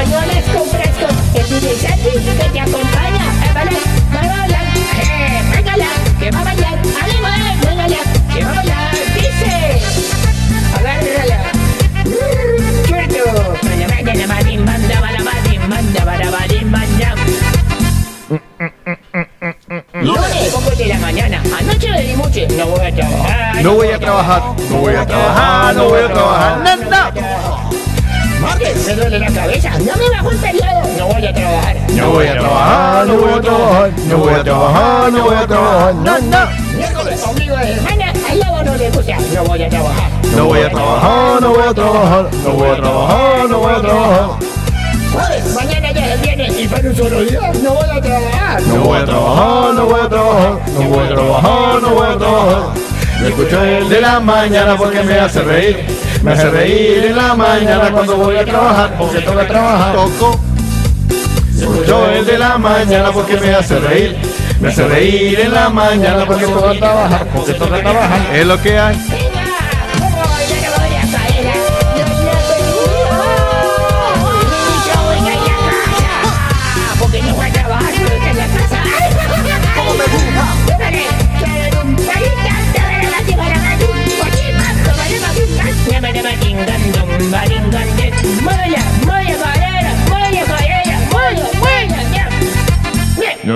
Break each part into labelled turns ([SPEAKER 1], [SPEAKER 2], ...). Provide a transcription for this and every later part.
[SPEAKER 1] que me acompañó les compras con el DJ Santi que te acompaña. Eh, vale, va a bailar, eh, que va a bailar, que va a bailar, dice, agárrala. Chuerto. Lunes, poco de la mañana, anoche de noche, no voy a trabajar.
[SPEAKER 2] No voy a trabajar, no voy a trabajar, no voy a trabajar, no, no.
[SPEAKER 1] Me duele la cabeza, no me bajo el periodo, no voy a trabajar.
[SPEAKER 2] No voy a trabajar, no voy a trabajar, no voy a trabajar, no voy a trabajar, no, no.
[SPEAKER 1] Miércoles, ombligo de semana, al lobo no le gusta, no voy a trabajar.
[SPEAKER 2] No voy a trabajar, no voy a trabajar, no voy a trabajar, no voy a trabajar.
[SPEAKER 1] Jueves, mañana ya se viene y para un solo día, no voy a trabajar.
[SPEAKER 2] No voy a trabajar, no voy a trabajar, no voy a trabajar, no voy a trabajar. Me escucho el de la mañana porque me hace reír. Me hace reír en la mañana cuando voy a trabajar porque toca trabajar. Toco. Escucho el de la mañana porque me hace reír. Me hace reír en la mañana porque toca trabajar porque toca trabajar. Es lo que hay.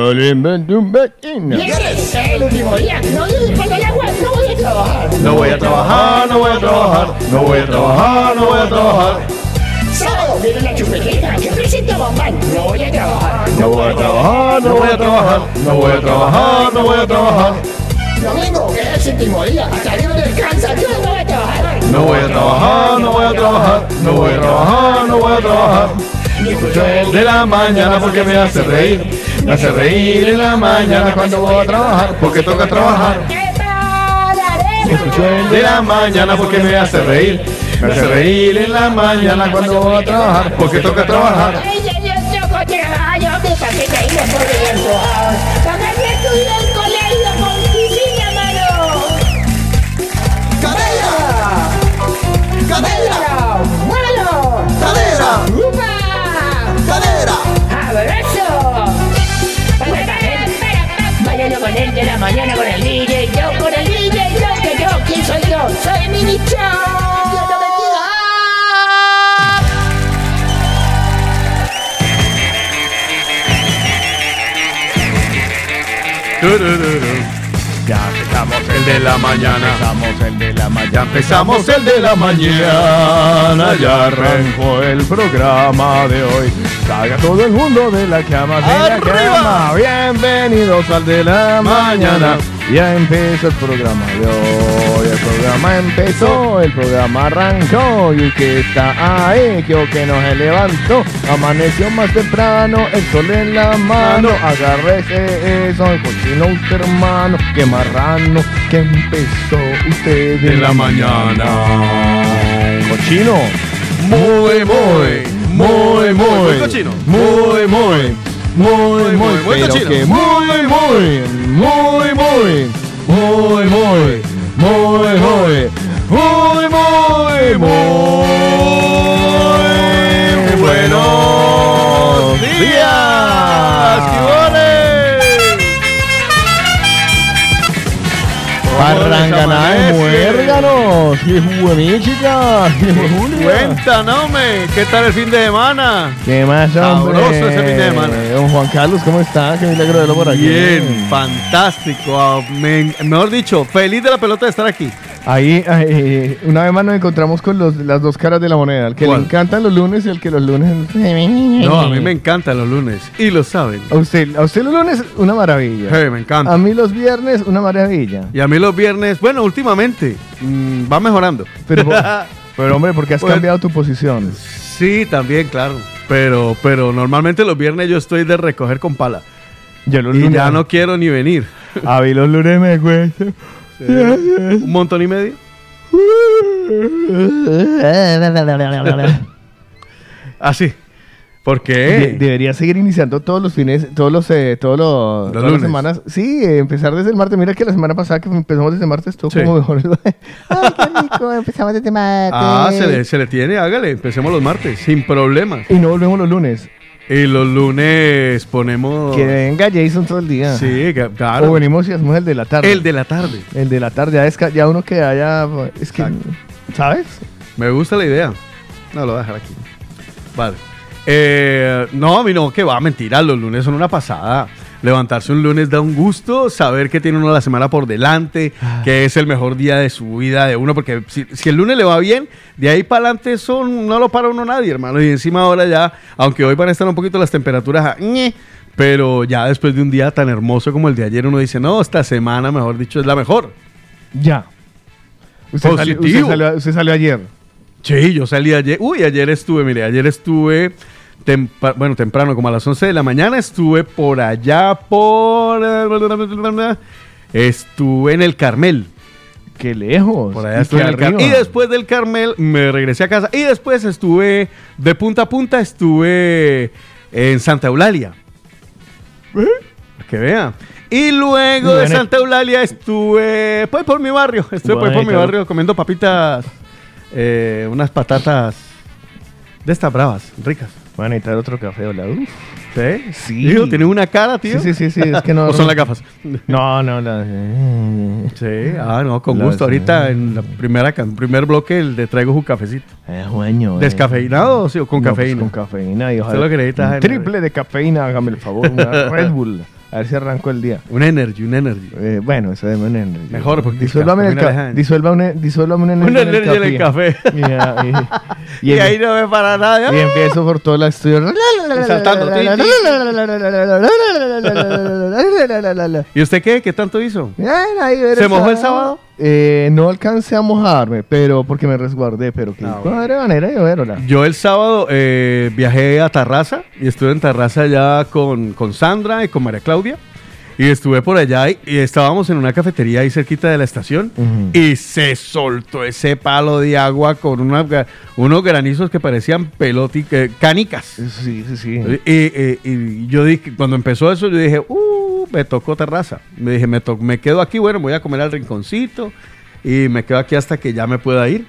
[SPEAKER 1] No le un
[SPEAKER 2] vecino.
[SPEAKER 1] El último día. No digas el agua, no voy a trabajar.
[SPEAKER 2] No voy a trabajar, no voy a trabajar, no voy a trabajar, no voy a trabajar.
[SPEAKER 1] Sábado viene la chupetita que presenta bombán. No voy a trabajar.
[SPEAKER 2] No voy a trabajar, no voy a trabajar, no voy a trabajar, no voy a trabajar.
[SPEAKER 1] Domingo, que es el séptimo día. Hasta Dios descansa. Yo no voy a trabajar.
[SPEAKER 2] No voy a trabajar, no voy a trabajar, no voy a trabajar, no voy a trabajar. Y escucho el de la mañana porque me hace reír. Me hace reír en la mañana cuando voy a trabajar porque toca trabajar. De la mañana porque me hace reír. Me hace reír en la mañana cuando voy a trabajar porque toca trabajar.
[SPEAKER 1] Mañana con el DJ, yo con el DJ, yo que yo, ¿quién soy yo? Soy Mini bendiga.
[SPEAKER 2] Ya empezamos el de la mañana. Empezamos el de la mañana. Ya empezamos el de la mañana. Ya arrancó el programa de hoy. Salga todo el mundo de la cama, de la cama. Bienvenidos al de la mañana. Ya empezó el programa de hoy. El programa empezó, el programa arrancó. Y que está ahí, que que no se levantó. Amaneció más temprano, el sol en la mano. Agárrese eso, el cochino usted hermano. Que marrano, que empezó usted de la mañana. Cochino. Muy, muy, muy, muy.
[SPEAKER 3] Muy cochino.
[SPEAKER 2] Muy, muy. Muy, muy,
[SPEAKER 3] muy cochino.
[SPEAKER 2] muy, muy, muy, muy, muy, muy, muy, muy, muy, muy, muy, buenos días. Arrancan de muérganos. ¡Qué chica!
[SPEAKER 3] Cuéntanos, ¿qué tal el fin de semana?
[SPEAKER 2] ¿Qué más, hombre?
[SPEAKER 3] Sabroso ese fin de semana.
[SPEAKER 2] Don Juan Carlos, ¿cómo está? Qué milagro verlo por aquí.
[SPEAKER 3] Bien, fantástico. ah, me- mejor dicho, feliz de la pelota de estar aquí.
[SPEAKER 2] Ahí, ahí, una vez más nos encontramos con los, las dos caras de la moneda. El que
[SPEAKER 3] ¿Cuál?
[SPEAKER 2] le encantan los lunes y el que los lunes...
[SPEAKER 3] No, a mí me encantan los lunes. Y lo saben.
[SPEAKER 2] A usted, a usted los lunes, una maravilla.
[SPEAKER 3] Hey, me encanta.
[SPEAKER 2] A mí los viernes, una maravilla.
[SPEAKER 3] Y a mí los viernes, bueno, últimamente mm, va mejorando.
[SPEAKER 2] Pero, pero hombre, porque has
[SPEAKER 3] Pues-
[SPEAKER 2] cambiado tu posición.
[SPEAKER 3] Sí, también, claro. Pero, pero normalmente los viernes yo estoy de recoger con pala.
[SPEAKER 2] Yo los
[SPEAKER 3] Y
[SPEAKER 2] lunes...
[SPEAKER 3] ya no quiero ni venir.
[SPEAKER 2] A mí los lunes me cuesta.
[SPEAKER 3] Un montón y medio. Así. ¿Por
[SPEAKER 2] De-
[SPEAKER 3] qué?
[SPEAKER 2] debería seguir iniciando todos los fines, todos los, eh, todos los, todas las
[SPEAKER 3] lunes.
[SPEAKER 2] semanas. Sí, eh, empezar desde el martes. Mira que la semana pasada que empezamos desde martes, todo
[SPEAKER 3] Sí.
[SPEAKER 2] como mejor. Ay, qué rico, empezamos desde martes.
[SPEAKER 3] Ah, se le, se le tiene, hágale. Empecemos los martes, sin problemas.
[SPEAKER 2] Y no volvemos los lunes.
[SPEAKER 3] Y los lunes ponemos.
[SPEAKER 2] Que venga Jason todo el día.
[SPEAKER 3] Sí, que-
[SPEAKER 2] O
[SPEAKER 3] claro.
[SPEAKER 2] venimos y hacemos el de la tarde.
[SPEAKER 3] El de la tarde.
[SPEAKER 2] El de la tarde. Ya, es ya uno que haya. Es que.
[SPEAKER 3] Exacto.
[SPEAKER 2] ¿Sabes?
[SPEAKER 3] Me gusta la idea. No, lo voy a dejar aquí. Vale. Eh, no, a mí no, que va, mentira. Los lunes son una pasada. Levantarse un lunes da un gusto, saber que tiene uno la semana por delante, que es el mejor día de su vida de uno, porque si, si el lunes le va bien, de ahí para adelante eso no lo para uno nadie, hermano. Y encima ahora ya, aunque hoy van a estar un poquito las temperaturas, pero ya después de un día tan hermoso como el de ayer, uno dice, no, esta semana, mejor dicho, es la mejor.
[SPEAKER 2] Ya. Usted salió, usted,
[SPEAKER 3] Positivo.
[SPEAKER 2] salió, usted salió ayer.
[SPEAKER 3] Sí, yo salí ayer. Uy, ayer estuve, mire, ayer estuve, tempa- bueno, temprano, como a las 11 de la mañana, estuve por allá, por... Estuve en el Carmel.
[SPEAKER 2] Qué lejos.
[SPEAKER 3] Por allá estuve en el Carmel. Y después del Carmel me regresé a casa. Y después estuve de punta a punta, estuve en Santa Eulalia. Para Que vea. Y luego de
[SPEAKER 2] Bueno.
[SPEAKER 3] Santa Eulalia estuve pues por mi barrio. Estuve pues, por mi
[SPEAKER 2] Bueno.
[SPEAKER 3] barrio comiendo papitas, eh, unas patatas de estas bravas, ricas.
[SPEAKER 2] Van a necesitar otro café, hola. Uf.
[SPEAKER 3] ¿Sí?
[SPEAKER 2] Sí.
[SPEAKER 3] Tío, ¿Tiene una cara, tío?
[SPEAKER 2] Sí, sí, sí, sí, es que no-
[SPEAKER 3] ¿O son las gafas?
[SPEAKER 2] No, no, la.
[SPEAKER 3] Sí, ah, no, con gusto. Ahorita en la primera primer bloque el de traigo un cafecito.
[SPEAKER 2] Eh, Juaño, eh.
[SPEAKER 3] ¿Descafeinado sí, o con
[SPEAKER 2] No, pues,
[SPEAKER 3] cafeína?
[SPEAKER 2] con cafeína y ojalá.
[SPEAKER 3] lo que necesitas,
[SPEAKER 2] un
[SPEAKER 3] Jaime.
[SPEAKER 2] Triple de cafeína, hágame el favor. Una Red Bull. A ver si arranco el día.
[SPEAKER 3] Un energy, un energy.
[SPEAKER 2] Eh, bueno, eso de un energy.
[SPEAKER 3] Mejor, porque
[SPEAKER 2] Disuélvame,
[SPEAKER 3] el
[SPEAKER 2] el
[SPEAKER 3] café
[SPEAKER 2] ca-
[SPEAKER 3] me deja-
[SPEAKER 2] disuélvame, un- disuélvame un energy.
[SPEAKER 3] Un energy en el café.
[SPEAKER 2] Y, y-
[SPEAKER 3] Y,
[SPEAKER 2] y-
[SPEAKER 3] ahí no me para nada.
[SPEAKER 2] y empiezo por todo el estudio.
[SPEAKER 3] saltando. ¿Y usted qué? ¿Qué tanto hizo? ¿Se mojó el sábado?
[SPEAKER 2] Eh, no alcancé a mojarme, pero porque me resguardé, pero que
[SPEAKER 3] Ah, bueno.
[SPEAKER 2] madre manera de verla.
[SPEAKER 3] Yo el sábado eh, viajé a Tarraza y estuve en Tarraza ya con, con Sandra y con María Claudia. Y estuve por allá y, y estábamos en una cafetería ahí cerquita de la estación
[SPEAKER 2] Ujú.
[SPEAKER 3] y se soltó ese palo de agua con una unos granizos que parecían peloti, eh, canicas.
[SPEAKER 2] Sí, sí, sí.
[SPEAKER 3] Y, y- y yo dije, cuando empezó eso, yo dije, uh, me tocó terraza. Me dije, me, to- me quedo aquí, bueno, voy a comer al rinconcito y me quedo aquí hasta que ya me pueda ir.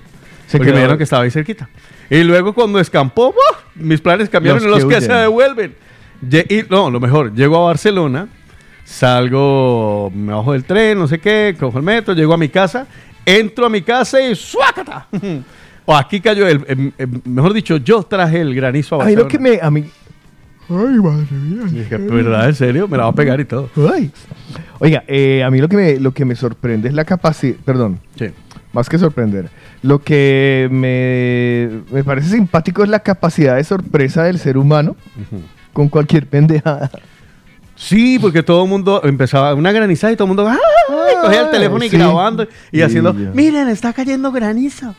[SPEAKER 2] Se
[SPEAKER 3] porque me dijeron que estaba ahí cerquita. Y luego cuando escampó, ¡buah! mis planes cambiaron
[SPEAKER 2] Los
[SPEAKER 3] en los
[SPEAKER 2] que
[SPEAKER 3] que se devuelven. Y, no, lo mejor, llego a Barcelona, salgo, me bajo del tren, no sé qué, cojo el metro, llego a mi casa, entro a mi casa y ¡suácata! o aquí cayó el, em- em- mejor dicho, yo traje el granizo a
[SPEAKER 2] A mí
[SPEAKER 3] Barcelona.
[SPEAKER 2] lo que me. A mí. Ay, madre mía.
[SPEAKER 3] Y dije, ¿verdad? ¿En serio? Me la va a pegar y todo.
[SPEAKER 2] Ay. Oiga, eh, a mí lo que, me, lo que me sorprende es la capacidad. Perdón,
[SPEAKER 3] Sí.
[SPEAKER 2] más que sorprender. Lo que me, me parece simpático es la capacidad de sorpresa del ser humano con cualquier pendejada.
[SPEAKER 3] Sí, porque todo el mundo empezaba una granizada y todo el mundo ¡ay! cogía el teléfono y
[SPEAKER 2] sí.
[SPEAKER 3] grabando y haciendo,
[SPEAKER 2] ya.
[SPEAKER 3] miren, está cayendo granizo.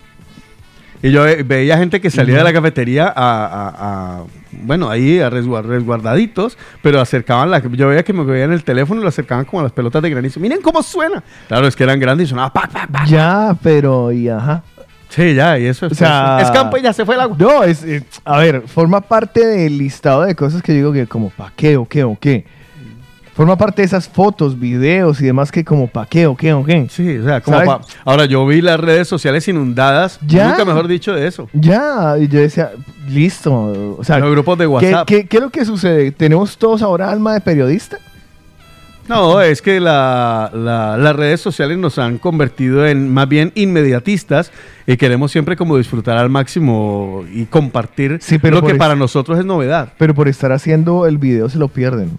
[SPEAKER 3] Y yo veía gente que salía de la cafetería a, a- a- bueno, ahí a resguar- resguardaditos, pero acercaban la, yo veía que me veían el teléfono y lo acercaban como a las pelotas de granizo. Miren cómo suena. Claro, es que eran grandes y sonaba ¡pac, pac, pac!
[SPEAKER 2] Ya, pero. Y ajá.
[SPEAKER 3] Sí, ya, y eso es,
[SPEAKER 2] O sea-
[SPEAKER 3] es campo y ya se fue el agua.
[SPEAKER 2] No, es. eh, a ver, forma parte del listado de cosas que digo que, como, ¿pa' qué o qué o qué? Forma parte de esas fotos, videos y demás que, como, ¿pa' qué o qué o qué?
[SPEAKER 3] Sí, o sea, como pa- ahora yo vi las redes sociales inundadas,
[SPEAKER 2] Ya.
[SPEAKER 3] nunca mejor dicho de eso.
[SPEAKER 2] Ya, y yo decía, listo. O sea,
[SPEAKER 3] Los grupos de
[SPEAKER 2] ¿qué,
[SPEAKER 3] WhatsApp.
[SPEAKER 2] qué, qué es lo que sucede? ¿Tenemos todos ahora alma de periodista?
[SPEAKER 3] No, es que la- la- las redes sociales nos han convertido en más bien inmediatistas y queremos siempre como disfrutar al máximo y compartir
[SPEAKER 2] Sí, pero
[SPEAKER 3] lo que para nosotros es novedad.
[SPEAKER 2] Pero por estar haciendo el video se lo pierden.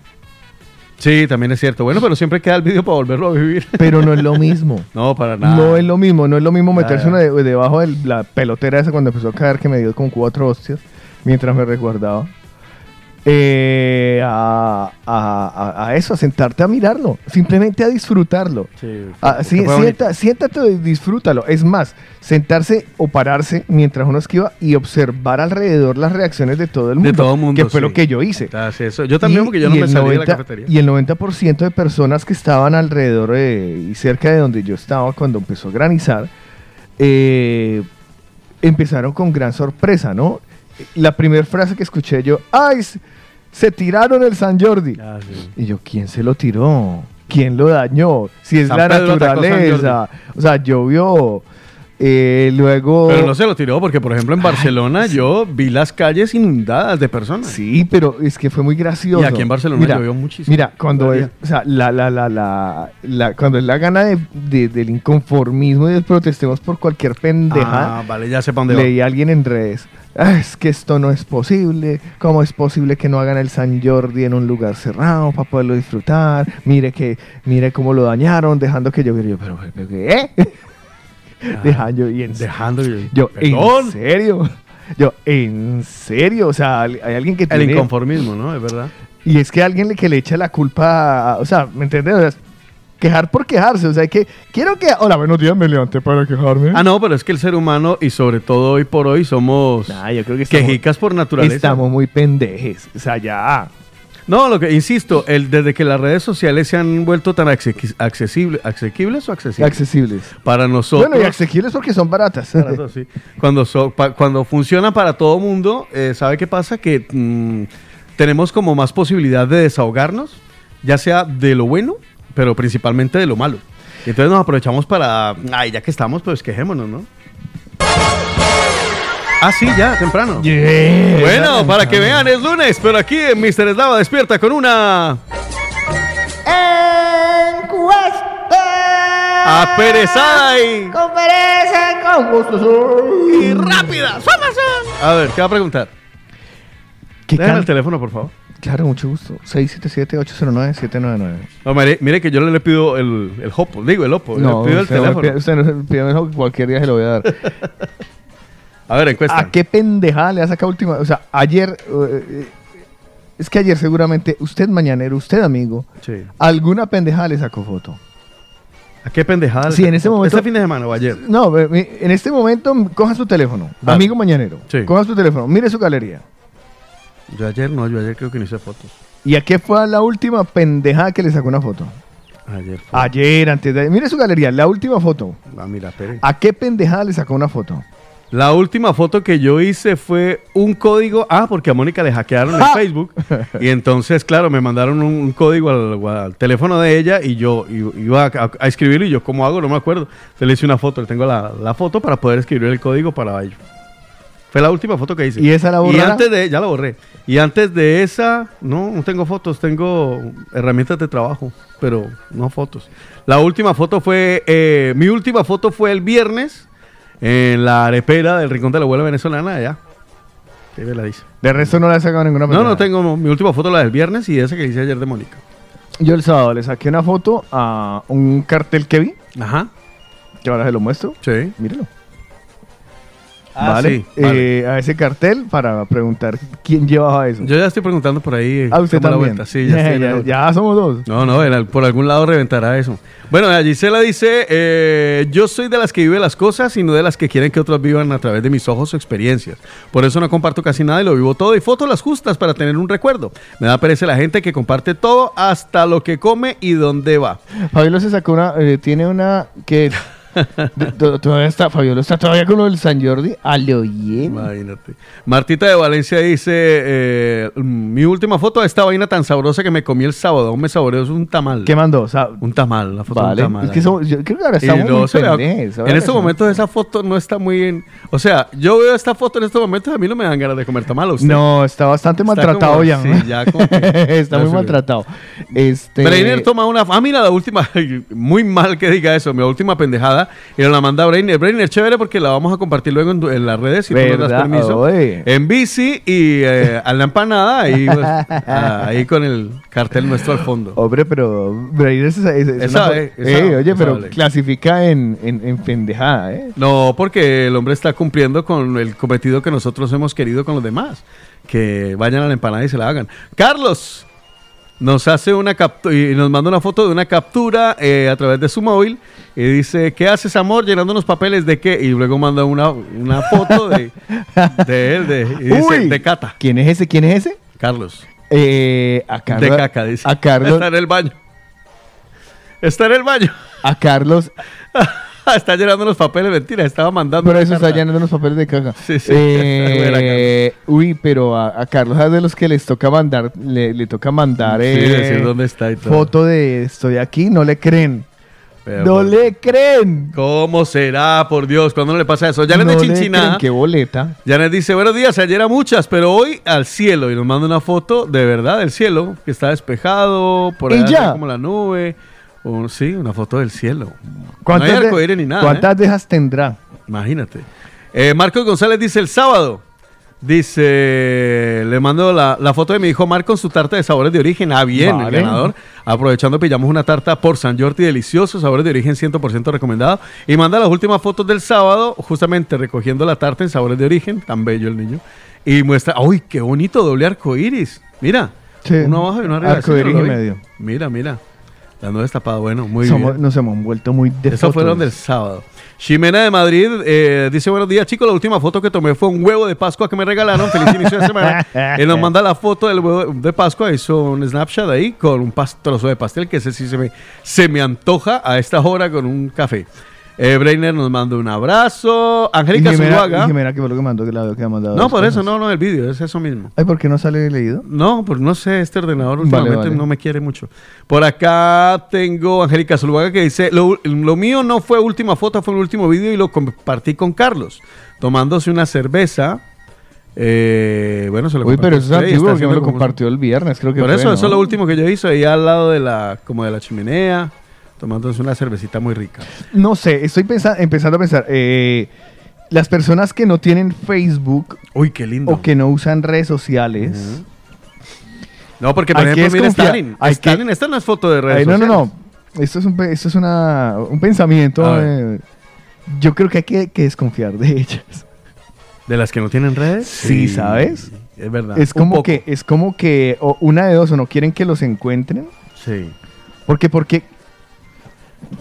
[SPEAKER 3] Sí, también es cierto. Bueno, pero siempre queda el video para volverlo a vivir.
[SPEAKER 2] Pero no es lo mismo.
[SPEAKER 3] No, para nada.
[SPEAKER 2] No es lo mismo, no es lo mismo meterse uno de- debajo de la pelotera esa cuando empezó a caer que me dio como cuatro hostias mientras me resguardaba. Eh, a, a- a- a eso, a sentarte a mirarlo, simplemente a disfrutarlo.
[SPEAKER 3] Sí,
[SPEAKER 2] Ah, sí,
[SPEAKER 3] bonito.
[SPEAKER 2] sienta- siéntate y disfrútalo. Es más, sentarse o pararse mientras uno esquiva y observar alrededor las reacciones de todo el mundo.
[SPEAKER 3] De todo el mundo,
[SPEAKER 2] Que fue
[SPEAKER 3] sí.
[SPEAKER 2] lo que yo hice.
[SPEAKER 3] Ah, eso. Yo también,
[SPEAKER 2] Y-
[SPEAKER 3] porque yo no me salí de la
[SPEAKER 2] 90
[SPEAKER 3] cafetería.
[SPEAKER 2] Y el 90% de personas que estaban alrededor eh, y cerca de donde yo estaba cuando empezó a granizar, eh, empezaron con gran sorpresa, ¿no? La primera frase que escuché yo, ¡ay! Se- tiraron el San Jordi.
[SPEAKER 3] Ah, sí.
[SPEAKER 2] Y yo, ¿quién se lo tiró? ¿Quién lo dañó? Si es
[SPEAKER 3] San
[SPEAKER 2] la
[SPEAKER 3] Pedro
[SPEAKER 2] naturaleza. O sea, llovió. Eh, luego...
[SPEAKER 3] Pero no se lo tiró porque, por ejemplo, en Barcelona yo vi las calles inundadas de personas.
[SPEAKER 2] Sí, pero es que fue muy gracioso.
[SPEAKER 3] Y aquí en Barcelona
[SPEAKER 2] mira,
[SPEAKER 3] llovió muchísimo.
[SPEAKER 2] Mira, cuando o sea, la, la, la, la, cuando es la gana de, de- del inconformismo y del protestemos por cualquier pendeja,
[SPEAKER 3] Ah, vale, ya sé para dónde va.
[SPEAKER 2] leí a alguien en redes. "Ah, es que esto no es posible. ¿Cómo es posible que no hagan el San Jordi en un lugar cerrado para poderlo disfrutar? Mire que, mire cómo lo dañaron, dejando que lloviera. Yo, pero, pero, ¿qué? Dejando y en
[SPEAKER 3] Dejando yo. Perdón.
[SPEAKER 2] ¿en serio? Yo, ¿en serio? O sea, hay alguien que
[SPEAKER 3] El
[SPEAKER 2] tiene...
[SPEAKER 3] inconformismo, ¿no? Es verdad.
[SPEAKER 2] Y es que alguien que le echa la culpa, o sea, ¿me entiendes? O sea, quejar por quejarse, o sea, que, quiero que, hola, buenos días, me levanté para quejarme.
[SPEAKER 3] Ah, no, pero es que el ser humano, y sobre todo hoy por hoy, somos
[SPEAKER 2] Nah, yo creo que estamos,
[SPEAKER 3] quejicas por naturaleza.
[SPEAKER 2] estamos muy pendejes, o sea, ya.
[SPEAKER 3] No, lo que insisto, el, desde que las redes sociales se han vuelto tan acce- accesible, asequibles o accesibles
[SPEAKER 2] Accesibles.
[SPEAKER 3] para nosotros.
[SPEAKER 2] Bueno, y accesibles porque son baratas.
[SPEAKER 3] Barato, sí. Cuando, so- pa- cuando funciona para todo mundo, eh, ¿sabe qué pasa? Que mm, tenemos como más posibilidad de desahogarnos, ya sea de lo bueno, pero principalmente de lo malo. Y entonces nos aprovechamos para, ay, ya que estamos, pues quejémonos, ¿no? Ah, sí, ya, temprano.
[SPEAKER 2] Yeah.
[SPEAKER 3] Bueno, para que vean, es lunes, pero aquí en Mr. Eslava despierta con una aperezada y,
[SPEAKER 2] con gusto.
[SPEAKER 3] y rápida. A ver, ¿qué va a preguntar?
[SPEAKER 2] ¿Qué
[SPEAKER 3] el teléfono, por favor.
[SPEAKER 2] Claro, mucho gusto. 677-809-799.
[SPEAKER 3] No, mire, mire que yo le, le pido el, el hopo, digo el hopo, le pido el
[SPEAKER 2] no
[SPEAKER 3] teléfono.
[SPEAKER 2] pide- usted no pide mejor que cualquier día se lo voy a dar.
[SPEAKER 3] A ver, encuesta.
[SPEAKER 2] ¿A qué pendejada le ha sacado última? O sea, ayer. eh, eh, es que ayer seguramente usted mañanero, usted amigo,
[SPEAKER 3] Sí.
[SPEAKER 2] alguna pendejada le sacó foto.
[SPEAKER 3] ¿A qué pendejada? le
[SPEAKER 2] Sí, en
[SPEAKER 3] foto?
[SPEAKER 2] momento-
[SPEAKER 3] ¿Este fin de semana o ayer?
[SPEAKER 2] No, ve, en este momento coja su teléfono, amigo mañanero.
[SPEAKER 3] Sí.
[SPEAKER 2] Coja su teléfono, mire su galería.
[SPEAKER 3] Yo ayer no, yo ayer creo que no hice fotos.
[SPEAKER 2] ¿Y a qué fue la última pendejada que le sacó una foto?
[SPEAKER 3] Ayer fue.
[SPEAKER 2] Ayer, antes de. Mire su galería, la última foto.
[SPEAKER 3] Ah, mira, espere.
[SPEAKER 2] ¿A qué pendejada le sacó una foto?
[SPEAKER 3] La última foto que yo hice fue un código. Ah, porque a Mónica le hackearon el
[SPEAKER 2] ¡Ja!
[SPEAKER 3] Facebook. Y entonces, claro, me mandaron un, un código al, al teléfono de ella y yo iba a, a escribirlo y yo, ¿cómo hago? No me acuerdo. Entonces le hice una foto, le tengo la, la foto para poder escribir el código para ello. Fue la última foto que hice.
[SPEAKER 2] ¿Y esa la
[SPEAKER 3] Y
[SPEAKER 2] borrará?
[SPEAKER 3] antes de, ya la borré. Y antes de esa, no, no tengo fotos, tengo herramientas de trabajo, pero no fotos. La última foto fue, eh, mi última foto fue el viernes en la arepera del Rincón de la Abuela Venezolana, allá. Ahí me la dice.
[SPEAKER 2] De resto no le ha sacado ninguna
[SPEAKER 3] No,
[SPEAKER 2] pendejada.
[SPEAKER 3] no tengo, no, mi última foto la del viernes y esa que hice ayer de Mónica.
[SPEAKER 2] Yo el sábado le saqué una foto a un cartel que vi,
[SPEAKER 3] Ajá,
[SPEAKER 2] que ahora se lo muestro.
[SPEAKER 3] sí.
[SPEAKER 2] Mírelo.
[SPEAKER 3] Ah,
[SPEAKER 2] vale.
[SPEAKER 3] sí, vale.
[SPEAKER 2] Eh, a ese cartel para preguntar quién llevaba eso.
[SPEAKER 3] Yo ya estoy preguntando por ahí.
[SPEAKER 2] ah, usted también.
[SPEAKER 3] Sí, ya, estoy
[SPEAKER 2] somos dos.
[SPEAKER 3] No, no, por algún lado reventará eso. Bueno, Gisela dice, eh, yo soy de las que vive las cosas y no de las que quieren que otros vivan a través de mis ojos o experiencias. Por eso no comparto casi nada y lo vivo todo y fotos las justas para tener un recuerdo. Me da pereza la gente que comparte todo hasta lo que come y dónde va.
[SPEAKER 2] Fabiola se sacó una, eh, tiene una que todavía está, Fabiola está todavía con lo del San Jordi. A lo bien.
[SPEAKER 3] Imagínate. Martita de Valencia dice, eh, mi última foto de esta vaina tan sabrosa que me comí el sábado. Aún me saboreó es un tamal.
[SPEAKER 2] ¿Qué mandó? O sea,
[SPEAKER 3] Un tamal, la foto de
[SPEAKER 2] vale.
[SPEAKER 3] un tamal.
[SPEAKER 2] Es que somos- yo creo que ahora estamos
[SPEAKER 3] luego
[SPEAKER 2] muy
[SPEAKER 3] en estos momentos esa foto no está muy en... O sea, yo veo esta foto en estos momentos a mí no me dan ganas de comer tamal. ¿a usted?
[SPEAKER 2] No, está bastante
[SPEAKER 3] Está
[SPEAKER 2] maltratado
[SPEAKER 3] como-
[SPEAKER 2] ya.
[SPEAKER 3] sí, ya como que-
[SPEAKER 2] está muy maltratado. Este,
[SPEAKER 3] Breiner toma una... Ah, mira, la última... Muy mal que diga eso. Mi última pendejada acá y nos la manda Brainer. Brainer, chévere porque la vamos a compartir luego en, las redes si tú nos das
[SPEAKER 2] ¿Verdad?
[SPEAKER 3] permiso.
[SPEAKER 2] Oye.
[SPEAKER 3] En bici y eh, a la empanada ahí, pues, ah, ahí con el cartel nuestro al fondo.
[SPEAKER 2] Hombre, pero Brainer es, es- es
[SPEAKER 3] Esa,
[SPEAKER 2] una-
[SPEAKER 3] eh, esa,
[SPEAKER 2] Eh, oye,
[SPEAKER 3] esa
[SPEAKER 2] pero
[SPEAKER 3] vale.
[SPEAKER 2] clasifica en, en, en pendejada, ¿eh?
[SPEAKER 3] No, porque el hombre está cumpliendo con el cometido que nosotros hemos querido con los demás. Que vayan a la empanada y se la hagan. Carlos nos hace una captura y nos manda una foto de una captura eh, a través de su móvil y dice, ¿qué haces amor llenando unos papeles de qué? Y luego manda una, una foto de, de él, de, y dice,
[SPEAKER 2] Uy,
[SPEAKER 3] de Cata.
[SPEAKER 2] ¿Quién es ese? ¿Quién es ese?
[SPEAKER 3] Carlos.
[SPEAKER 2] Eh, a Carlos.
[SPEAKER 3] de caca, dice.
[SPEAKER 2] A Carlos.
[SPEAKER 3] Está en el baño. Está en el baño.
[SPEAKER 2] A Carlos.
[SPEAKER 3] está llenando los papeles, mentira, estaba mandando.
[SPEAKER 2] Por
[SPEAKER 3] una
[SPEAKER 2] eso está llenando los papeles de caca.
[SPEAKER 3] Sí, sí.
[SPEAKER 2] Eh, uy, pero a, a Carlos es de los que les toca mandar, le, le toca mandar
[SPEAKER 3] Sí,
[SPEAKER 2] eh,
[SPEAKER 3] decir dónde está y todo.
[SPEAKER 2] foto de estoy aquí, no le creen.
[SPEAKER 3] Pero,
[SPEAKER 2] no
[SPEAKER 3] bueno.
[SPEAKER 2] le creen.
[SPEAKER 3] ¿Cómo será, por Dios? ¿Cuándo le pasa eso? Janet
[SPEAKER 2] no
[SPEAKER 3] de Chinchina.
[SPEAKER 2] qué boleta.
[SPEAKER 3] Janet dice, buenos días, ayer a muchas, pero hoy al cielo. Y nos manda una foto de verdad del cielo, que está despejado, por
[SPEAKER 2] ¿Y
[SPEAKER 3] allá como la nube. Sí, una foto del cielo. No
[SPEAKER 2] ¿Cuántas,
[SPEAKER 3] hay
[SPEAKER 2] de-
[SPEAKER 3] arcoíris ni nada.
[SPEAKER 2] ¿cuántas
[SPEAKER 3] ¿eh?
[SPEAKER 2] dejas tendrá?
[SPEAKER 3] Imagínate. Eh, Marcos González dice el sábado. Dice, le mando la, la foto de mi hijo Marco con su tarta de sabores de origen. Ah, bien,
[SPEAKER 2] Vale.
[SPEAKER 3] el ganador. Aprovechando, pillamos una tarta por San Jordi, delicioso, sabores de origen 100% recomendado. Y manda las últimas fotos del sábado, justamente recogiendo la tarta en sabores de origen. Tan bello el niño. Y muestra, ¡uy, qué bonito! Doble arco iris. Mira,
[SPEAKER 2] Sí.
[SPEAKER 3] uno abajo y uno arriba.
[SPEAKER 2] Arco iris y medio.
[SPEAKER 3] Mira, mira. La nueva destapada, bueno, muy
[SPEAKER 2] Somos-
[SPEAKER 3] bien.
[SPEAKER 2] Nos hemos vuelto muy de
[SPEAKER 3] Eso fueron del sábado. Ximena de Madrid eh, dice: Buenos días, chicos. La última foto que tomé fue un huevo de Pascua que me regalaron. Feliz inicio de semana. y nos manda la foto del huevo de Pascua. Hizo un Snapchat ahí con un trozo de pastel que ese sí se me, se me antoja a esta hora con un café. Eh, Breiner nos manda un abrazo. Angélica Zuluaga.
[SPEAKER 2] Jimena, que fue lo que mandó, que la que ha mandado.
[SPEAKER 3] No, por eso, no, no, el vídeo, es eso mismo.
[SPEAKER 2] Ay, ¿por qué no sale leído?
[SPEAKER 3] No, pues no sé, este ordenador últimamente
[SPEAKER 2] vale.
[SPEAKER 3] no me quiere mucho. Por acá tengo Angélica Zuluaga que dice, lo, lo mío no fue última foto, fue el último vídeo y lo compartí con Carlos, tomándose una cerveza. Eh, bueno, se lo
[SPEAKER 2] Uy, pero eso es antiguo,
[SPEAKER 3] está
[SPEAKER 2] que me lo compartió el viernes, creo que
[SPEAKER 3] Por
[SPEAKER 2] fue,
[SPEAKER 3] eso,
[SPEAKER 2] ¿no?
[SPEAKER 3] eso es lo último que yo hice, ahí al lado de la, como de la chimenea, tomándose una cervecita muy rica.
[SPEAKER 2] No sé, estoy empezando a pensar. eh, las personas que no tienen Facebook
[SPEAKER 3] Uy, qué lindo.
[SPEAKER 2] o que no usan redes sociales.
[SPEAKER 3] No, porque por ejemplo, mira Stalin.
[SPEAKER 2] hay que-
[SPEAKER 3] esta no es foto de redes
[SPEAKER 2] Ay, no, no,
[SPEAKER 3] sociales.
[SPEAKER 2] no. Esto es un, esto es una, un pensamiento. Eh, yo creo que hay que, que desconfiar de ellas.
[SPEAKER 3] ¿De las que no tienen redes?
[SPEAKER 2] Sí, ¿sabes?
[SPEAKER 3] Es verdad.
[SPEAKER 2] Es como que, es como que o una de dos, o no quieren que los encuentren.
[SPEAKER 3] Sí.
[SPEAKER 2] Porque, porque.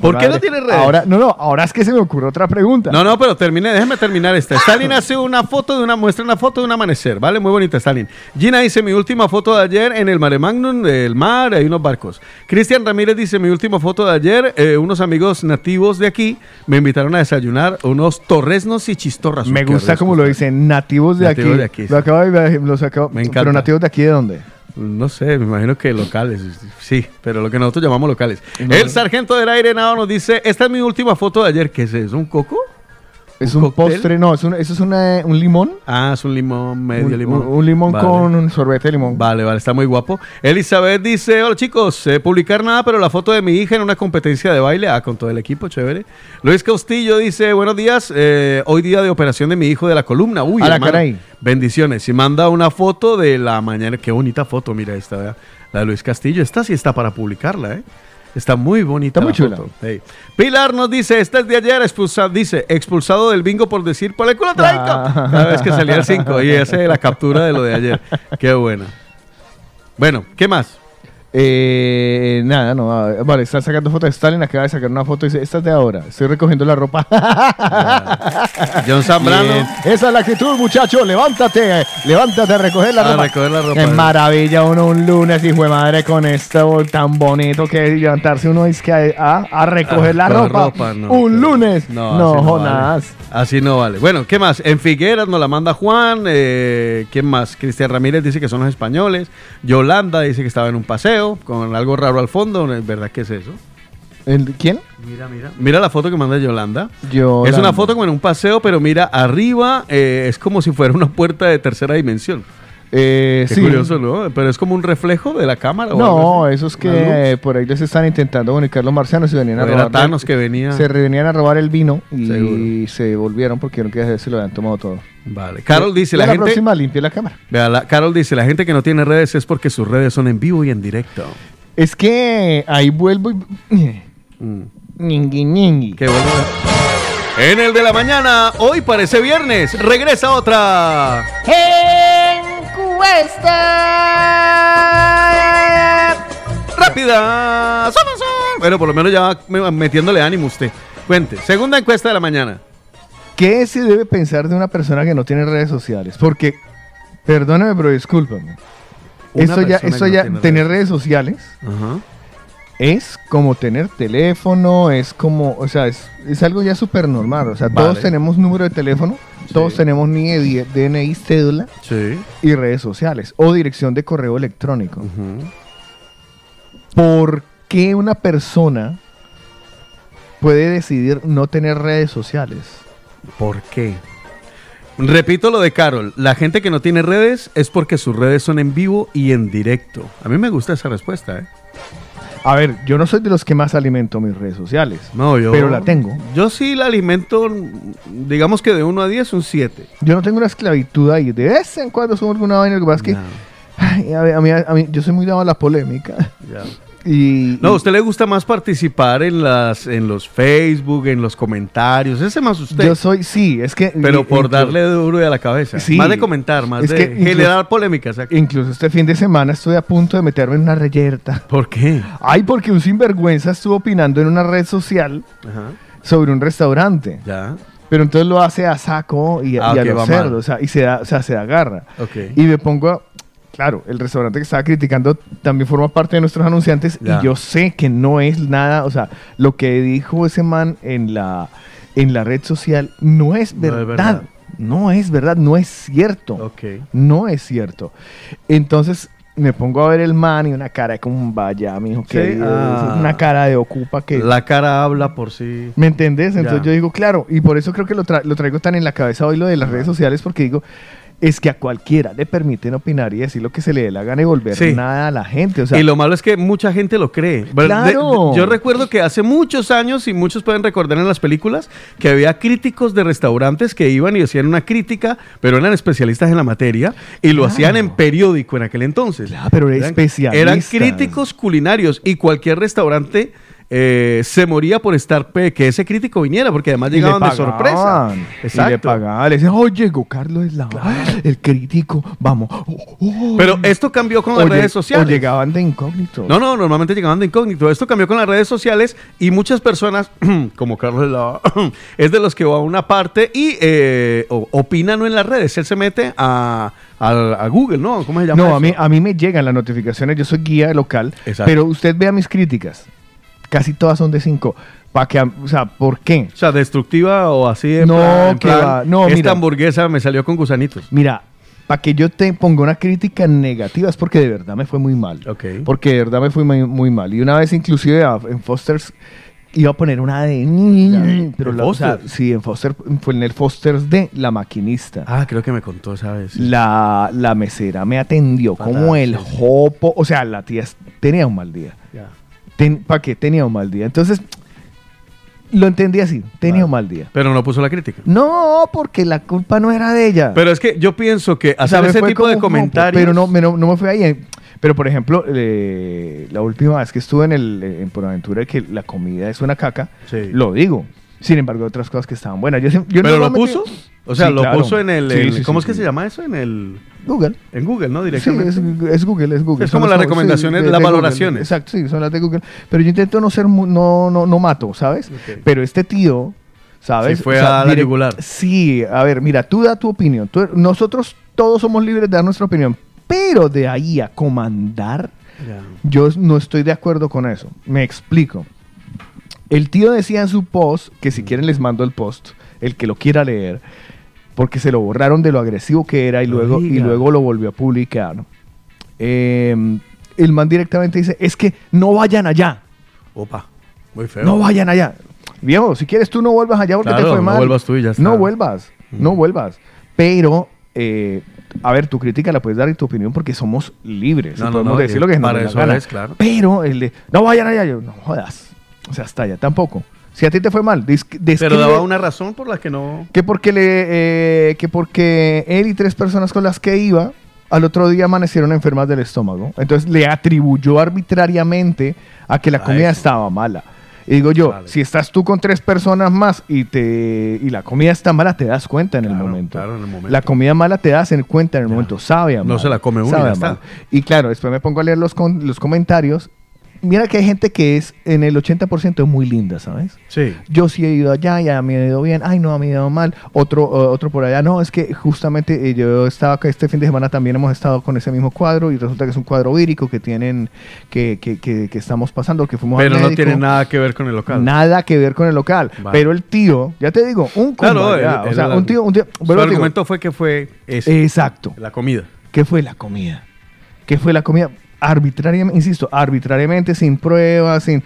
[SPEAKER 3] ¿Por qué no tiene redes?
[SPEAKER 2] Ahora, no, no, ahora es que se me ocurre otra pregunta.
[SPEAKER 3] No, no, pero termine, déjeme terminar esta. Stalin hace una foto de una, muestra una foto de un amanecer, ¿vale? Muy bonita, Stalin. Gina dice, mi última foto de ayer en el Mare Magnum, del mar, hay unos barcos. Cristian Ramírez dice, mi última foto de ayer, eh, unos amigos nativos de aquí me invitaron a desayunar unos torresnos y chistorras.
[SPEAKER 2] Me gusta como lo dicen, nativos de
[SPEAKER 3] Nativos
[SPEAKER 2] aquí.
[SPEAKER 3] de aquí,
[SPEAKER 2] Lo
[SPEAKER 3] sí.
[SPEAKER 2] acabo de ver, los acabo-
[SPEAKER 3] Me encanta.
[SPEAKER 2] Pero nativos de aquí, ¿de dónde?
[SPEAKER 3] No sé, me imagino que locales, sí, pero lo que nosotros llamamos locales. El sargento del aire Nao nos dice, esta es mi última foto de ayer, ¿qué es eso? ¿Un coco?
[SPEAKER 2] Es
[SPEAKER 3] ¿Un
[SPEAKER 2] postre, no, es un- eso es una- un limón.
[SPEAKER 3] Ah, es un limón, medio
[SPEAKER 2] un,
[SPEAKER 3] limón.
[SPEAKER 2] un- limón
[SPEAKER 3] Vale.
[SPEAKER 2] con un sorbete de limón.
[SPEAKER 3] Vale, vale, está muy guapo. Elizabeth dice, hola chicos, eh, publicar nada, pero la foto de mi hija en una competencia de baile, ah, con todo el equipo, chévere. Luis Castillo dice, buenos días, eh, hoy día de operación de mi hijo de la columna. Uy,
[SPEAKER 2] A la caray.
[SPEAKER 3] bendiciones. Y manda una foto de la mañana, qué bonita foto, mira esta, ¿verdad? la de Luis Castillo. Esta sí está para publicarla, ¿eh? Está muy bonita.
[SPEAKER 2] Está muy
[SPEAKER 3] la
[SPEAKER 2] chula.
[SPEAKER 3] Pilar nos dice, esta es de ayer, expulsa- dice, expulsado del bingo por decir, por el culo traigo.
[SPEAKER 2] Ah.
[SPEAKER 3] Cada vez que salía el 5 y esa es la captura de lo de ayer. Qué buena. Bueno, ¿qué más?
[SPEAKER 2] Eh, nada, no. ah, Vale, está sacando foto de Stalin. Acaba de sacar una foto y dice: Esta es de ahora. Estoy recogiendo la ropa.
[SPEAKER 3] John Zambrano.
[SPEAKER 2] Bien. Esa es la actitud, muchacho. Levántate. Levántate a recoger la
[SPEAKER 3] A
[SPEAKER 2] ropa.
[SPEAKER 3] recoger la ropa.
[SPEAKER 2] Es maravilla uno un lunes, hijo de madre, con esto tan bonito que es levantarse uno es que a, a- a recoger la
[SPEAKER 3] Ah, Con
[SPEAKER 2] ropa.
[SPEAKER 3] no,
[SPEAKER 2] un lunes.
[SPEAKER 3] No,
[SPEAKER 2] No,
[SPEAKER 3] así
[SPEAKER 2] jodas.
[SPEAKER 3] Vale. Así no vale. Bueno, ¿qué más? En Figueras nos la manda Juan. Eh, ¿Quién más? Cristian Ramírez dice que son los españoles. Yolanda dice que estaba en un paseo con algo raro al fondo. ¿Es verdad que es eso?
[SPEAKER 2] ¿El- ¿Quién?
[SPEAKER 3] Mira, mira. Mira la foto que manda Yolanda.
[SPEAKER 2] Yo.
[SPEAKER 3] Es una foto como en un paseo, pero mira, arriba eh, es como si fuera una puerta de tercera dimensión.
[SPEAKER 2] Eh,
[SPEAKER 3] Qué
[SPEAKER 2] sí.
[SPEAKER 3] curioso, ¿no? Pero es como un reflejo de la cámara. o algo
[SPEAKER 2] No,
[SPEAKER 3] así.
[SPEAKER 2] eso es que eh, por ahí les están intentando comunicar los marcianos y venían a robar.
[SPEAKER 3] Thanos que venía.
[SPEAKER 2] Se venían a robar el vino y
[SPEAKER 3] Seguro.
[SPEAKER 2] se volvieron porque no saber si lo habían tomado todo.
[SPEAKER 3] Vale. Carol dice,
[SPEAKER 2] Y
[SPEAKER 3] la
[SPEAKER 2] la
[SPEAKER 3] gente...
[SPEAKER 2] próxima limpie la cámara.
[SPEAKER 3] Vea, la- Carol dice, la gente que no tiene redes es porque sus redes son en vivo y en directo.
[SPEAKER 2] Es que ahí vuelvo y...
[SPEAKER 3] Mm.
[SPEAKER 2] Ñingui, ñingui.
[SPEAKER 3] Qué bueno. En el de la mañana, hoy parece viernes, regresa otra.
[SPEAKER 4] Encuesta.
[SPEAKER 3] Rápida. Bueno, por lo menos ya va me- metiéndole ánimo usted. Cuente, segunda encuesta de la mañana.
[SPEAKER 2] ¿Qué se debe pensar de una persona que no tiene redes sociales? Porque, perdóname, pero discúlpame.
[SPEAKER 3] Una
[SPEAKER 2] Eso ya, eso
[SPEAKER 3] no
[SPEAKER 2] ya,
[SPEAKER 3] tiene
[SPEAKER 2] tener redes sociales
[SPEAKER 3] Ajá.
[SPEAKER 2] es como tener teléfono, es como, o sea, es, es algo ya súper normal. O sea,
[SPEAKER 3] Vale.
[SPEAKER 2] todos tenemos número de teléfono, todos tenemos ni DNI, cédula
[SPEAKER 3] Sí.
[SPEAKER 2] y redes sociales o dirección de correo electrónico. ¿Por qué una persona puede decidir no tener redes sociales?
[SPEAKER 3] ¿Por qué? Repito lo de Carol, la gente que no tiene redes es porque sus redes son en vivo y en directo. A mí me gusta esa respuesta, ¿eh?
[SPEAKER 2] A ver, yo no soy de los que más alimento mis redes sociales.
[SPEAKER 3] No, yo...
[SPEAKER 2] Pero la tengo.
[SPEAKER 3] Yo sí la alimento, digamos que de 1 a 10, un 7.
[SPEAKER 2] Yo no tengo una esclavitud ahí. De vez en cuando subo alguna vaina. Lo que pasa es que
[SPEAKER 3] No,
[SPEAKER 2] ay, a, mí, a mí- a mí- yo soy muy dado a la polémica.
[SPEAKER 3] ya.
[SPEAKER 2] Y,
[SPEAKER 3] No, a usted le gusta más participar en las en los Facebook, en los comentarios, ese más usted.
[SPEAKER 2] yo soy, sí, es que.
[SPEAKER 3] pero
[SPEAKER 2] y-
[SPEAKER 3] por darle duro y a la cabeza.
[SPEAKER 2] Sí.
[SPEAKER 3] Más de comentar, más
[SPEAKER 2] Es
[SPEAKER 3] de
[SPEAKER 2] que incluso-
[SPEAKER 3] generar polémica. exacto.
[SPEAKER 2] Incluso este fin de semana estoy a punto de meterme en una reyerta.
[SPEAKER 3] ¿Por qué?
[SPEAKER 2] Ay, porque un sinvergüenza estuvo opinando en una red social
[SPEAKER 3] Ajá.
[SPEAKER 2] sobre un restaurante.
[SPEAKER 3] Ya.
[SPEAKER 2] Pero entonces lo hace a saco y, a-
[SPEAKER 3] Ah,
[SPEAKER 2] y a
[SPEAKER 3] ok,
[SPEAKER 2] los cerdos. O sea, y se da, o sea, se agarra.
[SPEAKER 3] Ok.
[SPEAKER 2] Y me pongo a- Claro, el restaurante que estaba criticando también forma parte de nuestros anunciantes
[SPEAKER 3] Ya.
[SPEAKER 2] y yo sé que no es nada, o sea, lo que dijo ese man en la, en la red social no es
[SPEAKER 3] No es
[SPEAKER 2] verdad.
[SPEAKER 3] verdad.
[SPEAKER 2] No es verdad, no es cierto.
[SPEAKER 3] Ok.
[SPEAKER 2] No es cierto. Entonces me pongo a ver el man y una cara de como vaya, mijo, que
[SPEAKER 3] Sí, ah.
[SPEAKER 2] una cara de ocupa que...
[SPEAKER 3] La cara habla por sí.
[SPEAKER 2] ¿Me entendés? Entonces
[SPEAKER 3] Ya.
[SPEAKER 2] yo digo, claro, y por eso creo que lo, tra- lo traigo tan en la cabeza hoy lo de las redes sociales, porque digo, es que a cualquiera le permiten opinar y decir lo que se le dé la gana y volver
[SPEAKER 3] Sí.
[SPEAKER 2] nada a la gente. O sea,
[SPEAKER 3] y lo malo es que mucha gente lo cree. De-
[SPEAKER 2] Claro.
[SPEAKER 3] de- yo recuerdo que hace muchos años, y muchos pueden recordar en las películas, que había críticos de restaurantes que iban y hacían una crítica, pero eran especialistas en la materia, y lo
[SPEAKER 2] Claro.
[SPEAKER 3] hacían en periódico en aquel entonces.
[SPEAKER 2] Claro, pero eran especialistas.
[SPEAKER 3] Eran críticos culinarios, y cualquier restaurante eh, se moría por estar que ese crítico viniera, porque además
[SPEAKER 2] y
[SPEAKER 3] llegaban de sorpresa.
[SPEAKER 2] Y le
[SPEAKER 3] Exacto.
[SPEAKER 2] pagaban, le decían, oh, llegó Carlos Eslava, el crítico, vamos. Oh, oh".
[SPEAKER 3] Pero esto cambió con
[SPEAKER 2] O
[SPEAKER 3] las redes sociales.
[SPEAKER 2] O llegaban de incógnito.
[SPEAKER 3] No, no, normalmente llegaban de incógnito. Esto cambió con las redes sociales y muchas personas, como Carlos Lava, es de los que va a una parte y eh, o- opina no en las redes. Él se mete a, a- a Google, ¿no? ¿Cómo se llama?
[SPEAKER 2] No,
[SPEAKER 3] eso?
[SPEAKER 2] a mí, a mí me llegan las notificaciones, yo soy guía local,
[SPEAKER 3] Exacto.
[SPEAKER 2] pero usted vea mis críticas, casi todas son de 5. Para que, o sea, ¿por qué?
[SPEAKER 3] O sea, destructiva o así.
[SPEAKER 2] No,
[SPEAKER 3] plan- en
[SPEAKER 2] que
[SPEAKER 3] plan,
[SPEAKER 2] va. No,
[SPEAKER 3] esta
[SPEAKER 2] mira.
[SPEAKER 3] hamburguesa me salió con gusanitos.
[SPEAKER 2] Mira, para que yo te ponga una crítica negativa es porque de verdad me fue muy mal.
[SPEAKER 3] Ok.
[SPEAKER 2] Porque de verdad me fue muy, muy mal. Y una vez inclusive a- en Foster's iba a poner una de... Pero
[SPEAKER 3] ¿En
[SPEAKER 2] la, o sea, sí, en Foster, fue en el Foster's de La Maquinista.
[SPEAKER 3] Ah, creo que me contó esa vez.
[SPEAKER 2] La, la mesera me atendió
[SPEAKER 3] Fatal,
[SPEAKER 2] como el
[SPEAKER 3] sí.
[SPEAKER 2] jopo. O sea, la tía tenía un mal día.
[SPEAKER 3] Ya.
[SPEAKER 2] ¿Para qué? Tenía un mal día. Entonces, lo entendí así. Tenía un mal día.
[SPEAKER 3] Pero no puso la crítica.
[SPEAKER 2] No, porque la culpa no era de ella.
[SPEAKER 3] Pero es que yo pienso que
[SPEAKER 2] O sea,
[SPEAKER 3] hacer ese tipo de comentarios.
[SPEAKER 2] Pero no, me- no, no me fue ahí. Pero, por ejemplo, eh, la última vez que estuve en el en Aventura que la comida es una caca,
[SPEAKER 3] Sí.
[SPEAKER 2] lo digo. Sin embargo, otras cosas que estaban buenas. Yo,
[SPEAKER 3] ¿Pero lo puso? O sea,
[SPEAKER 2] Sí,
[SPEAKER 3] lo
[SPEAKER 2] claro.
[SPEAKER 3] puso en el.
[SPEAKER 2] Sí,
[SPEAKER 3] el-
[SPEAKER 2] sí,
[SPEAKER 3] ¿Cómo es que se llama eso? En el.
[SPEAKER 2] Google.
[SPEAKER 3] En Google, ¿no?
[SPEAKER 2] Sí,
[SPEAKER 3] Directamente.
[SPEAKER 2] es, es Google, es Google.
[SPEAKER 3] Es como
[SPEAKER 2] las-
[SPEAKER 3] las recomendaciones,
[SPEAKER 2] de-
[SPEAKER 3] las
[SPEAKER 2] de Google.
[SPEAKER 3] valoraciones.
[SPEAKER 2] Exacto, sí, son las de Google. Pero yo intento no ser, no, no, no mato, ¿sabes?
[SPEAKER 3] Ok.
[SPEAKER 2] Pero este tío, ¿sabes?
[SPEAKER 3] Sí, fue a la yugular.
[SPEAKER 2] Sí, a ver, mira, tú da tu opinión. Tú- nosotros todos somos libres de dar nuestra opinión. Pero de ahí a comandar,
[SPEAKER 3] Ya.
[SPEAKER 2] yo no estoy de acuerdo con eso. Me explico. El tío decía en su post, que si quieren les mando el post, el que lo quiera leer, porque se lo borraron de lo agresivo que era y
[SPEAKER 3] No
[SPEAKER 2] luego, y luego lo volvió a publicar. Eh, el man directamente dice, es que no vayan allá,
[SPEAKER 3] Opa. Muy feo.
[SPEAKER 2] no vayan allá. Viejo, si quieres tú no vuelvas allá porque
[SPEAKER 3] Claro,
[SPEAKER 2] te fue
[SPEAKER 3] no
[SPEAKER 2] mal.
[SPEAKER 3] vuelvas tú y ya está.
[SPEAKER 2] No vuelvas, no vuelvas. Pero, eh, a ver, tu crítica la puedes dar y tu opinión porque somos libres.
[SPEAKER 3] No, no,
[SPEAKER 2] podemos
[SPEAKER 3] no,
[SPEAKER 2] decir lo que nos
[SPEAKER 3] para eso es, claro.
[SPEAKER 2] Pero el de, no vayan allá, yo, no jodas. O sea, hasta allá tampoco. Si a ti te fue mal,
[SPEAKER 3] Pero daba una razón por la que no.
[SPEAKER 2] que porque le eh, que porque él y tres personas con las que iba al otro día amanecieron enfermas del estómago. Entonces le atribuyó arbitrariamente a que la
[SPEAKER 3] A
[SPEAKER 2] comida
[SPEAKER 3] eso.
[SPEAKER 2] estaba mala. Y digo yo,
[SPEAKER 3] Vale.
[SPEAKER 2] si estás tú con tres personas más y te y la comida está mala, te das cuenta en el momento.
[SPEAKER 3] claro, en el momento.
[SPEAKER 2] La comida mala te das en cuenta en el momento, sabe a
[SPEAKER 3] No
[SPEAKER 2] mal,
[SPEAKER 3] se la come uno y.
[SPEAKER 2] Y claro, después me pongo a leer los, con- los comentarios. Mira que hay gente que es en el 80% muy linda, ¿sabes?
[SPEAKER 3] Sí.
[SPEAKER 2] yo sí he ido allá, ya me ha ido bien, ay no, me ha ido mal, otro, otro por allá, no, es que justamente eh, yo estaba acá este fin de semana también hemos estado con ese mismo cuadro y resulta que es un cuadro vírico que tienen, que, que, que, que estamos pasando, que fuimos al
[SPEAKER 3] Pero no
[SPEAKER 2] médico.
[SPEAKER 3] tiene nada que ver con el local.
[SPEAKER 2] Nada que ver con el local.
[SPEAKER 3] Vale.
[SPEAKER 2] Pero el tío, ya te digo, un
[SPEAKER 3] Claro,
[SPEAKER 2] allá,
[SPEAKER 3] el-
[SPEAKER 2] o sea,
[SPEAKER 3] el-
[SPEAKER 2] un tío, un tío,
[SPEAKER 3] Su
[SPEAKER 2] a
[SPEAKER 3] argumento fue que fue ese,
[SPEAKER 2] Exacto.
[SPEAKER 3] la comida.
[SPEAKER 2] ¿Qué fue la comida? ¿Qué fue la comida? Arbitrariamente, insisto, arbitrariamente, sin pruebas, sin...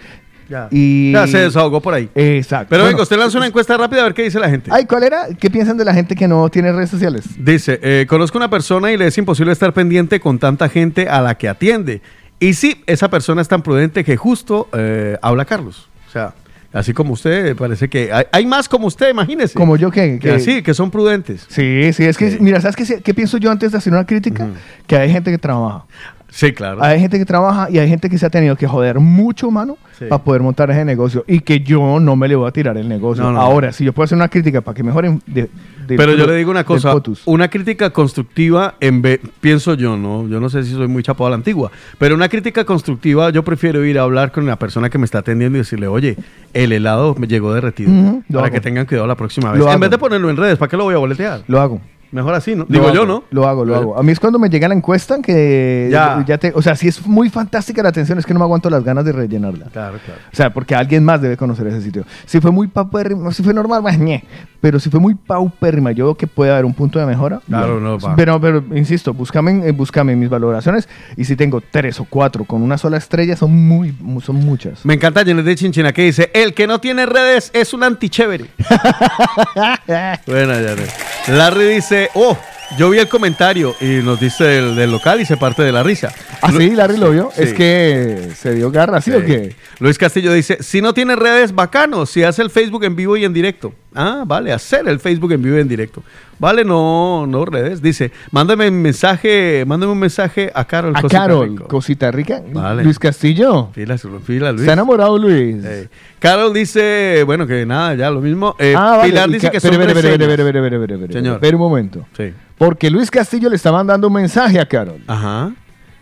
[SPEAKER 3] Ya.
[SPEAKER 2] Y...
[SPEAKER 3] Ya se desahogó por ahí.
[SPEAKER 2] Exacto.
[SPEAKER 3] Pero
[SPEAKER 2] Bueno,
[SPEAKER 3] venga, usted lanza una encuesta rápida a ver qué dice la gente.
[SPEAKER 2] Ay, ¿cuál era? ¿Qué piensan de la gente que no tiene redes sociales?
[SPEAKER 3] Dice, eh, conozco una persona y le es imposible estar pendiente con tanta gente a la que atiende. Y sí, esa persona es tan prudente que justo eh, habla Carlos. O sea, así como usted, parece que hay, hay más como usted, imagínese.
[SPEAKER 2] Como yo que...
[SPEAKER 3] que así, que son prudentes.
[SPEAKER 2] Sí, sí, es que,
[SPEAKER 3] Sí.
[SPEAKER 2] mira, ¿sabes qué, qué pienso yo antes de hacer una crítica? Que hay gente que trabaja.
[SPEAKER 3] Sí, claro.
[SPEAKER 2] Hay gente que trabaja y hay gente que se ha tenido que joder mucho, mano,
[SPEAKER 3] Sí.
[SPEAKER 2] para poder montar ese negocio. Y que yo no me le voy a tirar el negocio.
[SPEAKER 3] No, no,
[SPEAKER 2] Ahora, si yo puedo hacer una crítica para que mejoren... de-
[SPEAKER 3] Pero yo le digo una cosa, una crítica constructiva, en vez, pienso yo, ¿no? Yo no sé si soy muy chapado a la antigua, pero una crítica constructiva, yo prefiero ir a hablar con la persona que me está atendiendo y decirle, oye, el helado me llegó derretido, para
[SPEAKER 2] hago.
[SPEAKER 3] que tengan cuidado la próxima vez.
[SPEAKER 2] Lo
[SPEAKER 3] en
[SPEAKER 2] hago.
[SPEAKER 3] vez de ponerlo en redes, ¿para qué lo voy a boletear?
[SPEAKER 2] Lo hago.
[SPEAKER 3] Mejor así, ¿no? Digo yo, ¿no?
[SPEAKER 2] Lo hago, lo hago. A mí es cuando me llega la encuesta que
[SPEAKER 3] Ya.
[SPEAKER 2] ya, te, o sea, si es muy fantástica la atención, es que no me aguanto las ganas de rellenarla.
[SPEAKER 3] Claro, claro.
[SPEAKER 2] O sea, porque alguien más debe conocer ese sitio. Si fue muy paupérrima, si fue normal, pues, ñe. Pero si fue muy paupérrima, yo veo que puede haber un punto de mejora.
[SPEAKER 3] Claro,
[SPEAKER 2] bueno.
[SPEAKER 3] no, va.
[SPEAKER 2] Pero, pero, insisto, búscame, eh, búscame mis valoraciones. Y si tengo tres o cuatro con una sola estrella, son muy, mu- son muchas.
[SPEAKER 3] Me encanta Janet de Chinchina que dice, el que no tiene redes es un antichévere. Buena, Janet. Larry dice, oh, yo vi el comentario y nos dice el del local y se parte de la risa.
[SPEAKER 2] ¿Ah, sí? Larry lo vio.
[SPEAKER 3] Sí.
[SPEAKER 2] Es que se dio garra, ¿sí, o qué?
[SPEAKER 3] Luis Castillo dice, si no tiene redes, bacano, si hace el Facebook en vivo y en directo. Ah, vale, hacer el Facebook en vivo y en directo. Vale, no, no redes. Dice, mándame un mensaje, mándame un mensaje a Carol.
[SPEAKER 2] A
[SPEAKER 3] Cosita
[SPEAKER 2] Carol,
[SPEAKER 3] Rico.
[SPEAKER 2] cosita rica.
[SPEAKER 3] Vale.
[SPEAKER 2] Luis Castillo.
[SPEAKER 3] Fila, fila, Luis.
[SPEAKER 2] Está enamorado, Luis.
[SPEAKER 3] Eh, Carol dice, bueno, que nada, ya lo mismo. Eh,
[SPEAKER 2] ah, vale.
[SPEAKER 3] Pilar dice que son
[SPEAKER 2] espere, espere, espere, espere,
[SPEAKER 3] Señor.
[SPEAKER 2] Espere un momento.
[SPEAKER 3] Sí.
[SPEAKER 2] Porque Luis Castillo le está mandando un mensaje a Carol.
[SPEAKER 3] Ajá.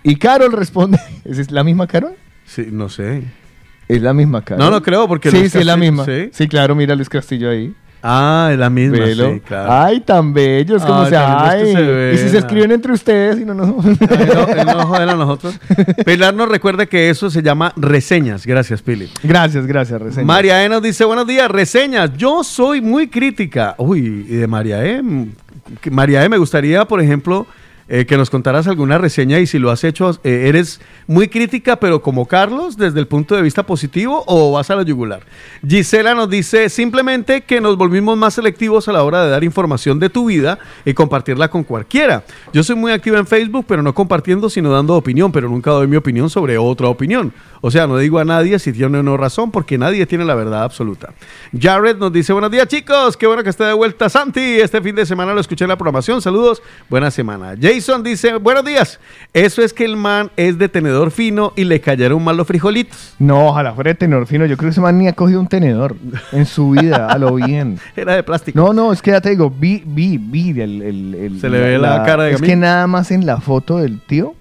[SPEAKER 2] Y Carol responde. ¿Es la misma Carol?
[SPEAKER 3] Sí, no sé.
[SPEAKER 2] Es la misma Carol.
[SPEAKER 3] No, no creo, porque
[SPEAKER 2] Sí,
[SPEAKER 3] Luis
[SPEAKER 2] sí, es la
[SPEAKER 3] Castillo-
[SPEAKER 2] misma.
[SPEAKER 3] ¿sí?
[SPEAKER 2] Sí, claro, mira Luis Castillo ahí.
[SPEAKER 3] Ah, es la misma,
[SPEAKER 2] Velo.
[SPEAKER 3] sí, claro.
[SPEAKER 2] Ay, tan bellos como
[SPEAKER 3] Ay,
[SPEAKER 2] se
[SPEAKER 3] que
[SPEAKER 2] ay.
[SPEAKER 3] se ven,
[SPEAKER 2] Y si se escriben entre ustedes y no nos.
[SPEAKER 3] Ay, no, no a nosotros. Pilar nos recuerda que eso se llama reseñas. Gracias, Pili.
[SPEAKER 2] gracias, gracias, reseña.
[SPEAKER 3] María E nos dice, buenos días, reseñas. Yo soy muy crítica. Uy, y de María E. María E, me gustaría, por ejemplo, eh, que nos contaras alguna reseña y si lo has hecho, eh, ¿eres muy crítica, pero como Carlos, desde el punto de vista positivo o vas a la yugular? Gisela nos dice simplemente que nos volvimos más selectivos a la hora de dar información de tu vida y compartirla con cualquiera. Yo soy muy activa en Facebook, pero no compartiendo, sino dando opinión, pero nunca doy mi opinión sobre otra opinión. O sea, no digo a nadie si tiene o no razón, porque nadie tiene la verdad absoluta. Jared nos dice, buenos días chicos, qué bueno que esté de vuelta Santi. Este fin de semana lo escuché en la programación, saludos, buena semana. Jason dice, buenos días, eso es que el man es de tenedor fino y le cayeron mal los frijolitos.
[SPEAKER 2] No, ojalá fuera de tenedor fino. Yo creo que ese man ni ha cogido un tenedor en su vida, a lo bien.
[SPEAKER 3] Era de plástico.
[SPEAKER 2] No, no, es que ya te digo, vi, vi, vi el... el- el-
[SPEAKER 3] Se le ve la cara de
[SPEAKER 2] Es que nada más en la foto del tío,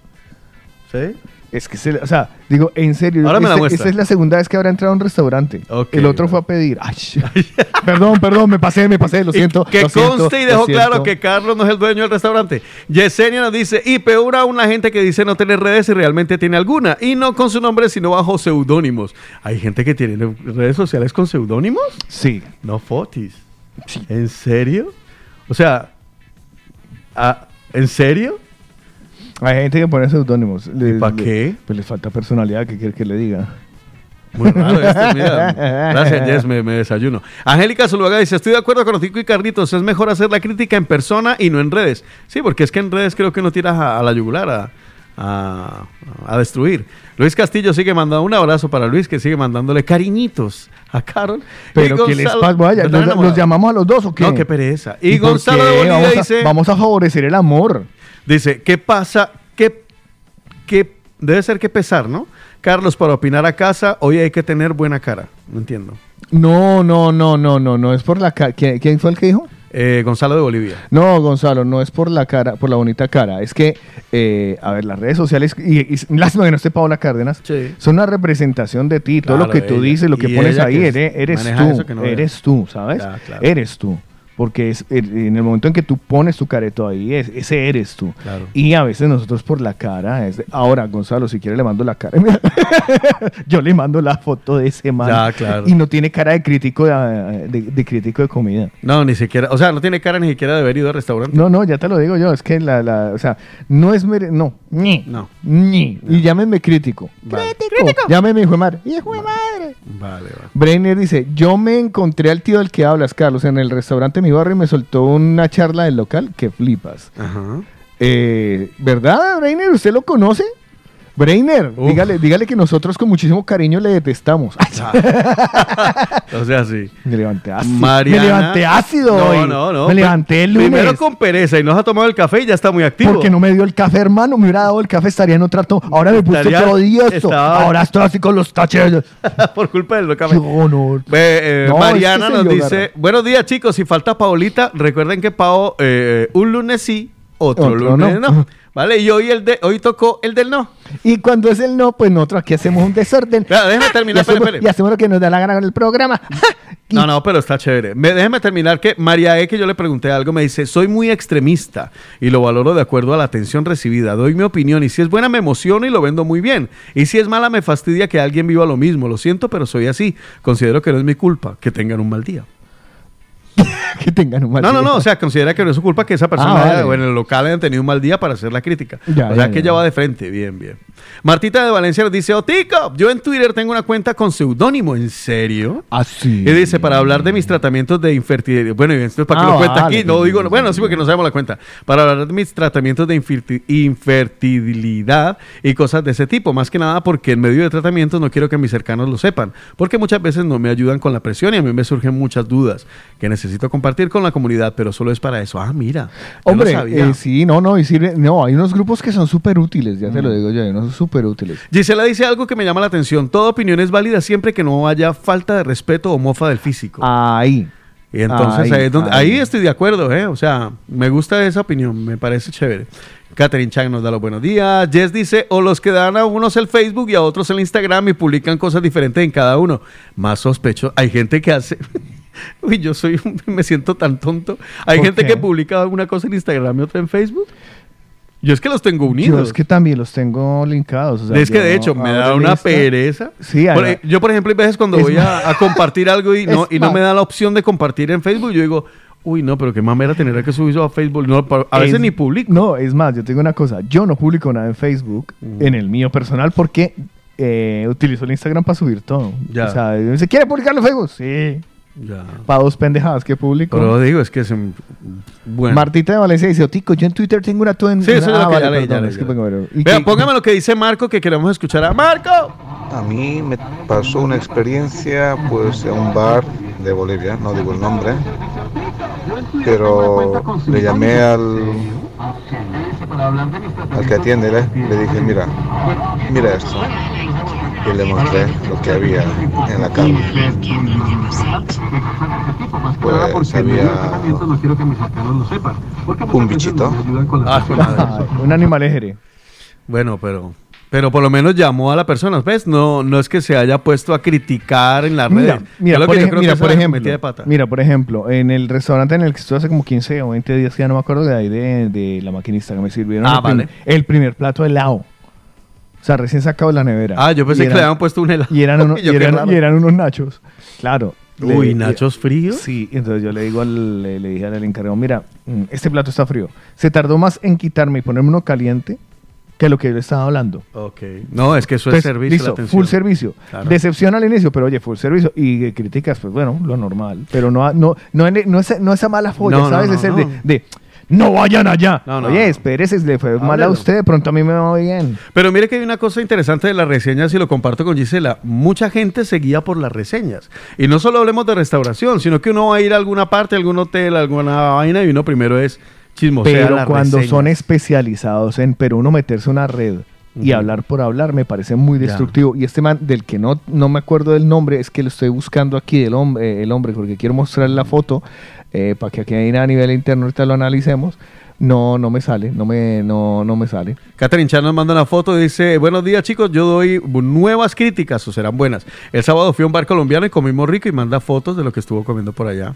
[SPEAKER 3] ¿Sí?
[SPEAKER 2] Es que se o sea, digo, en serio,
[SPEAKER 3] Ahora me la muestra.
[SPEAKER 2] esta es la segunda vez que habrá entrado a un restaurante. El otro fue a pedir. Ay, perdón, perdón, me pasé, me pasé, lo siento.
[SPEAKER 3] que
[SPEAKER 2] lo siento,
[SPEAKER 3] conste y dejó claro que Carlos no es el dueño del restaurante. Yesenia nos dice, y peor aún la gente que dice no tener redes y realmente tiene alguna, y no con su nombre, sino bajo seudónimos. Hay gente que tiene redes sociales con seudónimos,
[SPEAKER 2] Sí.
[SPEAKER 3] no fotis. ¿En serio? O sea, ah, ¿en serio?
[SPEAKER 2] Hay gente que pone seudónimos. Le-
[SPEAKER 3] pa'
[SPEAKER 2] le-
[SPEAKER 3] qué?
[SPEAKER 2] Pues les falta personalidad, ¿qué quiere que le diga?
[SPEAKER 3] Muy raro esto, mira. Gracias, Jess, me, me desayuno. Angélica Zuluaga dice, estoy de acuerdo con Tico y Carlitos, es mejor hacer la crítica en persona y no en redes. Sí, porque es que en redes creo que no tiras a, a la yugular, a, a- a destruir. Luis Castillo sigue mandando un abrazo para Luis, que sigue mandándole cariñitos a Carol.
[SPEAKER 2] Pero
[SPEAKER 3] Y
[SPEAKER 2] ¿qué les pasa? Vaya,
[SPEAKER 3] ¿Están
[SPEAKER 2] ¿los, los llamamos a los dos o qué?
[SPEAKER 3] No, qué pereza. Y,
[SPEAKER 2] por
[SPEAKER 3] Gonzalo de? Bolivia
[SPEAKER 2] vamos,
[SPEAKER 3] dice...
[SPEAKER 2] vamos a favorecer el amor.
[SPEAKER 3] Dice, ¿qué pasa? ¿Qué, qué debe ser que pesar, no? Carlos, para opinar a casa, hoy hay que tener buena cara. No entiendo.
[SPEAKER 2] No, no, no, no, no, no es por la cara. ¿Quién, quién fue el que dijo?
[SPEAKER 3] Eh, Gonzalo de Bolivia.
[SPEAKER 2] No, Gonzalo, no es por la cara, por la bonita cara. Es que, eh, a ver, las redes sociales, y, y lástima que no esté Paola Cárdenas,
[SPEAKER 3] Sí.
[SPEAKER 2] son una representación de ti. Todo
[SPEAKER 3] Claro,
[SPEAKER 2] lo que tú
[SPEAKER 3] ella.
[SPEAKER 2] dices, lo que pones ahí,
[SPEAKER 3] que es-
[SPEAKER 2] eres, eres tú.
[SPEAKER 3] no
[SPEAKER 2] eres tú, ¿sabes?
[SPEAKER 3] Ya, claro.
[SPEAKER 2] Eres tú. Porque es, en el momento en que tú pones tu careto ahí, es, ese eres tú.
[SPEAKER 3] Claro.
[SPEAKER 2] Y a veces nosotros por la cara. es- ahora, Gonzalo, si quiere le mando la cara. Yo le mando la foto de ese man.
[SPEAKER 3] Ya, claro.
[SPEAKER 2] Y no tiene cara de crítico de, de- de crítico de comida.
[SPEAKER 3] No, ni siquiera, o sea, no tiene cara ni siquiera de haber ido al restaurante.
[SPEAKER 2] No, no, ya te lo digo yo. Es que la, la o sea, no es mere- no, ni,
[SPEAKER 3] No.
[SPEAKER 2] ni. Y llámenme crítico.
[SPEAKER 3] Vale.
[SPEAKER 2] Crítico. Llámenme hijo de madre. Hijo de madre.
[SPEAKER 3] Vale, vale.
[SPEAKER 2] Brainer dice, yo me encontré al tío del que hablas, Carlos, en el restaurante mi barrio me soltó una charla del local que flipas.
[SPEAKER 3] Ajá.
[SPEAKER 2] Eh, ¿Verdad, Brainer? ¿Usted lo conoce? Brainer,
[SPEAKER 3] Uf.
[SPEAKER 2] dígale, dígale que nosotros con muchísimo cariño le detestamos.
[SPEAKER 3] O sea, sí.
[SPEAKER 2] me levanté ácido.
[SPEAKER 3] Mariana.
[SPEAKER 2] Me levanté ácido
[SPEAKER 3] No,
[SPEAKER 2] hoy.
[SPEAKER 3] no, no.
[SPEAKER 2] Me levanté el lunes.
[SPEAKER 3] Primero con pereza y no se ha tomado el café y ya está muy activo.
[SPEAKER 2] Porque no me dio el café, hermano. Me hubiera dado el café, estaría en otra toma. Ahora me puse diesto.
[SPEAKER 3] estaba-
[SPEAKER 2] Ahora estoy así con los taches.
[SPEAKER 3] Por culpa del café. eh,
[SPEAKER 2] No,
[SPEAKER 3] Mariana
[SPEAKER 2] es que se
[SPEAKER 3] nos dice,
[SPEAKER 2] garra.
[SPEAKER 3] buenos días chicos, si falta Paolita, recuerden que Pao eh, un lunes sí, otro,
[SPEAKER 2] Otro
[SPEAKER 3] lunes no.
[SPEAKER 2] no.
[SPEAKER 3] ¿Vale? Y hoy, el de, hoy tocó el del no.
[SPEAKER 2] Y cuando es el no, pues nosotros aquí hacemos un desorden.
[SPEAKER 3] Claro, déjame terminar,
[SPEAKER 2] y, hacemos,
[SPEAKER 3] espere, espere.
[SPEAKER 2] y hacemos lo que nos da la gana con el programa. Y-
[SPEAKER 3] No, no, pero está chévere. Me, déjeme terminar que María E, que yo le pregunté algo, me dice, soy muy extremista y lo valoro de acuerdo a la atención recibida. Doy mi opinión y si es buena me emociono y lo vendo muy bien. Y si es mala me fastidia que alguien viva lo mismo. Lo siento, pero soy así. Considero que no es mi culpa. Que tengan un mal día.
[SPEAKER 2] que tengan un mal
[SPEAKER 3] No, no,
[SPEAKER 2] día.
[SPEAKER 3] no, o sea, considera que no es su culpa que esa persona
[SPEAKER 2] Ah,
[SPEAKER 3] haya-
[SPEAKER 2] vale.
[SPEAKER 3] o en el local hayan tenido un mal día para hacer la crítica.
[SPEAKER 2] Ya,
[SPEAKER 3] o sea,
[SPEAKER 2] ya,
[SPEAKER 3] que
[SPEAKER 2] ya.
[SPEAKER 3] ella va de frente, bien, bien. Martita de Valencia nos dice, Otico, yo en Twitter tengo una cuenta con seudónimo, ¿en serio?
[SPEAKER 2] Así.
[SPEAKER 3] Y dice, para hablar de mis tratamientos de infertilidad. Bueno, y esto es para que
[SPEAKER 2] Ah,
[SPEAKER 3] lo cuente
[SPEAKER 2] vale.
[SPEAKER 3] aquí. No digo, bueno, sí, porque no sabemos la cuenta. Para hablar de mis tratamientos de inferti- infertilidad y cosas de ese tipo. Más que nada porque en medio de tratamientos no quiero que mis cercanos lo sepan. Porque muchas veces no me ayudan con la presión y a mí me surgen muchas dudas que necesito compartir con la comunidad, pero solo es para eso. Ah, mira. no
[SPEAKER 2] Hombre, eh, sí, no, no, y sirve, no, hay unos grupos que son súper útiles, ya te lo digo yo, hay unos súper útiles.
[SPEAKER 3] Gisela dice algo que me llama la atención. Toda opinión es válida siempre que no haya falta de respeto o mofa del físico.
[SPEAKER 2] Ahí.
[SPEAKER 3] Y entonces
[SPEAKER 2] Ahí,
[SPEAKER 3] ahí, es donde- ahí
[SPEAKER 2] ahí.
[SPEAKER 3] estoy de acuerdo, ¿eh? O sea, me gusta esa opinión, me parece chévere. Catherine Chang nos da los buenos días. Jess dice, o los que dan a unos el Facebook y a otros el Instagram y publican cosas diferentes en cada uno. Más sospecho. Hay gente que hace... Uy, yo soy un- me siento tan tonto. Hay
[SPEAKER 2] ¿Por
[SPEAKER 3] gente
[SPEAKER 2] qué?
[SPEAKER 3] que publica una cosa en Instagram y otra en Facebook. Yo es que los tengo
[SPEAKER 2] Yo
[SPEAKER 3] unidos.
[SPEAKER 2] es que también los tengo linkados. o sea,
[SPEAKER 3] es que de
[SPEAKER 2] yo
[SPEAKER 3] hecho me da una pereza.
[SPEAKER 2] Sí,
[SPEAKER 3] Por- yo, por ejemplo, hay veces cuando
[SPEAKER 2] Es
[SPEAKER 3] voy a, a compartir algo y no, y no me da la opción de compartir en Facebook, yo digo, uy, no, pero qué mamera tener que subir eso a Facebook. No, a veces
[SPEAKER 2] Es-
[SPEAKER 3] ni publico.
[SPEAKER 2] No, es más, yo tengo una cosa. Yo no publico nada en Facebook,
[SPEAKER 3] Mm.
[SPEAKER 2] en el mío personal, porque eh, utilizo el Instagram para subir todo.
[SPEAKER 3] Ya.
[SPEAKER 2] O sea, ¿se quiere publicarlo en Facebook? Sí. Para dos pendejadas que publico.
[SPEAKER 3] Pero digo, es que es un- bueno.
[SPEAKER 2] Martita de Valencia dice, Otico, yo en Twitter tengo una todo en...
[SPEAKER 3] sí, eso es
[SPEAKER 2] Ah, vale, es que
[SPEAKER 3] ya
[SPEAKER 2] pongo-
[SPEAKER 3] leí.
[SPEAKER 2] ¿y
[SPEAKER 3] Vea,
[SPEAKER 2] qué-
[SPEAKER 3] póngame lo que dice Marco, que queremos escuchar a Marco.
[SPEAKER 5] A mí me pasó una experiencia pues en un bar de Bolivia, no digo el nombre, pero le llamé al, al que atiende, le, le dije, mira, mira esto, y le mostré lo que había en la cama. Pues había un bichito,
[SPEAKER 3] Ah,
[SPEAKER 2] un animal ejere.
[SPEAKER 3] Bueno, pero, pero por lo menos llamó a la persona, ¿ves? No, no es que se haya puesto a criticar en las
[SPEAKER 2] Mira,
[SPEAKER 3] redes.
[SPEAKER 2] mira, por, ej- mira, ejemplo, mira, por ejemplo, en el restaurante en el que estuve hace como 15 o 20 días, que ya no me acuerdo de ahí, de, de la maquinista que me sirvieron
[SPEAKER 3] Ah,
[SPEAKER 2] el, prim-
[SPEAKER 3] vale.
[SPEAKER 2] el primer plato de helado. O sea, recién sacado de la nevera.
[SPEAKER 3] Ah, yo pensé que le habían puesto un helado.
[SPEAKER 2] Y eran, unos,
[SPEAKER 3] Y yo,
[SPEAKER 2] y
[SPEAKER 3] qué
[SPEAKER 2] eran-
[SPEAKER 3] raro.
[SPEAKER 2] y eran unos nachos. Claro.
[SPEAKER 3] Uy,
[SPEAKER 2] Le-
[SPEAKER 3] nachos fríos.
[SPEAKER 2] Sí, entonces yo le digo al, le, le dije al encargado, mira, mm, este plato está frío. Se tardó más en quitarme y ponerme uno caliente que es lo que yo estaba hablando.
[SPEAKER 3] Ok. No, es que eso es
[SPEAKER 2] Pues,
[SPEAKER 3] servicio.
[SPEAKER 2] listo,
[SPEAKER 3] la atención.
[SPEAKER 2] full servicio.
[SPEAKER 3] Claro.
[SPEAKER 2] Decepción al inicio, pero oye, full servicio. Y críticas, pues bueno, lo normal. Pero no, no, no, no, esa, no esa mala folla,
[SPEAKER 3] No,
[SPEAKER 2] ¿sabes?
[SPEAKER 3] no,
[SPEAKER 2] Ese
[SPEAKER 3] no.
[SPEAKER 2] De, de, no vayan allá.
[SPEAKER 3] No, no,
[SPEAKER 2] oye, espérese, le fue mal a usted, de pronto a mí me va bien.
[SPEAKER 3] Pero mire que hay una cosa interesante de las reseñas y lo comparto con Gisela. Mucha gente se guía por las reseñas. Y no solo hablemos de restauración, sino que uno va a ir a alguna parte, a algún hotel, a alguna vaina y uno primero es chismosea
[SPEAKER 2] Pero cuando
[SPEAKER 3] reseñas.
[SPEAKER 2] son especializados en, pero uno meterse una red y
[SPEAKER 3] Ujú.
[SPEAKER 2] hablar por hablar me parece muy
[SPEAKER 3] Ya.
[SPEAKER 2] destructivo. Y este man, del que no, no me acuerdo del nombre, es que lo estoy buscando aquí del hombre, el hombre, porque quiero mostrarle la foto eh, para que aquí a nivel interno ahorita lo analicemos. No, no me sale, no me, no, no me sale.
[SPEAKER 3] Catherine Chan nos manda una foto y dice, buenos días chicos, yo doy nuevas críticas o serán buenas. El sábado fui a un bar colombiano y comimos rico y manda fotos de lo que estuvo comiendo por allá.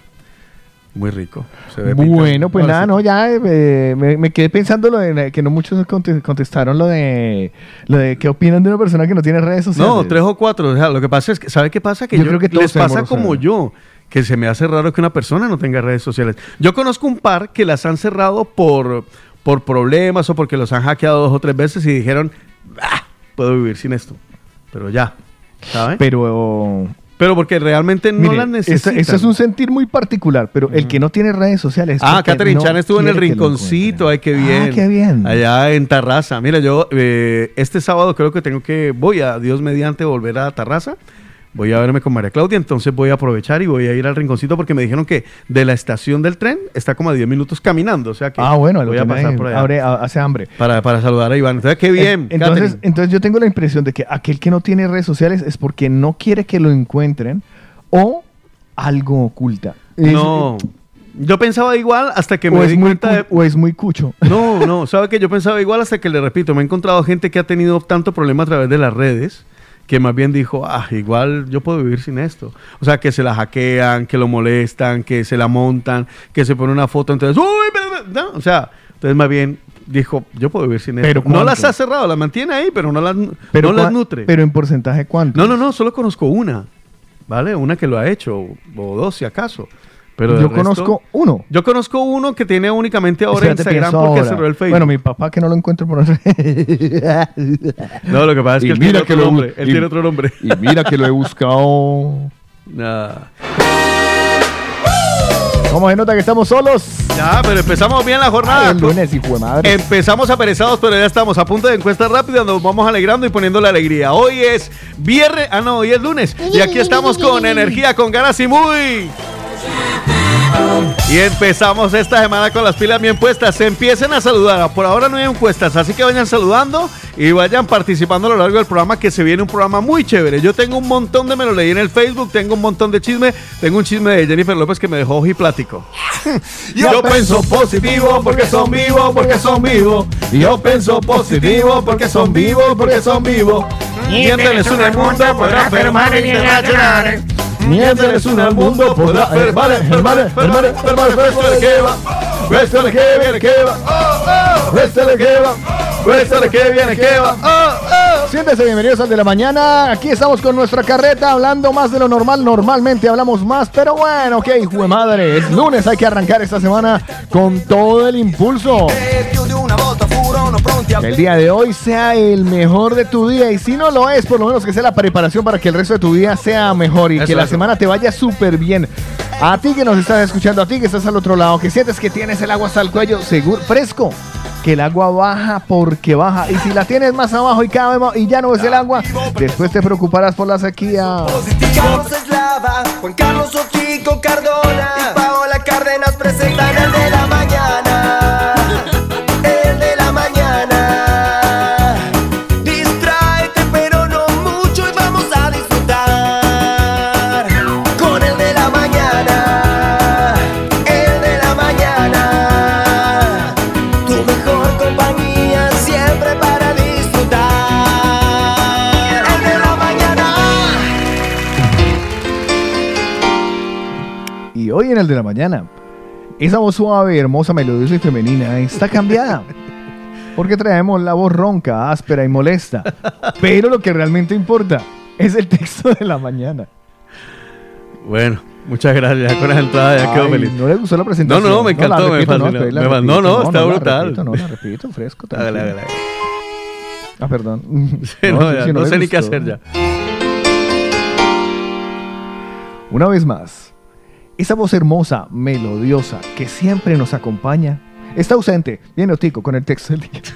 [SPEAKER 3] Muy rico. Se ve
[SPEAKER 2] Bueno, pues nada, no, ya eh, me, me quedé pensando lo de que no muchos conte- contestaron lo de lo de qué opinan de una persona que no tiene redes sociales.
[SPEAKER 3] No, tres o cuatro. O sea, lo que pasa es que, ¿sabe qué pasa? Que
[SPEAKER 2] Yo
[SPEAKER 3] yo,
[SPEAKER 2] creo que todos
[SPEAKER 3] les pasa como yo, que se me hace raro que una persona no tenga redes sociales. Yo conozco un par que las han cerrado por, por problemas o porque los han hackeado dos o tres veces y dijeron, "Ah, puedo vivir sin esto. Pero ya, ¿sabe? Pero,
[SPEAKER 2] Pero
[SPEAKER 3] porque realmente no
[SPEAKER 2] mire,
[SPEAKER 3] las necesitan.
[SPEAKER 2] eso es un sentir muy particular, pero el que no tiene redes sociales. es
[SPEAKER 3] Ah, Catherine
[SPEAKER 2] no
[SPEAKER 3] Chan estuvo en el rinconcito, ay, qué
[SPEAKER 2] encuentren.
[SPEAKER 3] bien.
[SPEAKER 2] Ah, qué bien.
[SPEAKER 3] Allá en Tarraza. Mira, yo eh, este sábado creo que tengo que, voy a Dios mediante volver a Tarraza. Voy a verme con María Claudia, entonces voy a aprovechar y voy a ir al rinconcito porque me dijeron que de la estación del tren está como a 10 minutos caminando, o sea que
[SPEAKER 2] Ah, bueno,
[SPEAKER 3] voy a pasar por allá
[SPEAKER 2] abre- hace hambre.
[SPEAKER 3] para, para saludar a Iván. Entonces, qué bien,
[SPEAKER 2] En- Entonces,
[SPEAKER 3] Catherine.
[SPEAKER 2] entonces yo tengo la impresión de que aquel que no tiene redes sociales es porque no quiere que lo encuentren o algo oculta. Es-
[SPEAKER 3] No, yo pensaba igual hasta que me
[SPEAKER 2] o, es
[SPEAKER 3] di
[SPEAKER 2] muy
[SPEAKER 3] cuenta de...
[SPEAKER 2] cu- o es muy cucho.
[SPEAKER 3] No, no, sabe que yo pensaba igual hasta que le repito, me he encontrado gente que ha tenido tanto problema a través de las redes que más bien dijo, ah, igual yo puedo vivir sin esto. O sea, que se la hackean, que lo molestan, que se la montan, que se pone una foto, entonces, uy, pero, pero", no, o sea, entonces más bien dijo, yo puedo vivir sin
[SPEAKER 2] Pero
[SPEAKER 3] esto. No
[SPEAKER 2] ¿cuánto?
[SPEAKER 3] las ha cerrado, las mantiene ahí, pero no las,
[SPEAKER 2] Pero,
[SPEAKER 3] no las nutre.
[SPEAKER 2] pero en porcentaje cuánto.
[SPEAKER 3] no, no, no, solo conozco una, ¿vale? Una que lo ha hecho, o dos si acaso. Pero
[SPEAKER 2] yo
[SPEAKER 3] resto-
[SPEAKER 2] conozco uno.
[SPEAKER 3] Yo conozco uno que tiene únicamente ahora
[SPEAKER 2] Espérate,
[SPEAKER 3] Instagram porque
[SPEAKER 2] ahora.
[SPEAKER 3] cerró el Facebook.
[SPEAKER 2] Bueno, mi papá que no lo encuentro por
[SPEAKER 3] No, lo que pasa es que él
[SPEAKER 2] mira
[SPEAKER 3] tiene
[SPEAKER 2] que
[SPEAKER 3] otro
[SPEAKER 2] lo-
[SPEAKER 3] nombre. Él
[SPEAKER 2] y-
[SPEAKER 3] tiene otro nombre.
[SPEAKER 2] y mira que lo he buscado.
[SPEAKER 3] Nah.
[SPEAKER 2] ¿Cómo se nota que estamos solos?
[SPEAKER 3] Ya, pero empezamos bien la jornada.
[SPEAKER 2] el lunes, hijo de madre.
[SPEAKER 3] Empezamos aperezados, pero ya estamos a punto de encuesta rápida. Nos vamos alegrando y poniendo la alegría. Hoy es viernes. Ah, no, hoy es lunes. Y aquí estamos con energía, con ganas y muy. Y empezamos esta semana con las pilas bien puestas. Se empiecen a saludar. Por ahora no hay encuestas, así que vayan saludando y vayan participando a lo largo del programa, que se viene un programa muy chévere. Yo tengo un montón de, me lo leí en el Facebook, tengo un montón de chisme. Tengo un chisme de Jennifer López que me dejó ojiplático. Yo pienso positivo porque son vivos, porque son vivos. Yo pienso positivo porque son vivos, porque son vivos. Mientras en el mundo podrá fermar internacionales. Mientras en el mundo podrá fermar, fermar, fermar, fermar, fermar, que va. Cuéstale que viene, que va. Cuéstale que va. Cuéstale que viene, que va.
[SPEAKER 2] Siéntese, bienvenidos al de la mañana. Aquí estamos con nuestra carreta hablando más de lo normal. Normalmente hablamos más, pero bueno, ok, hijo de madre. Es lunes, hay que arrancar esta semana con todo el impulso. Que el día de hoy sea el mejor de tu día y si no lo es, por lo menos que sea la preparación para que el resto de tu día sea mejor y
[SPEAKER 3] Eso,
[SPEAKER 2] que la
[SPEAKER 3] eso.
[SPEAKER 2] Semana te vaya súper bien. A ti que nos estás escuchando, a ti que estás al otro lado, que sientes que tienes el agua hasta el cuello, seguro, fresco. Que el agua baja porque baja. Y si la tienes más abajo y cada vez más, y ya no ves el agua, después te preocuparás por la sequía.
[SPEAKER 6] Juan Carlos Cardona y Paola Cárdenas de la mañana. Y
[SPEAKER 2] hoy en el de la mañana, esa voz suave, hermosa, melodiosa y femenina está cambiada. Porque traemos la voz ronca, áspera y molesta. Pero lo que realmente importa es el texto de la mañana.
[SPEAKER 3] Bueno, muchas gracias. Con la entrada ya quedó feliz.
[SPEAKER 2] ¿No le gustó la presentación?
[SPEAKER 3] No, no, me
[SPEAKER 2] la
[SPEAKER 3] encantó, me
[SPEAKER 2] repito,
[SPEAKER 3] fascinó.
[SPEAKER 2] espera, la
[SPEAKER 3] Me
[SPEAKER 2] repito,
[SPEAKER 3] no, no, está
[SPEAKER 2] la
[SPEAKER 3] brutal.
[SPEAKER 2] repito, no, la repito, fresco.
[SPEAKER 3] Hágale,
[SPEAKER 2] tranquilo.
[SPEAKER 3] hágale.
[SPEAKER 2] Ah, perdón.
[SPEAKER 3] Sí, no,
[SPEAKER 2] sí,
[SPEAKER 3] ya,
[SPEAKER 2] sí,
[SPEAKER 3] no sé ni qué
[SPEAKER 2] gustó.
[SPEAKER 3] hacer ya.
[SPEAKER 2] Una vez más, esa voz hermosa, melodiosa, que siempre nos acompaña, está ausente. Viene Otico con el texto del día.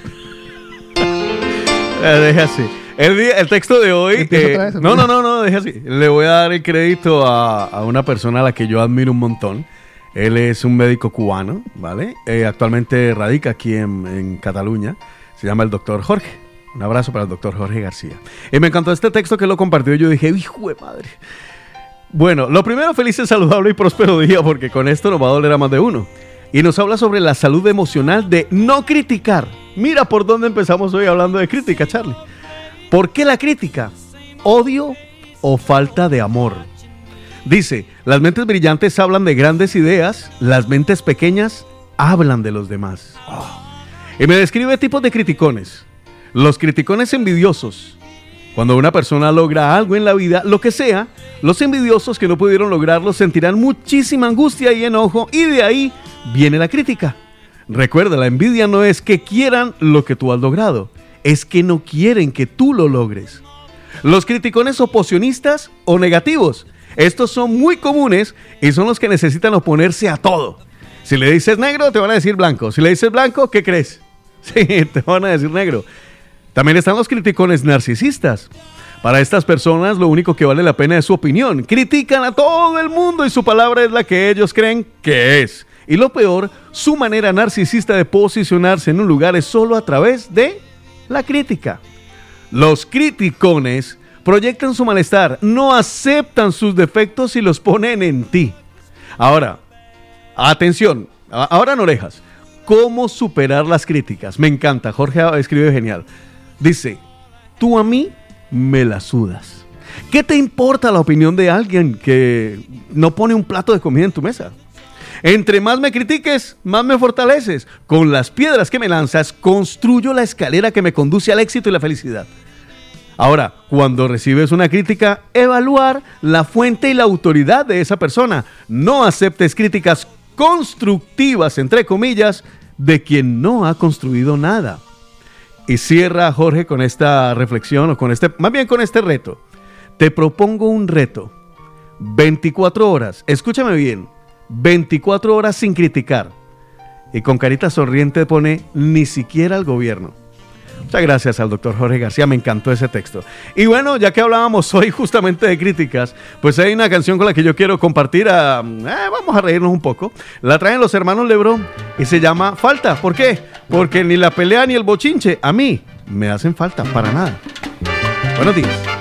[SPEAKER 3] Eh, deje así. El, día- el texto de hoy. Eh,
[SPEAKER 2] vez,
[SPEAKER 3] no, no, no, no, deje así. Le voy a dar el crédito a, a una persona a la que yo admiro un montón. Él es un médico cubano, ¿vale? Eh, actualmente radica aquí en, en Cataluña. Se llama el doctor Jorge. Un abrazo para el doctor Jorge García. Y me encantó este texto que lo compartió. Yo dije, hijo de madre. Bueno, lo primero, feliz, saludable y próspero día, porque con esto nos va a doler a más de uno. Y nos habla sobre la salud emocional de no criticar. Mira por dónde empezamos hoy hablando de crítica, Charlie. ¿Por qué la crítica? ¿Odio o falta de amor? Dice, las mentes brillantes hablan de grandes ideas, las mentes pequeñas hablan de los demás. Y me describe tipos de criticones. Los criticones envidiosos. Cuando una persona logra algo en la vida, lo que sea, los envidiosos que no pudieron lograrlo sentirán muchísima angustia y enojo y de ahí viene la crítica. Recuerda, la envidia no es que quieran lo que tú has logrado, es que no quieren que tú lo logres. Los criticones oposicionistas o negativos. Estos son muy comunes y son los que necesitan oponerse a todo. Si le dices negro, te van a decir blanco. Si le dices blanco, ¿qué crees? Sí, te van a decir negro. También están los criticones narcisistas. Para estas personas lo único que vale la pena es su opinión. Critican a todo el mundo y su palabra es la que ellos creen que es. Y lo peor, su manera narcisista de posicionarse en un lugar es solo a través de la crítica. Los criticones proyectan su malestar, no aceptan sus defectos y los ponen en ti. Ahora, atención, ahora en orejas. ¿Cómo superar las críticas? Me encanta, Jorge escribe genial. Dice, tú a mí me la sudas. ¿Qué te importa la opinión de alguien que no pone un plato de comida en tu mesa? Entre más me critiques, más me fortaleces. Con las piedras que me lanzas, construyo la escalera que me conduce al éxito y la felicidad. Ahora, cuando recibes una crítica, evaluar la fuente y la autoridad de esa persona. No aceptes críticas constructivas, entre comillas, de quien no ha construido nada. Y cierra Jorge con esta reflexión o con este, más bien con este reto. Te propongo un reto. 24 horas, escúchame bien, 24 horas sin criticar. Y con carita sonriente pone ni siquiera al gobierno. Muchas gracias al doctor Jorge García, me encantó ese texto. Y bueno, ya que hablábamos hoy justamente de críticas, pues hay una canción con la que yo quiero compartir. a- eh, vamos a reírnos un poco. La traen los hermanos Lebrón y se llama Falta. ¿Por qué? Porque ni la pelea ni el bochinche a mí me hacen falta, para nada. Buenos días.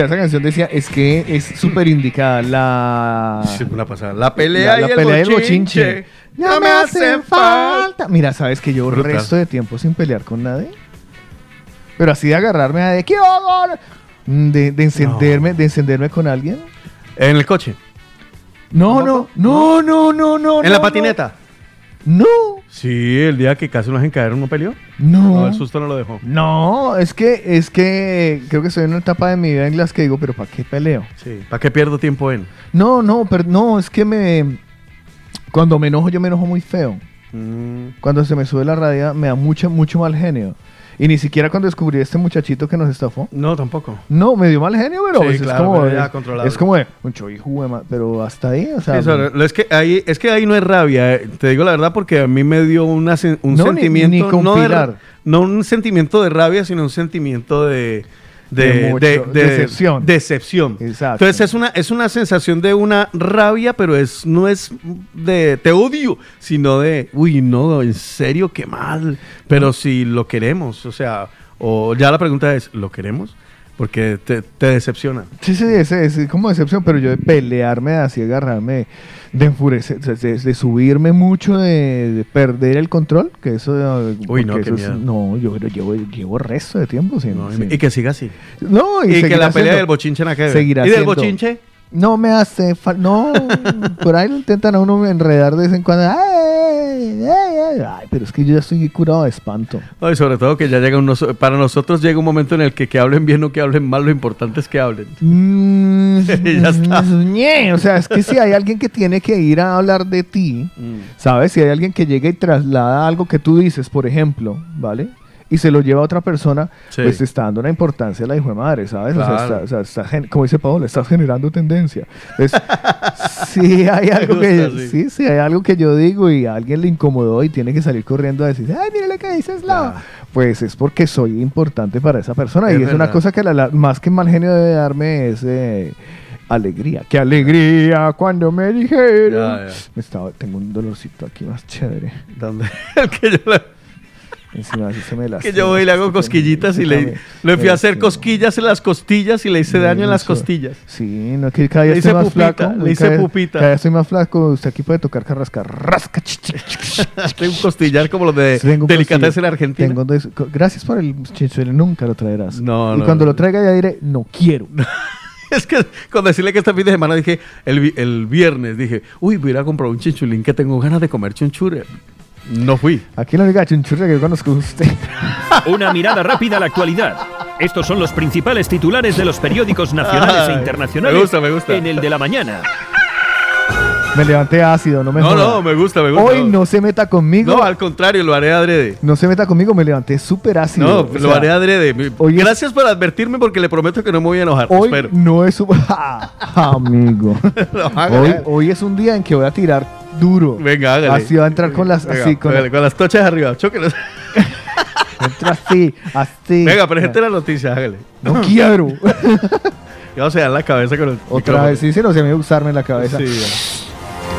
[SPEAKER 2] Escuchaba esa canción decía, es que es súper indicada la...
[SPEAKER 3] Sí, una pasada. La pelea,
[SPEAKER 2] la, la
[SPEAKER 3] y, el
[SPEAKER 2] pelea el
[SPEAKER 3] bochinche.
[SPEAKER 2] bochinche. No me hacen falta. Mira, ¿sabes que yo
[SPEAKER 3] Brutal.
[SPEAKER 2] resto de tiempo sin pelear con nadie? Pero así de agarrarme a de ¿qué hago? De, de encenderme, de encenderme con alguien.
[SPEAKER 3] En el coche.
[SPEAKER 2] No, no, no, no, no, no.
[SPEAKER 3] En
[SPEAKER 2] no,
[SPEAKER 3] la patineta.
[SPEAKER 2] No,
[SPEAKER 3] Sí, el día que casi nos caer, ¿no peleó?
[SPEAKER 2] No.
[SPEAKER 3] No, el susto no lo dejó.
[SPEAKER 2] No, es que, es que creo que estoy en una etapa de mi vida en las que digo, pero ¿para qué peleo?
[SPEAKER 3] Sí. ¿Para qué pierdo tiempo en?
[SPEAKER 2] No, no, pero no, es que me. Cuando me enojo, yo me enojo muy feo.
[SPEAKER 3] Mm,
[SPEAKER 2] Cuando se me sube la rabia, me da mucho, mucho mal genio. Y ni siquiera cuando descubrí a este muchachito que nos estafó.
[SPEAKER 3] no, tampoco.
[SPEAKER 2] No, me dio mal genio, pero
[SPEAKER 3] Sí,
[SPEAKER 2] pues,
[SPEAKER 3] claro,
[SPEAKER 2] es como.
[SPEAKER 3] pero ya
[SPEAKER 2] es-
[SPEAKER 3] controlable.
[SPEAKER 2] es como de. Mucho hijo Pero hasta ahí, o sea.
[SPEAKER 3] Sí, es, que ahí, es que ahí no es rabia, eh, te digo la verdad, porque a mí me dio una un
[SPEAKER 2] No, ni-
[SPEAKER 3] sentimiento.
[SPEAKER 2] ni con
[SPEAKER 3] no, de no un sentimiento de rabia, sino un sentimiento de. De,
[SPEAKER 2] decepción.
[SPEAKER 3] decepción.
[SPEAKER 2] Exacto.
[SPEAKER 3] Entonces es una, es una sensación de una rabia, pero es, no es de te odio, sino de, uy, no, en serio, qué mal. Pero si lo queremos, o sea, o ya la pregunta es, ¿lo queremos? Porque te, te decepciona.
[SPEAKER 2] Sí, sí, es, es como decepción, pero yo de pelearme, así agarrarme, de enfurecer, de, de- de subirme mucho, de, de perder el control, que eso... eh,
[SPEAKER 3] Uy, no, qué
[SPEAKER 2] eso es-
[SPEAKER 3] miedo.
[SPEAKER 2] no, yo pero llevo, llevo resto de tiempo sin...
[SPEAKER 3] No, y-
[SPEAKER 2] sin-
[SPEAKER 3] Y que siga así.
[SPEAKER 2] no,
[SPEAKER 3] Y, que la pelea del bochinche que ver.
[SPEAKER 2] seguirá
[SPEAKER 3] ¿Y del bochinche?
[SPEAKER 2] No me hace falta. No, por ahí lo intentan a uno enredar de vez en cuando. Ay, ay, pero es que yo ya estoy curado de espanto.
[SPEAKER 3] No, y sobre todo que ya llega un noso- para nosotros llega un momento en el que que hablen bien o que hablen mal, lo importante es que hablen.
[SPEAKER 2] Mm,
[SPEAKER 3] Ya está.
[SPEAKER 2] ñe, O sea, es que si hay alguien que tiene que ir a hablar de ti, ¿sabes? Si hay alguien que llega y traslada algo que tú dices, por ejemplo, ¿vale? Y se lo lleva a otra persona,
[SPEAKER 3] Sí.
[SPEAKER 2] pues te está dando una importancia a la hijo de madre, ¿sabes? O sea,
[SPEAKER 3] Claro.
[SPEAKER 2] está- o sea, está gen- como dice Paola, estás generando tendencia. Entonces, si hay algo que
[SPEAKER 3] sí.
[SPEAKER 2] sí, sí, hay algo que yo digo y a alguien le incomodó y tiene que salir corriendo a decir, ay, mira lo que dices, Lau.
[SPEAKER 3] Ya.
[SPEAKER 2] Pues es porque soy importante para esa persona.
[SPEAKER 3] Es
[SPEAKER 2] y es una cosa que la- la- más que mal genio debe darme es eh, alegría. ¡Qué alegría cuando me dijeron!
[SPEAKER 3] Ya, ya.
[SPEAKER 2] Me estaba, tengo un dolorcito aquí más chévere.
[SPEAKER 3] ¿Dónde? El que yo, le-
[SPEAKER 2] Encima así se me
[SPEAKER 3] que yo voy y le hago cosquillitas y le, le fui a hacer cosquillas en las costillas y le hice daño en las costillas.
[SPEAKER 2] Sí, no, que cada día estoy más
[SPEAKER 3] pupita,
[SPEAKER 2] flaco.
[SPEAKER 3] le hice
[SPEAKER 2] cada,
[SPEAKER 3] pupita.
[SPEAKER 2] Cada día estoy más flaco. Usted aquí puede tocar carrasca. Rasca.
[SPEAKER 3] Tengo un costillar como los de Delicatessen
[SPEAKER 2] costillar.
[SPEAKER 3] Argentina.
[SPEAKER 2] Tengo co- gracias por el chinchuelo, nunca lo traerás.
[SPEAKER 3] No,
[SPEAKER 2] y
[SPEAKER 3] no,
[SPEAKER 2] cuando
[SPEAKER 3] no.
[SPEAKER 2] lo traiga ya diré, no quiero.
[SPEAKER 3] Es que con decirle que este fin de semana dije, el, vi- el viernes dije, uy, voy a ir a comprar un chinchulín que tengo ganas de comer chunchule. No fui.
[SPEAKER 2] Aquí la única chinchurria que yo conozco es usted.
[SPEAKER 7] Una mirada rápida a la actualidad. Estos son los principales titulares de los periódicos nacionales
[SPEAKER 3] Ay,
[SPEAKER 7] e internacionales
[SPEAKER 3] me gusta, me gusta.
[SPEAKER 7] en el de la mañana.
[SPEAKER 2] Me levanté ácido, no me
[SPEAKER 3] No,
[SPEAKER 2] joda.
[SPEAKER 3] no, me gusta, me gusta.
[SPEAKER 2] Hoy no se meta conmigo.
[SPEAKER 3] No, al contrario, lo haré adrede.
[SPEAKER 2] No se meta conmigo, me levanté súper ácido.
[SPEAKER 3] No,
[SPEAKER 2] O
[SPEAKER 3] lo
[SPEAKER 2] sea,
[SPEAKER 3] haré adrede.
[SPEAKER 2] Es-
[SPEAKER 3] Gracias por advertirme porque le prometo que no me voy a enojar.
[SPEAKER 2] Hoy
[SPEAKER 3] Espero.
[SPEAKER 2] no es un... Amigo. Hoy es un día en que voy a tirar duro.
[SPEAKER 3] Venga, hágale.
[SPEAKER 2] Así va a entrar con las...
[SPEAKER 3] Venga,
[SPEAKER 2] así, con,
[SPEAKER 3] hágale, con las tochas arriba. Chóquelos.
[SPEAKER 2] entra así, así.
[SPEAKER 3] Venga, presente la noticia, hágale.
[SPEAKER 2] No quiero.
[SPEAKER 3] Ya a dar la cabeza con el
[SPEAKER 2] Otra
[SPEAKER 3] micrófono.
[SPEAKER 2] vez, sí, sí, no se me va a usarme en la cabeza.
[SPEAKER 3] Sí.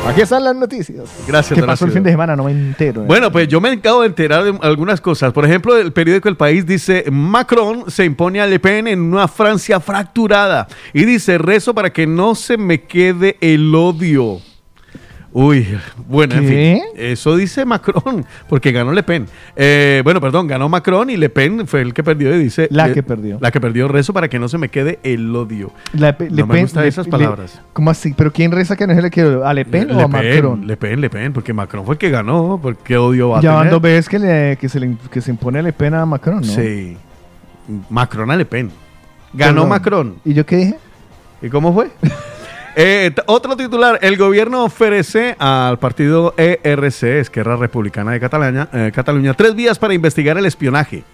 [SPEAKER 2] Aquí están las noticias.
[SPEAKER 3] Gracias,
[SPEAKER 2] ¿Qué pasó el fin de semana? No me entero.
[SPEAKER 3] Bueno, pues yo me acabo de enterar de algunas cosas. Por ejemplo, el periódico El País dice, Macron se impone a Le Pen en una Francia fracturada. Y dice, rezo para que no se me quede el odio. Uy, bueno, en fin. Eso dice Macron, porque ganó Le Pen. Eh, bueno, perdón, ganó Macron y Le Pen fue el que perdió y dice...
[SPEAKER 2] La
[SPEAKER 3] eh,
[SPEAKER 2] que perdió.
[SPEAKER 3] La que perdió, rezo para que no se me quede el odio.
[SPEAKER 2] La
[SPEAKER 3] no me
[SPEAKER 2] Pen-
[SPEAKER 3] gustan esas palabras.
[SPEAKER 2] ¿Cómo así? ¿Pero quién reza que no se le quiero? ¿A Le Pen o a Macron?
[SPEAKER 3] Le Pen, Le Pen, porque Macron fue el que ganó, porque odio va a
[SPEAKER 2] Ya van dos veces que, le, que, se le, que se impone Le Pen a Macron, ¿no?
[SPEAKER 3] Sí. Macron a Le Pen. Ganó
[SPEAKER 2] Perdón.
[SPEAKER 3] Macron.
[SPEAKER 2] ¿Y yo qué dije?
[SPEAKER 3] ¿Y cómo fue? Eh, otro titular, el gobierno ofrece al partido ERC, Esquerra Republicana de Cataluña, eh, Cataluña, tres vías para investigar el espionaje.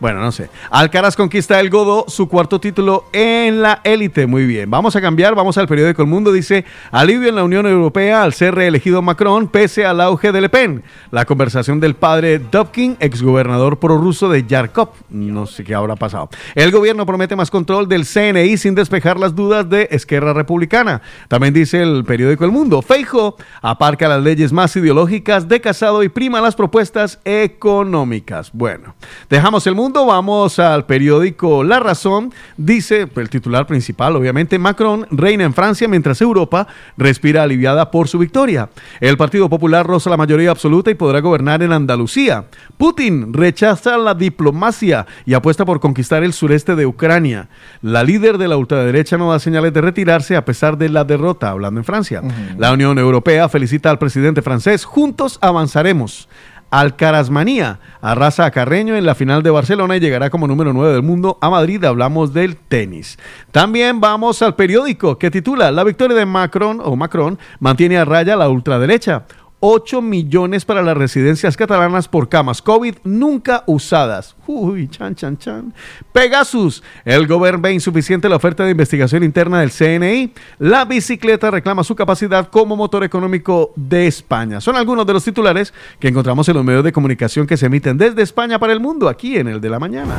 [SPEAKER 3] Bueno, no sé. Alcaraz conquista el Godó, su cuarto título en la élite. Muy bien. Vamos a cambiar, vamos al periódico El Mundo. Dice, alivio en la Unión Europea al ser reelegido Macron pese al auge de Le Pen. La conversación del padre Dobkin, exgobernador prorruso de Yarkov. No sé qué habrá pasado. El gobierno promete más control del CNI sin despejar las dudas de Esquerra Republicana. También dice el periódico El Mundo. Feijo aparca las leyes más ideológicas de Casado y prima las propuestas económicas. Bueno, dejamos el mundo, vamos al periódico La Razón. Dice el titular principal, obviamente, Macron reina en Francia mientras Europa respira aliviada por su victoria. El Partido Popular roza la mayoría absoluta y podrá gobernar en Andalucía. Putin rechaza la diplomacia y apuesta por conquistar el sureste de Ucrania. La líder de la ultraderecha no da señales de retirarse a pesar de la derrota, hablando en Francia. La Unión Europea felicita al presidente francés. Juntos avanzaremos. Alcarazmanía arrasa a Carreño en la final de Barcelona y llegará como número 9 del mundo a Madrid. Hablamos del tenis. También vamos al periódico que titula La victoria de Macron o Macron mantiene a raya la ultraderecha. 8 millones para las residencias catalanas por camas COVID nunca usadas. Uy, chan, chan, chan. Pegasus. El gobierno ve insuficiente la oferta de investigación interna del CNI. La bicicleta reclama su capacidad como motor económico de España. Son algunos de los titulares que encontramos en los medios de comunicación que se emiten desde España para el mundo, aquí en el de la mañana.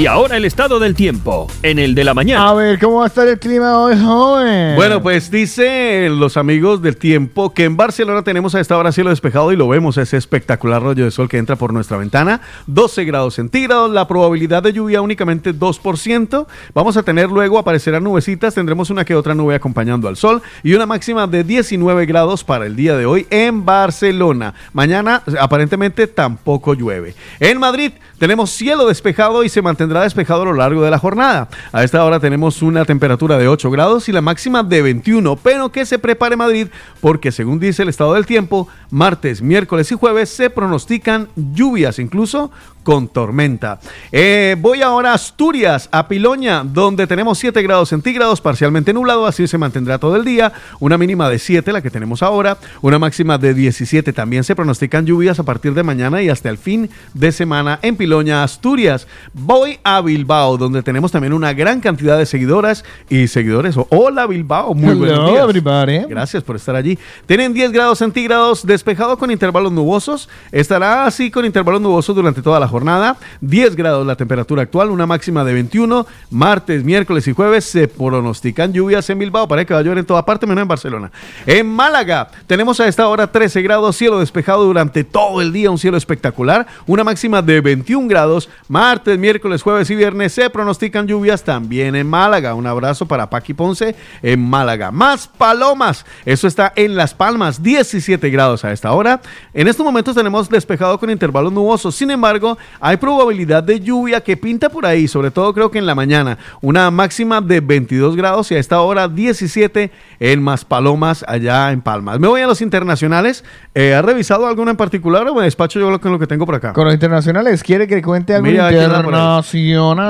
[SPEAKER 7] Y ahora el estado del tiempo, en el de la mañana.
[SPEAKER 2] A ver, ¿cómo va a estar el clima hoy, joven?
[SPEAKER 3] Bueno, pues dice los amigos del tiempo que en Barcelona tenemos a esta hora cielo despejado y lo vemos, ese espectacular rollo de sol que entra por nuestra ventana. 12 grados centígrados, la probabilidad de lluvia únicamente 2%. Vamos a tener luego, aparecerán nubecitas, tendremos una que otra nube acompañando al sol y una máxima de 19 grados para el día de hoy en Barcelona. Mañana aparentemente tampoco llueve. En Madrid tenemos cielo despejado y se mantendrá despejado a lo largo de la jornada. A esta hora tenemos una temperatura de 8 grados y la máxima de 21, pero que se prepare Madrid porque según dice el estado del tiempo, martes, miércoles y jueves se pronostican lluvias, incluso con tormenta. Eh, voy ahora a Asturias, a Piloña, donde tenemos 7 grados centígrados, parcialmente nublado, así se mantendrá todo el día. Una mínima de 7, la que tenemos ahora. Una máxima de 17. También se pronostican lluvias a partir de mañana y hasta el fin de semana en Piloña, Asturias. Voy a Bilbao, donde tenemos también una gran cantidad de seguidoras y seguidores. Hola Bilbao, muy buenos días.
[SPEAKER 2] everybody.
[SPEAKER 3] Gracias por estar allí. Tienen 10 grados centígrados, despejado con intervalos nubosos. Estará así con intervalos nubosos durante toda la jornada. 10 grados la temperatura actual, una máxima de 21. Martes, miércoles y jueves se pronostican lluvias en Bilbao. Parece que va a llover en toda parte, menos en Barcelona. En Málaga tenemos a esta hora 13 grados, cielo despejado durante todo el día, un cielo espectacular. Una máxima de 21 grados. Martes, miércoles, jueves y viernes se pronostican lluvias también en Málaga. Un abrazo para Paqui Ponce en Málaga. Más palomas. Eso está en Las Palmas, 17 grados a esta hora. En estos momentos tenemos despejado con intervalos nubosos. Sin embargo, hay probabilidad de lluvia que pinta por ahí, sobre todo creo que en la mañana. Una máxima de 22 grados y a esta hora 17 en Maspalomas, allá en Palmas. Me voy a los internacionales. Eh, ¿Ha revisado alguno en particular o me despacho yo con lo que tengo por acá?
[SPEAKER 2] Con los internacionales, ¿quiere que cuente algo
[SPEAKER 3] Mira,
[SPEAKER 2] internacional?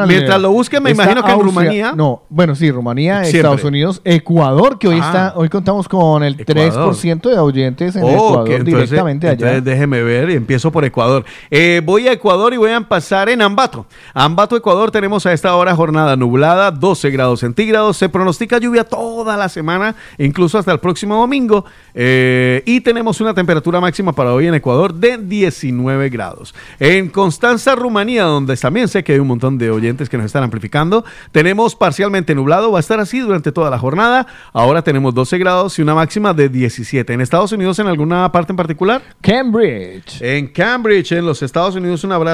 [SPEAKER 3] Mientras lo busque, me
[SPEAKER 2] Está
[SPEAKER 3] imagino que en
[SPEAKER 2] Austria-
[SPEAKER 3] Rumanía.
[SPEAKER 2] No, bueno, sí, Rumanía,
[SPEAKER 3] Siempre.
[SPEAKER 2] Estados Unidos, Ecuador, que hoy
[SPEAKER 3] Ah.
[SPEAKER 2] está, hoy contamos con el
[SPEAKER 3] Ecuador.
[SPEAKER 2] 3% de oyentes en
[SPEAKER 3] Oh,
[SPEAKER 2] Ecuador
[SPEAKER 3] entonces-
[SPEAKER 2] directamente allá.
[SPEAKER 3] Entonces déjeme ver y empiezo por Ecuador. Eh, voy a Ecuador y voy a pasar en Ambato. Ambato, Ecuador, tenemos a esta hora jornada nublada, 12 grados centígrados. Se pronostica lluvia toda la semana, incluso hasta el próximo domingo. Eh, y tenemos una temperatura máxima para hoy en Ecuador de 19 grados. En Constanza, Rumanía, donde también sé que hay un montón de oyentes que nos están amplificando, tenemos parcialmente nublado. Va a estar así durante toda la jornada. Ahora tenemos 12 grados y una máxima de 17. En Estados Unidos, en alguna parte en particular.
[SPEAKER 2] Cambridge.
[SPEAKER 3] En Cambridge, en los Estados Unidos, un abrazo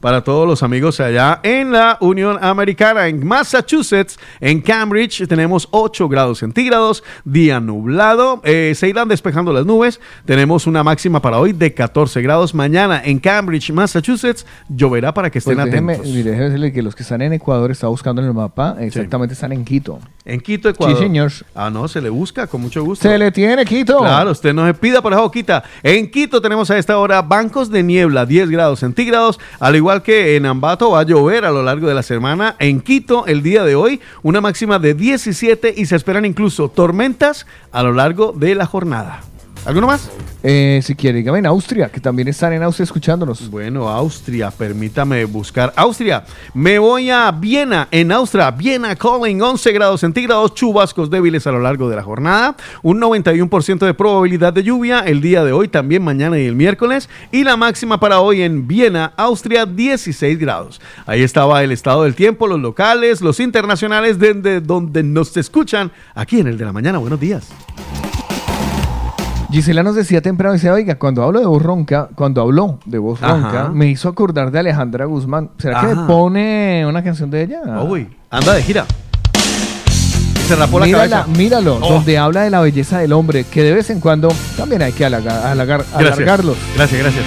[SPEAKER 3] para todos los amigos allá en la Unión Americana. En Massachusetts, en Cambridge, tenemos 8 grados centígrados, día nublado. Eh, se irán despejando las nubes. Tenemos una máxima para hoy de 14 grados. Mañana en Cambridge, Massachusetts, lloverá para que estén
[SPEAKER 2] Pues déjeme,
[SPEAKER 3] atentos.
[SPEAKER 2] mire, déjeme decirle que los que están en Ecuador, está buscando en el mapa, exactamente están en Quito.
[SPEAKER 3] En Quito, Ecuador.
[SPEAKER 2] Sí, señor.
[SPEAKER 3] Ah, no, se le busca con mucho gusto.
[SPEAKER 2] Se le tiene Quito.
[SPEAKER 3] Claro, usted no se pida por esa boquita. En Quito tenemos a esta hora bancos de niebla, 10 grados centígrados. Al igual que en Ambato va a llover a lo largo de la semana. En Quito, el día de hoy, una máxima de 17 y se esperan incluso tormentas a lo largo de la jornada. ¿Alguno más?
[SPEAKER 2] Eh, si quiere, dígame en Austria, que también están en Austria escuchándonos.
[SPEAKER 3] Bueno, Austria, permítame buscar. Austria, me voy a Viena, en Austria. Viena calling, 11 grados centígrados, chubascos débiles a lo largo de la jornada. Un 91% de probabilidad de lluvia el día de hoy, también mañana y el miércoles. Y la máxima para hoy en Viena, Austria, 16 grados. Ahí estaba el estado del tiempo, los locales, los internacionales, desde donde nos escuchan, aquí en el de la mañana. Buenos días.
[SPEAKER 2] Gisela nos decía temprano, dice, oiga, cuando hablo de voz ronca, cuando habló de voz
[SPEAKER 3] Ajá.
[SPEAKER 2] ronca, me hizo acordar de Alejandra Guzmán. ¿Será que me pone una canción de ella?
[SPEAKER 3] Uy, anda de gira. Se rapó la
[SPEAKER 2] Mírala,
[SPEAKER 3] cabeza.
[SPEAKER 2] míralo,
[SPEAKER 3] Oh.
[SPEAKER 2] donde habla de la belleza del hombre, que de vez en cuando también hay que halagar, halagar-
[SPEAKER 3] Gracias.
[SPEAKER 2] alargarlos.
[SPEAKER 3] Gracias, gracias.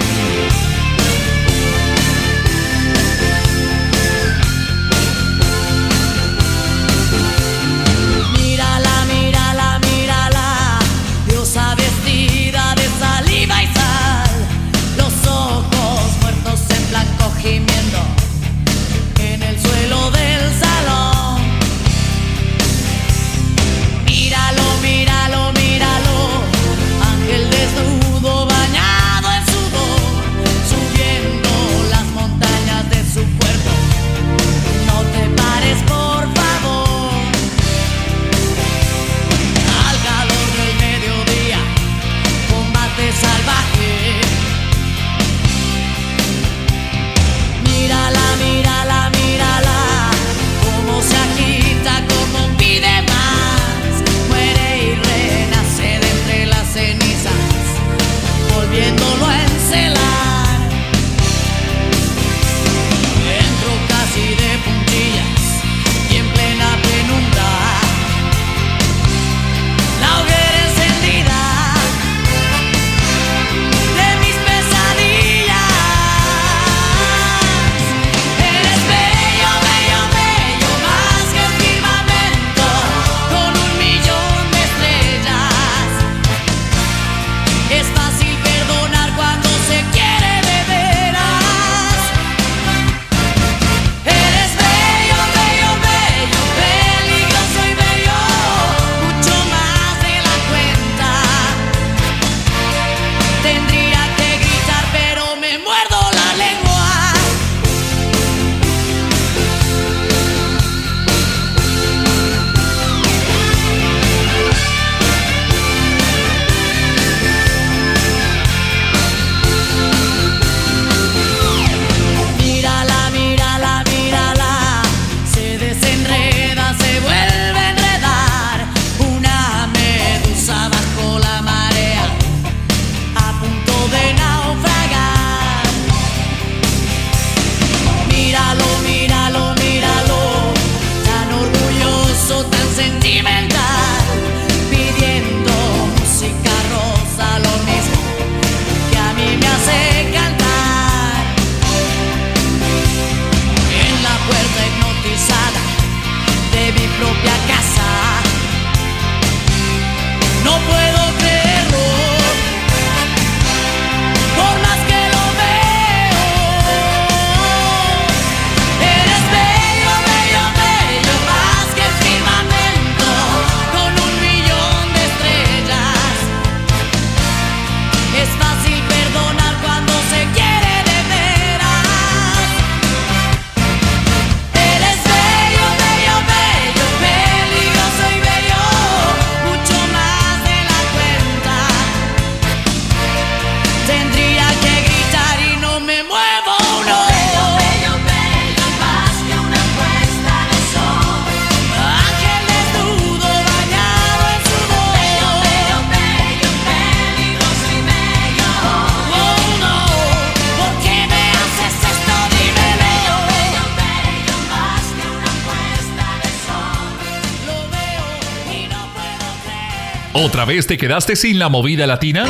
[SPEAKER 8] ¿Otra vez te quedaste sin la movida latina?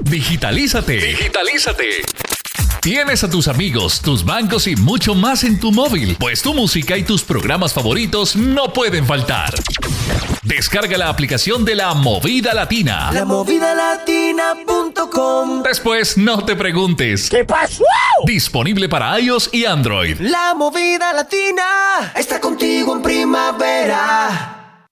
[SPEAKER 8] Digitalízate. Digitalízate. Tienes a tus amigos, tus bancos y mucho más en tu móvil, pues tu música y tus programas favoritos no pueden faltar. Descarga la aplicación de la Movida Latina.
[SPEAKER 6] Lamovidalatina.com
[SPEAKER 8] Después no te preguntes.
[SPEAKER 6] ¿Qué pasó?
[SPEAKER 8] Disponible para iOS y Android.
[SPEAKER 6] La movida latina está contigo en primavera.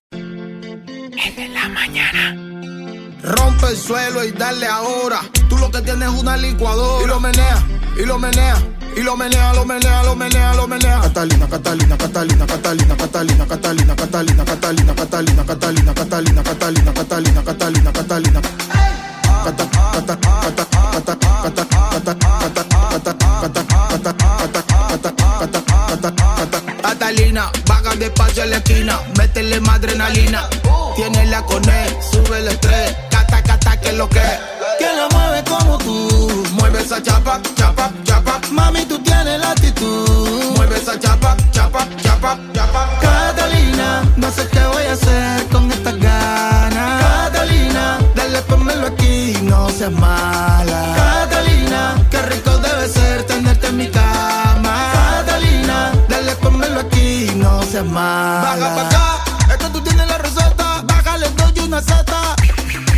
[SPEAKER 9] Rompe el suelo y dale ahora. Tú lo que tienes es una licuadora. Y lo menea, y lo menea. Y lo menea, lo menea, lo menea, lo menea. Catalina, Catalina, Catalina, Catalina, Catalina, Catalina, Catalina, Catalina, Catalina, Catalina, Catalina, Catalina, Catalina, Catalina, Catalina. Cata- cata- cata- cata- cata- despacio en la esquina, métele más adrenalina. Tiene la cone, sube el estrés, cata, cata, que es lo que. ¿Quién la mueve como tú? Mueve esa chapa, chapa, chapa. Mami, tú tienes la actitud. Mueve esa chapa, chapa, chapa, chapa. Catalina, no sé qué voy a hacer con estas ganas. Catalina, dale, pónmelo aquí, no seas mala. Mala. Baja pa' acá, es que tú tienes la receta. Bájale dos y una zeta.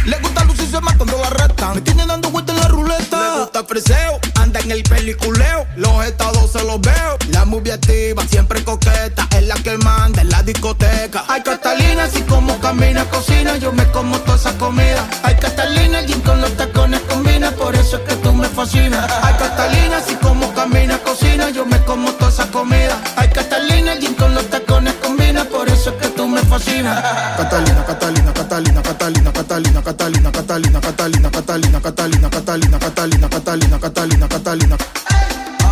[SPEAKER 9] Le gusta lucirse más cuando la arrestan. Me tiene dando vueltas en la ruleta. Le gusta freseo, anda en el peliculeo. Los estados se los veo. La movie activa, siempre coqueta. Es la que manda en la discoteca. Ay, Catalina, así como camina, cocina. Yo me como toda esa comida. Ay, Catalina, el con los tacones combina. Por eso es que tú me fascinas. Ay, Catalina, así como Catalina, Catalina, Catalina, Catalina, Catalina, Catalina, Catalina, Catalina, Catalina, Catalina, Catalina, Catalina, Catalina, Catalina, Catalina.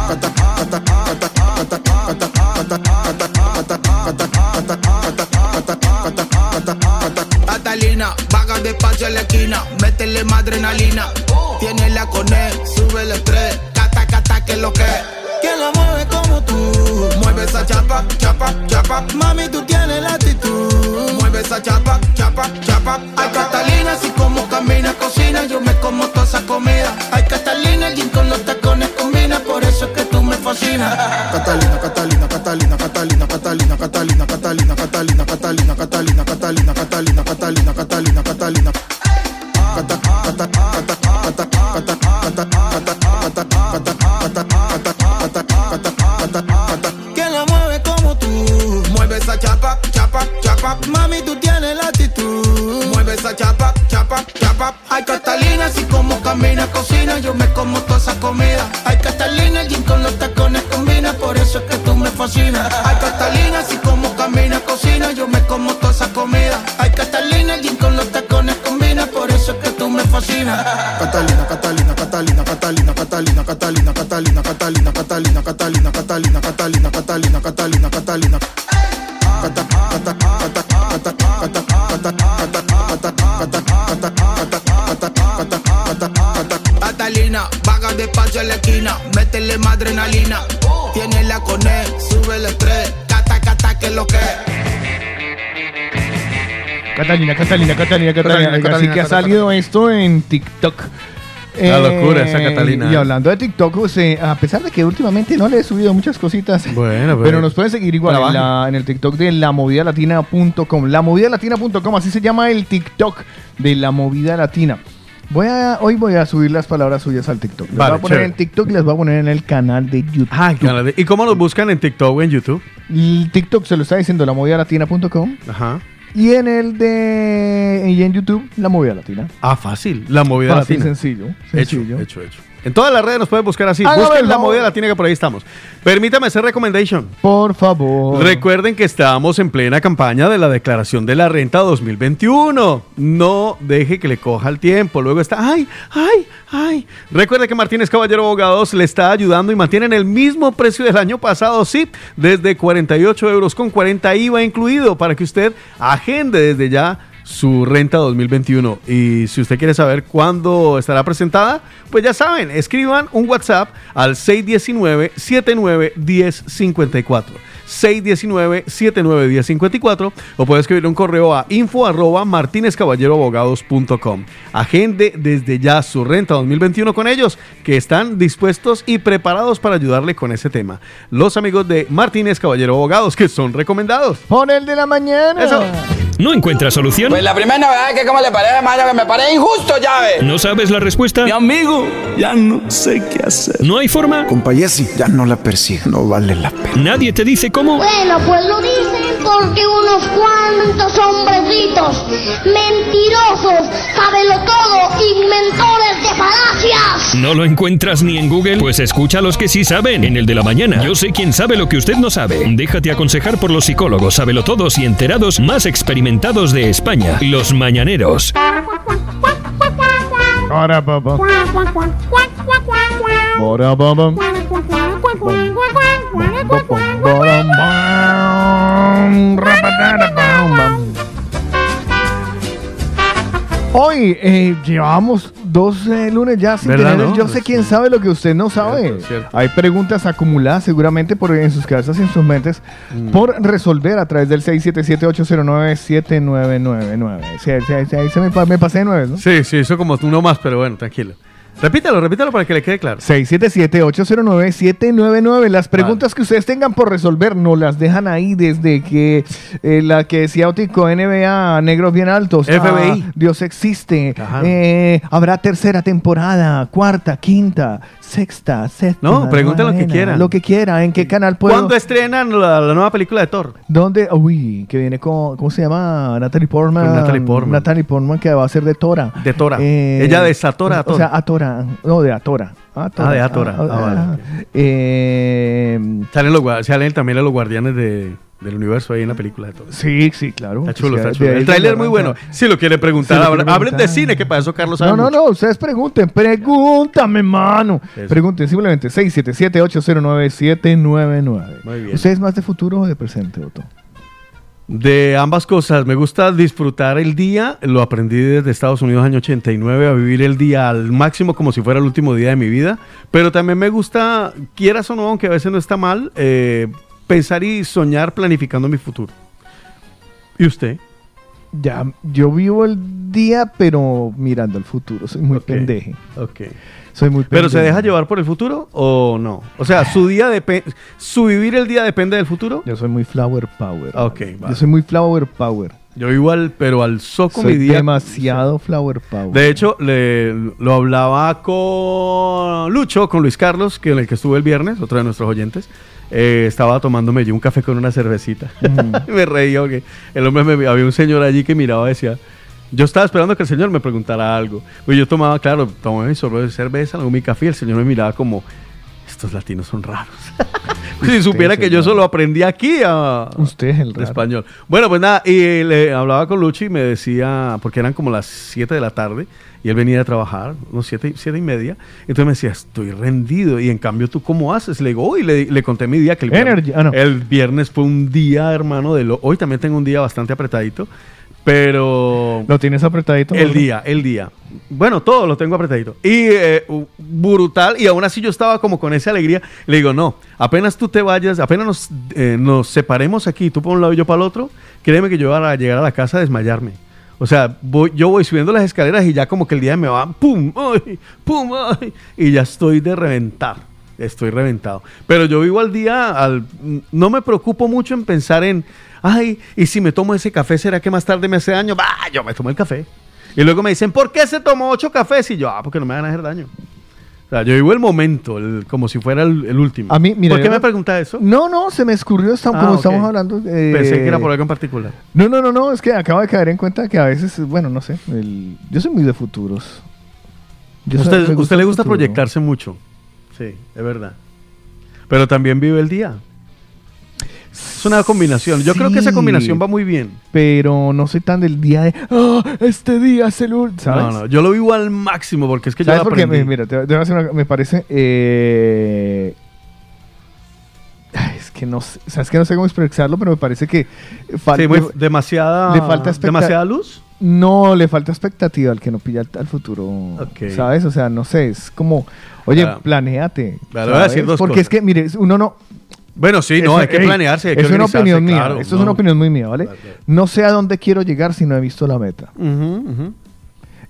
[SPEAKER 9] Cata- cata- cata- cata- cata- cata- cata- cata- cata- cata- cata- cata- cata- cata- Catalina, vaga despacio en la esquina, métele más adrenalina. Tiene la cone, sube el estrés, cata, cata, que lo que. ¿Quién la mueve como tú? Mueve esa chapa, chapa, chapa. Mami, tú. chat back despacio en la esquina, métele más adrenalina. Tiene la cone, sube el estrés, cata, cata, que es lo que.
[SPEAKER 2] Catalina, Catalina, Catalina, Catalina.
[SPEAKER 3] Catalina,
[SPEAKER 2] Así que ha salido esto en TikTok.
[SPEAKER 3] La locura esa Catalina.
[SPEAKER 2] Y hablando de TikTok, pues, eh, a pesar de que últimamente no le he subido muchas cositas,
[SPEAKER 3] Bueno,
[SPEAKER 2] pero nos pueden seguir igual en, la- en el TikTok de lamovidalatina.com. Lamovidalatina.com, así se llama el TikTok de La Movida Latina. Voy a, hoy voy a subir las palabras suyas al TikTok. Las
[SPEAKER 3] Vale,
[SPEAKER 2] voy a poner
[SPEAKER 3] chévere.
[SPEAKER 2] en TikTok y las voy a poner en el canal de YouTube.
[SPEAKER 3] Ah, el canal de- ¿Y cómo nos buscan en TikTok o en YouTube?
[SPEAKER 2] El TikTok se lo está diciendo lamovidalatina.com
[SPEAKER 3] Ajá.
[SPEAKER 2] y en el de y en YouTube La Movida Latina.
[SPEAKER 3] Ah, fácil. La movida
[SPEAKER 2] Fácil,
[SPEAKER 3] latina.
[SPEAKER 2] sencillo,
[SPEAKER 3] Hecho,
[SPEAKER 2] sencillo.
[SPEAKER 3] hecho, hecho. En todas las redes nos pueden buscar así.
[SPEAKER 2] Hágame
[SPEAKER 3] Busquen la movida latina que por ahí estamos. Permítame hacer recommendation.
[SPEAKER 2] Por favor.
[SPEAKER 3] Recuerden que estamos en plena campaña de la declaración de la renta 2021. No deje que le coja el tiempo. Luego está, ay, ay, ay. Recuerde que Martínez Caballero Abogados le está ayudando y mantienen el mismo precio del año pasado, sí, desde 48 euros con 40 IVA incluido para que usted agende desde ya su renta 2021. Y si usted quiere saber cuándo estará presentada, pues ya saben, escriban un WhatsApp al 619-791054. 619-791054 o puede escribir un correo a info arroba martinezcaballeroabogados.com. Agende desde ya su renta 2021 con ellos, que están dispuestos y preparados para ayudarle con ese tema. Los amigos de Martínez Caballero Abogados, que son recomendados.
[SPEAKER 2] Pon el de la mañana.
[SPEAKER 3] Eso.
[SPEAKER 7] ¿No encuentras solución?
[SPEAKER 10] Pues la primera novedad es que como le parece, mano, que me parece injusto, llave.
[SPEAKER 7] ¿No sabes la respuesta?
[SPEAKER 10] Mi amigo, ya no sé qué hacer.
[SPEAKER 7] ¿No hay forma?
[SPEAKER 11] Jessy, ya no la persigue, no vale la pena.
[SPEAKER 7] ¿Nadie te dice cómo?
[SPEAKER 12] Bueno, pues lo dicen porque unos cuantos hombrecitos mentirosos, todo, inventores de falacias.
[SPEAKER 7] ¿No lo encuentras ni en Google? Pues escucha a los que sí saben, en el de la mañana. Yo sé quién sabe lo que usted no sabe. Déjate aconsejar por los psicólogos sabelotodos y enterados más experimentados de España, los mañaneros.
[SPEAKER 2] Hoy eh, llevamos dos eh, lunes ya sin
[SPEAKER 3] ¿Verdad,
[SPEAKER 2] tener el? Yo sé quién sabe lo que usted no sabe.
[SPEAKER 3] Cierto, cierto.
[SPEAKER 2] Hay preguntas acumuladas seguramente por, en sus cabezas y en sus mentes
[SPEAKER 3] Mm.
[SPEAKER 2] por resolver a través del 677-809-7999. Sí, sí, sí, ahí se me, me pasé de nueve, ¿no?
[SPEAKER 3] Sí, sí, hizo como uno más, pero bueno, tranquilo. Repítalo, repítalo para que le quede claro.
[SPEAKER 2] 677-809-799. Las preguntas que ustedes tengan por resolver nos las dejan ahí desde que eh, la que decía Otico, NBA, Negros Bien Altos,
[SPEAKER 3] FBI.
[SPEAKER 2] ah, Dios existe, eh, habrá tercera temporada, cuarta, quinta, sexta, séptima.
[SPEAKER 3] No, pregunten lo que quieran.
[SPEAKER 2] Lo que quiera, ¿en qué canal puedo?
[SPEAKER 3] ¿Cuándo estrenan la, la nueva película de Thor?
[SPEAKER 2] ¿Dónde? Uy, que viene con, ¿cómo se llama? Natalie Portman.
[SPEAKER 3] Con Natalie Portman.
[SPEAKER 2] Natalie Portman que va a ser de Tora.
[SPEAKER 3] De Tora.
[SPEAKER 2] Eh,
[SPEAKER 3] Ella desatora a
[SPEAKER 2] O
[SPEAKER 3] Thor.
[SPEAKER 2] sea, Atora. No, de Atora. Atora.
[SPEAKER 3] Ah, de Atora. Ah, vale.
[SPEAKER 2] Eh,
[SPEAKER 3] Salen, los, salen también los guardianes de- del universo ahí en la película de Thor.
[SPEAKER 2] sí, sí, claro.
[SPEAKER 3] Está chulo,
[SPEAKER 2] Sí,
[SPEAKER 3] está
[SPEAKER 2] de
[SPEAKER 3] chulo. El tráiler muy bueno. Si lo quiere preguntar,
[SPEAKER 2] quiere
[SPEAKER 3] hablen de
[SPEAKER 2] preguntar.
[SPEAKER 3] cine, que para eso Carlos sabe
[SPEAKER 2] No, no,
[SPEAKER 3] mucho.
[SPEAKER 2] no, ustedes pregunten, pregúntame, mano.
[SPEAKER 3] Eso.
[SPEAKER 2] Pregunten simplemente 677-809-799.
[SPEAKER 3] Muy bien.
[SPEAKER 2] ¿Usted es más de futuro o de presente, Otto?
[SPEAKER 3] De ambas cosas, me gusta disfrutar el día, lo aprendí desde Estados Unidos año 89, a vivir el día al máximo como si fuera el último día de mi vida, pero también me gusta, quieras o no, aunque a veces no está mal, eh, pensar y soñar planificando mi futuro. ¿Y usted?
[SPEAKER 2] Ya, yo vivo el día, pero mirando al futuro. Soy muy
[SPEAKER 3] Ok,
[SPEAKER 2] pendeje.
[SPEAKER 3] Ok.
[SPEAKER 2] Soy muy
[SPEAKER 3] ¿Pero se deja llevar por el futuro o no? O sea, su día depende, su vivir el día depende del futuro.
[SPEAKER 2] Yo soy muy flower power.
[SPEAKER 3] Ok,
[SPEAKER 2] ¿vale? Yo soy muy flower power.
[SPEAKER 3] Yo igual, pero alzó con
[SPEAKER 2] Soy
[SPEAKER 3] mi día.
[SPEAKER 2] demasiado flower power.
[SPEAKER 3] De hecho, le- lo hablaba con Lucho, con Luis Carlos, que en el que estuve el viernes, otro de nuestros oyentes. Eh, estaba tomándome yo un café con una cervecita. Y me reía porque el hombre me, había un señor allí que miraba y decía. Yo estaba esperando que el señor me preguntara algo. Pues yo tomaba, claro, tomaba mi sorbo de cerveza, luego mi café, y el señor me miraba como, estos latinos son raros. si supiera que yo solo aprendí aquí a,
[SPEAKER 2] Usted es el raro.
[SPEAKER 3] español. Bueno, pues nada, y le hablaba con Lucho y me decía, porque eran como las 7 de la tarde, y él venía a trabajar, unos 7 siete y media, entonces me decía, estoy rendido, y en cambio, ¿tú cómo haces? Le digo, uy, le, le conté mi día, que el viernes,
[SPEAKER 2] Energy, ah, no.
[SPEAKER 3] el viernes fue un día, hermano, de lo... Hoy también tengo un día bastante apretadito, pero...
[SPEAKER 2] ¿Lo tienes apretadito?
[SPEAKER 3] El día, el día. Bueno, todo lo tengo apretadito. Y eh, brutal, y aún así yo estaba como con esa alegría. Le digo, no, apenas tú te vayas, apenas nos, eh, nos separemos aquí, tú por un lado y yo para el otro, créeme que yo iba a llegar a la casa a desmayarme. O sea, voy- yo voy subiendo las escaleras y ya como que el día me va, pum, ay, pum, ay, y ya estoy de reventar. Estoy reventado. Pero yo vivo al día, al, no me preocupo mucho en pensar en, ay, y si me tomo ese café, ¿será que más tarde me hace daño? Bah, yo me tomo el café. Y luego me dicen, ¿por qué se tomó ocho cafés? Y yo, ah, porque no me van a hacer daño. O sea, yo vivo el momento, el- como si fuera el, el último.
[SPEAKER 2] A mí, mira,
[SPEAKER 3] ¿Por qué me pregunta eso?
[SPEAKER 2] No, no, se me escurrió
[SPEAKER 3] Ah,
[SPEAKER 2] como estamos hablando. eh,
[SPEAKER 3] Pensé que era por algo en particular.
[SPEAKER 2] No, no, no, no, es que acabo de caer en cuenta que a veces, bueno, no sé, el- yo soy muy de futuros. Yo
[SPEAKER 3] usted, le gusta
[SPEAKER 2] futuro.
[SPEAKER 3] proyectarse mucho. Sí, es verdad. Pero también vive el día. Es una combinación. Yo creo que esa combinación va muy bien.
[SPEAKER 2] Pero no soy tan del día de, "Ah, este día es el último.
[SPEAKER 3] No, no, yo lo vivo al máximo porque es que yo
[SPEAKER 2] ¿Sabes
[SPEAKER 3] lo
[SPEAKER 2] por qué?
[SPEAKER 3] aprendí.
[SPEAKER 2] Mira, te, te voy a hacer una- me parece, eh, es que no sé, o sea, es que no sé cómo expresarlo, pero me parece que falta,
[SPEAKER 3] Sí, demasiada,
[SPEAKER 2] le falta
[SPEAKER 3] demasiada luz.
[SPEAKER 2] No, le falta expectativa al que no pilla al, futuro. ¿Sabes? O sea, no sé, es como, oye,
[SPEAKER 3] Claro. Claro, voy a decir dos
[SPEAKER 2] Porque es que, mire, uno no.
[SPEAKER 3] Bueno, sí, no,
[SPEAKER 2] Es-
[SPEAKER 3] hay que planearse. Hay que
[SPEAKER 2] es una opinión mía.
[SPEAKER 3] claro,
[SPEAKER 2] Esto es una opinión muy mía, ¿vale? No sé a dónde quiero llegar si no he visto la meta.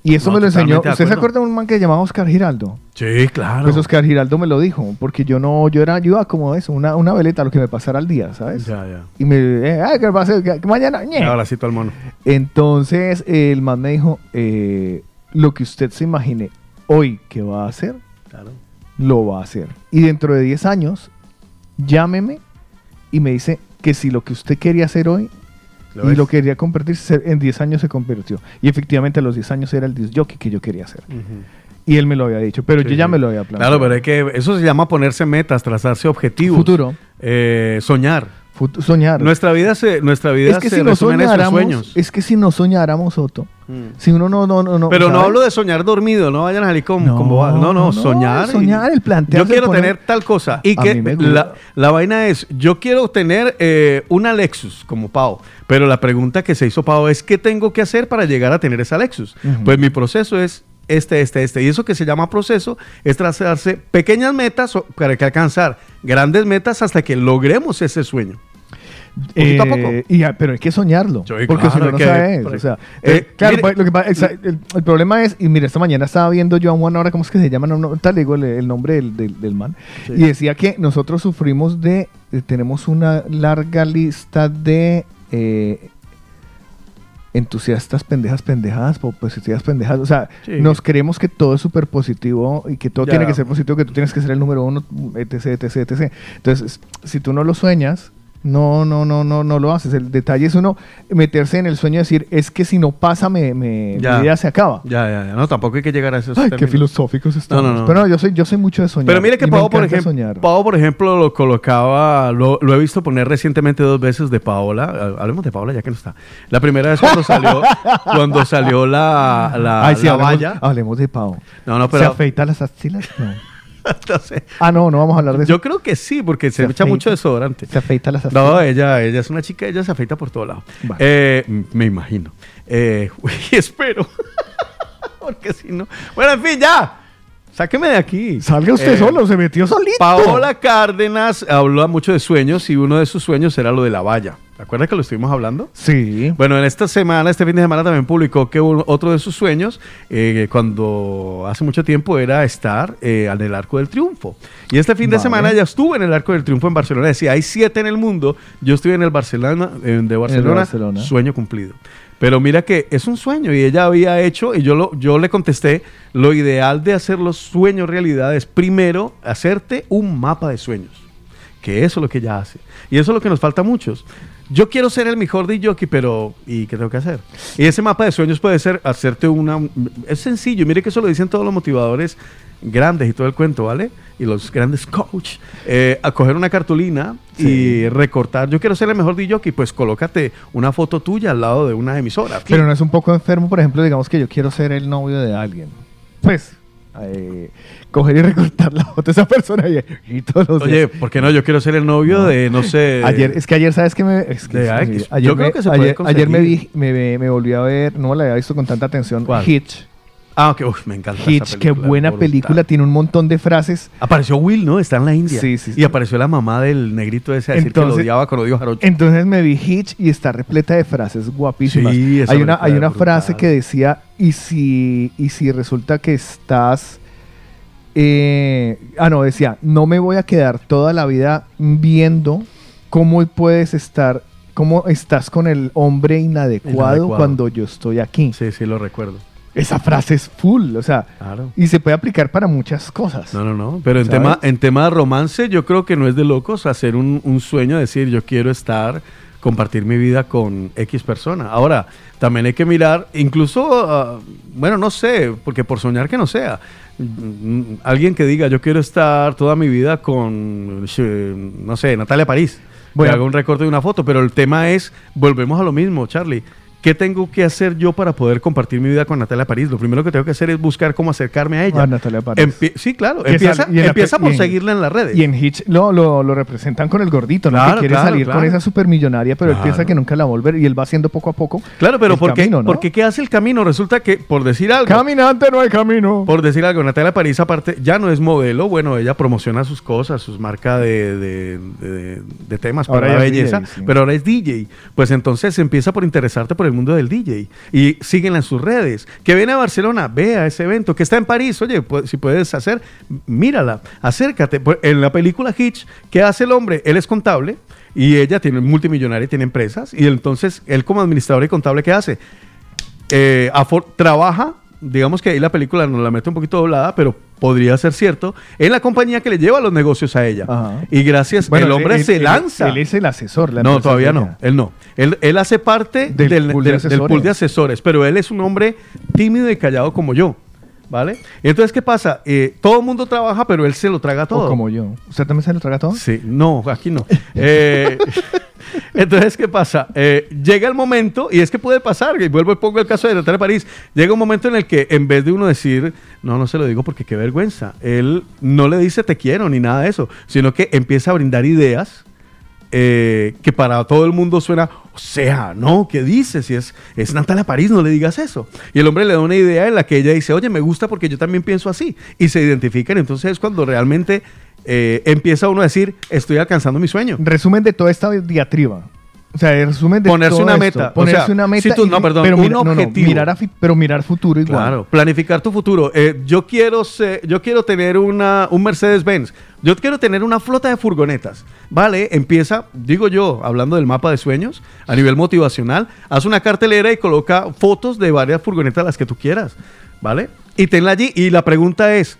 [SPEAKER 2] Y eso
[SPEAKER 3] No,
[SPEAKER 2] me lo enseñó. ¿Usted se acuerda de un man que se llamaba Oscar Giraldo?
[SPEAKER 3] Sí, claro.
[SPEAKER 2] Pues Oscar Giraldo me lo dijo, porque yo no, yo era, yo iba como eso, una, una veleta, lo que me pasara al día, ¿sabes?
[SPEAKER 3] Ya, ya.
[SPEAKER 2] Y me, eh, ay, ¿qué pasa? ¿Qué- mañana? ñe".
[SPEAKER 3] Ahora sí, todo el mono.
[SPEAKER 2] Entonces el man me dijo, eh, lo que usted se imagine hoy que va a hacer,
[SPEAKER 3] Claro.
[SPEAKER 2] lo va a hacer. Y dentro de 10 años, llámeme y me dice que si lo que usted quería hacer hoy
[SPEAKER 3] ¿Lo
[SPEAKER 2] y lo quería convertirse, en 10 años se convirtió. Y efectivamente a los 10 años era el disc jockey que yo quería hacer. Y él me lo había dicho, pero
[SPEAKER 3] Sí,
[SPEAKER 2] yo ya me lo había planteado.
[SPEAKER 3] Claro, pero es que eso se llama ponerse metas, trazarse objetivos.
[SPEAKER 2] Futuro.
[SPEAKER 3] Eh, soñar.
[SPEAKER 2] Fut- soñar.
[SPEAKER 3] Nuestra vida se, nuestra vida
[SPEAKER 2] es que
[SPEAKER 3] se
[SPEAKER 2] si no
[SPEAKER 3] en esos sueños.
[SPEAKER 2] es que si no soñáramos, Otto,
[SPEAKER 3] Mm.
[SPEAKER 2] si uno no, no, no, no
[SPEAKER 3] Pero no hablo de soñar dormido, no vayan a salir con,
[SPEAKER 2] No,
[SPEAKER 3] con bobadas. No, no,
[SPEAKER 2] no,
[SPEAKER 3] soñar. y-
[SPEAKER 2] soñar, el plantearse,
[SPEAKER 3] Yo quiero
[SPEAKER 2] poner-
[SPEAKER 3] tener tal cosa. Y
[SPEAKER 2] A
[SPEAKER 3] que la, la vaina es, yo quiero tener eh, una Lexus como Pau. Pero la pregunta que se hizo Pau es, ¿qué tengo que hacer para llegar a tener esa Lexus? Pues mi proceso es este, este, este. Y eso que se llama proceso es trazarse pequeñas metas para que alcanzar grandes metas hasta que logremos ese sueño. Poquito a
[SPEAKER 2] Eh,
[SPEAKER 3] poco.
[SPEAKER 2] y pero hay que soñarlo. Porque si
[SPEAKER 3] claro,
[SPEAKER 2] no, no
[SPEAKER 3] que-
[SPEAKER 2] sabes.
[SPEAKER 3] por-
[SPEAKER 2] O sea,
[SPEAKER 3] eh,
[SPEAKER 2] eh, claro,
[SPEAKER 3] mire-
[SPEAKER 2] lo que el, el problema es, y mira, esta mañana estaba viendo yo a Juan ahora, ¿cómo es que se llama? No, no, tal, digo el, el nombre del, del- del man.
[SPEAKER 3] Sí.
[SPEAKER 2] Y decía que nosotros sufrimos de, eh, tenemos una larga lista de eh, entusiastas pendejas pendejadas, po- positivas pendejadas. O sea,
[SPEAKER 3] Sí.
[SPEAKER 2] nos creemos que todo es súper positivo y que todo
[SPEAKER 3] Ya.
[SPEAKER 2] tiene que ser positivo, que tú tienes que ser el número uno, etc, etc, etc. Entonces, si tú no lo sueñas, no, no, no, no, no lo haces. El detalle es uno meterse en el sueño y decir, es que si no pasa, me, me
[SPEAKER 3] Ya.
[SPEAKER 2] mi vida se acaba.
[SPEAKER 3] Ya, ya, ya. No, tampoco hay que llegar a esos
[SPEAKER 2] Ay, qué
[SPEAKER 3] términos.
[SPEAKER 2] filosóficos estamos.
[SPEAKER 3] No, no, no.
[SPEAKER 2] Pero no, yo soy, yo soy mucho de soñar.
[SPEAKER 3] Pero mire que Pau, por ejemplo,
[SPEAKER 2] soñar.
[SPEAKER 3] Pau, por ejemplo, lo colocaba, lo, lo he visto poner recientemente dos veces de Paola. Hablemos de Paola ya que no está. La primera vez cuando salió, cuando salió la, la,
[SPEAKER 2] Ay, sí,
[SPEAKER 3] la
[SPEAKER 2] hablemos,
[SPEAKER 3] valla.
[SPEAKER 2] hablemos de Pau.
[SPEAKER 3] No, no,
[SPEAKER 2] ¿Se
[SPEAKER 3] pero
[SPEAKER 2] afeita las axilas? No. Ah, no, no vamos a hablar de eso.
[SPEAKER 3] Yo creo que sí, porque se,
[SPEAKER 2] Se
[SPEAKER 3] echa mucho desodorante.
[SPEAKER 2] Se afeita las axilas.
[SPEAKER 3] No, ella, ella es una chica, ella se afeita por todo lado.
[SPEAKER 2] Vale.
[SPEAKER 3] Eh, me imagino. Eh, y espero. porque si no. Bueno, en fin, ya. Sáqueme de aquí.
[SPEAKER 2] Salga usted
[SPEAKER 3] Eh,
[SPEAKER 2] solo, se metió solito.
[SPEAKER 3] Paola Cárdenas habló mucho de sueños y uno de sus sueños era lo de la valla. ¿Te acuerdas que lo estuvimos hablando?
[SPEAKER 2] Sí.
[SPEAKER 3] Bueno, en esta semana, este fin de semana también publicó que otro de sus sueños, eh, cuando hace mucho tiempo, era estar eh, en el Arco del Triunfo. Y este fin de
[SPEAKER 2] Vale.
[SPEAKER 3] semana ya estuvo en el Arco del Triunfo en Barcelona. Decía, hay siete en el mundo, yo estoy en el Barcelona, eh, de Barcelona,
[SPEAKER 2] Barcelona.
[SPEAKER 3] sueño cumplido. Pero mira que es un sueño y ella había hecho, y yo, lo, yo le contesté, lo ideal de hacer los sueños realidad es primero hacerte un mapa de sueños que eso es lo que ella hace. Y eso es lo que nos falta a muchos. Yo quiero ser el mejor de jockey, pero ¿y qué tengo que hacer? Y ese mapa de sueños puede ser hacerte una... Es sencillo, mire que eso lo dicen todos los motivadores grandes y todo el cuento, ¿vale? Y los grandes coach. Eh, a coger una cartulina y recortar, yo quiero ser el mejor de jockey, pues colócate una foto tuya al lado de una emisora.
[SPEAKER 2] Pero no es un poco enfermo, por ejemplo, digamos que yo quiero ser el novio de alguien. Pues, eh, coger y recortar la foto de esa persona y, y todos los
[SPEAKER 3] Oye,
[SPEAKER 2] días.
[SPEAKER 3] ¿por qué no? Yo quiero ser el novio de, no sé...
[SPEAKER 2] Ayer, es que ayer, ¿sabes qué me...? Es que,
[SPEAKER 3] de
[SPEAKER 2] ayer,
[SPEAKER 3] Yo
[SPEAKER 2] me,
[SPEAKER 3] creo que se puede
[SPEAKER 2] ayer, ayer me, vi, me volví a ver, no la había visto con tanta atención,
[SPEAKER 3] ¿Cuál?
[SPEAKER 2] Hitch.
[SPEAKER 3] Ah, ok, uf, me encanta. esa
[SPEAKER 2] Hitch, qué buena
[SPEAKER 3] brutal.
[SPEAKER 2] película, tiene un montón de frases.
[SPEAKER 3] Apareció Will, ¿no? Está en la India.
[SPEAKER 2] Sí, sí,
[SPEAKER 3] Y apareció la mamá del negrito ese a decir que lo
[SPEAKER 2] Entonces-
[SPEAKER 3] odiaba con odio jarocho.
[SPEAKER 2] Entonces me vi Hitch y está repleta de frases guapísimas.
[SPEAKER 3] Sí, esa
[SPEAKER 2] hay una, hay una
[SPEAKER 3] brutal.
[SPEAKER 2] frase que decía, y si, y si resulta que estás... eh, ah, no, decía, no me voy a quedar toda la vida viendo cómo puedes estar, cómo estás con el hombre inadecuado,
[SPEAKER 3] Inadecuado.
[SPEAKER 2] cuando yo estoy aquí.
[SPEAKER 3] Sí, sí, lo recuerdo.
[SPEAKER 2] Esa frase es full, o sea,
[SPEAKER 3] Claro.
[SPEAKER 2] y se puede aplicar para muchas cosas.
[SPEAKER 3] No, no, no. Pero en
[SPEAKER 2] ¿Sabes?
[SPEAKER 3] tema, en tema de romance, yo creo que no es de locos hacer un, un sueño, decir yo quiero estar, compartir mi vida con X persona. Ahora, también hay que mirar, incluso, ah, bueno, no sé, porque por soñar que no sea, mm, alguien que diga yo quiero estar toda mi vida con, no sé, Natalia París.
[SPEAKER 2] Bueno.
[SPEAKER 3] que haga un recorte de una foto, pero el tema es, volvemos a lo mismo, Charlie. ¿Qué tengo que hacer yo para poder compartir mi vida con Natalia París? Lo primero que tengo que hacer es buscar cómo acercarme a ella.
[SPEAKER 2] A Natalia París.
[SPEAKER 3] Empie- sí, claro. Empieza,
[SPEAKER 2] y
[SPEAKER 3] empieza por
[SPEAKER 2] y en-
[SPEAKER 3] seguirla en las redes.
[SPEAKER 2] Y en Hitch lo, lo, lo representan con el gordito, ¿no?
[SPEAKER 3] Claro,
[SPEAKER 2] que quiere
[SPEAKER 3] claro,
[SPEAKER 2] salir
[SPEAKER 3] claro.
[SPEAKER 2] con esa supermillonaria, pero él piensa que nunca la va a volver y él va haciendo poco a poco.
[SPEAKER 3] Claro, pero ¿por qué,
[SPEAKER 2] ¿no?
[SPEAKER 3] porque ¿qué hace el camino? Resulta que, por decir algo...
[SPEAKER 2] Caminante no hay camino.
[SPEAKER 3] Por decir algo, Natalia París aparte ya no es modelo, bueno, ella promociona sus cosas, sus marcas de, de- de- de temas para la belleza,
[SPEAKER 2] DJ, sí.
[SPEAKER 3] pero ahora es DJ. Pues entonces empieza por interesarte por el mundo del DJ y síguenla en sus redes. Que viene a Barcelona, vea ese evento. Que está en París, oye, si puedes hacer, mírala, acércate. Pues, En la película Hitch, ¿qué hace el hombre? Él es contable y ella tiene multimillonaria, tiene empresas y entonces él como administrador y contable, ¿qué hace? eh, trabaja, digamos que ahí la película nos la mete un poquito doblada, pero podría ser cierto, en la compañía que le lleva los negocios a ella.
[SPEAKER 2] Ajá.
[SPEAKER 3] Y gracias,
[SPEAKER 2] Bueno,
[SPEAKER 3] el hombre
[SPEAKER 2] él-
[SPEAKER 3] se
[SPEAKER 2] él-
[SPEAKER 3] lanza.
[SPEAKER 2] Él es el asesor. la
[SPEAKER 3] no, todavía no, él no. Él, él hace parte
[SPEAKER 2] Del
[SPEAKER 3] del,
[SPEAKER 2] pool de
[SPEAKER 3] del- del pool de asesores, pero él es un hombre tímido y callado como yo. ¿Vale? Entonces, ¿qué pasa? Eh, todo el mundo trabaja, pero él se lo traga todo.
[SPEAKER 2] O como yo. ¿Usted también se lo traga todo?
[SPEAKER 3] Sí, no, aquí no. Eh, entonces, ¿qué pasa? Eh, llega el momento, y es que puede pasar, y vuelvo y pongo el caso de Natalia París, llega un momento en el que en vez de uno decir, no, no se lo digo porque qué vergüenza, él no le dice te quiero ni nada de eso, sino que empieza a brindar ideas eh, que para todo el mundo suena, o sea, no, ¿qué dices? Si es, es Natalia París, no le digas eso. Y el hombre le da una idea en la que ella dice, oye, me gusta porque yo también pienso así. Y se identifican, entonces es cuando realmente eh, empieza uno a decir, estoy alcanzando mi sueño.
[SPEAKER 2] Resumen de toda esta diatriba. O sea, el resumen de
[SPEAKER 3] Ponerse
[SPEAKER 2] todo
[SPEAKER 3] una
[SPEAKER 2] esto.
[SPEAKER 3] meta. O
[SPEAKER 2] Ponerse
[SPEAKER 3] sea,
[SPEAKER 2] una meta.
[SPEAKER 3] si tú-
[SPEAKER 2] y-
[SPEAKER 3] no, perdón,
[SPEAKER 2] pero
[SPEAKER 3] un
[SPEAKER 2] mira- no, no,
[SPEAKER 3] objetivo.
[SPEAKER 2] mirar a pero mirar futuro igual.
[SPEAKER 3] Claro, planificar tu futuro. Eh, yo, quiero ser- yo quiero tener una, un Mercedes-Benz. Yo quiero tener una flota de furgonetas. Vale, empieza, digo yo, hablando del mapa de sueños, a nivel motivacional, haz una cartelera y coloca fotos de varias furgonetas las que tú quieras. ¿Vale? Y tenla allí. Y la pregunta es,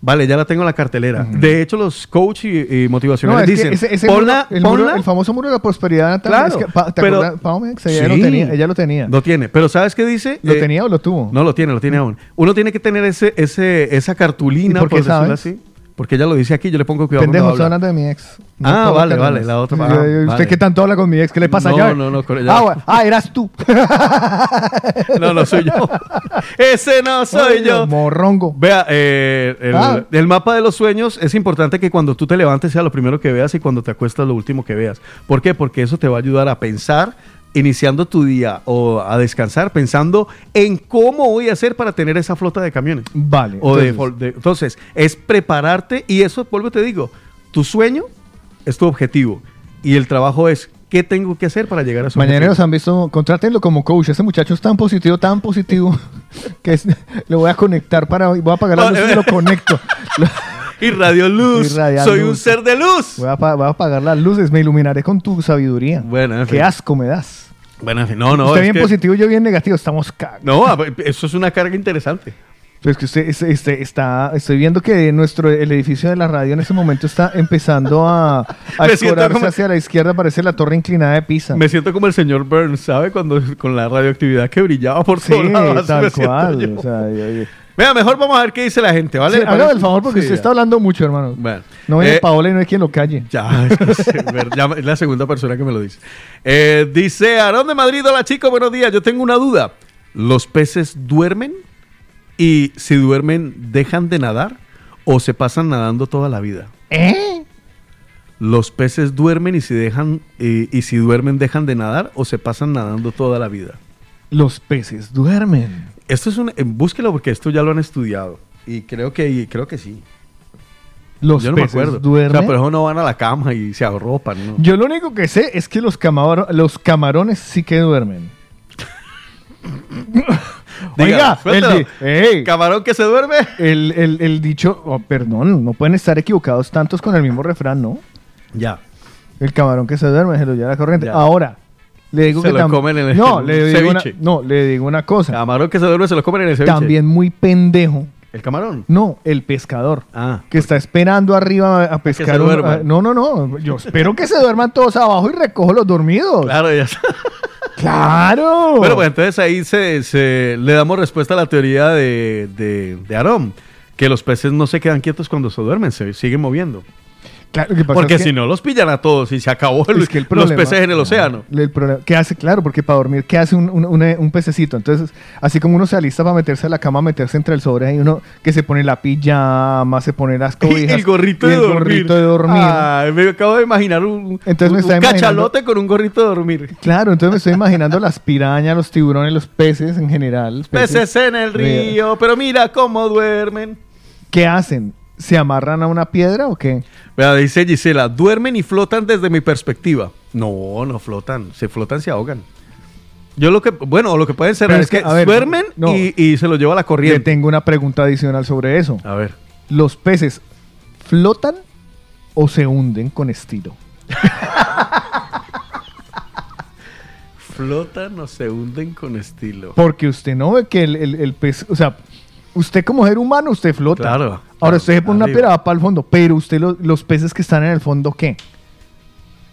[SPEAKER 3] vale, ya la tengo en la cartelera. De hecho, los coach y, y motivacionales dicen,
[SPEAKER 2] ese, ese
[SPEAKER 3] ponla,
[SPEAKER 2] muro- el, muro-
[SPEAKER 3] ponla-
[SPEAKER 2] el famoso muro de la prosperidad
[SPEAKER 3] Claro,
[SPEAKER 2] es que, pa- ¿te
[SPEAKER 3] pero-?
[SPEAKER 2] Ella,
[SPEAKER 3] Sí.
[SPEAKER 2] lo tenía, ella lo tenía.
[SPEAKER 3] Lo tiene, pero ¿sabes qué dice?
[SPEAKER 2] ¿Lo
[SPEAKER 3] Eh,
[SPEAKER 2] tenía o lo tuvo?
[SPEAKER 3] No lo tiene, lo tiene aún. Uno tiene que tener ese, ese, esa cartulina,
[SPEAKER 2] ¿Y por
[SPEAKER 3] decirlo
[SPEAKER 2] sabes?
[SPEAKER 3] así. Porque ella lo dice aquí, yo le pongo cuidado.
[SPEAKER 2] Pendejo, estoy
[SPEAKER 3] habla.
[SPEAKER 2] hablando de mi ex.
[SPEAKER 3] Ah, vale, vale, la otra- ah,
[SPEAKER 2] ¿Usted
[SPEAKER 3] vale.
[SPEAKER 2] qué tanto habla con mi ex? ¿Qué le pasa
[SPEAKER 3] No, no, no,
[SPEAKER 2] Ah, bueno. Ah, eras tú.
[SPEAKER 3] No, no soy yo. Ese no soy yo.
[SPEAKER 2] Morrongo.
[SPEAKER 3] Vea, eh, el,
[SPEAKER 2] Ah.
[SPEAKER 3] el mapa de los sueños es importante que cuando tú te levantes sea lo primero que veas y cuando te acuestas lo último que veas. ¿Por qué? Porque eso te va a ayudar a pensar iniciando tu día o a descansar pensando en cómo voy a hacer para tener esa flota de camiones.
[SPEAKER 2] Vale.
[SPEAKER 3] O
[SPEAKER 2] entonces,
[SPEAKER 3] de- entonces, es prepararte y eso, vuelvo y te digo, tu sueño es tu objetivo y el trabajo es qué tengo que hacer para llegar a su
[SPEAKER 2] Mañaneros han visto, contrátenlo como coach. Ese muchacho es tan positivo, tan positivo, que es- le voy a conectar para. Voy a apagar la
[SPEAKER 3] No,
[SPEAKER 2] luz y lo conecto.
[SPEAKER 3] Y Radio Luz, soy
[SPEAKER 2] Luz.
[SPEAKER 3] un ser de luz.
[SPEAKER 2] Voy a, pa- voy a apagar las luces, me iluminaré con tu sabiduría.
[SPEAKER 3] Bueno, en
[SPEAKER 2] Qué
[SPEAKER 3] fin.
[SPEAKER 2] asco me das.
[SPEAKER 3] Bueno, en fin, no, no.
[SPEAKER 2] usted bien
[SPEAKER 3] que-
[SPEAKER 2] positivo, yo bien negativo. Estamos cagados.
[SPEAKER 3] No, a ver, eso es una carga interesante.
[SPEAKER 2] Es que usted este, este, está, estoy viendo que nuestro el edificio de la radio en este momento está empezando a, a
[SPEAKER 3] como-
[SPEAKER 2] hacia la izquierda, parece la torre inclinada de Pisa.
[SPEAKER 3] Me siento como el señor Burns, ¿sabe? Cuando con la radioactividad que brillaba por
[SPEAKER 2] sí,
[SPEAKER 3] todos lados.
[SPEAKER 2] tal cual. o sea, yo- yo-
[SPEAKER 3] Mira, mejor vamos a ver qué dice la gente, ¿vale?
[SPEAKER 2] Sí,
[SPEAKER 3] ¿Le
[SPEAKER 2] hágame
[SPEAKER 3] parece?
[SPEAKER 2] el favor porque
[SPEAKER 3] Sí,
[SPEAKER 2] usted
[SPEAKER 3] ya.
[SPEAKER 2] está hablando mucho, hermano.
[SPEAKER 3] Bueno.
[SPEAKER 2] No viene
[SPEAKER 3] Eh,
[SPEAKER 2] Paola y no hay quien lo calle.
[SPEAKER 3] Ya, es, que ya es la segunda persona que me lo dice. Eh, dice Aarón de Madrid, hola chicos, buenos días. Yo tengo una duda. ¿Los peces duermen? Y si duermen, ¿dejan de nadar? ¿O se pasan nadando toda la vida?
[SPEAKER 2] ¿Eh?
[SPEAKER 3] ¿Los peces duermen y si, dejan, y, y si duermen, dejan de nadar? ¿O se pasan nadando toda la vida?
[SPEAKER 2] Los peces duermen.
[SPEAKER 3] Esto es un. eh, Búsquelo porque esto ya lo han estudiado. Y creo que, y creo que sí.
[SPEAKER 2] Los
[SPEAKER 3] Yo no me acuerdo.
[SPEAKER 2] duermen.
[SPEAKER 3] O sea, pero eso no van a la cama y se arropan, ¿no?
[SPEAKER 2] Yo lo único que sé es que los, camaro- los camarones sí que duermen.
[SPEAKER 3] Diga,
[SPEAKER 2] Oiga, el,
[SPEAKER 3] suéltalo.
[SPEAKER 2] di- ey,
[SPEAKER 3] Camarón que se duerme.
[SPEAKER 2] el, el- el dicho, oh, perdón, no pueden estar equivocados tantos con el mismo refrán, ¿no?
[SPEAKER 3] Ya.
[SPEAKER 2] El camarón que se duerme se lo lleva la corriente.
[SPEAKER 3] Ya.
[SPEAKER 2] Ahora, le digo
[SPEAKER 3] Se
[SPEAKER 2] que
[SPEAKER 3] lo comen en el-
[SPEAKER 2] no, le digo una, no, le digo una cosa.
[SPEAKER 3] Camarón que se duerme se lo comen en el ceviche.
[SPEAKER 2] También muy pendejo.
[SPEAKER 3] ¿El camarón?
[SPEAKER 2] No, el pescador.
[SPEAKER 3] Ah.
[SPEAKER 2] Que está esperando arriba a, pescar.
[SPEAKER 3] se
[SPEAKER 2] un-
[SPEAKER 3] duerman.
[SPEAKER 2] a- no, no, no. Yo espero que se duerman todos abajo y recojo los dormidos.
[SPEAKER 3] Claro, ya está.
[SPEAKER 2] Claro.
[SPEAKER 3] Bueno, pues entonces ahí se, se- le damos respuesta a la teoría de, de, de Aarón, que los peces no se quedan quietos cuando se duermen, se siguen moviendo.
[SPEAKER 2] Claro, que
[SPEAKER 3] Porque
[SPEAKER 2] es que-
[SPEAKER 3] si no, los pillan a todos y se acabó el-
[SPEAKER 2] Es que el
[SPEAKER 3] los
[SPEAKER 2] problema-
[SPEAKER 3] peces en el océano.
[SPEAKER 2] El problema- ¿Qué hace? Claro, porque para dormir, ¿qué hace un, un- un- un pececito? Entonces, así como uno se alista para meterse a la cama, meterse entre el sobre, hay uno que se pone la pijama, se pone las cobijas.
[SPEAKER 3] el gorrito
[SPEAKER 2] y
[SPEAKER 3] de
[SPEAKER 2] el
[SPEAKER 3] dormir.
[SPEAKER 2] gorrito de dormir.
[SPEAKER 3] Ay, me acabo de imaginar un,
[SPEAKER 2] Entonces me
[SPEAKER 3] cachalote con un gorrito de dormir.
[SPEAKER 2] Claro, entonces me estoy imaginando las pirañas, los tiburones, los peces en general.
[SPEAKER 3] Peces en el río, pero mira cómo duermen.
[SPEAKER 2] ¿Qué hacen? ¿Se amarran a una piedra o qué?
[SPEAKER 3] Vea, dice Gisela, duermen y flotan desde mi perspectiva. No, no flotan, se flotan, se ahogan. Yo lo que, bueno, lo que pueden ser
[SPEAKER 2] Pero
[SPEAKER 3] es
[SPEAKER 2] que,
[SPEAKER 3] que
[SPEAKER 2] a ver,
[SPEAKER 3] duermen
[SPEAKER 2] no.
[SPEAKER 3] y, y se lo lleva la
[SPEAKER 2] Le
[SPEAKER 3] corriente.
[SPEAKER 2] tengo una pregunta adicional sobre eso.
[SPEAKER 3] A ver.
[SPEAKER 2] ¿Los peces flotan o se hunden con estilo?
[SPEAKER 3] Flotan o se hunden con estilo.
[SPEAKER 2] Porque usted no ve que el, el- el pez, o sea, usted como ser humano, usted flota.
[SPEAKER 3] Claro.
[SPEAKER 2] Ahora usted se pone una
[SPEAKER 3] Arriba.
[SPEAKER 2] va para el fondo, pero usted lo- los peces que están en el fondo, ¿qué?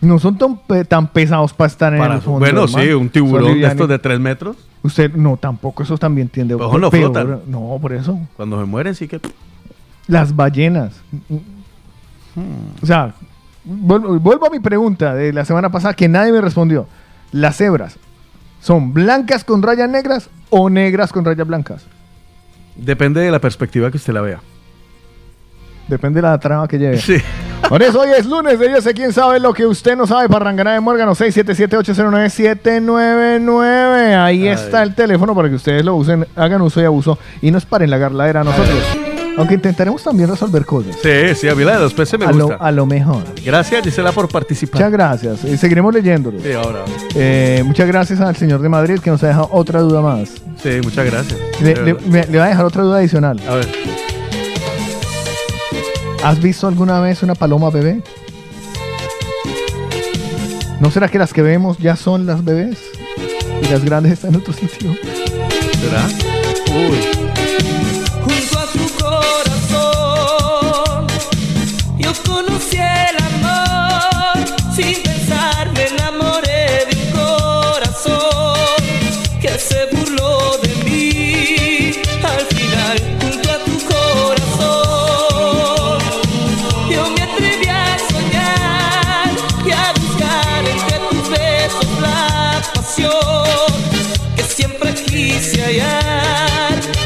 [SPEAKER 2] No son tan, tan pesados para estar en el fondo.
[SPEAKER 3] bueno,
[SPEAKER 2] hermano.
[SPEAKER 3] sí, un tiburón de estos de tres metros.
[SPEAKER 2] Usted, no, tampoco, eso también tiende
[SPEAKER 3] Ojo, no flotan.
[SPEAKER 2] No, por eso.
[SPEAKER 3] Cuando se mueren sí que...
[SPEAKER 2] Las ballenas. O sea, vuelvo, vuelvo a mi pregunta de la semana pasada que nadie me respondió. Las cebras, ¿son blancas con rayas negras o negras con rayas blancas?
[SPEAKER 3] Depende de la perspectiva que usted la vea.
[SPEAKER 2] Depende de la trama que lleve.
[SPEAKER 3] Sí.
[SPEAKER 2] Por eso hoy es lunes de sé quién sabe lo que usted no sabe. Parrangana de Muérgano 677-809-799. Ahí
[SPEAKER 3] Ay.
[SPEAKER 2] está el teléfono para que ustedes lo usen, hagan uso y abuso y nos paren la garladera a nosotros. Aunque intentaremos también resolver cosas.
[SPEAKER 3] Sí, sí, a mí la de los peces me
[SPEAKER 2] A lo,
[SPEAKER 3] gusta.
[SPEAKER 2] a lo mejor.
[SPEAKER 3] Gracias, Gisela, por participar.
[SPEAKER 2] Muchas gracias. Eh, seguiremos leyéndolo.
[SPEAKER 3] Sí, ahora.
[SPEAKER 2] Eh, muchas gracias al señor de Madrid que nos ha dejado otra duda más.
[SPEAKER 3] Sí, muchas gracias.
[SPEAKER 2] Le, me- le voy a dejar otra duda adicional.
[SPEAKER 3] A ver.
[SPEAKER 2] ¿Has visto alguna vez una paloma bebé? ¿No será que las que vemos ya son las bebés? Y las grandes están en otro sitio.
[SPEAKER 3] ¿Será? Uy.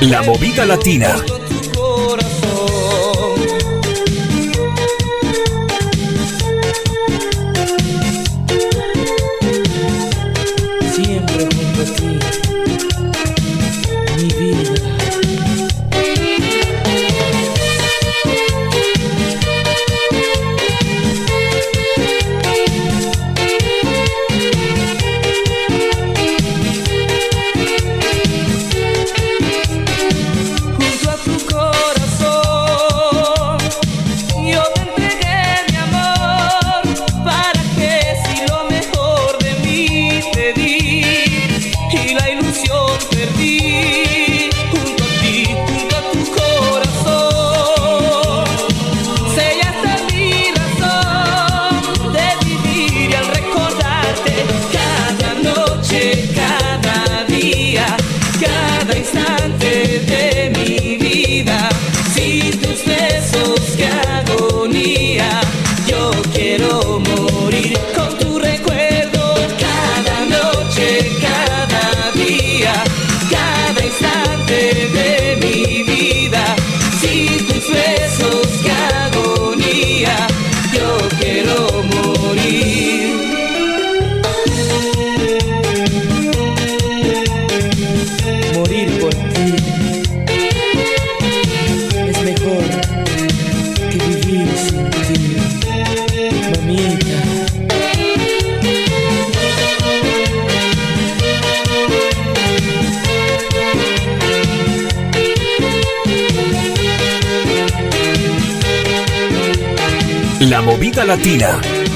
[SPEAKER 13] La
[SPEAKER 14] movida latina.
[SPEAKER 7] Latina.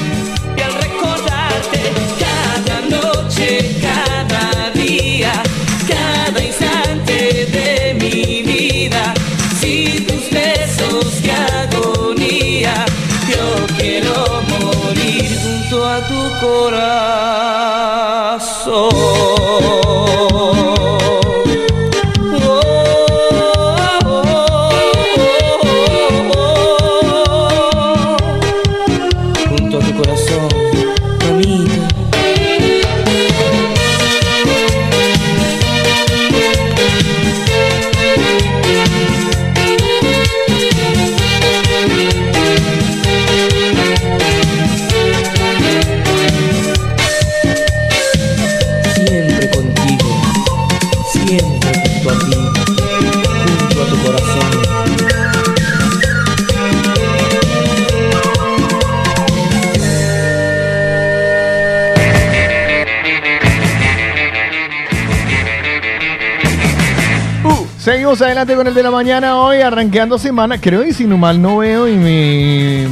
[SPEAKER 2] Seguimos adelante con el de la mañana hoy, arranqueando semana. Creo y si no mal no veo y mi.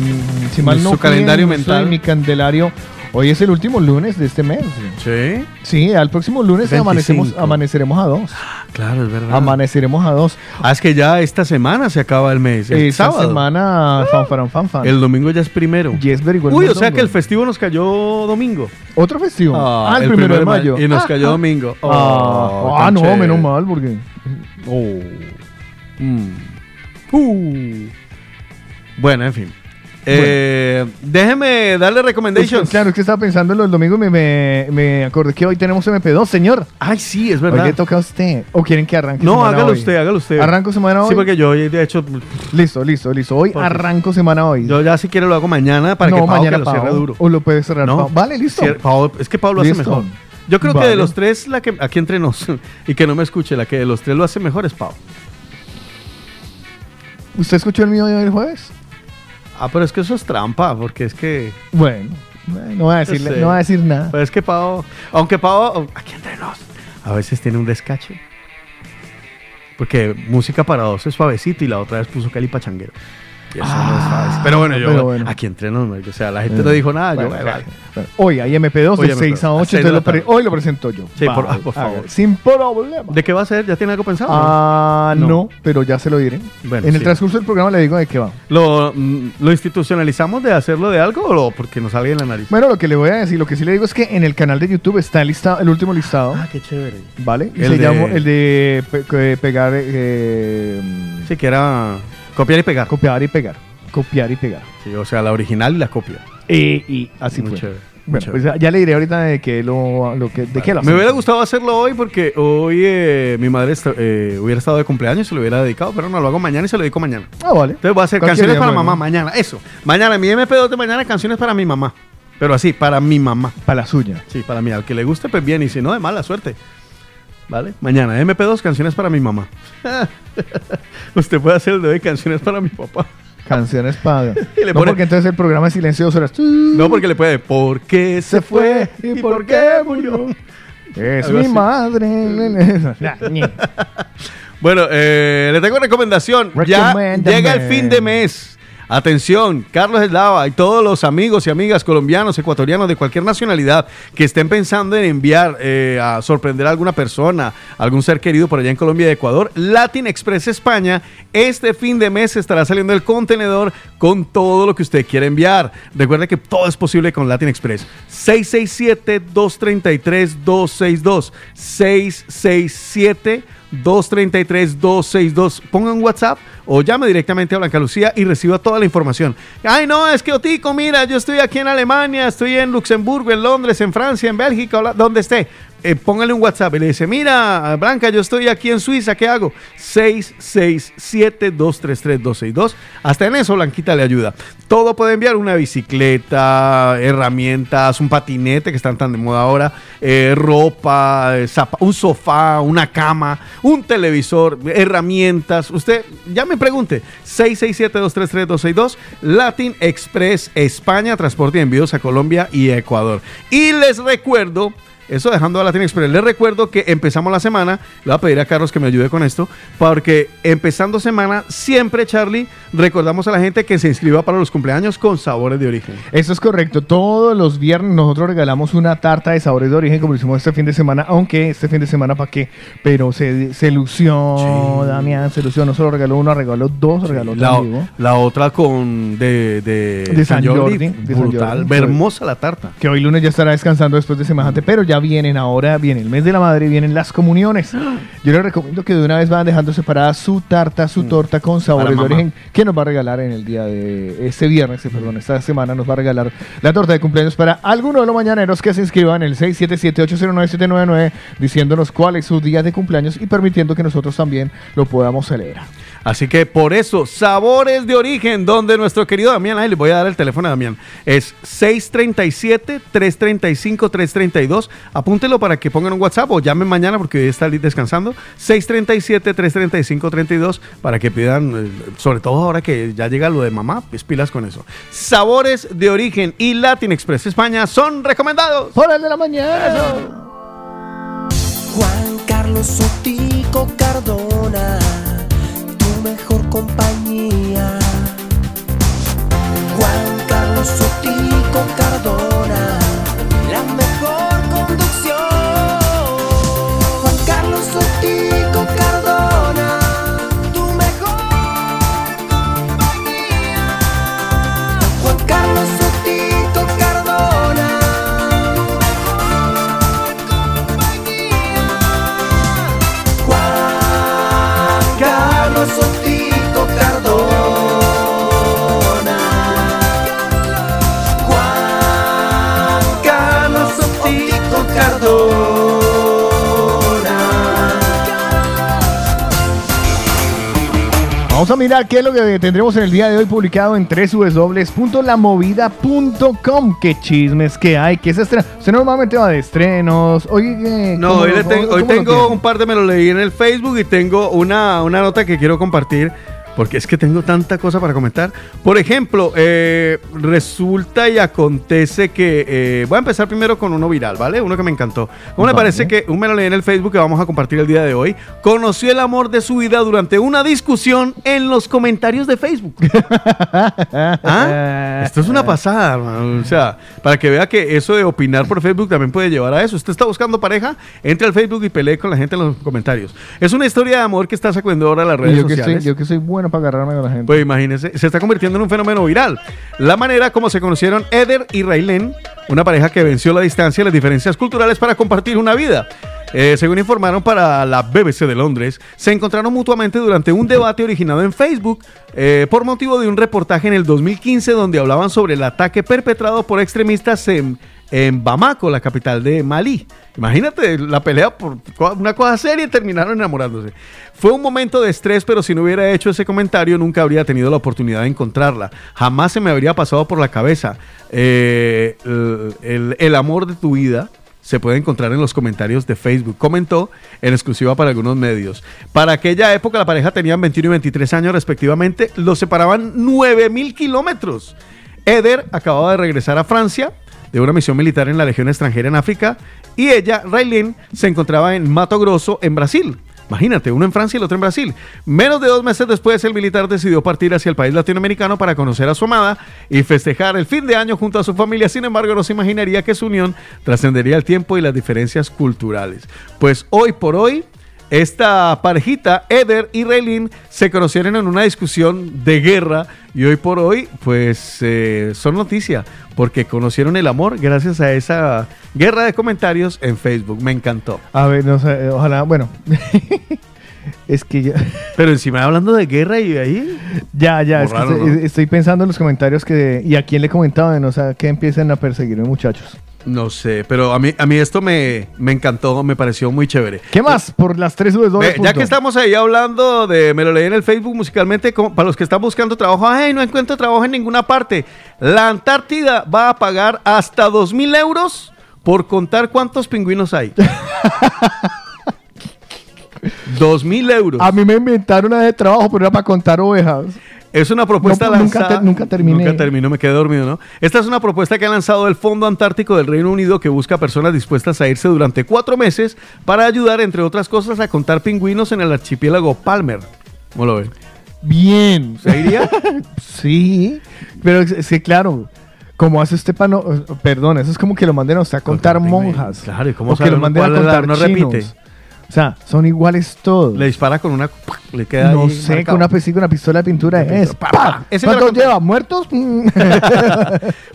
[SPEAKER 2] Si mal no
[SPEAKER 3] Su calendario
[SPEAKER 2] pienso
[SPEAKER 3] mental.
[SPEAKER 2] mi candelario. Hoy es el último lunes de este mes.
[SPEAKER 3] Sí.
[SPEAKER 2] Sí, al próximo lunes
[SPEAKER 3] 25.
[SPEAKER 2] amanecemos, amaneceremos a dos.
[SPEAKER 3] Claro, es verdad.
[SPEAKER 2] Amaneceremos a dos.
[SPEAKER 3] Ah, es que ya esta semana se acaba el mes. El
[SPEAKER 2] Esta
[SPEAKER 3] sábado.
[SPEAKER 2] semana, fanfarón, fanfan.
[SPEAKER 3] El domingo ya es primero.
[SPEAKER 2] Yes, very well,
[SPEAKER 3] Uy, o sea que el festivo nos cayó domingo.
[SPEAKER 2] ¿Otro festivo?
[SPEAKER 3] Ah,
[SPEAKER 2] Ah, el, primero de mayo.
[SPEAKER 3] Y nos
[SPEAKER 2] Ah,
[SPEAKER 3] cayó
[SPEAKER 2] ah.
[SPEAKER 3] domingo.
[SPEAKER 2] Ah,
[SPEAKER 3] Oh,
[SPEAKER 2] ah, no,
[SPEAKER 3] chévere.
[SPEAKER 2] menos mal, porque.
[SPEAKER 3] Oh. Mm. Uh. Bueno, en fin. Eh, déjeme darle recommendations.
[SPEAKER 2] Pues, claro, es que estaba pensando en los domingos y me, me, me acordé que hoy tenemos MP2, señor.
[SPEAKER 3] Ay, sí, es
[SPEAKER 2] Hoy
[SPEAKER 3] verdad.
[SPEAKER 2] le toca a usted. ¿O quieren que arranque
[SPEAKER 3] No,
[SPEAKER 2] semana
[SPEAKER 3] hágalo
[SPEAKER 2] hoy?
[SPEAKER 3] usted, hágalo usted.
[SPEAKER 2] ¿Arranco semana hoy?
[SPEAKER 3] Sí, porque yo de hecho.
[SPEAKER 2] Listo, listo, listo. Hoy
[SPEAKER 3] Porque-
[SPEAKER 2] arranco semana hoy.
[SPEAKER 3] Yo ya si quiero lo hago mañana para
[SPEAKER 2] no,
[SPEAKER 3] que Pau
[SPEAKER 2] mañana
[SPEAKER 3] que lo cierre
[SPEAKER 2] Pau.
[SPEAKER 3] duro.
[SPEAKER 2] O lo puede cerrar
[SPEAKER 3] No.
[SPEAKER 2] Pau. Vale, listo.
[SPEAKER 3] Cier- Pau- es que Pau lo hace mejor. Yo creo que de los tres, la que aquí entre nos, y que no me escuche, la que de los tres lo hace mejor es Pau.
[SPEAKER 2] ¿Usted escuchó el mío hoy el jueves?
[SPEAKER 3] Ah, pero es que eso es trampa, porque es que.
[SPEAKER 2] Bueno, no voy a decirle, no voy a decir nada.
[SPEAKER 3] Pero es que Pau, aunque Pau, aquí entre nos, a veces tiene un descache. Porque música para dos es suavecito y la otra vez puso Cali Pachanguero. Y eso no es suavecito. Pero bueno, yo,
[SPEAKER 2] Ah, pero bueno.
[SPEAKER 3] aquí entre nos, o sea, la gente
[SPEAKER 2] Eh,
[SPEAKER 3] no dijo nada, yo,
[SPEAKER 2] bueno,
[SPEAKER 3] "Ay, vale".
[SPEAKER 2] Hoy hay MP2
[SPEAKER 3] Hoy
[SPEAKER 2] de
[SPEAKER 3] hay
[SPEAKER 2] 6 a
[SPEAKER 3] MP2,
[SPEAKER 2] 8,
[SPEAKER 3] seis de
[SPEAKER 2] entonces
[SPEAKER 3] la
[SPEAKER 2] lo pre-
[SPEAKER 3] tarde.
[SPEAKER 2] hoy lo presento yo.
[SPEAKER 3] Sí, por-
[SPEAKER 2] Vale,
[SPEAKER 3] ah, por favor.
[SPEAKER 2] Sin problema.
[SPEAKER 3] ¿De qué va a ser? ¿Ya tiene algo pensado?
[SPEAKER 2] Ah, no.
[SPEAKER 3] No.
[SPEAKER 2] pero ya se lo diré. En el transcurso del programa le digo de qué va.
[SPEAKER 3] ¿Lo, mm, ¿Lo institucionalizamos de hacerlo de algo o lo- porque nos salga en la nariz?
[SPEAKER 2] Bueno, lo que le voy a decir, lo que sí le digo es que en el canal de YouTube está el, listado, el último listado.
[SPEAKER 3] Ah, qué chévere.
[SPEAKER 2] ¿Vale? Y
[SPEAKER 3] El
[SPEAKER 2] se
[SPEAKER 3] de-
[SPEAKER 2] llama el de pe- pegar. eh,
[SPEAKER 3] Sí, que era copiar y pegar.
[SPEAKER 2] Copiar y pegar. Copiar y pegar.
[SPEAKER 3] Sí, o sea, la original y la copia.
[SPEAKER 2] Y, y así
[SPEAKER 3] Muy
[SPEAKER 2] fue.
[SPEAKER 3] chévere,
[SPEAKER 2] Bueno, pues ya, le diré ahorita de qué lo, lo que, de qué lo
[SPEAKER 3] Me hubiera gustado hacerlo hoy porque hoy eh, mi madre eh, hubiera estado de cumpleaños y se lo hubiera dedicado, pero no lo hago mañana y se lo dedico mañana.
[SPEAKER 2] Ah, vale.
[SPEAKER 3] Entonces voy a hacer canciones para
[SPEAKER 2] bueno.
[SPEAKER 3] mamá mañana, eso. Mañana, mi MP2 de mañana, canciones para mi mamá. Pero así, para mi mamá.
[SPEAKER 2] Para la suya.
[SPEAKER 3] Sí, para mí. Al que le guste, pues bien. Y si no, de mala suerte. ¿Vale? Mañana, MP2, canciones para mi mamá. Usted puede hacer el de hoy, canciones para mi papá.
[SPEAKER 2] Canciones para. No,
[SPEAKER 3] pone-
[SPEAKER 2] porque entonces el programa es silencioso.
[SPEAKER 3] No, porque le puede. ¿Por qué se fue? ¿Y por qué murió?
[SPEAKER 2] Es
[SPEAKER 3] Algo
[SPEAKER 2] mi
[SPEAKER 3] así.
[SPEAKER 2] madre.
[SPEAKER 3] Bueno, eh, le tengo recomendación. Ya llega el fin de mes. Atención, Carlos Eslava y todos los amigos y amigas colombianos, ecuatorianos de cualquier nacionalidad que estén pensando en enviar eh, a sorprender a alguna persona, algún ser querido por allá en Colombia y Ecuador, Latin Express España, este fin de mes estará saliendo el contenedor con todo lo que usted quiere enviar. Recuerde que todo es posible con Latin Express. 667-233-262. 667 233-262. Ponga un WhatsApp o llame directamente a Blanca Lucía y reciba toda la información. Ay, no, es que Otico, mira, yo estoy aquí en Alemania, estoy en Luxemburgo, en Londres, en Francia, en Bélgica, donde esté. Eh, póngale un WhatsApp y le dice, mira, Blanca, yo estoy aquí en Suiza, ¿qué hago? 667-233-262. Hasta en eso Blanquita le ayuda. Todo puede enviar una bicicleta, herramientas, un patinete que están tan de moda ahora, eh, ropa, eh, un sofá, una cama, un televisor, herramientas. Usted ya me pregunte. 667-233-262. Latin Express España, transporte y envíos a Colombia y Ecuador. Y les recuerdo Eso dejando a Latin Express. Les recuerdo que empezamos la semana. Le voy a pedir a Carlos que me ayude con esto. Porque empezando semana, siempre, Charlie, recordamos a la gente que se inscriba para los cumpleaños con sabores de origen.
[SPEAKER 2] Eso es correcto. Todos los viernes nosotros regalamos una tarta de sabores de origen como lo hicimos este fin de semana. Aunque este fin de semana, ¿para qué? Pero se, se lució, Damián, se lució. No solo regaló una, regaló dos, regaló
[SPEAKER 3] La,
[SPEAKER 2] amigo.
[SPEAKER 3] la otra con de, de,
[SPEAKER 2] De San Jordi, de San
[SPEAKER 3] brutal,
[SPEAKER 2] Jordi.
[SPEAKER 3] hermosa la tarta.
[SPEAKER 2] Que hoy lunes ya estará descansando después de semejante, pero ya vienen ahora, viene el mes de la madre, vienen las comuniones. Yo les recomiendo que de una vez van dejando separada su tarta, su torta con sabores de origen, que nos va a regalar en el día de este viernes, eh, perdón, esta semana nos va a regalar la torta de cumpleaños para alguno de los mañaneros que se inscriban en el 677-809-799 diciéndonos cuál es su día de cumpleaños y permitiendo que nosotros también lo podamos celebrar.
[SPEAKER 3] Así que por eso, sabores de origen, donde nuestro querido Damián, ahí les voy a dar el teléfono a Damián, es 637-335-332. Apúntelo para que pongan un WhatsApp o llamen mañana porque hoy está descansando. 637-335-32 para que pidan, eh, sobre todo ahora que ya llega lo de mamá, pues pilas con eso. Sabores de origen y Latin Express España son recomendados.
[SPEAKER 2] Por el de la mañana.
[SPEAKER 6] Juan Carlos Sotico Cardona, compañía. Juan Carlos Sotico Cardona,
[SPEAKER 2] Vamos a mirar qué es lo que tendremos en el día de hoy publicado en www.lamovida.com. Qué chismes que hay, qué se estrena. Usted normalmente va de estrenos. Hoy, eh,
[SPEAKER 3] No,
[SPEAKER 2] ¿cómo
[SPEAKER 3] hoy,
[SPEAKER 2] lo-
[SPEAKER 3] tengo, hoy un par de me lo leí en el Facebook y tengo una, una nota que quiero compartir porque es que tengo tanta cosa para comentar. Por ejemplo, eh, resulta y acontece que eh, voy a empezar primero con uno viral, ¿vale? Uno que me encantó. ¿Cómo le
[SPEAKER 2] Vale.
[SPEAKER 3] parece que un me lo leí en el Facebook que vamos a compartir el día de hoy? Conoció el amor de su vida durante una discusión en los comentarios de Facebook. ¿Ah? Esto es una pasada, hermano. O sea, para que vea que eso de opinar por Facebook también puede llevar a eso. Usted está buscando pareja, entre al Facebook y pelee con la gente en los comentarios. Es una historia de amor que está sacudiendo ahora las redes
[SPEAKER 2] yo que, soy,
[SPEAKER 3] sociales.
[SPEAKER 2] yo que soy bueno para agarrarme con la gente.
[SPEAKER 3] Pues imagínense, se está convirtiendo en un fenómeno viral. La manera como se conocieron Eder y Raylene, una pareja que venció la distancia y las diferencias culturales para compartir una vida. Eh, según informaron para la BBC de Londres, se encontraron mutuamente durante un debate originado en Facebook eh, por motivo de un reportaje en el 2015 donde hablaban sobre el ataque perpetrado por extremistas en, en Bamako, la capital de Malí. Imagínate la pelea por una cosa seria y terminaron enamorándose. Fue un momento de estrés, pero si no hubiera hecho ese comentario nunca habría tenido la oportunidad de encontrarla. Jamás se me habría pasado por la cabeza. Eh, el, el- amor de tu vida se puede encontrar en los comentarios de Facebook. Comentó en exclusiva para algunos medios. Para aquella época la pareja tenían 21 y 23 años respectivamente. Los separaban 9 mil kilómetros. Eder acababa de regresar a Francia de una misión militar en la Legión extranjera en África y ella, Raylene, se encontraba en Mato Grosso, en Brasil. Imagínate, uno en Francia y el otro en Brasil. Menos de dos meses después, el militar decidió partir hacia el país latinoamericano para conocer a su amada y festejar el fin de año junto a su familia. Sin embargo, no se imaginaría que su unión trascendería el tiempo y las diferencias culturales. Pues hoy por hoy, esta parejita, Eder y Raylene, se conocieron en una discusión de guerra y hoy por hoy, pues eh, son noticia porque conocieron el amor gracias a esa guerra de comentarios en Facebook. Me encantó.
[SPEAKER 2] A ver, no sé, ojalá, bueno. es que ya.
[SPEAKER 3] Pero encima hablando de guerra y ahí.
[SPEAKER 2] Ya, ya, es que
[SPEAKER 3] Raro,
[SPEAKER 2] estoy,
[SPEAKER 3] ¿no?
[SPEAKER 2] estoy pensando en los comentarios que. ¿Y a quién le? No, o sea, que empiecen a perseguirme, muchachos.
[SPEAKER 3] No sé, pero a mí, a mí esto me, me encantó, me pareció muy chévere.
[SPEAKER 2] ¿Qué más? Por las tres W.
[SPEAKER 3] ya que estamos ahí hablando de, me lo leí en el Facebook musicalmente, como- para los que están buscando trabajo, ay, no encuentro trabajo en ninguna parte. La Antártida va a pagar hasta dos mil euros por contar cuántos pingüinos hay. Dos mil euros.
[SPEAKER 2] A mí me inventaron una de trabajo, pero era para contar ovejas.
[SPEAKER 3] Es una propuesta
[SPEAKER 2] No, nunca
[SPEAKER 3] lanzada.
[SPEAKER 2] te- nunca terminé.
[SPEAKER 3] Nunca termino, me quedé dormido, ¿no? Esta es una propuesta que ha lanzado el Fondo Antártico del Reino Unido que busca personas dispuestas a irse durante cuatro meses para ayudar, entre otras cosas, a contar pingüinos en el archipiélago Palmer. ¿Cómo lo ven?
[SPEAKER 2] Bien.
[SPEAKER 3] ¿Se iría?
[SPEAKER 2] sí, pero es, es que claro, como hace usted para no, perdón, eso es como que lo manden a usted a contar monjas.
[SPEAKER 3] Claro, ¿y cómo
[SPEAKER 2] o que lo manden a contar
[SPEAKER 3] no
[SPEAKER 2] chinos.
[SPEAKER 3] repite?
[SPEAKER 2] O sea, son iguales todos.
[SPEAKER 3] Le dispara con una. Le queda
[SPEAKER 2] no
[SPEAKER 3] ahí
[SPEAKER 2] sé,
[SPEAKER 3] marcado.
[SPEAKER 2] con una, con una pistola de pintura es.
[SPEAKER 3] Pa,
[SPEAKER 2] ¡pa!
[SPEAKER 3] Ese
[SPEAKER 2] ¿Cuántos lleva? ¿Muertos?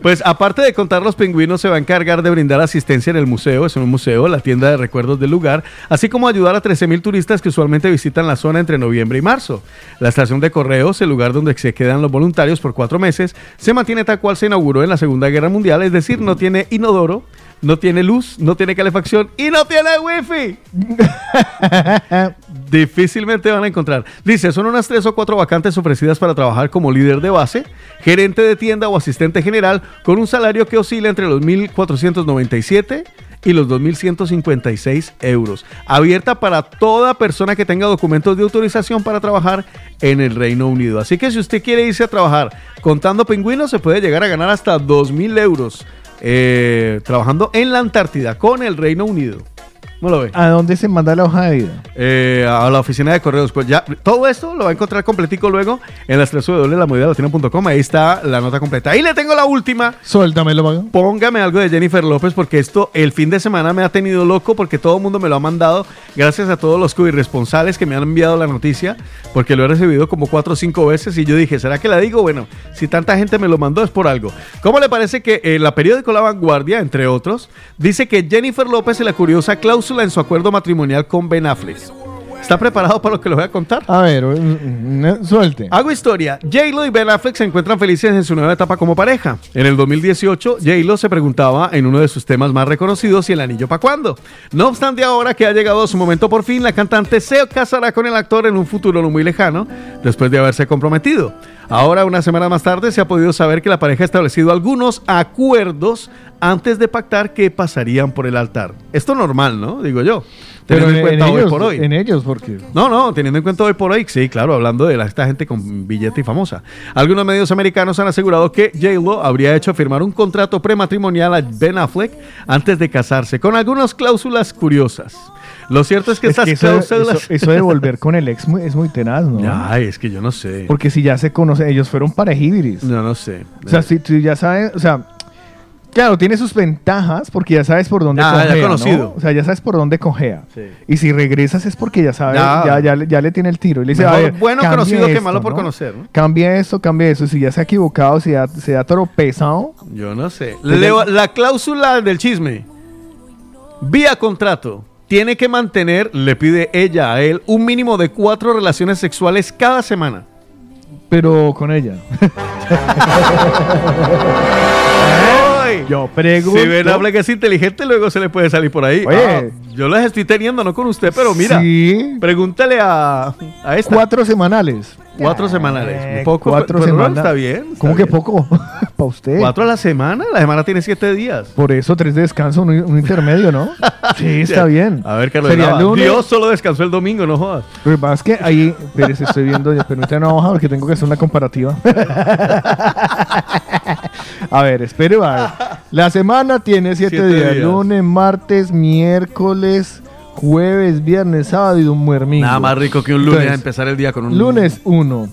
[SPEAKER 3] Pues aparte de contar los pingüinos, se va a encargar de brindar asistencia en el museo, es un museo, la tienda de recuerdos del lugar, así como ayudar a 13.000 turistas que usualmente visitan la zona entre noviembre y marzo. La estación de correos, el lugar donde se quedan los voluntarios por cuatro meses, se mantiene tal cual se inauguró en la Segunda Guerra Mundial, es decir, no tiene inodoro, no tiene luz, no tiene calefacción y no tiene wifi. Difícilmente van a encontrar. Dice, son unas tres o cuatro vacantes ofrecidas para trabajar como líder de base, gerente de tienda o asistente general con un salario que oscila entre los 1.497 y los 2.156 euros. Abierta para toda persona que tenga documentos de autorización para trabajar en el Reino Unido. Así que si usted quiere irse a trabajar contando pingüinos, se puede llegar a ganar hasta 2.000 euros eh, trabajando en la Antártida con el Reino Unido. ¿Cómo lo ve?
[SPEAKER 2] ¿A dónde se manda la hoja de vida?
[SPEAKER 3] Eh, a la oficina de correos. Pues ya, todo esto lo va a encontrar completico luego en las 3 www.lamovidalatina.com. Ahí está la nota completa. Ahí le tengo la última.
[SPEAKER 2] Suéltamelo, mago.
[SPEAKER 3] Póngame algo de Jennifer López porque esto el fin de semana me ha tenido loco porque todo el mundo me lo ha mandado. Gracias a todos los irresponsables que me han enviado la noticia porque lo he recibido como cuatro o cinco veces y yo dije, ¿será que la digo? Bueno, si tanta gente me lo mandó es por algo. ¿Cómo le parece que eh, la periódico La Vanguardia, entre otros, dice que Jennifer López y la curiosa cláusula en su acuerdo matrimonial con Ben Affleck? ¿Está preparado para lo que le voy a contar?
[SPEAKER 2] A ver, suelte.
[SPEAKER 3] Hago historia. J-Lo y Ben Affleck se encuentran felices en su nueva etapa como pareja. En el 2018, J-Lo se preguntaba en uno de sus temas más reconocidos, ¿y el anillo para cuándo? No obstante, ahora que ha llegado su momento por fin, la cantante se casará con el actor en un futuro no muy lejano, después de haberse comprometido. Ahora, una semana más tarde, se ha podido saber que la pareja ha establecido algunos acuerdos antes de pactar que pasarían por el altar. Esto normal, ¿no? Digo yo.
[SPEAKER 2] Pero
[SPEAKER 3] Teniendo
[SPEAKER 2] en,
[SPEAKER 3] en cuenta
[SPEAKER 2] en
[SPEAKER 3] hoy
[SPEAKER 2] ellos,
[SPEAKER 3] por hoy.
[SPEAKER 2] en ellos, porque
[SPEAKER 3] No, no, teniendo en cuenta hoy por hoy, sí, claro, hablando de la, esta gente con billete y famosa. Algunos medios americanos han asegurado que J-Lo habría hecho firmar un contrato prematrimonial a Ben Affleck antes de casarse, con algunas cláusulas curiosas. Lo cierto es que
[SPEAKER 2] Es
[SPEAKER 3] estas
[SPEAKER 2] que eso,
[SPEAKER 3] cláusulas...
[SPEAKER 2] eso- eso de volver con el ex es muy tenaz, ¿no?
[SPEAKER 3] Ay, es que yo no sé.
[SPEAKER 2] Porque si ya se conocen, ellos fueron parejibiris.
[SPEAKER 3] No, no sé.
[SPEAKER 2] O sea, si tú ya sabes, o sea, claro, tiene sus ventajas porque ya sabes por dónde
[SPEAKER 3] Ah, ya conocido.
[SPEAKER 2] ¿no? O sea, ya sabes por dónde cojea.
[SPEAKER 3] Sí.
[SPEAKER 2] Y si regresas es porque ya sabes,
[SPEAKER 3] Ya.
[SPEAKER 2] ya, ya, le- ya le tiene el tiro. Y le dice,
[SPEAKER 3] Mejor
[SPEAKER 2] a ver,
[SPEAKER 3] bueno conocido que malo por
[SPEAKER 2] ¿no?
[SPEAKER 3] conocer, ¿no?
[SPEAKER 2] Cambia esto, cambia eso. Si ya se ha equivocado, si ha- se ha tropezado.
[SPEAKER 3] Yo no sé. Leo- la cláusula del chisme. Vía contrato. Tiene que mantener, le pide ella a él, un mínimo de cuatro relaciones sexuales cada semana.
[SPEAKER 2] Pero con ella. Yo pregunto.
[SPEAKER 3] Si Ben Affleck es inteligente, luego se le puede salir por ahí.
[SPEAKER 2] Oye.
[SPEAKER 3] Ah, yo las estoy teniendo, no con usted, pero mira.
[SPEAKER 2] Sí.
[SPEAKER 3] Pregúntale a, a esta.
[SPEAKER 2] Cuatro semanales.
[SPEAKER 3] Cuatro semanales.
[SPEAKER 2] Eh,
[SPEAKER 3] poco,
[SPEAKER 2] cuatro
[SPEAKER 3] pero
[SPEAKER 2] semanas.
[SPEAKER 3] está bien. está
[SPEAKER 2] ¿Cómo que poco? Para usted.
[SPEAKER 3] ¿Cuatro a la semana? La semana tiene siete días.
[SPEAKER 2] Por eso tres de descanso, un, un intermedio, ¿no? Sí, está bien.
[SPEAKER 3] A ver, Carlos. Dios solo descansó el domingo, no jodas.
[SPEAKER 2] Que pasa es que ahí, pero estoy viendo, permítame una hoja porque tengo que hacer una comparativa. a ver, espere, va. a ver. La semana tiene siete,
[SPEAKER 3] Siete
[SPEAKER 2] días.
[SPEAKER 3] días.
[SPEAKER 2] Lunes, martes, miércoles, jueves, viernes, sábado y un domingo.
[SPEAKER 3] Nada más rico que un lunes
[SPEAKER 2] Entonces,
[SPEAKER 3] a empezar el día con un
[SPEAKER 2] Lunes uno.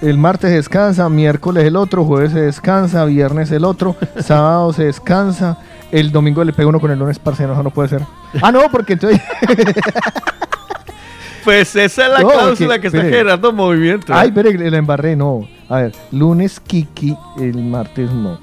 [SPEAKER 2] El martes descansa, miércoles el otro, jueves se descansa, viernes el otro, sábado se descansa, el domingo le pega uno con el lunes, parce, no, eso no puede ser. Ah, no, porque entonces...
[SPEAKER 3] Pues esa es la
[SPEAKER 2] No,
[SPEAKER 3] cláusula
[SPEAKER 2] que-
[SPEAKER 3] que está
[SPEAKER 2] espere.
[SPEAKER 3] generando movimiento.
[SPEAKER 2] Ay, pero la embarré, no. A ver, lunes Kiki, el martes no.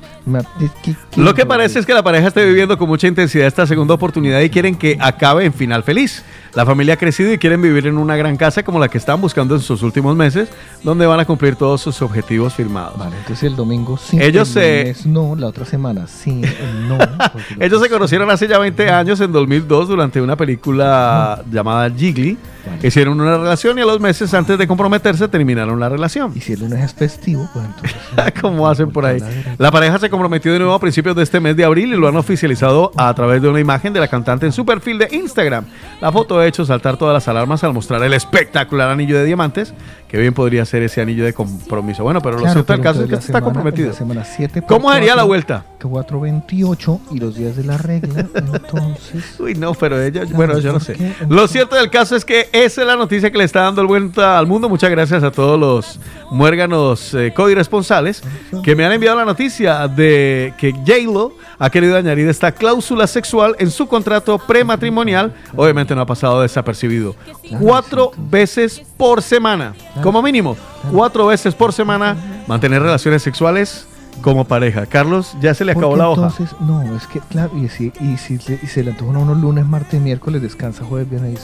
[SPEAKER 3] Lo que parece es que la pareja está viviendo con mucha intensidad esta segunda oportunidad y quieren que acabe en final feliz. La familia ha crecido y quieren vivir en una gran casa como la que están buscando en sus últimos meses, donde van a cumplir todos sus objetivos firmados.
[SPEAKER 2] Vale, entonces el domingo sí.
[SPEAKER 3] Ellos
[SPEAKER 2] el
[SPEAKER 3] se-
[SPEAKER 2] lunes no, la otra semana sí, el no.
[SPEAKER 3] Ellos se conocieron hace ya 20 años, en 2002, durante una película llamada Jiggly. Hicieron una relación y a los meses antes de comprometerse terminaron la relación.
[SPEAKER 2] Y si el lunes es festivo, pues entonces.
[SPEAKER 3] ¿Cómo hacen por ahí? La pareja se comprometido de nuevo a principios de este mes de abril y lo han oficializado a través de una imagen de la cantante en su perfil de Instagram. La foto ha hecho saltar todas las alarmas al mostrar el espectacular anillo de diamantes, que bien podría ser ese anillo de compromiso. Bueno, pero lo
[SPEAKER 2] Claro,
[SPEAKER 3] cierto del caso es que
[SPEAKER 2] la
[SPEAKER 3] está comprometido.
[SPEAKER 2] la semana 7 por
[SPEAKER 3] ¿Cómo sería la
[SPEAKER 2] 4,
[SPEAKER 3] vuelta?
[SPEAKER 2] 428 y los días de la regla, entonces...
[SPEAKER 3] Uy, no, pero ella, bueno, yo no sé. Lo cierto del caso es que esa es la noticia que le está dando el vuelta al mundo. Muchas gracias a todos los muérganos eh, co-irresponsables que me han enviado la noticia de que J-Lo ha querido añadir esta cláusula sexual en su contrato prematrimonial. Obviamente no ha pasado desapercibido. Cuatro veces por semana, como mínimo, cuatro veces por semana, mantener relaciones sexuales como pareja. Carlos, ya se le acabó la hoja.
[SPEAKER 2] Entonces, no, es que, claro, y si, y si y se le antojan a uno lunes, martes, miércoles, descansa jueves, viernes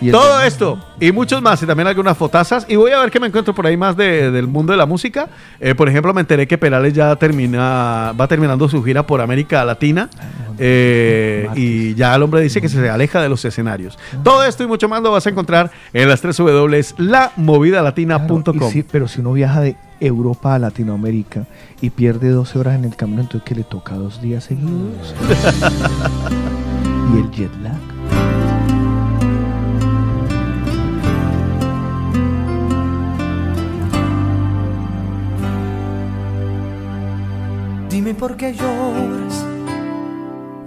[SPEAKER 2] y
[SPEAKER 3] Todo esto y muchos más, y también algunas fotazas. Y voy a ver qué me encuentro por ahí más de- del mundo de la música. Eh, por ejemplo, me enteré que Perales ya termina, va terminando su gira por América Latina. eh, y ya el hombre dice que se aleja de los escenarios. Todo esto y mucho más lo vas a encontrar en las 3 W, lamovidalatina.com.
[SPEAKER 2] Sí, pero si uno viaja de Europa a Latinoamérica y pierde 12 horas en el camino, entonces que le toca dos días seguidos. y el jet lag.
[SPEAKER 6] Dime por qué lloras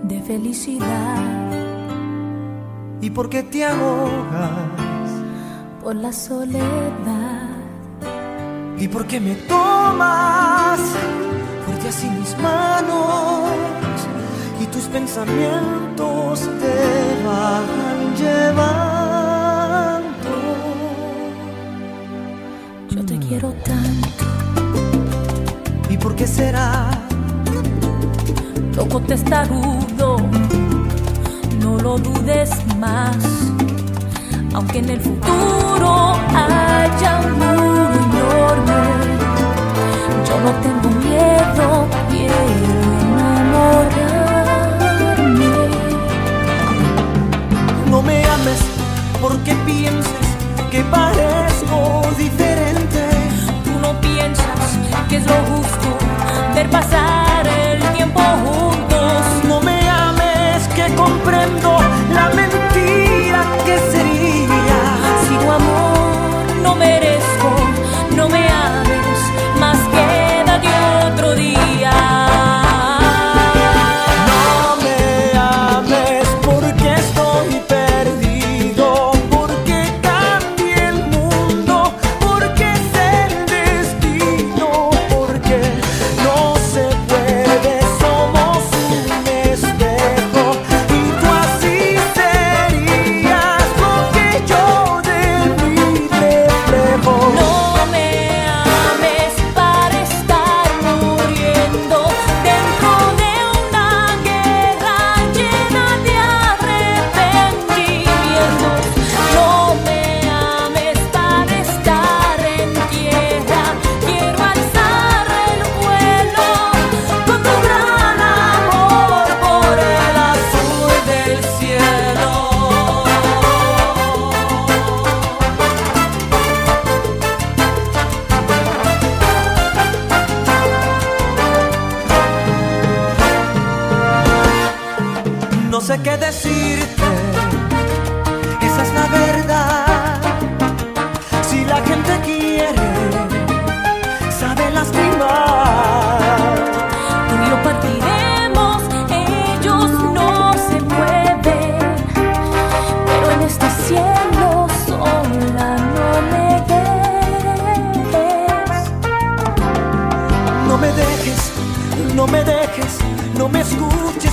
[SPEAKER 15] de felicidad
[SPEAKER 6] y por qué te ahogas
[SPEAKER 15] por la soledad.
[SPEAKER 6] Y por qué me tomas fuerte así mis manos y tus pensamientos te van llevando.
[SPEAKER 15] Yo te quiero tanto,
[SPEAKER 6] ¿Y por qué será?
[SPEAKER 15] loco testarudo, no lo dudes más. Aunque en el futuro haya un muro enorme, yo no tengo miedo, quiero enamorarme.
[SPEAKER 6] No me ames porque pienses que parezco diferente.
[SPEAKER 15] Tú no piensas que es lo justo ver pasar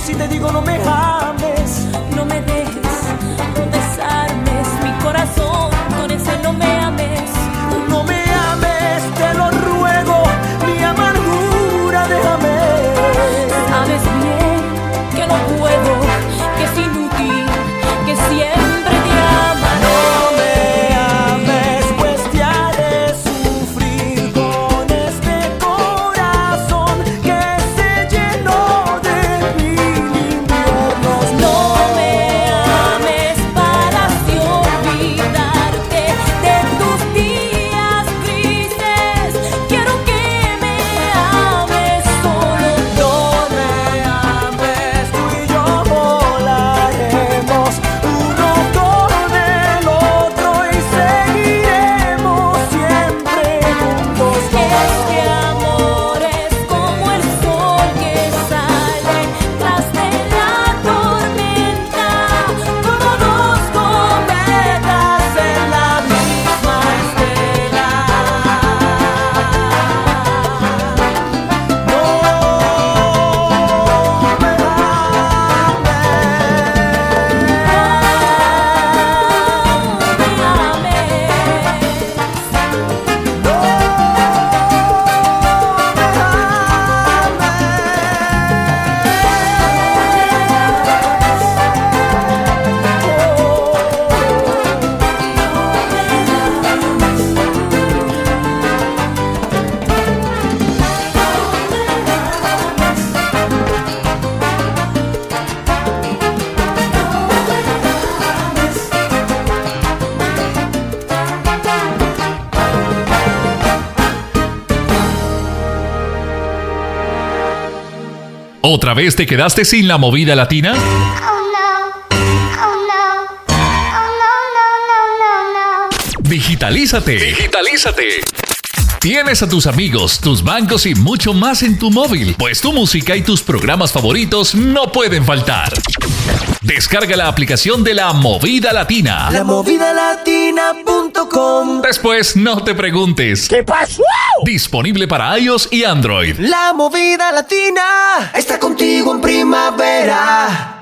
[SPEAKER 15] si
[SPEAKER 6] te digo no me ames.
[SPEAKER 8] ¿Otra vez te quedaste sin la movida latina? Digitalízate. Digitalízate. Tienes a tus amigos, tus bancos y mucho más en tu móvil, pues tu música y tus programas favoritos no pueden faltar. Descarga la aplicación de la Movida Latina.
[SPEAKER 16] Lamovidalatina.com
[SPEAKER 8] Después no te preguntes.
[SPEAKER 16] ¿Qué pasó?
[SPEAKER 8] Disponible para iOS y Android.
[SPEAKER 16] La movida latina está contigo en primavera.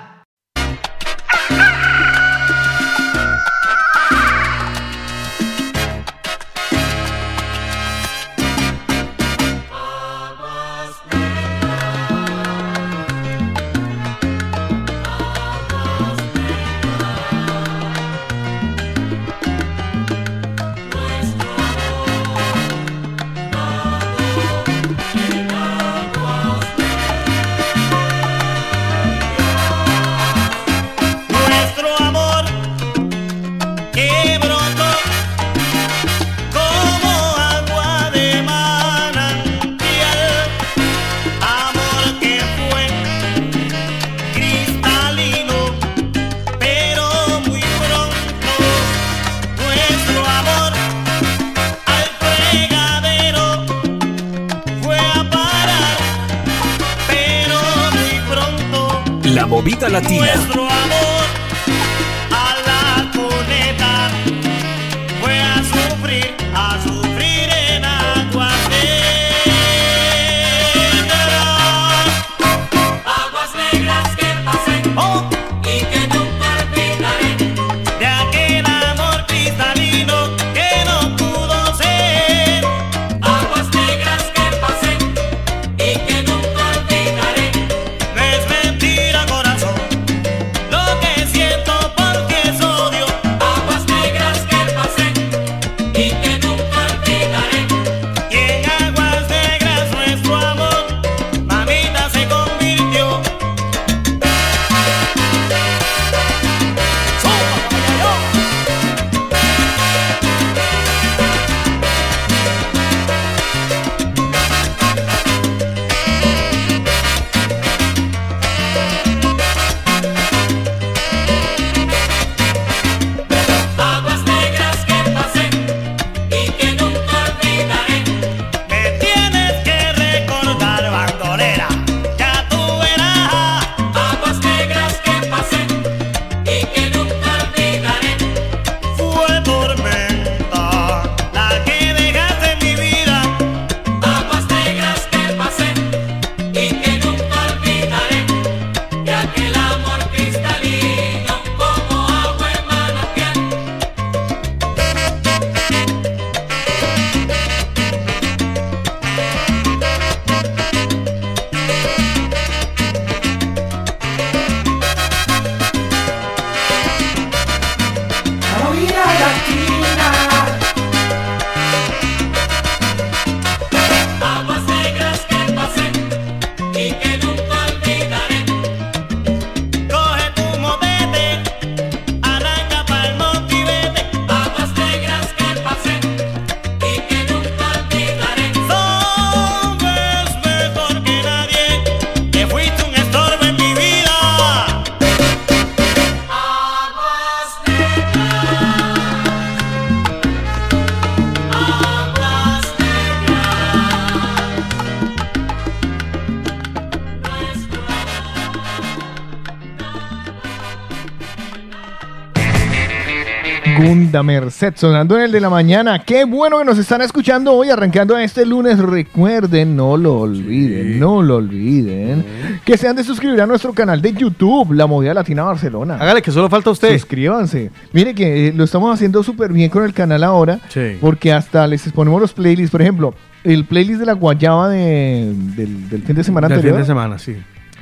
[SPEAKER 2] Merced, sonando en el de la mañana. Qué bueno que nos están escuchando hoy, arrancando este lunes. Recuerden, no lo olviden, no lo olviden, que se han de suscribir a nuestro canal de YouTube, La Movida Latina Barcelona.
[SPEAKER 3] Hágale, que solo falta usted.
[SPEAKER 2] Suscríbanse. Mire que eh, lo estamos haciendo súper bien con el canal ahora,
[SPEAKER 3] Sí.
[SPEAKER 2] porque hasta les ponemos los playlists. Por ejemplo, el playlist de la guayaba de- del, del fin de semana
[SPEAKER 3] Del fin
[SPEAKER 2] anterior
[SPEAKER 3] de semana, sí.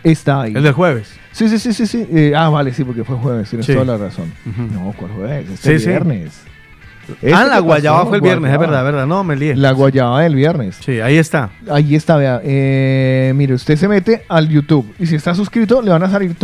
[SPEAKER 2] está ahí.
[SPEAKER 3] El del jueves.
[SPEAKER 2] Sí, sí, sí, sí. sí. Eh, ah, vale, sí, porque fue jueves, tienes
[SPEAKER 3] Sí.
[SPEAKER 2] toda la razón. No, ¿cuál jueves? Este
[SPEAKER 3] Sí, sí.
[SPEAKER 2] Viernes.
[SPEAKER 3] ah,
[SPEAKER 2] Este
[SPEAKER 3] la
[SPEAKER 2] pasó,
[SPEAKER 3] guayaba fue el viernes, es verdad, verdad. No, me lié.
[SPEAKER 2] La guayaba del viernes.
[SPEAKER 3] Sí, ahí está.
[SPEAKER 2] Ahí está, vea. Eh, mire, usted se mete al YouTube y si está suscrito le van a salir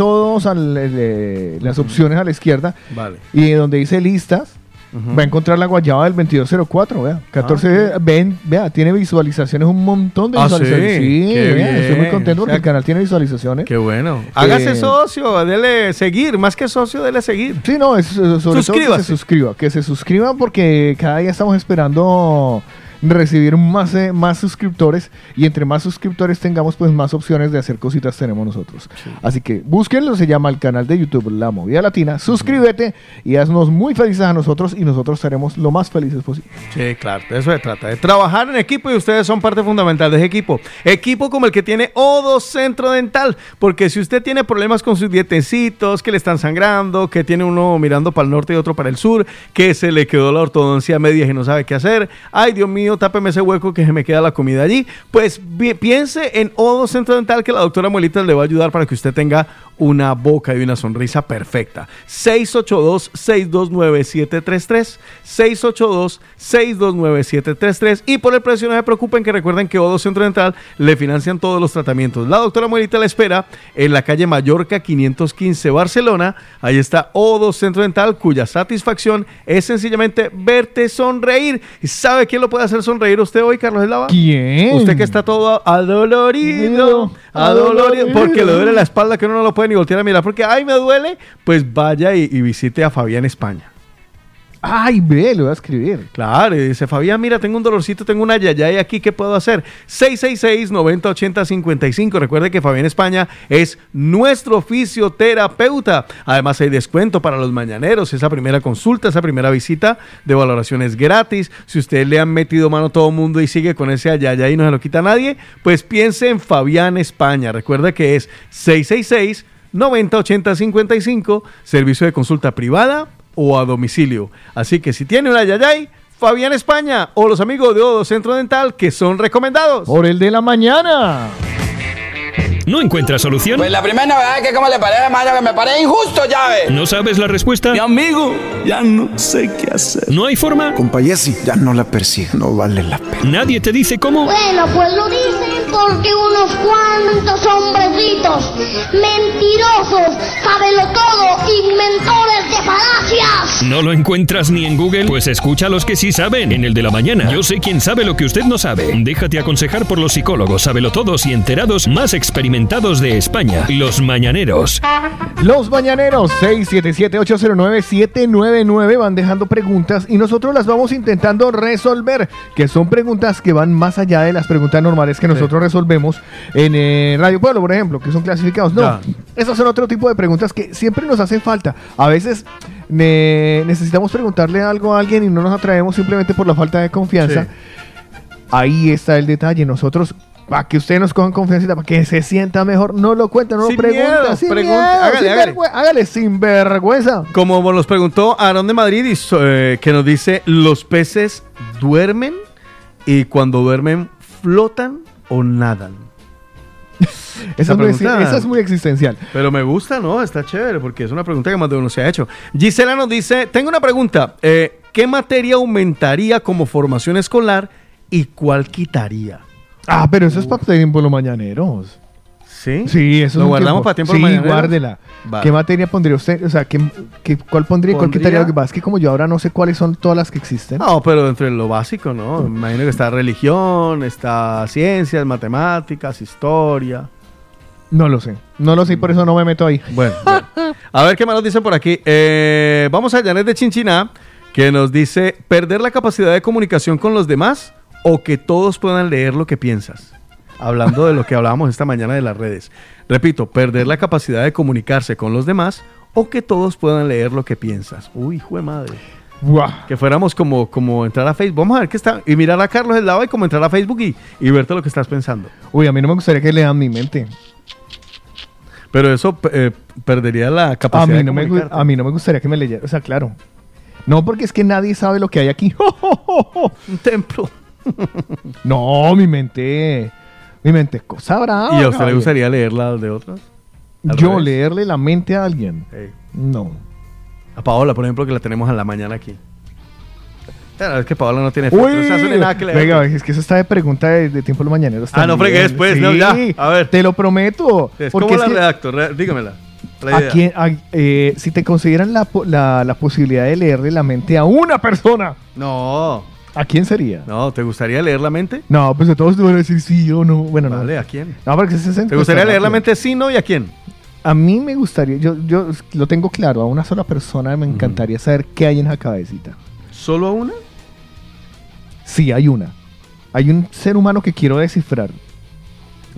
[SPEAKER 2] el, eh, las opciones a la izquierda
[SPEAKER 3] Vale.
[SPEAKER 2] y donde dice listas, Va a encontrar la guayaba del 2204, vea. 14, ven, vea, tiene visualizaciones, un montón de
[SPEAKER 3] Ah,
[SPEAKER 2] visualizaciones.
[SPEAKER 3] sí,
[SPEAKER 2] vea, estoy muy contento porque
[SPEAKER 3] O sea,
[SPEAKER 2] el canal tiene visualizaciones.
[SPEAKER 3] Qué bueno. Hágase
[SPEAKER 2] Eh,
[SPEAKER 3] socio, dele seguir. Más que socio, dele seguir.
[SPEAKER 2] Sí, no, es, sobre todo que
[SPEAKER 3] Suscríbase.
[SPEAKER 2] se suscriba, que se suscriban porque cada día estamos esperando recibir más, eh, más suscriptores y entre más suscriptores tengamos pues más opciones de hacer cositas tenemos nosotros. Así que búsquenlo, se llama el canal de YouTube La Movida Latina, suscríbete y haznos muy felices a nosotros y nosotros seremos lo más felices posible.
[SPEAKER 3] Sí, claro, de eso se trata, de trabajar en equipo y ustedes son parte fundamental de ese equipo. Equipo como el que tiene O2 Centro Dental, porque si usted tiene problemas con sus dietecitos, que le están sangrando, que tiene uno mirando para el norte y otro para el sur, que se le quedó la ortodoncia a medias y no sabe qué hacer, ay Dios mío, tápeme ese hueco que se me queda la comida allí, pues pi- piense en O2 Centro Dental que la doctora Muelita le va a ayudar para que usted tenga una boca y una sonrisa perfecta. 682-629-733. 682-629-733. Y por el precio no se preocupen que recuerden que Odo Centro Dental le financian todos los tratamientos. La doctora Muelita la espera en la calle Mallorca 515 Barcelona. Ahí está Odo Centro Dental cuya satisfacción es sencillamente verte sonreír. ¿Y sabe quién lo puede hacer sonreír usted hoy, Carlos Eslava?
[SPEAKER 2] ¿Quién?
[SPEAKER 3] Usted que está todo adolorido, adolorido, porque le duele la espalda que uno no lo puede ni voltear a mirar, porque ay me duele, pues vaya y, y visite a Fabián España.
[SPEAKER 2] Ay, ve, lo voy a escribir.
[SPEAKER 3] Claro, y dice Fabián, mira, tengo un dolorcito, tengo una yayay aquí, ¿qué puedo hacer? 666-9080-55. Recuerde que Fabián España es nuestro fisioterapeuta. Además, hay descuento para los mañaneros. Esa primera consulta, esa primera visita de valoraciones gratis. Si usted le han metido mano a todo el mundo y sigue con ese ayayay y no se lo quita nadie, pues piense en Fabián España. Recuerde que es 666 908055, servicio de consulta privada o a domicilio. Así que si tiene una yayay, Fabián España o los amigos de Odo Centro Dental que son recomendados.
[SPEAKER 2] Por el de la mañana.
[SPEAKER 7] ¿No encuentras solución?
[SPEAKER 10] Pues la primera novedad es que como le parece, Mario, que me parece injusto, llave.
[SPEAKER 7] ¿No sabes la respuesta?
[SPEAKER 11] Mi amigo, ya no sé qué hacer.
[SPEAKER 7] ¿No hay forma?
[SPEAKER 11] Compayesi, ya no la persigue. No vale la pena.
[SPEAKER 7] ¿Nadie te dice cómo?
[SPEAKER 12] Bueno, pues lo dicen porque unos cuantos hombrecitos mentirosos, todo, inventores de falacias.
[SPEAKER 7] ¿No lo encuentras ni en Google? Pues escucha a los que sí saben, en el de la mañana. Yo sé quién sabe lo que usted no sabe. Déjate aconsejar por los psicólogos, sabelotodos y enterados más experimentados de España. Los mañaneros.
[SPEAKER 2] Los mañaneros 677-809-799 van dejando preguntas y nosotros las vamos intentando resolver, que son preguntas que van más allá de las preguntas normales que nosotros resolvemos en eh, Radio Pueblo, por ejemplo, que son clasificados. No,
[SPEAKER 3] Ya.
[SPEAKER 2] esas son otro tipo de preguntas que siempre nos hacen falta. A veces ne- necesitamos preguntarle algo a alguien y no nos atraemos simplemente por la falta de confianza.
[SPEAKER 3] Sí.
[SPEAKER 2] Ahí está el detalle. Nosotros, para que ustedes nos cojan confianza, para que se sienta mejor, no lo cuenten, no
[SPEAKER 3] Sin
[SPEAKER 2] lo
[SPEAKER 3] miedo,
[SPEAKER 2] sin miedo,
[SPEAKER 3] hágale,
[SPEAKER 2] sin
[SPEAKER 3] hágale.
[SPEAKER 2] vergüe- hágale sin vergüenza.
[SPEAKER 3] Como nos preguntó Aarón de Madrid, y eh, que nos dice, ¿los peces duermen? Y cuando duermen, ¿flotan o nadan?
[SPEAKER 2] Esa, es muy,
[SPEAKER 3] pregunta-
[SPEAKER 2] esa es muy existencial.
[SPEAKER 3] Pero me gusta, ¿no? Está chévere porque es una pregunta que más de uno se ha hecho. Gisela nos dice, tengo una pregunta. eh, ¿Qué materia aumentaría como formación escolar y cuál quitaría?
[SPEAKER 2] Ah, pero eso es para tiempo los mañaneros.
[SPEAKER 3] ¿Sí?
[SPEAKER 2] Sí, eso
[SPEAKER 3] ¿Lo
[SPEAKER 2] es
[SPEAKER 3] guardamos
[SPEAKER 2] tiempo.
[SPEAKER 3] para tiempo
[SPEAKER 2] Sí,
[SPEAKER 3] los mañaneros?
[SPEAKER 2] guárdela.
[SPEAKER 3] Vale.
[SPEAKER 2] ¿Qué materia pondría usted? O sea, ¿qué, qué- cuál pondría y cuál
[SPEAKER 3] Pondría-
[SPEAKER 2] quitaría? Lo que pasa es que como yo ahora no sé cuáles son todas las que existen.
[SPEAKER 3] No, pero dentro de lo básico, ¿no? Me imagino que está religión, está ciencias, matemáticas, historia.
[SPEAKER 2] No lo sé. No lo sé y por eso no me meto ahí.
[SPEAKER 3] Bueno, bueno. a ver qué más nos dicen por aquí. Eh, vamos a Janet de Chinchiná, que nos dice, ¿perder la capacidad de comunicación con los demás o que todos puedan leer lo que piensas? Hablando de lo que hablábamos esta mañana de las redes. Repito, perder la capacidad de comunicarse con los demás o que todos puedan leer lo que piensas. Uy, hijo de madre.
[SPEAKER 2] Buah.
[SPEAKER 3] Que fuéramos como, como entrar a Facebook. Vamos a ver qué está. Y mirar a Carlos del lado y como entrar a Facebook y, y verte lo que estás pensando.
[SPEAKER 2] Uy, a mí no me gustaría que lean mi mente.
[SPEAKER 3] Pero eso eh, perdería la
[SPEAKER 2] A
[SPEAKER 3] capacidad
[SPEAKER 2] mí,
[SPEAKER 3] de
[SPEAKER 2] no me, a mí no me gustaría que me leyeran. O sea, claro. No, porque es que nadie sabe lo que hay aquí.
[SPEAKER 3] Un templo.
[SPEAKER 2] no, mi mente. Mi mente es cosa brava.
[SPEAKER 3] ¿Y a usted le gustaría leer las de otros?
[SPEAKER 2] Yo
[SPEAKER 3] revés.
[SPEAKER 2] leerle la mente a alguien. No.
[SPEAKER 3] A Paola, por ejemplo, que la tenemos a la mañana aquí. Claro, es que Paola no tiene
[SPEAKER 2] Uy,
[SPEAKER 3] foto, o sea, nada que
[SPEAKER 2] venga, es que eso está de pregunta de, de tiempo de los mañaneros.
[SPEAKER 3] Ah, no fregues, pues, no, ya, a ver.
[SPEAKER 2] Te lo prometo.
[SPEAKER 3] Es ¿Cómo la redacto? Re- dígamela. La
[SPEAKER 2] ¿A quién- a- eh, si te consideran la, la- la posibilidad de leerle la mente a una persona,
[SPEAKER 3] No.
[SPEAKER 2] ¿A quién sería?
[SPEAKER 3] No, ¿te gustaría leer la mente?
[SPEAKER 2] No, pues de todos te van a decir sí o no. Bueno,
[SPEAKER 3] Vale,
[SPEAKER 2] no.
[SPEAKER 3] ¿a quién?
[SPEAKER 2] No, porque ese es
[SPEAKER 3] ¿Te gustaría leer la mente sí, no y a quién?
[SPEAKER 2] A mí me gustaría, yo, yo lo tengo claro, a una sola persona me encantaría saber qué hay en esa cabecita.
[SPEAKER 3] ¿Solo a una?
[SPEAKER 2] Sí, hay una. Hay un ser humano que quiero descifrar.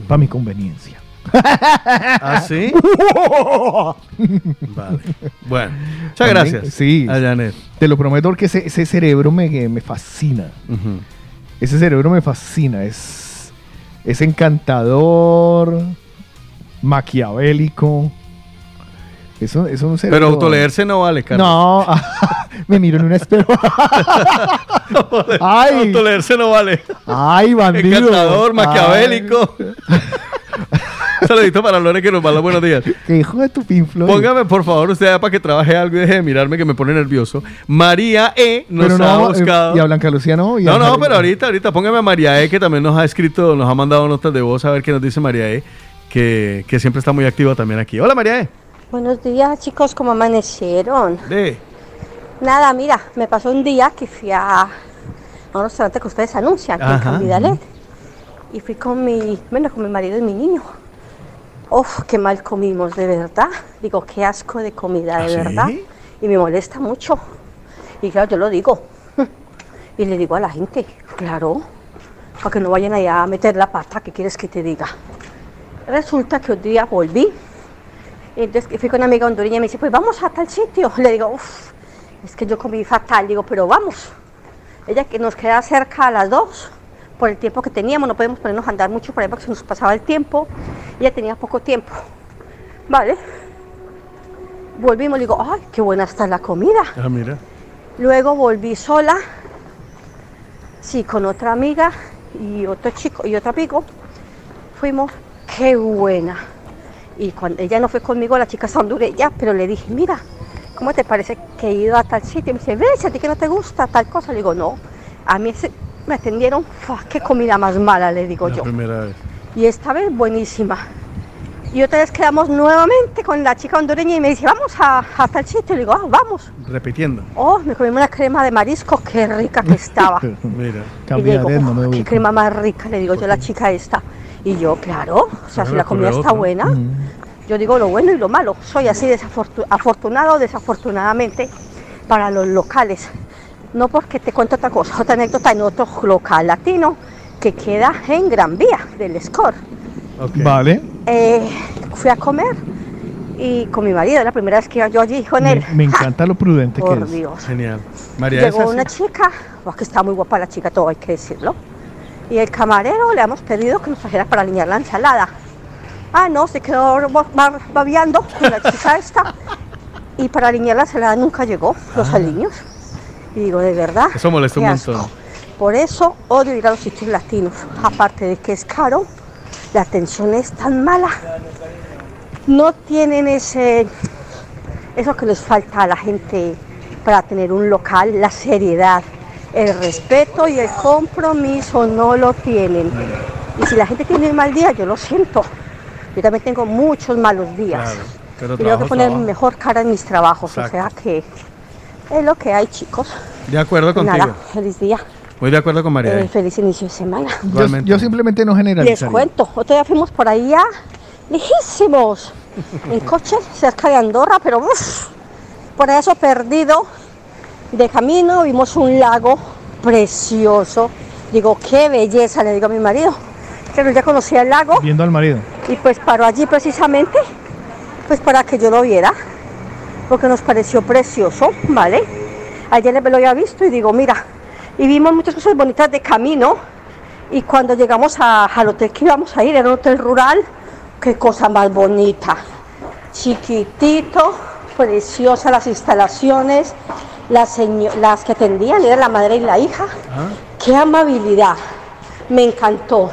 [SPEAKER 2] Para mi conveniencia.
[SPEAKER 3] ¿Ah, sí? Vale. Bueno, muchas
[SPEAKER 2] También,
[SPEAKER 3] gracias.
[SPEAKER 2] Sí.
[SPEAKER 3] A Janet.
[SPEAKER 2] Te lo prometo porque ese, ese cerebro me, me fascina. Ese cerebro me fascina. Es, es encantador, maquiavélico. Eso es un cerebro.
[SPEAKER 3] Pero autoleerse no vale, Carlos.
[SPEAKER 2] No, me miro en un espejo. Ay.
[SPEAKER 3] Autoleerse no vale.
[SPEAKER 2] Ay, bandido.
[SPEAKER 3] Encantador, maquiavélico. Un saludito para Lore que nos va los buenos días.
[SPEAKER 2] Que hijo de tu pinflo.
[SPEAKER 3] Póngame, por favor, usted para que trabaje algo y deje de mirarme que me pone nervioso. María E. nos
[SPEAKER 2] Pero
[SPEAKER 3] ha
[SPEAKER 2] no, eh,
[SPEAKER 3] buscado.
[SPEAKER 2] y a Blanca Lucía no. y
[SPEAKER 3] No, no,
[SPEAKER 2] Harry-
[SPEAKER 3] pero ahorita, ahorita póngame a María E, que también nos ha escrito, nos ha mandado notas de voz a ver qué nos dice María E, que, que siempre está muy activa también aquí. Hola María E.
[SPEAKER 17] Buenos días, chicos, ¿cómo amanecieron?
[SPEAKER 3] De.
[SPEAKER 17] Nada, mira, me pasó un día que fui a, un restaurante que ustedes anuncian, en
[SPEAKER 3] Ajá.
[SPEAKER 17] Cambidalet. Y fui con mi, bueno, con mi marido y mi niño. Uf, qué mal comimos, de verdad. Digo, qué asco de comida, de
[SPEAKER 3] ¿Ah, sí?
[SPEAKER 17] verdad. Y me molesta mucho. Y claro, yo lo digo. Y le digo a la gente, claro, para que no vayan allá a meter la pata, ¿qué quieres que te diga? Resulta que un día volví y entonces fui con una amiga hondureña y me dice, pues vamos a tal sitio. Le digo, uff, es que yo comí fatal. Digo, pero vamos. Ella que nos queda cerca a las dos, por el tiempo que teníamos, no podemos ponernos a andar mucho por ahí porque se nos pasaba el tiempo. Ella tenía poco tiempo. Vale. Volvimos, le digo, ay, qué buena está la comida.
[SPEAKER 3] Ah, mira.
[SPEAKER 17] Luego volví sola, sí, con otra amiga y otro chico y otro amigo. Fuimos, qué buena. Y cuando ella no fue conmigo, la chica hondureña, pero le dije, mira, ¿cómo te parece que he ido a tal sitio? Y me dice, ves, a ti que no te gusta tal cosa. Le digo, no, a mí ese- me atendieron, qué comida más mala, le digo
[SPEAKER 3] La
[SPEAKER 17] yo.
[SPEAKER 3] primera vez.
[SPEAKER 17] Y esta vez buenísima. Y otra vez quedamos nuevamente con la chica hondureña y me dice, vamos a, a tal sitio. Le digo, ah, vamos.
[SPEAKER 3] Repitiendo.
[SPEAKER 17] Oh, me comí una crema de marisco, qué rica que estaba.
[SPEAKER 3] Mira.
[SPEAKER 17] Y le digo,
[SPEAKER 2] Cambiaré, no me
[SPEAKER 17] "Oh, qué crema más rica, le digo yo a la chica esta. Y yo, claro, o sea,
[SPEAKER 3] Claro,
[SPEAKER 17] si la comida está
[SPEAKER 3] otra.
[SPEAKER 17] buena, yo digo lo bueno y lo malo. Soy así desafortu- afortunado o desafortunadamente para los locales. No porque te cuento otra cosa, otra anécdota en otro local latino que queda en Gran Vía del Score.
[SPEAKER 2] Vale.
[SPEAKER 17] Eh, fui a comer y con mi marido, la primera vez que iba yo allí con él.
[SPEAKER 2] Me, me encanta lo prudente que
[SPEAKER 17] Por
[SPEAKER 2] es.
[SPEAKER 17] Dios.
[SPEAKER 3] Genial. María
[SPEAKER 17] Llegó una chica, oh, que está muy guapa la chica, todo hay que decirlo. Y el camarero le hemos pedido que nos trajera para alinear la ensalada. Ah, no, se quedó ba- ba- babeando con la chica esta. Y para alinear la ensalada nunca llegó, los
[SPEAKER 3] Ah.
[SPEAKER 17] aliños. Y digo, de verdad.
[SPEAKER 3] Eso molesta un montón.
[SPEAKER 17] Por eso odio ir a los sitios latinos. Aparte de que es caro, la atención es tan mala. No tienen ese eso que les falta a la gente para tener un local, la seriedad, el respeto y el compromiso no lo tienen. Y si la gente tiene un mal día, yo lo siento. Yo también tengo muchos malos días.
[SPEAKER 3] Claro, pero
[SPEAKER 17] Y tengo que poner
[SPEAKER 3] trabajo.
[SPEAKER 17] mejor cara en mis trabajos.
[SPEAKER 3] Exacto.
[SPEAKER 17] O sea que es lo que hay, chicos.
[SPEAKER 3] De acuerdo contigo.
[SPEAKER 17] Nada, feliz día.
[SPEAKER 3] Muy de acuerdo con María
[SPEAKER 17] eh, feliz inicio de semana.
[SPEAKER 2] Yo, yo simplemente no
[SPEAKER 17] Les
[SPEAKER 2] generalizaría.
[SPEAKER 17] cuento, otro día fuimos por ahí ya lejísimos, en coche, cerca de Andorra, pero uff, por eso perdido de camino vimos un lago precioso. Digo, qué belleza, le digo a mi marido. Pero ya conocía el lago
[SPEAKER 2] Viendo al marido.
[SPEAKER 17] y pues paró allí precisamente, pues para que yo lo viera, porque nos pareció precioso, ¿vale? Ayer me lo había visto y digo, mira, y vimos muchas cosas bonitas de camino, y cuando llegamos a- al hotel que íbamos a ir, era un hotel rural, qué cosa más bonita, chiquitito, preciosa las instalaciones, las, las que atendían, era la madre y la hija, qué amabilidad, me encantó.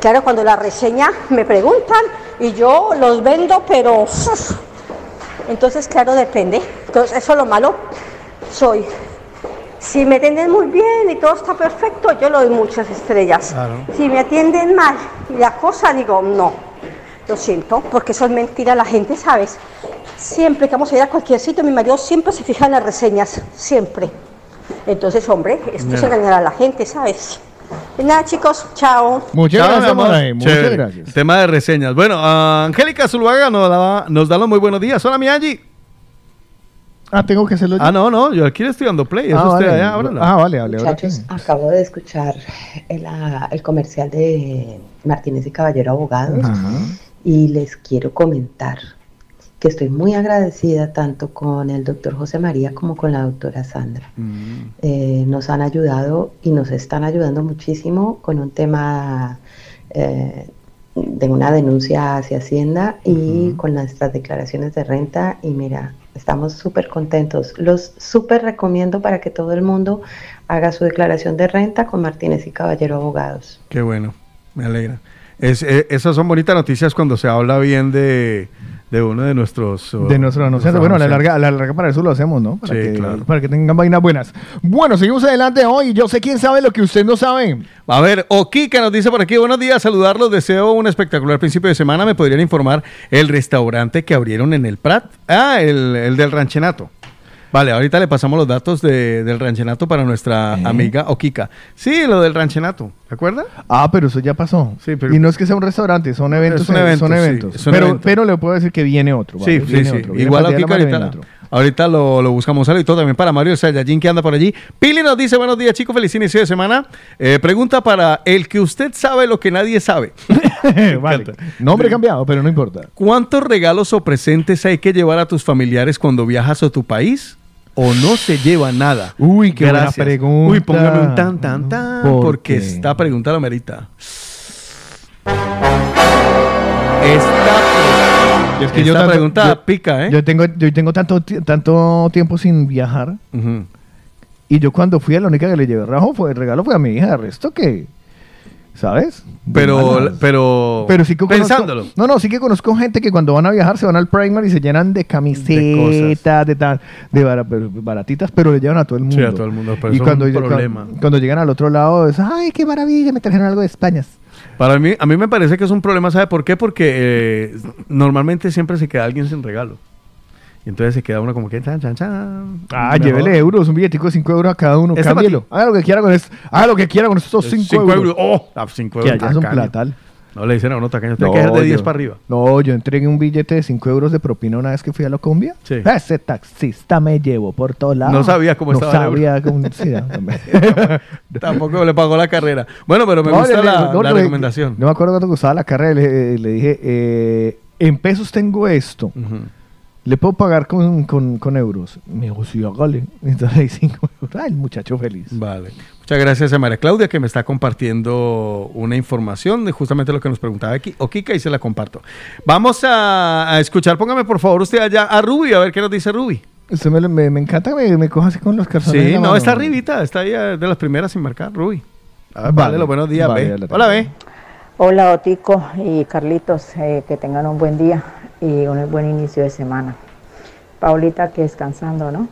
[SPEAKER 17] Claro, cuando la reseña me preguntan y yo los vendo, pero uf, entonces claro, depende. Entonces eso es lo malo. Soy. Si me atienden muy bien y todo está perfecto, yo le doy muchas estrellas.
[SPEAKER 3] Claro.
[SPEAKER 17] Si me atienden mal y la cosa, digo, no. Lo siento, porque eso es mentira. La gente, ¿sabes? Siempre que vamos a ir a cualquier sitio, mi marido siempre se fija en las reseñas. Siempre. Entonces, hombre, esto es
[SPEAKER 3] Ya.
[SPEAKER 17] engañar a la gente, ¿sabes? Pues nada, chicos, chao.
[SPEAKER 2] Muchas
[SPEAKER 3] Chao,
[SPEAKER 2] gracias. Moray, muchas
[SPEAKER 3] Chévere.
[SPEAKER 2] gracias.
[SPEAKER 3] Tema de reseñas. Bueno, ah, Angélica Zuluaga nos da, nos da los muy buenos días. Hola, mi Angie.
[SPEAKER 2] Ah, tengo que hacerlo yo.
[SPEAKER 3] Ah, no, no, yo aquí le estoy dando play. Eso
[SPEAKER 2] Ah,
[SPEAKER 3] usted
[SPEAKER 2] vale.
[SPEAKER 3] allá, ábralo.
[SPEAKER 2] Ah, vale, vale. ahora
[SPEAKER 18] Muchachos, acabo de escuchar el, ah, el comercial de Martínez y Caballero Abogados y les quiero comentar que estoy muy agradecida tanto con el doctor José María como con la doctora Sandra. Eh, nos han ayudado y nos están ayudando muchísimo con un tema eh, de una denuncia hacia Hacienda y con nuestras declaraciones de renta y mira, estamos súper contentos. Los súper recomiendo para que todo el mundo haga su declaración de renta con Martínez y Caballero Abogados.
[SPEAKER 3] Qué bueno, me alegra. Es, eh, esas son bonitas noticias cuando se habla bien de, de uno de nuestros...
[SPEAKER 2] De nuestro anunciante. Bueno, a la, larga, a la larga para eso lo hacemos, ¿no? Para,
[SPEAKER 3] Sí,
[SPEAKER 2] que,
[SPEAKER 3] claro.
[SPEAKER 2] para que tengan vainas buenas. Bueno, seguimos adelante hoy. Yo sé quién sabe lo que usted no sabe.
[SPEAKER 3] A ver, Okika nos dice por aquí, buenos días, saludarlos, deseo un espectacular principio de semana. ¿Me podrían informar el restaurante que abrieron en el Prat? Ah, el, el del Ranchenato. Vale, ahorita le pasamos los datos de- del Ranchenato para nuestra amiga Okika. Sí, lo del Ranchenato, ¿te acuerdas?
[SPEAKER 2] Ah, pero eso ya pasó.
[SPEAKER 3] Sí, pero-
[SPEAKER 2] y no es que sea un restaurante, son eventos.
[SPEAKER 3] Es un evento,
[SPEAKER 2] son
[SPEAKER 3] sí,
[SPEAKER 2] eventos.
[SPEAKER 3] es un
[SPEAKER 2] pero,
[SPEAKER 3] evento.
[SPEAKER 2] pero le puedo decir que viene otro.
[SPEAKER 3] Sí,
[SPEAKER 2] ¿vale?
[SPEAKER 3] sí,
[SPEAKER 2] Viene
[SPEAKER 3] sí.
[SPEAKER 2] otro. Viene
[SPEAKER 3] Igual
[SPEAKER 2] la Madre,
[SPEAKER 3] ahorita,
[SPEAKER 2] viene otro.
[SPEAKER 3] ahorita lo, lo buscamos algo y todo también para Mario Sayajin que anda por allí. Pili nos dice, buenos días chicos, feliz inicio de semana. Eh, pregunta para el que usted sabe lo que nadie sabe.
[SPEAKER 2] vale. Nombre cambiado, pero no importa.
[SPEAKER 3] ¿Cuántos regalos o presentes hay que llevar a tus familiares cuando viajas a tu país? ¿O no se lleva nada?
[SPEAKER 2] Uy, qué buena
[SPEAKER 3] Gracias.
[SPEAKER 2] pregunta.
[SPEAKER 3] Uy, póngame un tan, tan, tan,
[SPEAKER 2] ¿Por
[SPEAKER 3] porque
[SPEAKER 2] qué?
[SPEAKER 3] esta pregunta lo merita. Esta,
[SPEAKER 2] es que
[SPEAKER 3] esta
[SPEAKER 2] yo tanto-
[SPEAKER 3] pregunta
[SPEAKER 2] yo-
[SPEAKER 3] pica, ¿eh?
[SPEAKER 2] Yo tengo, yo tengo tanto, tanto tiempo sin viajar. Y yo cuando fui, la única que le llevé rajo fue el regalo fue a mi hija. El resto que, ¿sabes? De
[SPEAKER 3] Pero, pero,
[SPEAKER 2] Pero sí que conozco-
[SPEAKER 3] pensándolo.
[SPEAKER 2] no, no, sí que conozco gente que cuando van a viajar se van al Primer y se llenan de camisetas, de, de bara- pero baratitas, pero le llevan a todo el mundo.
[SPEAKER 3] Sí, a todo el mundo, pero
[SPEAKER 2] y
[SPEAKER 3] eso es
[SPEAKER 2] cuando,
[SPEAKER 3] un
[SPEAKER 2] lleg-
[SPEAKER 3] problema.
[SPEAKER 2] cuando llegan al otro lado, es, ay, qué maravilla, me trajeron algo de España.
[SPEAKER 3] Para mí, a mí me parece que es un problema, ¿sabe por qué? Porque eh, normalmente siempre se queda alguien sin regalo. Y entonces se queda uno como que chan, chan, chan.
[SPEAKER 2] Ah, llévele euros, un billetico de 5 euros a cada uno, cámbielo. Haga lo que quiera con esto. Haga lo que quiera con estos 5
[SPEAKER 3] Cinco
[SPEAKER 2] euros.
[SPEAKER 3] Oh, ah, cinco
[SPEAKER 2] Que
[SPEAKER 3] euros.
[SPEAKER 2] es un platal.
[SPEAKER 3] No le dicen a uno tacaño, tiene que ser de 10
[SPEAKER 2] yo-
[SPEAKER 3] para arriba.
[SPEAKER 2] No, yo entregué un billete de 5 euros de propina una vez que fui a la Colombia.
[SPEAKER 3] Sí.
[SPEAKER 2] Ese taxista me llevó por todos lados.
[SPEAKER 3] No sabía cómo
[SPEAKER 2] no
[SPEAKER 3] estaba el
[SPEAKER 2] sabía cómo... sí.
[SPEAKER 3] Tampoco le pagó la carrera. Bueno, pero me
[SPEAKER 2] No,
[SPEAKER 3] gusta
[SPEAKER 2] le-
[SPEAKER 3] la,
[SPEAKER 2] no,
[SPEAKER 3] la recomendación.
[SPEAKER 2] No me acuerdo cuánto costaba la carrera. Le, le dije, eh, en pesos tengo esto. ¿Le puedo pagar con, con, con euros? Me dijo, sí, hágale. Entonces ahí 5 euros. Ah, el muchacho feliz.
[SPEAKER 3] Vale. Muchas gracias a María Claudia que me está compartiendo una información de justamente lo que nos preguntaba aquí, o Kika y se la comparto. Vamos a, a escuchar, póngame por favor usted allá a Ruby, a ver qué nos dice Ruby.
[SPEAKER 2] Usted me, me, me encanta que me, me coja así con los calzones.
[SPEAKER 3] Sí, no,
[SPEAKER 2] mano.
[SPEAKER 3] está arribita, está ahí eh, de las primeras sin marcar, Ruby. Ah, vale,
[SPEAKER 2] Vale,
[SPEAKER 3] los buenos días,
[SPEAKER 2] vale, tengo.
[SPEAKER 3] Hola, ve.
[SPEAKER 19] Hola Otico y Carlitos, eh, que tengan un buen día y un buen inicio de semana. Paulita que descansando, ¿no?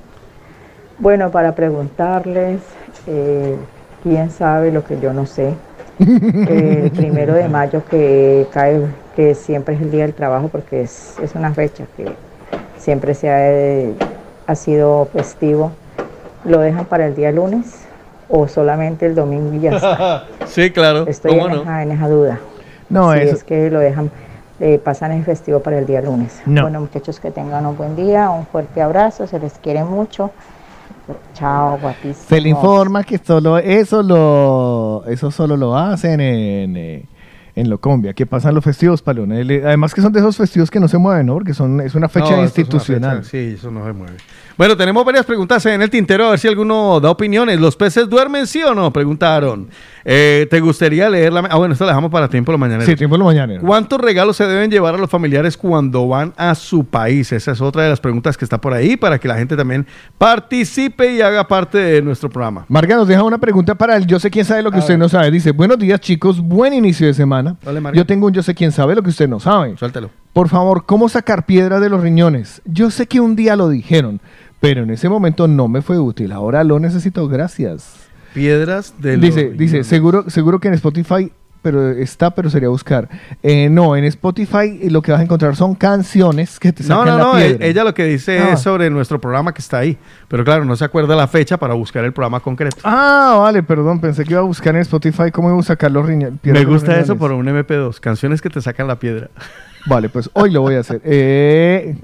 [SPEAKER 19] Bueno, para preguntarles, eh, ¿quién sabe lo que yo no sé? El primero de mayo que cae, que siempre es el día del trabajo porque es, es una fecha que siempre se ha, ha sido festivo, ¿lo dejan para el día lunes o solamente el domingo y ya está?
[SPEAKER 3] sí, claro.
[SPEAKER 19] Estoy
[SPEAKER 3] ¿Cómo
[SPEAKER 19] en,
[SPEAKER 3] no?
[SPEAKER 19] esa, en esa duda.
[SPEAKER 2] No,
[SPEAKER 19] si
[SPEAKER 2] eso-
[SPEAKER 19] es que lo dejan, eh, pasan el festivo para el día lunes.
[SPEAKER 2] No.
[SPEAKER 19] Bueno, muchachos, que tengan un buen día, un fuerte abrazo, se les quiere mucho. Chao, guapísimos.
[SPEAKER 2] Se le informa que solo eso lo eso solo lo hacen en, eh, en Locombia, que pasan los festivos, Palón. El- Además que son de esos festivos que no se mueven, ¿no? Porque son, es una fecha
[SPEAKER 3] No, esto es una
[SPEAKER 2] institucional.
[SPEAKER 3] fecha, sí, eso no se mueve. Bueno, tenemos varias preguntas en el tintero, a ver si alguno da opiniones. ¿Los peces duermen, sí o no? Preguntaron. Eh, ¿Te gustaría leer la... Ah, bueno, esto lo dejamos para tiempo de la mañana.
[SPEAKER 2] Sí, tiempo de la mañana.
[SPEAKER 3] ¿Cuántos regalos se deben llevar a los familiares cuando van a su país? Esa es otra de las preguntas que está por ahí para que la gente también participe y haga parte de nuestro programa.
[SPEAKER 2] Marga nos deja una pregunta para el Yo sé quién sabe lo que usted no sabe. Dice, buenos días chicos, buen inicio de semana.
[SPEAKER 3] Dale, Marga.
[SPEAKER 2] Yo tengo un Yo sé quién sabe lo que usted no sabe.
[SPEAKER 3] Suéltalo.
[SPEAKER 2] Por favor, ¿cómo sacar piedra de los riñones? Yo sé que un día lo dijeron, pero en ese momento no me fue útil. Ahora lo necesito, gracias.
[SPEAKER 3] Piedras de los
[SPEAKER 2] Dice, dice, seguro, seguro que en Spotify pero está, pero sería buscar. Eh, no, en Spotify lo que vas a encontrar son canciones que te
[SPEAKER 3] No,
[SPEAKER 2] sacan
[SPEAKER 3] no,
[SPEAKER 2] la
[SPEAKER 3] no.
[SPEAKER 2] piedra.
[SPEAKER 3] Ella lo que dice
[SPEAKER 2] Ah.
[SPEAKER 3] es sobre nuestro programa que está ahí. Pero claro, no se acuerda la fecha para buscar el programa concreto.
[SPEAKER 2] Ah, vale, perdón, pensé que iba a buscar en Spotify cómo iba a sacar los riñones.
[SPEAKER 3] Me gusta eso por un MP2. Canciones que te sacan la piedra.
[SPEAKER 2] Vale, pues hoy lo voy a hacer. Eh,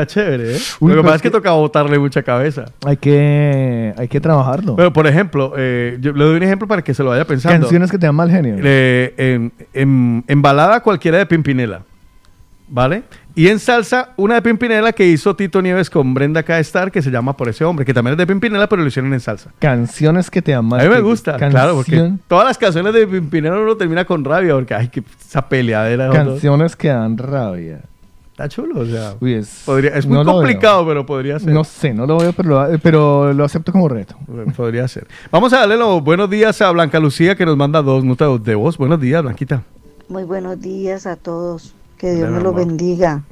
[SPEAKER 3] Está chévere, ¿eh?
[SPEAKER 2] Uy,
[SPEAKER 3] lo que pasa
[SPEAKER 2] es
[SPEAKER 3] que
[SPEAKER 2] que-
[SPEAKER 3] toca botarle mucha cabeza.
[SPEAKER 2] hay que, hay que trabajarlo.
[SPEAKER 3] Pero, por ejemplo, eh, yo le doy un ejemplo para que se lo vaya pensando.
[SPEAKER 2] Canciones que te dan mal genio.
[SPEAKER 3] Eh, en, en- en balada cualquiera de Pimpinela, ¿vale? Y en salsa, una de Pimpinela que hizo Tito Nieves con Brenda K. Star, que se llama Por ese hombre, que también es de Pimpinela, pero lo hicieron en salsa.
[SPEAKER 2] Canciones que te dan mal
[SPEAKER 3] A mí me gusta,
[SPEAKER 2] Canción-
[SPEAKER 3] claro, porque todas las canciones de Pimpinela uno termina con rabia, porque ay, que esa peleadera.
[SPEAKER 2] Canciones que dan rabia.
[SPEAKER 3] Está chulo, o sea.
[SPEAKER 2] Uy, es,
[SPEAKER 3] podría- es muy
[SPEAKER 2] no
[SPEAKER 3] complicado, pero podría ser.
[SPEAKER 2] No sé, no lo veo, pero lo, pero lo acepto como reto.
[SPEAKER 3] Bueno, Podría ser. Vamos a darle los buenos días a Blanca Lucía, que nos manda dos notas de voz. Buenos días, Blanquita.
[SPEAKER 20] Muy buenos días a todos. Que Dios me
[SPEAKER 3] mi
[SPEAKER 20] lo
[SPEAKER 3] amor.
[SPEAKER 20] bendiga.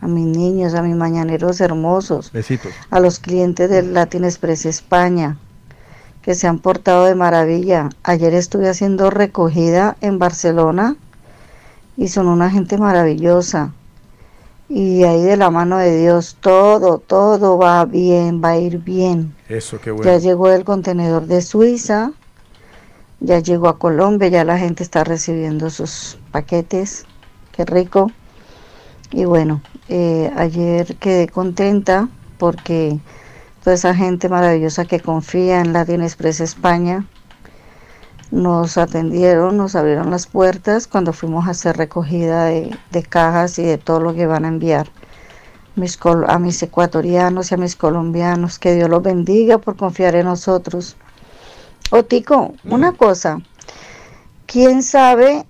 [SPEAKER 20] A mis niños, a mis mañaneros hermosos,
[SPEAKER 3] Besitos.
[SPEAKER 20] a los clientes del Latin Express España, que se han portado de maravilla. Ayer estuve haciendo recogida en Barcelona y son una gente maravillosa. Y ahí de la mano de Dios, todo, todo va bien, va a ir bien.
[SPEAKER 3] Eso, qué
[SPEAKER 20] Ya llegó el contenedor de Suiza, ya llegó a Colombia, ya la gente está recibiendo sus paquetes, qué rico. Y bueno, eh, ayer quedé contenta porque toda esa gente maravillosa que confía en Latin Express España nos atendieron, nos abrieron las puertas cuando fuimos a hacer recogida de, de cajas y de todo lo que van a enviar mis a mis ecuatorianos y a mis colombianos. Que Dios los bendiga por confiar en nosotros. Otico, una cosa. ¿Quién sabe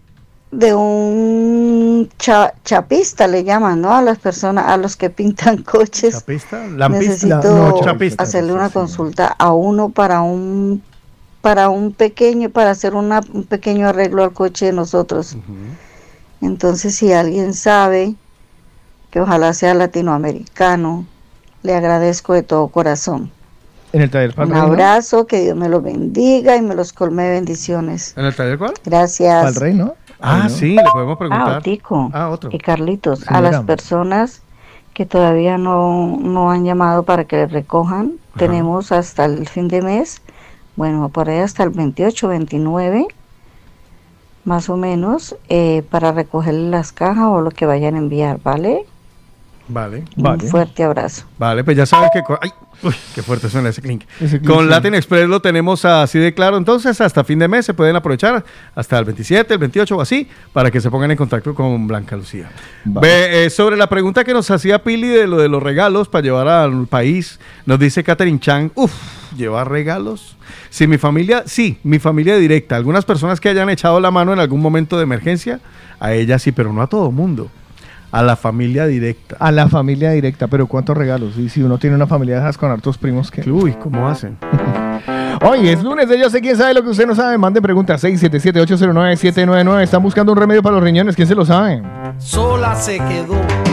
[SPEAKER 20] de un cha- chapista, le llaman, ¿no? A las personas, a los que pintan coches.
[SPEAKER 3] ¿Chapista?
[SPEAKER 20] Necesito
[SPEAKER 3] No, chapista.
[SPEAKER 20] hacerle una consulta a uno para un para un pequeño, para hacer una- un pequeño arreglo al coche de nosotros. Entonces, si alguien sabe, que ojalá sea latinoamericano, le agradezco de todo corazón.
[SPEAKER 2] En el taller
[SPEAKER 20] Un abrazo, que Dios me los bendiga y me los colme de bendiciones.
[SPEAKER 3] ¿En el taller cuál?
[SPEAKER 20] Gracias.
[SPEAKER 2] Pal Rey, ¿no?
[SPEAKER 3] Ah, sí, le podemos preguntar.
[SPEAKER 20] Ah, Otico.
[SPEAKER 3] Ah, otro.
[SPEAKER 20] Y Carlitos, a las personas que todavía no, no han llamado para que les recojan, tenemos hasta el fin de mes, bueno, por ahí hasta el 28, 29, más o menos, eh, para recoger las cajas o lo que vayan a enviar, ¿vale?
[SPEAKER 3] Vale.
[SPEAKER 20] Un fuerte abrazo.
[SPEAKER 3] Vale, pues ya saben que... ¡Ay! Uy, qué fuerte suena ese clink.
[SPEAKER 2] Ese clink,
[SPEAKER 3] Con
[SPEAKER 2] sí.
[SPEAKER 3] Latin Express lo tenemos así de claro. Entonces, hasta fin de mes se pueden aprovechar, hasta el 27, el 28 o así, para que se pongan en contacto con Blanca Lucía. Ve, eh, sobre la pregunta que nos hacía Pili de lo de los regalos para llevar al país, nos dice Catherine Chang, uff, ¿llevar regalos? Si mi familia, sí, mi familia directa. Algunas personas que hayan echado la mano en algún momento de emergencia, a ella sí, pero no a todo mundo. A la familia directa.
[SPEAKER 2] A la familia directa, pero ¿cuántos regalos? Y si uno tiene una familia de esas con hartos primos, ¿qué?
[SPEAKER 3] Uy, ¿cómo hacen?
[SPEAKER 2] Hoy es lunes de Yo sé quién sabe lo que usted no sabe. Mande preguntas 677-809-799. Están buscando un remedio para los riñones. ¿Quién se lo sabe?
[SPEAKER 9] sola se quedó.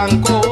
[SPEAKER 2] banco.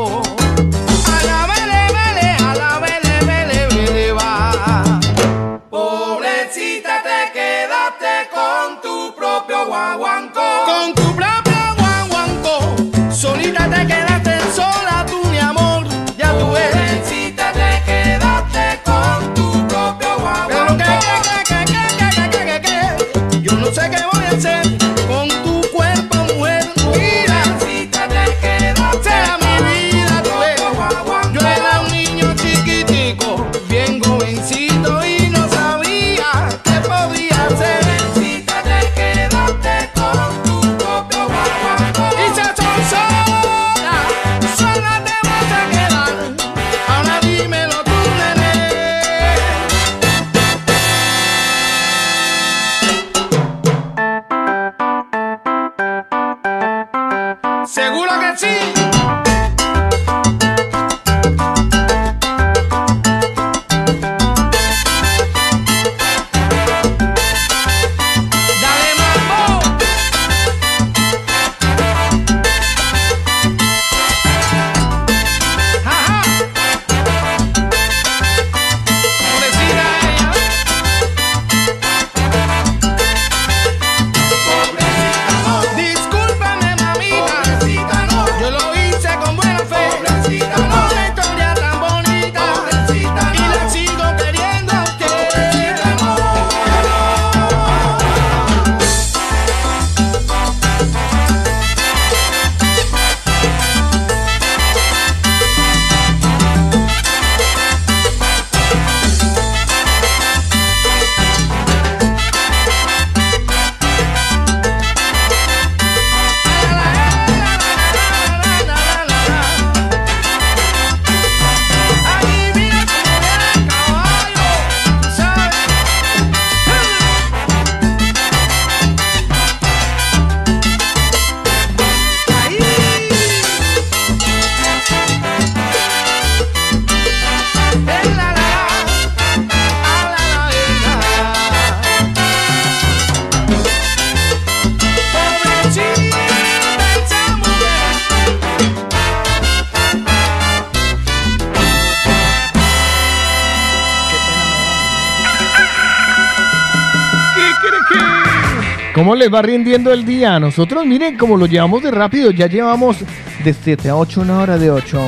[SPEAKER 2] Les va rindiendo el día? Nosotros, miren, como lo llevamos de rápido, ya llevamos de 7 a 8, una hora de 8,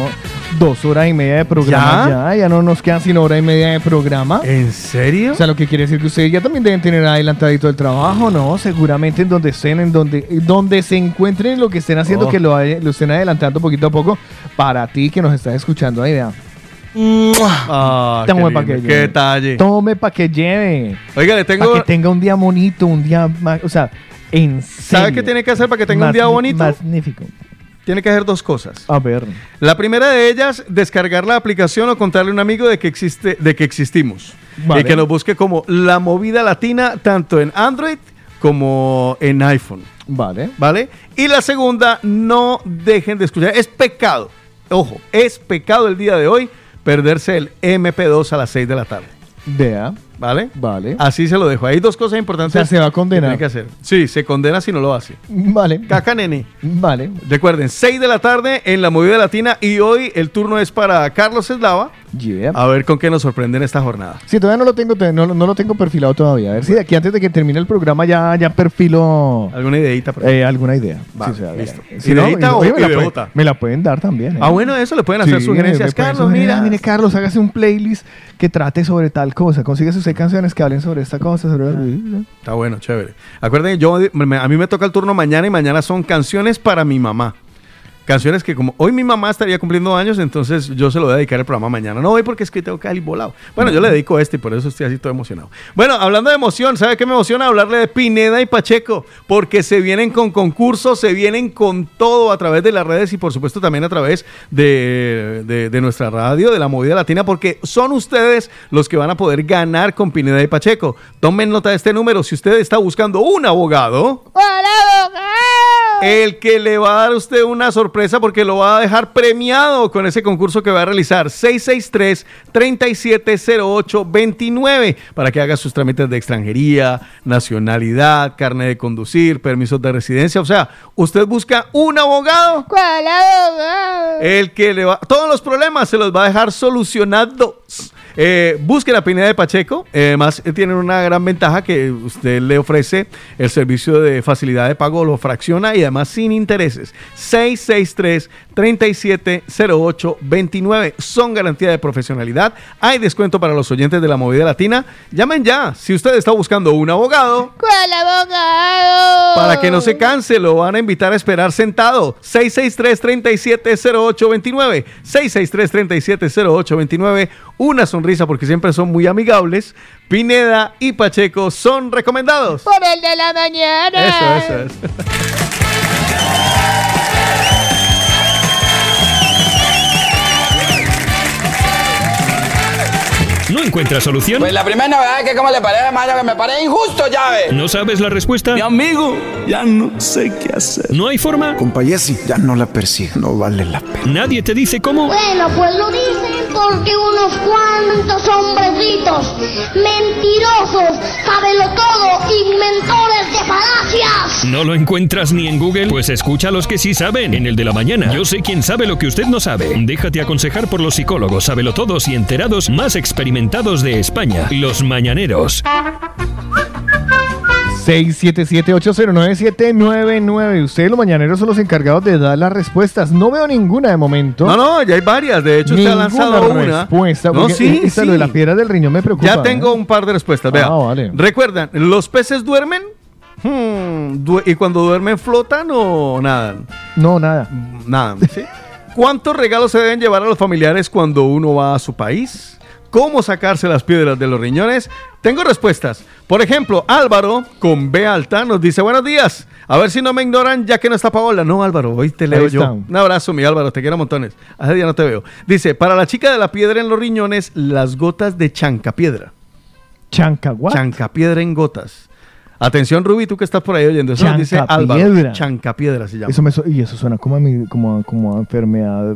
[SPEAKER 2] dos horas y media de programa. ¿Ya? ya, no nos quedan sino hora y media de programa.
[SPEAKER 3] ¿En serio?
[SPEAKER 2] O sea, lo que quiere decir que ustedes ya también deben tener adelantadito el trabajo, ¿no? Seguramente en donde estén, en donde, donde se encuentren lo que estén haciendo,
[SPEAKER 3] Oh.
[SPEAKER 2] que lo, lo estén adelantando poquito a poco. Para ti que nos estás escuchando ahí, vea.
[SPEAKER 3] Ah,
[SPEAKER 2] Tome
[SPEAKER 3] qué
[SPEAKER 2] pa' que lleve.
[SPEAKER 3] qué detalle.
[SPEAKER 2] Tome para que lleve.
[SPEAKER 3] Oiga, le tengo.
[SPEAKER 2] Para que tenga un día bonito, un día más, o sea, en
[SPEAKER 3] ¿Sabe qué tiene que hacer para que tenga un día bonito?
[SPEAKER 2] Magnífico.
[SPEAKER 3] Tiene que hacer dos cosas.
[SPEAKER 2] A ver.
[SPEAKER 3] La primera de ellas, descargar la aplicación o contarle a un amigo de que existe, de que existimos.
[SPEAKER 2] Vale.
[SPEAKER 3] Y que nos busque como La Movida Latina, tanto en Android como en iPhone.
[SPEAKER 2] Vale.
[SPEAKER 3] ¿Vale? Y la segunda, no dejen de escuchar. Es pecado. Ojo, es pecado el día de hoy perderse el MP2 a las 6 de la tarde.
[SPEAKER 2] Vea.
[SPEAKER 3] ¿Vale?
[SPEAKER 2] Vale.
[SPEAKER 3] Así se lo dejo. Hay dos cosas importantes.
[SPEAKER 2] O sea, se va a condenar.
[SPEAKER 3] que tiene que hacer. Sí, se condena si no lo hace.
[SPEAKER 2] Vale.
[SPEAKER 3] Caca nene.
[SPEAKER 2] Vale.
[SPEAKER 3] Recuerden, 6 de la tarde en la movida latina y hoy el turno es para Carlos Eslava.
[SPEAKER 2] Yeah.
[SPEAKER 3] A ver con qué nos sorprende en esta jornada.
[SPEAKER 2] Sí, todavía no lo tengo, te- no, no lo tengo perfilado todavía. A ver si de aquí antes de que termine el programa ya, ya perfilo
[SPEAKER 3] ¿Alguna ideita? por
[SPEAKER 2] eh, alguna idea.
[SPEAKER 3] Vale,
[SPEAKER 2] Sí, o sea,
[SPEAKER 3] listo.
[SPEAKER 2] si no,
[SPEAKER 3] ¿Ideita
[SPEAKER 2] oye,
[SPEAKER 3] o
[SPEAKER 2] me, la pueden,
[SPEAKER 3] ideota?
[SPEAKER 2] me la pueden dar también. ¿eh?
[SPEAKER 3] Ah, bueno, eso le pueden hacer
[SPEAKER 2] Sí,
[SPEAKER 3] sugerencias. Carlos, mira.
[SPEAKER 2] Mire, Carlos, hágase un playlist que trate sobre tal cosa. Consíguese canciones que hablen sobre esta cosa. Sobre...
[SPEAKER 3] Está bueno, chévere. Acuérdense, yo, me- a mí me toca el turno mañana y mañana son canciones para mi mamá. Canciones que como hoy mi mamá estaría cumpliendo años, entonces yo se lo voy a dedicar el programa mañana. No hoy porque es que tengo que salir volado. Bueno, yo le dedico este y por eso estoy así todo emocionado. Bueno, hablando de emoción, ¿sabe qué me emociona? Hablarle de Pineda y Pacheco, porque se vienen con concursos, se vienen con todo a través de las redes y por supuesto también a través de, de- de nuestra radio, de la movida latina, porque son ustedes los que van a poder ganar con Pineda y Pacheco. Tomen nota de este número si usted está buscando un abogado. El que le va a dar a usted una sorpresa porque lo va a dejar premiado con ese concurso que va a realizar 663-370829 para que haga sus trámites de extranjería, nacionalidad, carne de conducir, permisos de residencia. O sea, usted busca un abogado.
[SPEAKER 13] ¿Cuál abogado?
[SPEAKER 3] El que le va. Todos los problemas se los va a dejar solucionados. Eh, busque la Pineda de Pacheco. Eh, Además, eh, tienen una gran ventaja que usted le ofrece el servicio de facilidad de pago, lo fracciona y además sin intereses. 663-370829. Son garantía de profesionalidad. Hay descuento para los oyentes de la movida latina. Llamen ya. Si usted está buscando un abogado.
[SPEAKER 4] ¿Cuál abogado?
[SPEAKER 3] Para que no se canse, lo van a invitar a esperar sentado. 663-370829. 663-370829. Una sonrisa porque siempre son muy amigables. Pineda y Pacheco son recomendados.
[SPEAKER 4] Por el de la mañana.
[SPEAKER 3] Eso, eso, eso.
[SPEAKER 7] ¿No encuentras solución?
[SPEAKER 10] Pues la primera novedad es que como le parece, mano, que me parece injusto, llave.
[SPEAKER 7] ¿No sabes la respuesta?
[SPEAKER 11] Mi amigo, ya no sé qué hacer.
[SPEAKER 7] ¿No hay forma?
[SPEAKER 11] Jessy, ya no la persigue. No vale la pena.
[SPEAKER 7] ¿Nadie te dice cómo?
[SPEAKER 12] Bueno, pues lo porque unos cuantos hombrecitos mentirosos, todo, inventores de falacias.
[SPEAKER 7] ¿No lo encuentras ni en Google? Pues escucha a los que sí saben, en el de la mañana. Yo sé quién sabe lo que usted no sabe. Déjate aconsejar por los psicólogos, sabelotodos y enterados más experimentados de España, los mañaneros.
[SPEAKER 2] 677-809-799. Ustedes los mañaneros son los encargados de dar las respuestas. No veo ninguna de momento.
[SPEAKER 3] No, no, ya hay varias. De hecho, usted ha
[SPEAKER 2] Ninguna
[SPEAKER 3] lanzado una.
[SPEAKER 2] respuesta.
[SPEAKER 3] No, sí,
[SPEAKER 2] esta,
[SPEAKER 3] sí.
[SPEAKER 2] lo de la piedra del riñón me preocupa.
[SPEAKER 3] Ya tengo un par de respuestas. Vea.
[SPEAKER 2] Ah, vale.
[SPEAKER 3] ¿Recuerdan? ¿Los peces duermen? Hmm, du- ¿Y cuando duermen flotan o nadan?
[SPEAKER 2] No, nada.
[SPEAKER 3] Nada. ¿sí? ¿Cuántos regalos se deben llevar a los familiares cuando uno va a su país? ¿Cómo sacarse las piedras de los riñones? Tengo respuestas. Por ejemplo, Álvaro, con B alta, nos dice buenos días. A ver si no me ignoran ya que no está Paola. No, Álvaro, hoy te leo yo. Un abrazo, mi Álvaro, te quiero montones. Hace día no te veo. Dice, para la chica de la piedra en los riñones, las gotas de chancapiedra.
[SPEAKER 2] Chancaguat.
[SPEAKER 3] Chancapiedra en gotas. Atención, Ruby, tú que estás por ahí oyendo. Eso dice Álvaro.
[SPEAKER 2] Chancapiedra.
[SPEAKER 3] Se llama.
[SPEAKER 2] Eso me su- y eso suena como a, mi, como a, como a enfermedad,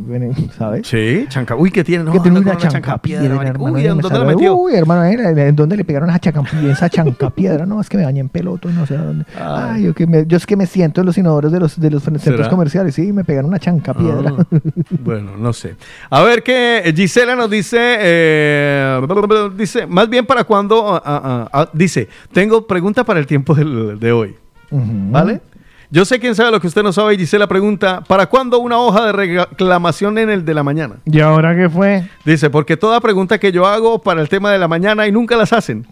[SPEAKER 2] ¿sabes?
[SPEAKER 3] Sí, chanca. Uy, ¿qué tiene? No,
[SPEAKER 2] que tiene una chancapiedra,
[SPEAKER 3] marico. Uy, ¿en dónde la metió?
[SPEAKER 2] Uy, hermano. ¿en dónde le pegaron esa chancapiedra? Esa chancapiedra, no, es que me bañé en peloto, no sé a dónde. Ay, yo, que me- yo es que me siento en los inodoros de los, de los centros
[SPEAKER 3] ¿Será?
[SPEAKER 2] comerciales, sí, me pegaron una chancapiedra.
[SPEAKER 3] Ah, bueno, no sé. A ver qué Gisela nos dice. eh, dice, más bien para cuando. ah, ah, ah, dice, tengo pregunta para el tiempo del- de hoy. ¿Vale? Yo sé quién sabe lo que usted no sabe. y Gisela pregunta: ¿para cuándo una hoja de reclamación en el de la mañana?
[SPEAKER 2] ¿Y ahora qué fue?
[SPEAKER 3] Dice, porque toda pregunta que yo hago para el tema de la mañana y nunca las hacen.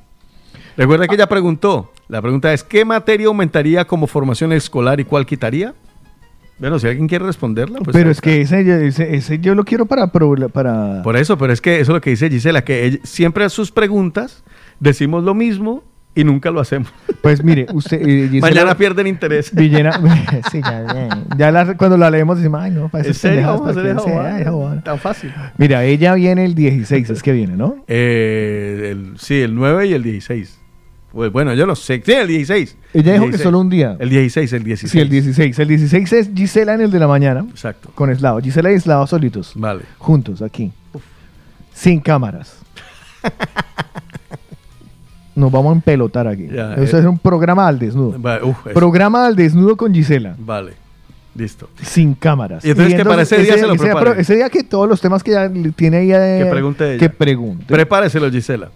[SPEAKER 3] Recuerda que ella preguntó. La pregunta es: ¿qué materia aumentaría como formación escolar y cuál quitaría? Bueno, si alguien quiere responderla, pues.
[SPEAKER 2] pero es que ese, ese, ese yo lo quiero para... para...
[SPEAKER 3] Por eso, pero es que eso es lo que dice Gisela, que ella- siempre a sus preguntas decimos lo mismo y nunca lo hacemos.
[SPEAKER 2] Pues mire, usted... eh, Gisela-
[SPEAKER 3] Mañana pierden interés.
[SPEAKER 2] Villena, sí, ya, ya, la- cuando la leemos decimos, ay, no, para
[SPEAKER 3] ¿En serio? Vamos a
[SPEAKER 2] ¿para
[SPEAKER 3] hacer esa
[SPEAKER 2] Sí,
[SPEAKER 3] bobada?
[SPEAKER 2] ay, esa bobada.
[SPEAKER 3] Tan fácil.
[SPEAKER 2] Mira, ella viene el 16, es que viene, ¿no?
[SPEAKER 3] Eh, el- sí, el 9 y el 16. Pues bueno, yo no sé. Sí, el 16.
[SPEAKER 2] Ella
[SPEAKER 3] El
[SPEAKER 2] dijo que
[SPEAKER 3] 16.
[SPEAKER 2] solo un día.
[SPEAKER 3] El 16, el 16.
[SPEAKER 2] Sí, el 16. El 16 es Gisela en el de la mañana.
[SPEAKER 3] Exacto.
[SPEAKER 2] Con Eslavo. Gisela y Eslavo solitos.
[SPEAKER 3] Vale.
[SPEAKER 2] Juntos, aquí. Sin cámaras. Nos vamos a empelotar aquí.
[SPEAKER 3] Ya,
[SPEAKER 2] Eso
[SPEAKER 3] eh.
[SPEAKER 2] es un programa al desnudo.
[SPEAKER 3] Vale, uf, eso.
[SPEAKER 2] programa al desnudo con Gisela.
[SPEAKER 3] Vale. Listo.
[SPEAKER 2] Sin cámaras.
[SPEAKER 3] Y entonces que para ese día se lo
[SPEAKER 2] ese
[SPEAKER 3] prepare.
[SPEAKER 2] ese día que todos los temas que ya tiene ella.
[SPEAKER 3] Que pregunte ella.
[SPEAKER 2] Que pregunte.
[SPEAKER 3] Prepáreselo, Gisela.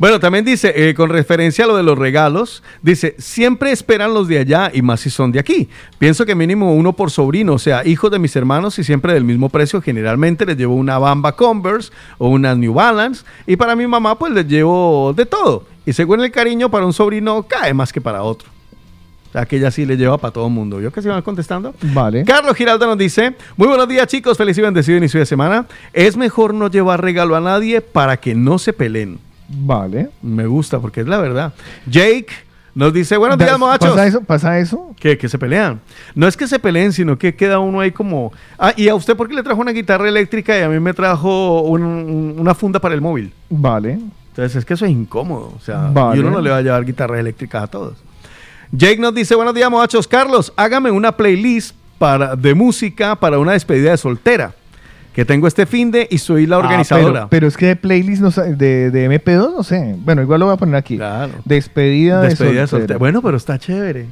[SPEAKER 3] Bueno, también dice, eh, con referencia a lo de los regalos, dice, siempre esperan los de allá y más si son de aquí. Pienso que mínimo uno por sobrino, o sea, hijos de mis hermanos y siempre del mismo precio. Generalmente les llevo una Bamba Converse o unas New Balance y para mi mamá pues les llevo de todo. Y según el cariño para un sobrino cae más que para otro. O sea, que ella sí le lleva para todo el mundo. ¿Yo que se van contestando?
[SPEAKER 2] Vale.
[SPEAKER 3] Carlos Giraldo nos dice, muy buenos días chicos, feliz y bendecido inicio de semana. Es mejor no llevar regalo a nadie para que no se peleen.
[SPEAKER 2] Vale.
[SPEAKER 3] Me gusta porque es la verdad. Jake nos dice, buenos días, muchachos.
[SPEAKER 2] ¿Pasa eso? ¿Pasa eso?
[SPEAKER 3] Que, que se pelean. No es que se peleen, sino que queda uno ahí como... Ah, ¿y a usted por qué le trajo una guitarra eléctrica y a mí me trajo un- un- una funda para el móvil?
[SPEAKER 2] Vale.
[SPEAKER 3] Entonces es que eso es incómodo. O sea,
[SPEAKER 2] Vale.
[SPEAKER 3] y uno no le va a llevar guitarras eléctricas a todos. Jake nos dice, buenos días, muchachos. Carlos, hágame una playlist para, de música para una despedida de soltera. Que tengo este fin de y soy la
[SPEAKER 2] Ah,
[SPEAKER 3] organizadora.
[SPEAKER 2] pero, pero es que de playlist no de, de MP2, no sé. Bueno, igual lo voy a poner aquí.
[SPEAKER 3] Claro.
[SPEAKER 2] Despedida,
[SPEAKER 3] Despedida
[SPEAKER 2] de
[SPEAKER 3] de
[SPEAKER 2] soltera.
[SPEAKER 3] soltera. Bueno, pero está chévere.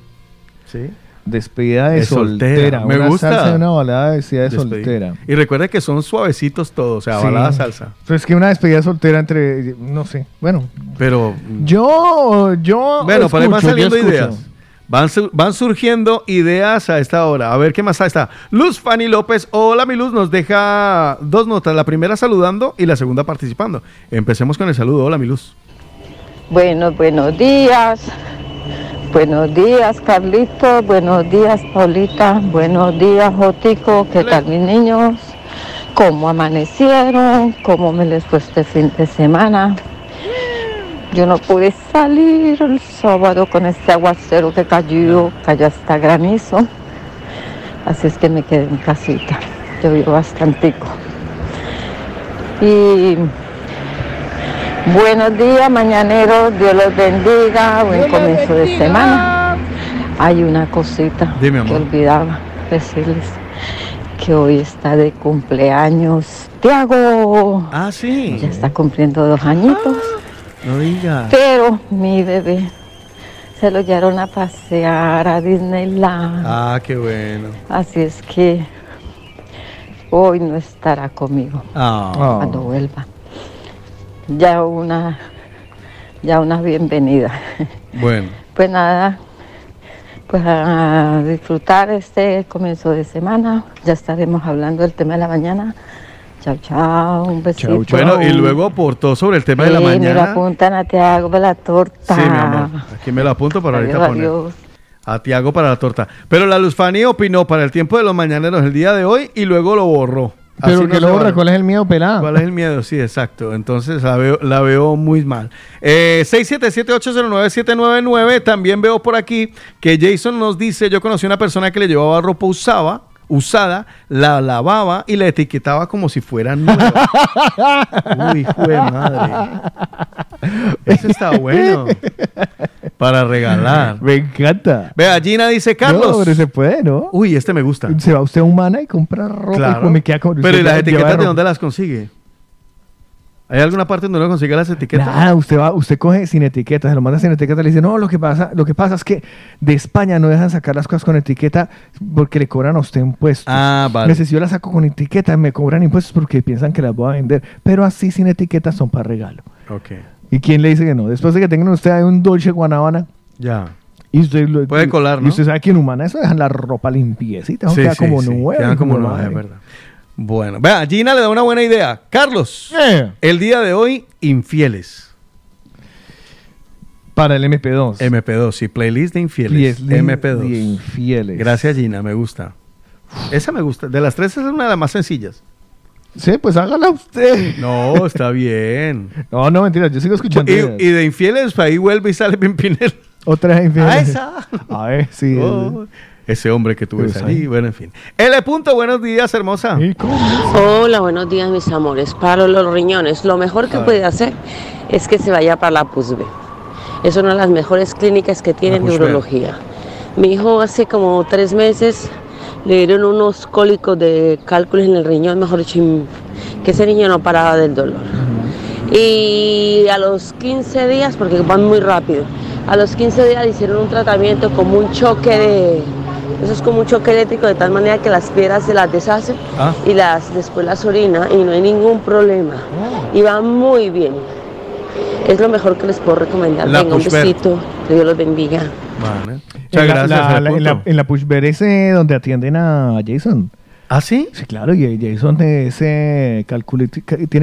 [SPEAKER 3] Sí.
[SPEAKER 2] Despedida de,
[SPEAKER 3] De soltera.
[SPEAKER 2] soltera.
[SPEAKER 3] Me
[SPEAKER 2] Una
[SPEAKER 3] gusta.
[SPEAKER 2] salsa y una balada de despedida de
[SPEAKER 3] Despedida.
[SPEAKER 2] soltera.
[SPEAKER 3] Y recuerda que son suavecitos todos, o sea,
[SPEAKER 2] Sí.
[SPEAKER 3] balada salsa.
[SPEAKER 2] Pero es que una despedida soltera entre, no sé, bueno.
[SPEAKER 3] Pero
[SPEAKER 2] Yo, yo.
[SPEAKER 3] Bueno, por ahí van
[SPEAKER 2] escucho,
[SPEAKER 3] saliendo
[SPEAKER 2] escucho.
[SPEAKER 3] ideas. Van, su- van surgiendo ideas a esta hora. A ver qué más está. Luz Fanny López. Hola, mi Luz. Nos deja dos notas. La primera saludando y la segunda participando. Empecemos con el saludo. Hola, mi Luz.
[SPEAKER 21] Bueno, buenos días. Buenos días, Carlito. Buenos días, Paulita. Buenos días, Jotico. ¿Qué tal, mis niños? ¿Cómo amanecieron? ¿Cómo me les fue este fin de semana? Yo no pude salir el sábado con este aguacero que cayó, cayó hasta granizo. Así es que me quedé en casita. Llovió bastantico. Y Buenos días, mañaneros. Dios los bendiga. Buen comienzo de semana. Hay una cosita
[SPEAKER 3] Dime,
[SPEAKER 21] que olvidaba decirles que hoy está de cumpleaños Tiago.
[SPEAKER 3] Ah, sí.
[SPEAKER 21] Ya está cumpliendo dos añitos.
[SPEAKER 3] No diga.
[SPEAKER 21] Pero mi bebé se lo llevaron a pasear a Disneyland.
[SPEAKER 3] Ah, qué bueno.
[SPEAKER 21] Así es que hoy no estará conmigo
[SPEAKER 3] Ah.
[SPEAKER 21] cuando vuelva. Ya una, ya una bienvenida.
[SPEAKER 3] Bueno.
[SPEAKER 21] Pues nada, pues a disfrutar este comienzo de semana. Ya estaremos hablando del tema de la mañana. Chao, chao, un besito.
[SPEAKER 3] Bueno, y luego aportó sobre el tema de la
[SPEAKER 21] Sí, Me lo
[SPEAKER 3] mañana.
[SPEAKER 21] apuntan a Tiago de la torta.
[SPEAKER 3] Sí, mi amor. Aquí me lo apunto para ahorita
[SPEAKER 21] Adiós,
[SPEAKER 3] poner.
[SPEAKER 21] adiós.
[SPEAKER 3] A Tiago para la torta. Pero la Luz Fanny opinó para el tiempo de los mañaneros el día de hoy y luego lo borró. Así
[SPEAKER 2] Pero
[SPEAKER 3] no
[SPEAKER 2] que
[SPEAKER 3] se
[SPEAKER 2] lo borra. ¿cuál es el miedo pelado?
[SPEAKER 3] ¿Cuál es el miedo? Sí, exacto. Entonces la veo, la veo muy mal. Eh, 677-809-799. También veo por aquí que Jason nos dice, yo conocí una persona que le llevaba ropa usada, usada, la lavaba y la etiquetaba como si fuera nueva. Uy, hijo de madre. Eso está bueno. Para regalar.
[SPEAKER 2] Me encanta.
[SPEAKER 3] Vea, Gina dice, Carlos.
[SPEAKER 2] No, pero se puede, ¿no?
[SPEAKER 3] Uy, este me gusta.
[SPEAKER 2] Se va usted a Humana y compra ropa.
[SPEAKER 3] Claro.
[SPEAKER 2] me queda con-
[SPEAKER 3] Pero ¿y las etiquetas de dónde las consigue? ¿Hay alguna parte donde uno consigue las etiquetas?
[SPEAKER 2] Nada, usted va, usted coge sin etiqueta, se lo manda sin etiqueta, le dice, no, lo que pasa, lo que pasa es que de España no dejan sacar las cosas con etiqueta porque le cobran a usted impuestos.
[SPEAKER 3] Ah, vale.
[SPEAKER 2] Entonces, si yo las saco con etiqueta, me cobran impuestos porque piensan que las voy a vender. Pero así sin etiqueta son para regalo.
[SPEAKER 3] Ok.
[SPEAKER 2] ¿Y quién le dice que no? Después de que tengan usted un Dolce Guanabana.
[SPEAKER 3] Ya.
[SPEAKER 2] Y usted lo-
[SPEAKER 3] Puede colar,
[SPEAKER 2] Y
[SPEAKER 3] ¿no?
[SPEAKER 2] usted sabe que en Humana eso dejan la ropa limpiecita,
[SPEAKER 3] Sí,
[SPEAKER 2] queda
[SPEAKER 3] sí,
[SPEAKER 2] como
[SPEAKER 3] sí,
[SPEAKER 2] nueva.
[SPEAKER 3] quedan como nuevas, es verdad. Bueno, vea, Gina le da una buena idea. Carlos, el día de hoy, infieles.
[SPEAKER 2] Para el MP2.
[SPEAKER 3] MP2, sí, playlist de infieles.
[SPEAKER 2] Playlist
[SPEAKER 3] MP2.
[SPEAKER 2] de infieles.
[SPEAKER 3] Gracias, Gina, me gusta. Esa me gusta. De las tres, es una de las más sencillas.
[SPEAKER 2] Sí, pues hágala usted.
[SPEAKER 3] No, está bien.
[SPEAKER 2] No, no, mentira, yo sigo escuchando.
[SPEAKER 3] Y, y de infieles, pues ahí vuelve y sale Pimpinel.
[SPEAKER 2] Otra infieles.
[SPEAKER 3] Ah, esa.
[SPEAKER 2] A ver, sí.
[SPEAKER 3] Oh, ese hombre que tú ves allí. Bueno, en fin. L. Punto, buenos días, hermosa.
[SPEAKER 22] Hola, buenos días mis amores. Para los riñones, lo mejor que puede hacer es que se vaya para la PUSB. Es una de las mejores clínicas que tiene neurología. Mi hijo hace como tres meses le dieron unos cólicos de cálculos en el riñón, mejor dicho, que ese niño no paraba del dolor. Y a los 15 días, porque van muy rápido, a los 15 días le hicieron un tratamiento como un choque de... Eso es como un choque eléctrico de tal manera que las piedras se las deshace
[SPEAKER 3] Ah.
[SPEAKER 22] y las después las orina y no hay ningún problema.
[SPEAKER 3] Oh.
[SPEAKER 22] Y va muy bien. Es lo mejor que les puedo recomendar.
[SPEAKER 3] La
[SPEAKER 22] Venga, un besito. Que Dios los bendiga.
[SPEAKER 3] Vale.
[SPEAKER 2] En
[SPEAKER 3] Muchas
[SPEAKER 2] la,
[SPEAKER 3] gracias.
[SPEAKER 2] la- en,
[SPEAKER 3] Punto.
[SPEAKER 2] la, en la Pushver ese donde atienden a Jason.
[SPEAKER 3] ¿Ah, sí?
[SPEAKER 2] Sí, claro, y Jason tiene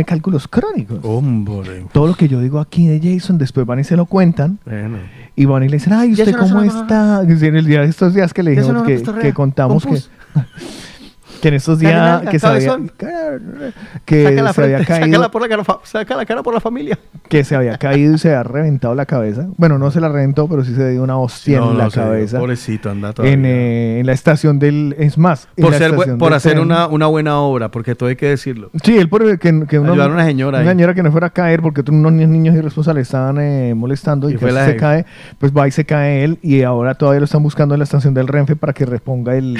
[SPEAKER 2] cálculos crónicos.
[SPEAKER 3] Hombre.
[SPEAKER 2] Todo lo que yo digo aquí de Jason, después van y se lo cuentan.
[SPEAKER 3] Bueno.
[SPEAKER 2] Y van y le dicen, ay, ¿usted
[SPEAKER 3] Jason,
[SPEAKER 2] cómo
[SPEAKER 3] no-
[SPEAKER 2] está? En el día de estos días que le dijimos
[SPEAKER 3] no,
[SPEAKER 2] que, contamos
[SPEAKER 3] Compus.
[SPEAKER 2] que en estos días que se había, que
[SPEAKER 3] la
[SPEAKER 2] se había caído,
[SPEAKER 3] sácala por la cara, fa- saca la cara por la familia.
[SPEAKER 2] que se había caído y se había reventado la cabeza. Bueno, no se la reventó, pero sí se dio una hostia
[SPEAKER 3] No,
[SPEAKER 2] en la
[SPEAKER 3] dio.
[SPEAKER 2] cabeza.
[SPEAKER 3] Pobrecito, anda todavía.
[SPEAKER 2] en, eh, en la estación del. Es más,
[SPEAKER 3] Por, ser, hacer
[SPEAKER 2] tren.
[SPEAKER 3] una, una buena obra, porque todo hay que decirlo.
[SPEAKER 2] Sí, él por que, que uno-
[SPEAKER 3] Ayudar a una señora
[SPEAKER 2] Una
[SPEAKER 3] ahí.
[SPEAKER 2] señora que no fuera a caer porque unos ni- niños irresponsables le estaban eh, molestando y,
[SPEAKER 3] Y
[SPEAKER 2] que se cae, pues va y se cae él y ahora todavía lo están buscando en la estación del Renfe para que reponga el...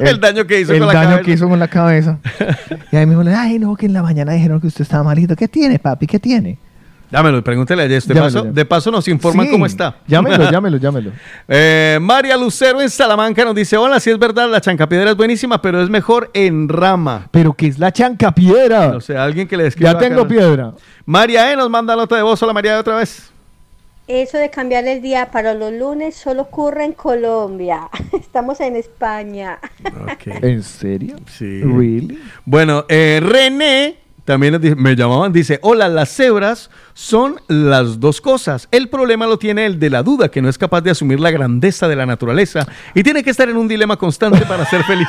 [SPEAKER 3] El daño que hizo
[SPEAKER 2] el
[SPEAKER 3] con la
[SPEAKER 2] daño
[SPEAKER 3] cabeza.
[SPEAKER 2] que hizo con la cabeza. y ahí me dijo, ay no, que en la mañana dijeron que usted estaba malito. ¿Qué tiene, papi? ¿Qué tiene?
[SPEAKER 3] Llámelo, pregúntele a Jess. De,
[SPEAKER 2] Llámelo,
[SPEAKER 3] paso,
[SPEAKER 2] llámelo.
[SPEAKER 3] de paso nos informan
[SPEAKER 2] Sí,
[SPEAKER 3] cómo está.
[SPEAKER 2] Llámelo, llámelo, llámelo.
[SPEAKER 3] Eh, María Lucero en Salamanca nos dice, hola, si es verdad, la chancapiedra es buenísima, pero es mejor en rama.
[SPEAKER 2] Pero ¿qué es la chancapiedra?
[SPEAKER 3] O sea, alguien que le describa.
[SPEAKER 2] Ya tengo
[SPEAKER 3] acá.
[SPEAKER 2] piedra.
[SPEAKER 3] María E nos manda nota de voz. Hola, María, otra vez.
[SPEAKER 17] Eso de cambiar el día para los lunes solo ocurre en Colombia. Estamos en España.
[SPEAKER 2] ¿En serio?
[SPEAKER 3] Sí.
[SPEAKER 2] ¿Really?
[SPEAKER 3] Bueno, eh, René también dice- me llamaban, dice, hola, las cebras son las dos cosas. El problema lo tiene el de la duda, que no es capaz de asumir la grandeza de la naturaleza y tiene que estar en un dilema constante para ser feliz.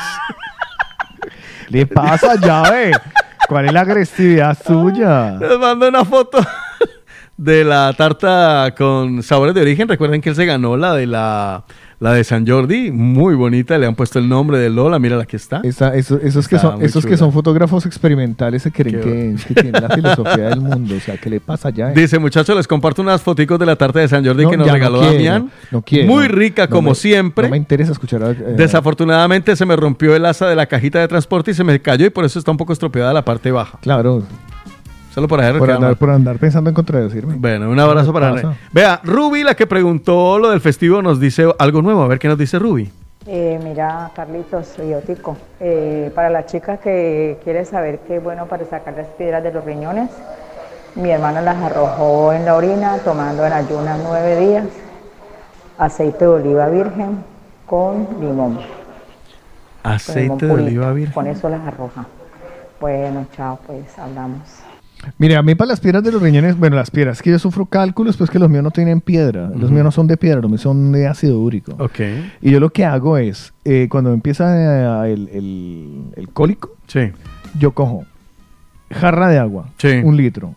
[SPEAKER 2] ¿Le pasa llave? ¿Cuál es la agresividad suya?
[SPEAKER 3] Les mando una foto de la tarta con sabores de origen. Recuerden que él se ganó la de la, la de San Jordi, muy bonita. Le han puesto el nombre de Lola. Mira, aquí está.
[SPEAKER 2] Esa- eso- esos que
[SPEAKER 3] Está
[SPEAKER 2] son, esos que son fotógrafos experimentales se creen que, que tienen la filosofía del mundo. O sea, ¿qué le pasa ya?
[SPEAKER 3] Dice, muchachos, les comparto unas foticos de la tarta de San Jordi
[SPEAKER 2] No,
[SPEAKER 3] que nos
[SPEAKER 2] no
[SPEAKER 3] regaló
[SPEAKER 2] quiero,
[SPEAKER 3] Damián.
[SPEAKER 2] no quiero,
[SPEAKER 3] Muy
[SPEAKER 2] no.
[SPEAKER 3] rica,
[SPEAKER 2] No
[SPEAKER 3] como
[SPEAKER 2] me-
[SPEAKER 3] siempre.
[SPEAKER 2] No me interesa escuchar. eh,
[SPEAKER 3] Desafortunadamente se me rompió el asa de la cajita de transporte y se me cayó y por eso está un poco estropeada la parte baja.
[SPEAKER 2] Claro.
[SPEAKER 3] Solo por
[SPEAKER 2] por, andar, por andar pensando en contradecirme.
[SPEAKER 3] Bueno, un abrazo
[SPEAKER 2] ¿Qué
[SPEAKER 3] para? René. Vea, Ruby, la que preguntó lo del festivo, nos dice algo nuevo. A ver qué nos dice Ruby.
[SPEAKER 19] Eh, mira, Carlitos y Otico, eh, para la chica que quiere saber qué es bueno para sacar las piedras de los riñones, mi hermano las arrojó en la orina tomando en ayunas nueve días, aceite de oliva virgen con limón. con limón
[SPEAKER 3] Aceite de oliva virgen.
[SPEAKER 19] Con eso las arroja. Bueno, chao, pues hablamos.
[SPEAKER 2] Mire, a mí para las piedras de los riñones, bueno, las piedras, que yo sufro cálculos, pues que los míos no tienen piedra. Los míos no son de piedra, los míos son de ácido úrico.
[SPEAKER 3] Ok.
[SPEAKER 2] Y yo lo que hago es, eh, cuando empieza eh, el, el- el cólico,
[SPEAKER 3] Sí.
[SPEAKER 2] yo cojo jarra de agua,
[SPEAKER 3] Sí.
[SPEAKER 2] un litro,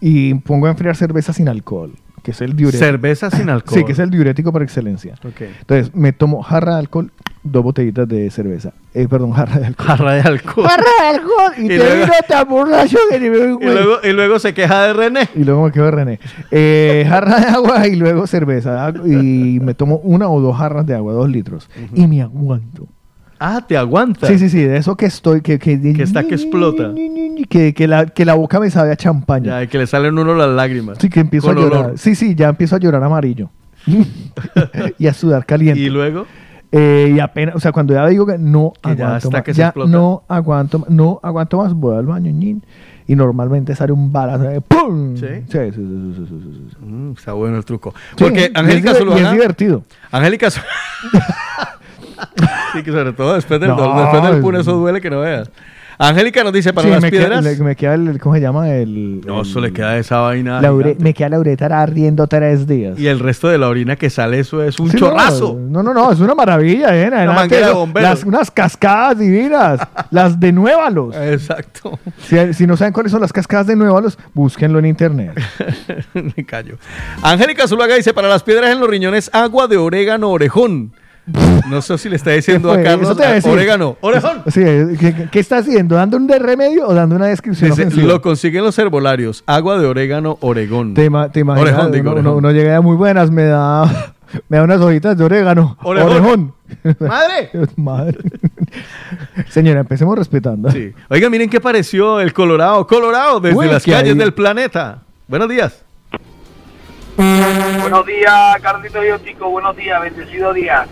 [SPEAKER 2] y pongo a enfriar cerveza sin alcohol, que es el diurético.
[SPEAKER 3] Cerveza sin alcohol.
[SPEAKER 2] Sí, que es el diurético por excelencia.
[SPEAKER 3] Ok.
[SPEAKER 2] Entonces, me tomo jarra de alcohol, dos botellitas de cerveza. Eh, perdón, jarra de alcohol.
[SPEAKER 3] Jarra de alcohol.
[SPEAKER 2] ¡Jarra de alcohol! Y,
[SPEAKER 3] Y
[SPEAKER 2] te
[SPEAKER 3] luego-
[SPEAKER 2] vino tan borracho que ni me
[SPEAKER 3] Y luego, y luego se queja de René.
[SPEAKER 2] Y luego me quedo de René. Eh, jarra de agua y luego cerveza. Ag- Y me tomo una o dos jarras de agua, dos litros. Y me aguanto.
[SPEAKER 3] Ah, te aguanta.
[SPEAKER 2] Sí, sí, sí. De eso que estoy. Que, que,
[SPEAKER 3] Que está que explota.
[SPEAKER 2] que, que la, que la boca me sabe a champaña.
[SPEAKER 3] Ya, que le salen uno las lágrimas.
[SPEAKER 2] Sí, que empiezo
[SPEAKER 3] Con
[SPEAKER 2] a llorar.
[SPEAKER 3] olor.
[SPEAKER 2] Sí, sí, ya empiezo a llorar amarillo. y a sudar caliente.
[SPEAKER 3] Y luego.
[SPEAKER 2] Eh, y apenas, o sea, cuando ya digo que no
[SPEAKER 3] Que ya
[SPEAKER 2] aguanto
[SPEAKER 3] hasta
[SPEAKER 2] más,
[SPEAKER 3] que se
[SPEAKER 2] ya no aguanto, no aguanto más, voy al baño, ñin, y normalmente sale un balazo, eh, ¡pum!
[SPEAKER 3] ¿Sí?
[SPEAKER 2] Sí, sí, sí, sí, sí, sí, sí.
[SPEAKER 3] Mm, está bueno el truco. Porque Angélica Zuluaga.
[SPEAKER 2] es divertido.
[SPEAKER 3] Angélica Zu- Sí, que sobre todo después del,
[SPEAKER 2] No,
[SPEAKER 3] dolor, después del pun, eso duele que no veas. Angélica nos dice para
[SPEAKER 2] Sí,
[SPEAKER 3] las
[SPEAKER 2] me queda,
[SPEAKER 3] piedras.
[SPEAKER 2] le- me queda el, ¿cómo se llama? El,
[SPEAKER 3] No, eso le queda esa vaina.
[SPEAKER 2] la ure-
[SPEAKER 3] gigante.
[SPEAKER 2] me queda la uretra ardiendo tres días.
[SPEAKER 3] Y el resto de la orina que sale, eso es un
[SPEAKER 2] Sí, no,
[SPEAKER 3] chorrazo.
[SPEAKER 2] No, no, no, es una maravilla, ¿eh? Adelante,
[SPEAKER 3] manguera de bomberos.
[SPEAKER 2] las, unas cascadas divinas, las de Nuévalos.
[SPEAKER 3] Exacto.
[SPEAKER 2] Si, si no saben cuáles son las cascadas de Nuévalos, búsquenlo en internet.
[SPEAKER 3] Me callo. Angélica Zuluaga dice: Para las piedras en los riñones, agua de orégano orejón. No sé si le está diciendo a Carlos
[SPEAKER 2] a
[SPEAKER 3] orégano. Orejón.
[SPEAKER 2] Sí, ¿qué, qué está haciendo? ¿Dando un de remedio o dando una descripción
[SPEAKER 3] Dice, lo consiguen los herbolarios. Agua de orégano Oregón.
[SPEAKER 2] Te, ima- te imaginas,
[SPEAKER 3] Orejón, digo,
[SPEAKER 2] uno,
[SPEAKER 3] orejón.
[SPEAKER 2] uno- uno llega muy buenas, me da, me da unas hojitas de orégano.
[SPEAKER 3] Orejón. ¡Madre!
[SPEAKER 2] Madre. Señora, empecemos respetando.
[SPEAKER 3] Sí. Oiga, miren qué pareció el Colorado. Colorado, desde
[SPEAKER 2] Uy,
[SPEAKER 3] las calles del planeta. Buenos días.
[SPEAKER 23] Buenos días, Carlito Biotico. Buenos días, bendecido día.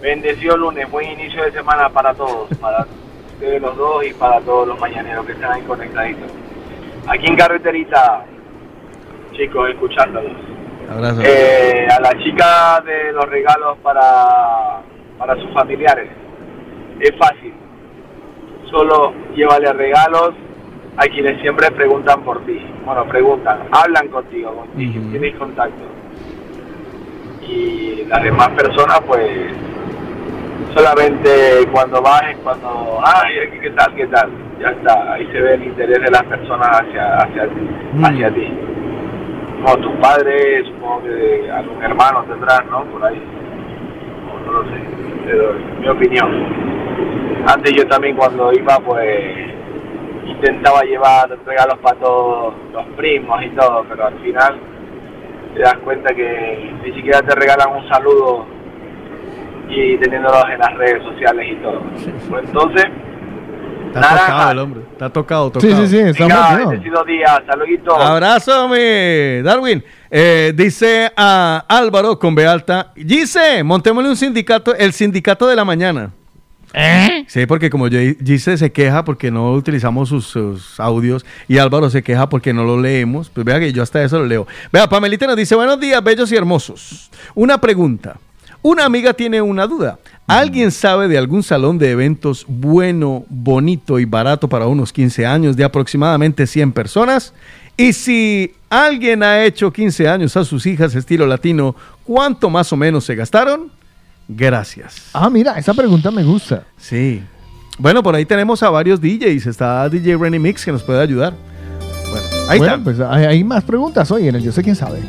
[SPEAKER 23] Bendecido lunes, buen inicio de semana para todos, para ustedes los dos y para todos los mañaneros que están ahí conectaditos. Aquí en Carreterita, chicos, escuchándolos.
[SPEAKER 3] Abrazo.
[SPEAKER 23] Eh, a la chica de los regalos para, para sus familiares, es fácil. Solo llévale regalos a quienes siempre preguntan por ti. Bueno, preguntan, hablan contigo, contigo, tienes contacto. Y las demás personas, pues, solamente cuando vas es cuando, ay, ¿qué tal, qué tal? Ya está, ahí se ve el interés de las personas hacia, hacia, ti, hacia ti. Como tus padres, supongo que algún hermano tendrás, ¿no? Por ahí. O no lo sé, pero mi opinión. Antes yo también cuando iba, pues, intentaba llevar regalos para todos los primos y todo, pero al final te das cuenta que ni siquiera te regalan un saludo y teniéndolos en las redes sociales y todo. Pues entonces,
[SPEAKER 3] Está
[SPEAKER 23] Naranja.
[SPEAKER 3] tocado el hombre. Está tocado, tocado.
[SPEAKER 2] Sí, sí, sí, está
[SPEAKER 23] Venga,
[SPEAKER 2] emocionado.
[SPEAKER 23] bendecido día, saluditos.
[SPEAKER 3] Abrazo, mi Darwin. Eh, dice a Álvaro con B alta. Dice, montémosle un sindicato, el sindicato de la mañana. Sí, porque como yo, Gise se queja porque no utilizamos sus, sus audios y Álvaro se queja porque no lo leemos. Pues vea que yo hasta eso lo leo. Vea, Pamelita nos dice, buenos días, bellos y hermosos. Una pregunta. Una amiga tiene una duda. ¿Alguien sabe de algún salón de eventos bueno, bonito y barato para unos 15 años de aproximadamente 100 personas? Y si alguien ha hecho 15 años a sus hijas estilo latino, ¿cuánto más o menos se gastaron? Gracias.
[SPEAKER 2] Ah, mira, esa pregunta me gusta.
[SPEAKER 3] Sí. Bueno, por ahí tenemos a varios DJs. Está DJ Renny Mix que nos puede ayudar. Bueno, ahí
[SPEAKER 2] bueno,
[SPEAKER 3] está.
[SPEAKER 2] pues hay, hay más preguntas hoy en el Yo sé quién sabe.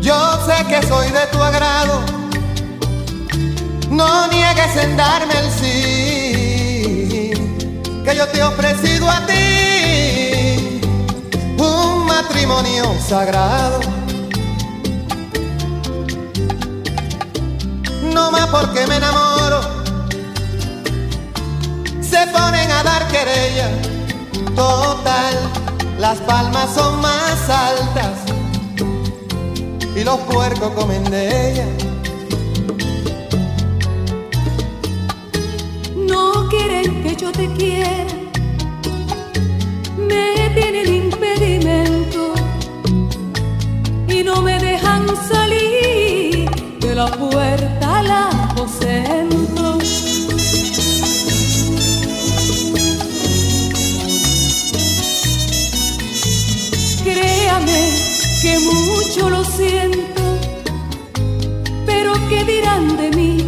[SPEAKER 6] Yo sé que soy de tu agrado. No niegues en darme el sí. Que yo te he ofrecido a ti un matrimonio sagrado. No más porque me enamoro. Se ponen a dar querella. Total, las palmas son más altas y los puercos comen de ella.
[SPEAKER 15] No quieren que yo te quiera, me tienen impedimento y no me dejan salir de la puerta al aposento. Créame que mucho lo siento, pero ¿qué dirán de mí?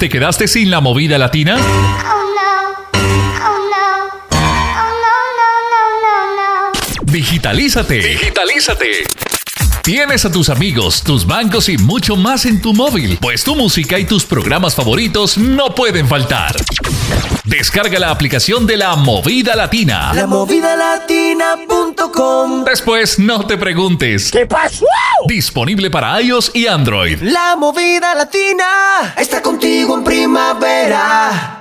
[SPEAKER 24] ¿te
[SPEAKER 8] quedaste sin la movida latina? Digitalízate. Digitalízate. Tienes a tus amigos, tus bancos y mucho más en tu móvil, pues tu música y tus programas favoritos no pueden faltar. Descarga la aplicación de la Movida Latina.
[SPEAKER 6] La
[SPEAKER 8] Después no te preguntes.
[SPEAKER 6] ¿Qué pasó?
[SPEAKER 8] Disponible para iOS y Android.
[SPEAKER 6] La movida latina está contigo en primavera.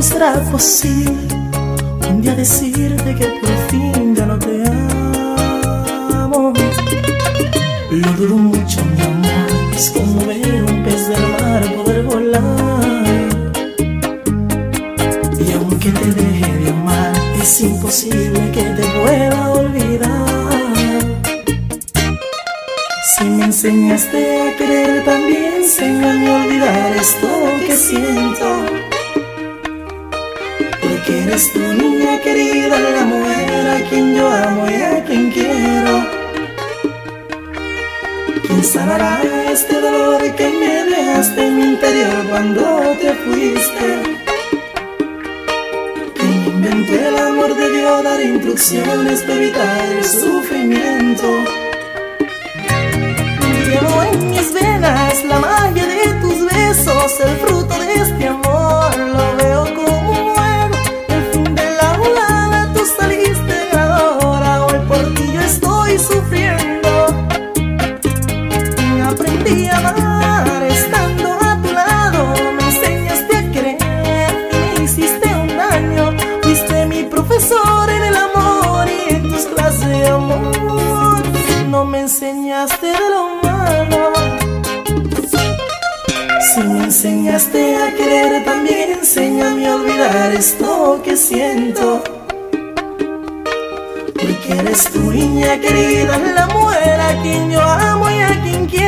[SPEAKER 25] será posible sanará este dolor que me dejaste en mi interior cuando te fuiste. Que me inventé el amor de Dios, dar instrucciones para evitar el sufrimiento. Llevo en mis venas la magia de tus besos, el fruto esto que siento. Porque eres tu niña querida, la mujer a quien yo amo y a quien quiero.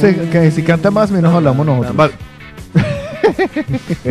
[SPEAKER 25] Que si
[SPEAKER 2] canta más, menos hablamos nosotros.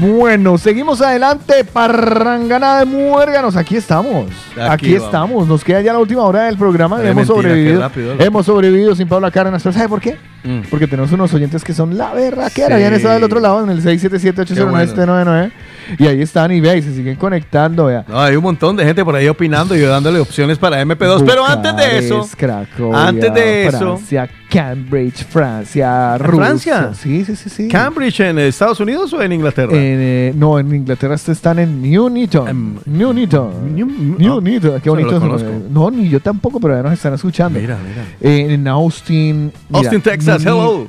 [SPEAKER 2] bueno, seguimos adelante. Parrangana de muérganos. Aquí estamos. Aquí, estamos. Nos queda ya la última hora del programa. Hemos
[SPEAKER 3] mentira,
[SPEAKER 2] sobrevivido.
[SPEAKER 3] rápido.
[SPEAKER 2] Hemos sobrevivido sin Paula Cárdenas. ¿Pero sabe por qué?
[SPEAKER 3] Mm.
[SPEAKER 2] Porque tenemos unos oyentes que son la berraquera.
[SPEAKER 3] Sí.
[SPEAKER 2] Habían estado del otro lado en el 677-809-799. Y ahí están y vea, y se siguen conectando. Vea.
[SPEAKER 3] No, hay un montón de gente por ahí opinando y yo dándole opciones para MP2. Pero antes de eso,
[SPEAKER 2] Cracovia,
[SPEAKER 3] antes de eso-
[SPEAKER 2] Francia, Cambridge, Francia, Rusia.
[SPEAKER 3] Francia?
[SPEAKER 2] Sí, sí, sí, sí.
[SPEAKER 3] ¿Cambridge en Estados Unidos o en Inglaterra?
[SPEAKER 2] En, eh, no, en Inglaterra est- están en New Newton. New Newton. New, Newton. Qué bonito. eh, No, ni yo tampoco, pero ya nos están escuchando.
[SPEAKER 3] Mira, mira.
[SPEAKER 2] Eh, en Austin. mira,
[SPEAKER 3] Austin, Texas,
[SPEAKER 2] New-
[SPEAKER 3] hello.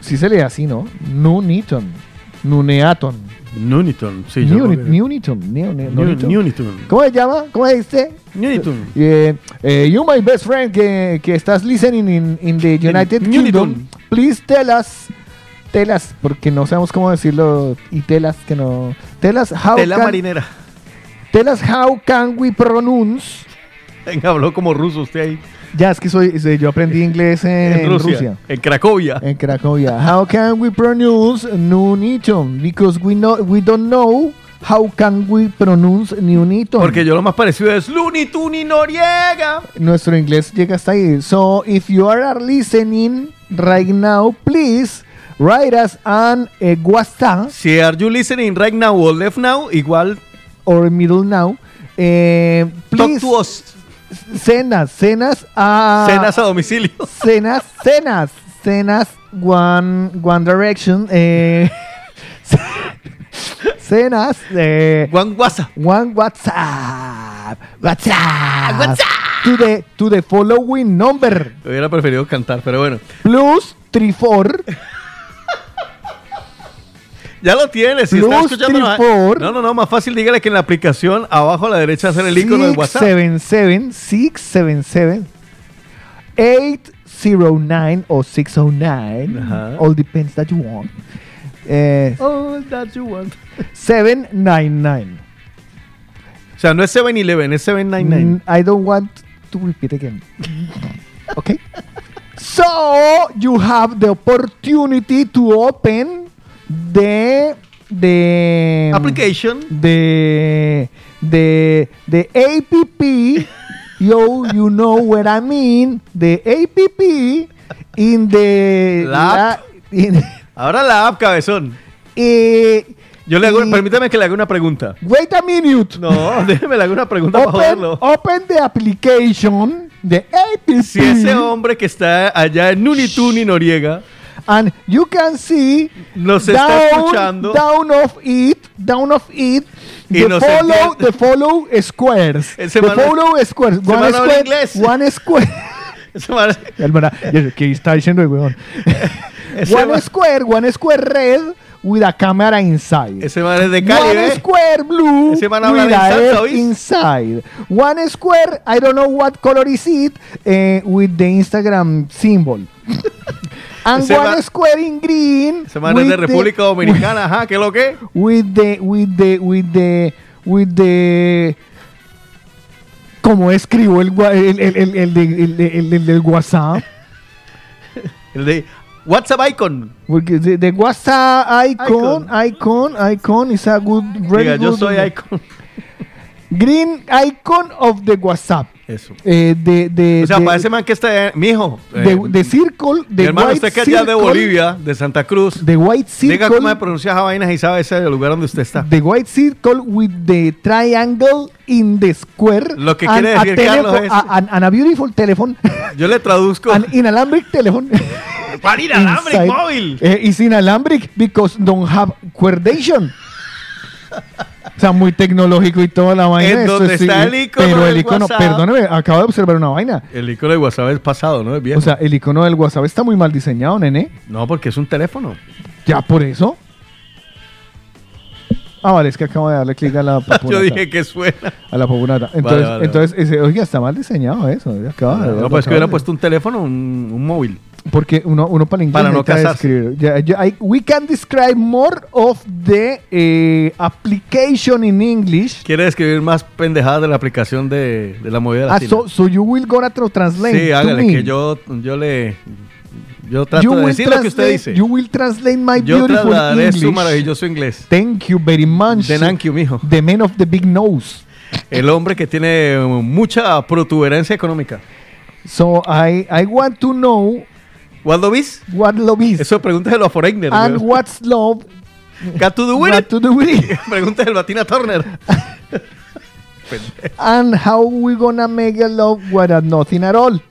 [SPEAKER 2] Sí se lee así, ¿no? New Newton. Nuneaton.
[SPEAKER 3] Newton, sí. yo
[SPEAKER 2] New, Newton. New, New-
[SPEAKER 3] New-
[SPEAKER 2] Newton.
[SPEAKER 3] Newton.
[SPEAKER 2] ¿Cómo se llama? ¿Cómo se dice?
[SPEAKER 3] Newton.
[SPEAKER 2] Eh, eh, you, my best friend, que, que estás listening in, in the United
[SPEAKER 3] Newton.
[SPEAKER 2] Kingdom, please tell us, tell us, porque no sabemos cómo decirlo, y tell us que no, tell us how
[SPEAKER 3] Tela
[SPEAKER 2] can,
[SPEAKER 3] marinera.
[SPEAKER 2] tell us how can we pronounce,
[SPEAKER 3] Venga, habló como ruso usted ahí.
[SPEAKER 2] ya es que soy, soy- yo aprendí inglés en,
[SPEAKER 3] En Rusia.
[SPEAKER 2] Rusia.
[SPEAKER 3] En Cracovia.
[SPEAKER 2] En Cracovia. How can we pronounce Nuneaton? Because we know we don't know how can we pronounce Nuneaton.
[SPEAKER 3] Porque yo lo más parecido es Looney Tunes Noriega.
[SPEAKER 2] Nuestro inglés llega hasta ahí. So if you are listening right now, please write us on a WhatsApp
[SPEAKER 3] Si are you listening right now or left now, igual
[SPEAKER 2] or middle now. Eh,
[SPEAKER 3] talk
[SPEAKER 2] please
[SPEAKER 3] to us.
[SPEAKER 2] cenas, cenas a
[SPEAKER 3] Cenas a domicilio.
[SPEAKER 2] cenas, cenas, cenas One One Direction. Eh, cenas eh,
[SPEAKER 3] One WhatsApp.
[SPEAKER 2] One WhatsApp. WhatsApp. WhatsApp. To the, to the following number.
[SPEAKER 3] Hubiera preferido cantar, pero bueno.
[SPEAKER 2] Plus 34
[SPEAKER 3] Ya lo tiene, si
[SPEAKER 2] Plus
[SPEAKER 3] está escuchando. No,
[SPEAKER 2] Trifort.
[SPEAKER 3] no, no, más fácil dígale que en la aplicación abajo a la derecha hacer el icono de WhatsApp.
[SPEAKER 2] 677 677 809 o 609
[SPEAKER 3] Ajá.
[SPEAKER 2] all depends that you want eh,
[SPEAKER 3] Oh, that you want.
[SPEAKER 2] 799
[SPEAKER 3] O sea, no es 7-Eleven, es 799.
[SPEAKER 2] Mm, I don't want to repeat again okay so you have the opportunity to open the the
[SPEAKER 3] Application.
[SPEAKER 2] the the the app yo you know what I mean the app in the
[SPEAKER 3] La
[SPEAKER 2] in-
[SPEAKER 3] Ahora la app, cabezón.
[SPEAKER 2] eh,
[SPEAKER 3] Yo le hago,
[SPEAKER 2] y-
[SPEAKER 3] permítame que le haga una pregunta.
[SPEAKER 2] wait a minute
[SPEAKER 3] No, déjeme le hago una pregunta para joderlo.
[SPEAKER 2] open the application the app
[SPEAKER 3] Si ese hombre que está allá en Tunes Noriega
[SPEAKER 2] and you can see
[SPEAKER 3] Nos está escuchando.
[SPEAKER 2] down of it down of it
[SPEAKER 3] Y
[SPEAKER 2] the follow the follow squares the follow squares one square one square
[SPEAKER 3] man-
[SPEAKER 2] Hermana, ¿qué está diciendo el weón?
[SPEAKER 3] Ese
[SPEAKER 2] one square one square red with a camera inside
[SPEAKER 3] Ese man es de Cali,
[SPEAKER 2] One
[SPEAKER 3] ¿eh?
[SPEAKER 2] square blue
[SPEAKER 3] Ese man habla
[SPEAKER 2] with a inside. One square, I don't know what color is it, eh, with the Instagram symbol. And
[SPEAKER 3] Ese
[SPEAKER 2] one square in green.
[SPEAKER 3] Ese man es
[SPEAKER 2] with
[SPEAKER 3] de
[SPEAKER 2] the-
[SPEAKER 3] República Dominicana, ajá, ¿qué es lo que?
[SPEAKER 2] With the, with the, with the, with the. Como escribo el, el, el- el del WhatsApp.
[SPEAKER 3] El de WhatsApp Icon.
[SPEAKER 2] Porque the, the WhatsApp icon, icon, icon, is a good,
[SPEAKER 3] Diga, yo
[SPEAKER 2] good-
[SPEAKER 3] soy Icon.
[SPEAKER 2] Green icon of the WhatsApp.
[SPEAKER 3] Eso.
[SPEAKER 2] Eh, de, de,
[SPEAKER 3] O sea,
[SPEAKER 2] de-
[SPEAKER 3] para ese man que está, eh, mijo. eh,
[SPEAKER 2] de, de circle,
[SPEAKER 3] mi
[SPEAKER 2] de
[SPEAKER 3] hermano,
[SPEAKER 2] white
[SPEAKER 3] usted que allá de
[SPEAKER 2] circle,
[SPEAKER 3] Bolivia, de Santa Cruz.
[SPEAKER 2] de white
[SPEAKER 3] Diga
[SPEAKER 2] circle,
[SPEAKER 3] cómo se pronuncia esa vaina y sabe ese lugar donde usted está.
[SPEAKER 2] the white circle with the triangle in the square.
[SPEAKER 3] Lo que
[SPEAKER 2] and
[SPEAKER 3] quiere
[SPEAKER 2] a
[SPEAKER 3] decir,
[SPEAKER 2] telephone-
[SPEAKER 3] Carlos, es-
[SPEAKER 2] a- an, and a beautiful telephone,
[SPEAKER 3] Yo le traduzco.
[SPEAKER 2] an inalambric telephone.
[SPEAKER 3] Para inalámbric
[SPEAKER 2] inside.
[SPEAKER 3] móvil.
[SPEAKER 2] Eh, is inalambric because don't have coordination. O sea, muy tecnológico y toda la vaina.
[SPEAKER 3] En donde
[SPEAKER 2] es-
[SPEAKER 3] está el icono
[SPEAKER 2] Pero el
[SPEAKER 3] del
[SPEAKER 2] icono,
[SPEAKER 3] WhatsApp.
[SPEAKER 2] perdóneme, acabo de observar una vaina.
[SPEAKER 3] El icono de WhatsApp es pasado, ¿no? Es viejo.
[SPEAKER 2] O sea, el icono del WhatsApp está muy mal diseñado, nene.
[SPEAKER 3] no, porque es un teléfono.
[SPEAKER 2] Ya por eso. Ah, vale, es que acabo de darle clic a la papunata.
[SPEAKER 3] Yo dije que suena.
[SPEAKER 2] A la papunata. Entonces,
[SPEAKER 3] vale,
[SPEAKER 2] entonces ese, oiga, está mal diseñado eso. Acaba de-
[SPEAKER 3] No,
[SPEAKER 2] lo
[SPEAKER 3] pues que
[SPEAKER 2] acabo
[SPEAKER 3] hubiera puesto un teléfono, un, un móvil.
[SPEAKER 2] Porque uno, uno para inglés
[SPEAKER 3] Para no casarse.
[SPEAKER 2] I- we can describe more of the eh, application in English.
[SPEAKER 3] Quiere describir más pendejadas de la aplicación de, de la movida
[SPEAKER 2] Ah,
[SPEAKER 3] latina.
[SPEAKER 2] so, so you will gonna translate
[SPEAKER 3] sí, hágale, que yo, yo le... Yo trato
[SPEAKER 2] You
[SPEAKER 3] de decir lo que usted dice.
[SPEAKER 2] You will translate my
[SPEAKER 3] Yo
[SPEAKER 2] beautiful
[SPEAKER 3] trasladaré su
[SPEAKER 2] English.
[SPEAKER 3] maravilloso inglés.
[SPEAKER 2] Thank you very much.
[SPEAKER 3] De thank you, mijo.
[SPEAKER 2] The man of the big nose.
[SPEAKER 3] El hombre que tiene mucha protuberancia económica.
[SPEAKER 2] So I, I want to know
[SPEAKER 3] What love is?
[SPEAKER 2] what love is.
[SPEAKER 3] Eso pregúnteselo a Foreigner.
[SPEAKER 2] and
[SPEAKER 3] güey.
[SPEAKER 2] what's love.
[SPEAKER 3] Got to do with
[SPEAKER 2] What
[SPEAKER 3] it.
[SPEAKER 2] to do with it.
[SPEAKER 3] A Tina Turner.
[SPEAKER 2] and how we gonna make a love without nothing at all.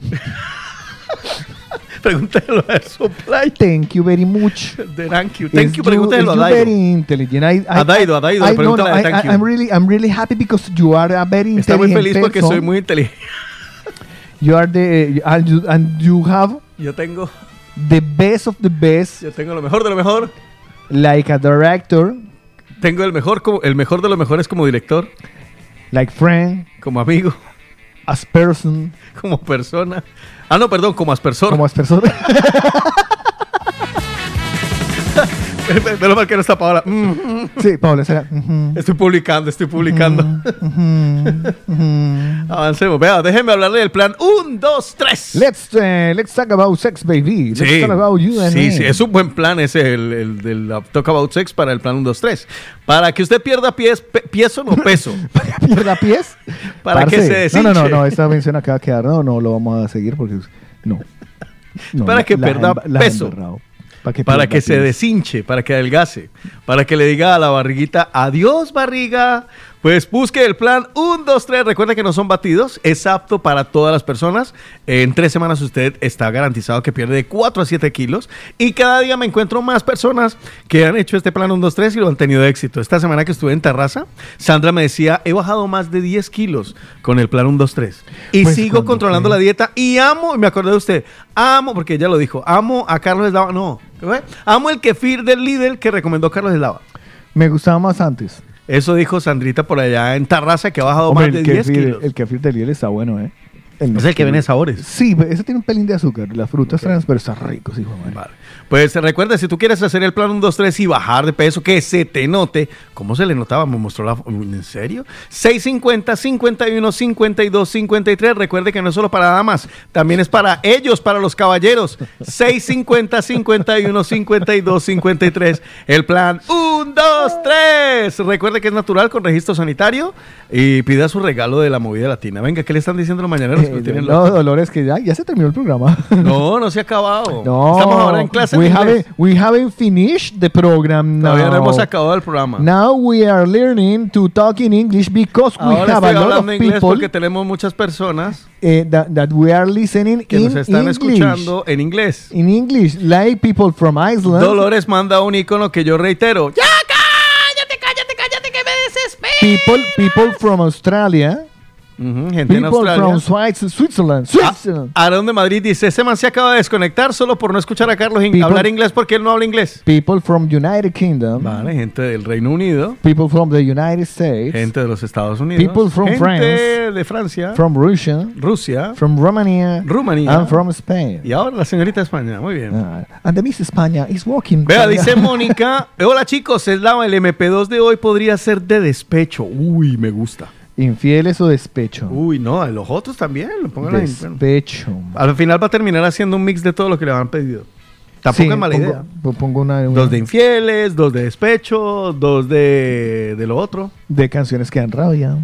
[SPEAKER 3] Pregúnteselo a Supply.
[SPEAKER 2] Thank you very much.
[SPEAKER 3] De thank you. Thank
[SPEAKER 2] Is
[SPEAKER 3] you, pregúnteselo a Daido.
[SPEAKER 2] very intelligent. I, I,
[SPEAKER 3] A Daido, a Daido,
[SPEAKER 2] I, no, no,
[SPEAKER 3] thank
[SPEAKER 2] I-
[SPEAKER 3] you.
[SPEAKER 2] I'm really, I'm really happy because you are a very
[SPEAKER 3] Está muy
[SPEAKER 2] intelligent
[SPEAKER 3] feliz porque
[SPEAKER 2] person.
[SPEAKER 3] soy muy inteligente.
[SPEAKER 2] You are the, and you, and you have
[SPEAKER 3] Yo tengo,
[SPEAKER 2] the best of the best,
[SPEAKER 3] yo tengo lo mejor de lo mejor.
[SPEAKER 2] like a director,
[SPEAKER 3] Tengo el mejor, como, el mejor de los mejores como director,
[SPEAKER 2] like friend,
[SPEAKER 3] como amigo,
[SPEAKER 2] as person,
[SPEAKER 3] como persona. Ah, no, perdón, como aspersor.
[SPEAKER 2] como as persona.
[SPEAKER 3] Menos mal que no está Paola. Mm, mm.
[SPEAKER 2] sí, Paula, será.
[SPEAKER 3] Estoy publicando, estoy publicando.
[SPEAKER 2] ujú, ujú.
[SPEAKER 3] Avancemos. Vea, déjenme hablarle del plan 1, 2, 3.
[SPEAKER 2] Let's uh, let's talk about sex, baby. Let's
[SPEAKER 3] Sí,
[SPEAKER 2] talk about you and
[SPEAKER 3] sí,
[SPEAKER 2] me.
[SPEAKER 3] sí, es un buen plan ese, el, el del uh, Talk About Sex para el plan 1, 2, 3. Para que usted pierda pies, pe- pieso no peso.
[SPEAKER 2] pierda pies.
[SPEAKER 3] Para que
[SPEAKER 2] Parce,
[SPEAKER 3] se
[SPEAKER 2] No, no, no,
[SPEAKER 3] deshinche.
[SPEAKER 2] no, esta mención acá va a quedar. No, no lo vamos a seguir porque. No. No,
[SPEAKER 3] para
[SPEAKER 2] la-
[SPEAKER 3] que pierda peso.
[SPEAKER 2] Para que,
[SPEAKER 3] para
[SPEAKER 2] pierda
[SPEAKER 3] que se deshinche, para que adelgace, para que le diga a la barriguita, adiós barriga. Pues busque el plan 1, 2, 3. Recuerde que no son batidos, es apto para todas las personas. En tres semanas usted está garantizado que pierde de 4 a 7 kilos. Y cada día me encuentro más personas que han hecho este plan 1, 2, 3 y lo han tenido éxito. Esta semana que estuve en Terraza, Sandra me decía, he bajado más de 10 kilos con el plan 1, 2, 3. Y
[SPEAKER 2] Pues,
[SPEAKER 3] sigo controlando
[SPEAKER 2] fue-
[SPEAKER 3] la dieta y amo, y me acordé de usted, amo, porque ella lo dijo, amo a Carlos Eslava, no, ¿qué fue? amo el kefir del líder que recomendó Carlos Eslava.
[SPEAKER 2] Me gustaba más antes.
[SPEAKER 3] Eso dijo Sandrita por allá en Tarraza, que ha bajado
[SPEAKER 2] Hombre,
[SPEAKER 3] más de
[SPEAKER 2] el
[SPEAKER 3] 10
[SPEAKER 2] kefir,
[SPEAKER 3] kilos.
[SPEAKER 2] el kefir de Liel está bueno, ¿eh?
[SPEAKER 3] Es el que viene de sabores.
[SPEAKER 2] Sí, ese tiene un pelín de azúcar. Las frutas trans, pero está rico, sí.
[SPEAKER 3] Vale. Pues recuerda, si tú quieres hacer el plan 1, 2, 3 y bajar de peso, que se te note, ¿cómo se le notaba? Me mostró la... ¿En serio? 650, 51, 52, 53. Recuerde que no es solo para damas, también es para ellos, para los caballeros. 650, 51, 52, 53. El plan 1, 2, 3. Recuerde que es natural con registro sanitario y pida su regalo de la movida latina. Venga, ¿qué le están diciendo los mañaneros?
[SPEAKER 2] Eh, no,
[SPEAKER 3] loco?
[SPEAKER 2] Dolores, que ya, ya se terminó el programa.
[SPEAKER 3] No, no se ha acabado.
[SPEAKER 2] No,
[SPEAKER 3] Estamos ahora en clase.
[SPEAKER 2] We
[SPEAKER 3] inglés.
[SPEAKER 2] haven't, we haven't finished the program now.
[SPEAKER 3] Todavía no hemos acabado el programa.
[SPEAKER 2] Now we are learning to talk in English because we
[SPEAKER 3] Ahora
[SPEAKER 2] have a lot of
[SPEAKER 3] inglés
[SPEAKER 2] people
[SPEAKER 3] porque tenemos muchas personas
[SPEAKER 2] eh, that, that we are listening
[SPEAKER 3] que
[SPEAKER 2] in
[SPEAKER 3] nos están
[SPEAKER 2] English.
[SPEAKER 3] escuchando en inglés.
[SPEAKER 2] In English, like people from Iceland.
[SPEAKER 3] Dolores manda un icono que yo reitero. ¡Ya!
[SPEAKER 2] People, people from Australia.
[SPEAKER 3] Ujú, gente en
[SPEAKER 2] People
[SPEAKER 3] Australia.
[SPEAKER 2] from Switzerland.
[SPEAKER 3] Ah,
[SPEAKER 2] Switzerland.
[SPEAKER 3] Aaron de Madrid dice, ese man se acaba de desconectar solo por no escuchar a Carlos
[SPEAKER 2] People-
[SPEAKER 3] hablar inglés porque él no habla inglés.
[SPEAKER 2] People from United Kingdom.
[SPEAKER 3] Vale, gente del Reino Unido,
[SPEAKER 2] People from the United States.
[SPEAKER 3] gente de los Estados Unidos,
[SPEAKER 2] People from
[SPEAKER 3] gente
[SPEAKER 2] France.
[SPEAKER 3] de Francia,
[SPEAKER 2] From Russia.
[SPEAKER 3] Rusia,
[SPEAKER 2] From Romania.
[SPEAKER 3] Rumanía
[SPEAKER 2] And from Spain.
[SPEAKER 3] y ahora la señorita España. Muy bien.
[SPEAKER 2] Ah, and the Miss España is walking.
[SPEAKER 3] Vea, dice Mónica, hola chicos, es la, el MP2 de hoy podría ser de despecho. Uy, me gusta.
[SPEAKER 2] Infieles o despecho.
[SPEAKER 3] Uy, no, a los otros también. lo pongan ahí. Bueno,
[SPEAKER 2] Despecho.
[SPEAKER 3] Al final va a terminar haciendo un mix de todo lo que le han pedido. Tampoco
[SPEAKER 2] Sí,
[SPEAKER 3] es mala
[SPEAKER 2] pongo-
[SPEAKER 3] idea.
[SPEAKER 2] po- Pongo una, una-
[SPEAKER 3] Dos de infieles, dos de despecho, dos de, de lo otro.
[SPEAKER 2] de canciones que dan rabia.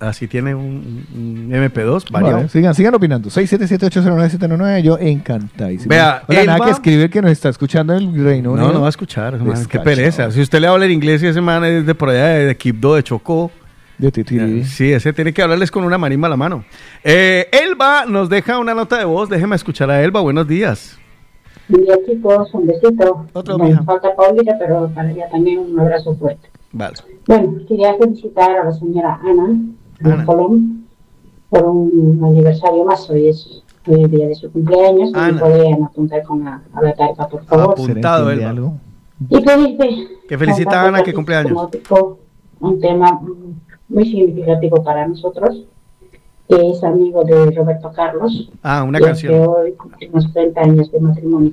[SPEAKER 3] Así tiene un, un MP2 variado.
[SPEAKER 2] Vale, sigan, sigan opinando. 677-809-799. Yo encantadísimo.
[SPEAKER 3] Vea,
[SPEAKER 2] Oiga, nada que escribir que nos está escuchando en el Reino Unido.
[SPEAKER 3] No, no va a escuchar. man, qué
[SPEAKER 2] Descachado.
[SPEAKER 3] pereza. Si usted le habla en inglés y ese man es de por allá de, de Quibdó, de Chocó.
[SPEAKER 2] De Titiri.
[SPEAKER 3] Sí, ese tiene que hablarles con una marimba a la mano. Eh, Elba nos deja una nota de voz. Déjeme escuchar a Elba. Buenos días.
[SPEAKER 26] Buen día chicos, un besito.
[SPEAKER 3] Otro,
[SPEAKER 26] no
[SPEAKER 3] mija.
[SPEAKER 26] falta Paulita, pero para ella también un abrazo fuerte.
[SPEAKER 3] Vale.
[SPEAKER 26] Bueno, quería felicitar a la señora Ana, de
[SPEAKER 3] Ana.
[SPEAKER 26] Colón, por un aniversario más. Hoy es el día de su cumpleaños. Y
[SPEAKER 3] Ana.
[SPEAKER 26] me pueden apuntar con la, a la carta, por favor.
[SPEAKER 3] Apuntado,
[SPEAKER 2] ¿Entiende
[SPEAKER 3] Elba.
[SPEAKER 2] algo?
[SPEAKER 26] Y pedirte
[SPEAKER 3] Que felicita a Ana que
[SPEAKER 26] un
[SPEAKER 3] cumple años.
[SPEAKER 26] tópico, Un tema muy significativo para nosotros. que es amigo de Roberto Carlos.
[SPEAKER 3] Ah, una
[SPEAKER 26] y que
[SPEAKER 3] canción.
[SPEAKER 26] hoy cumplimos 30 años de matrimonio.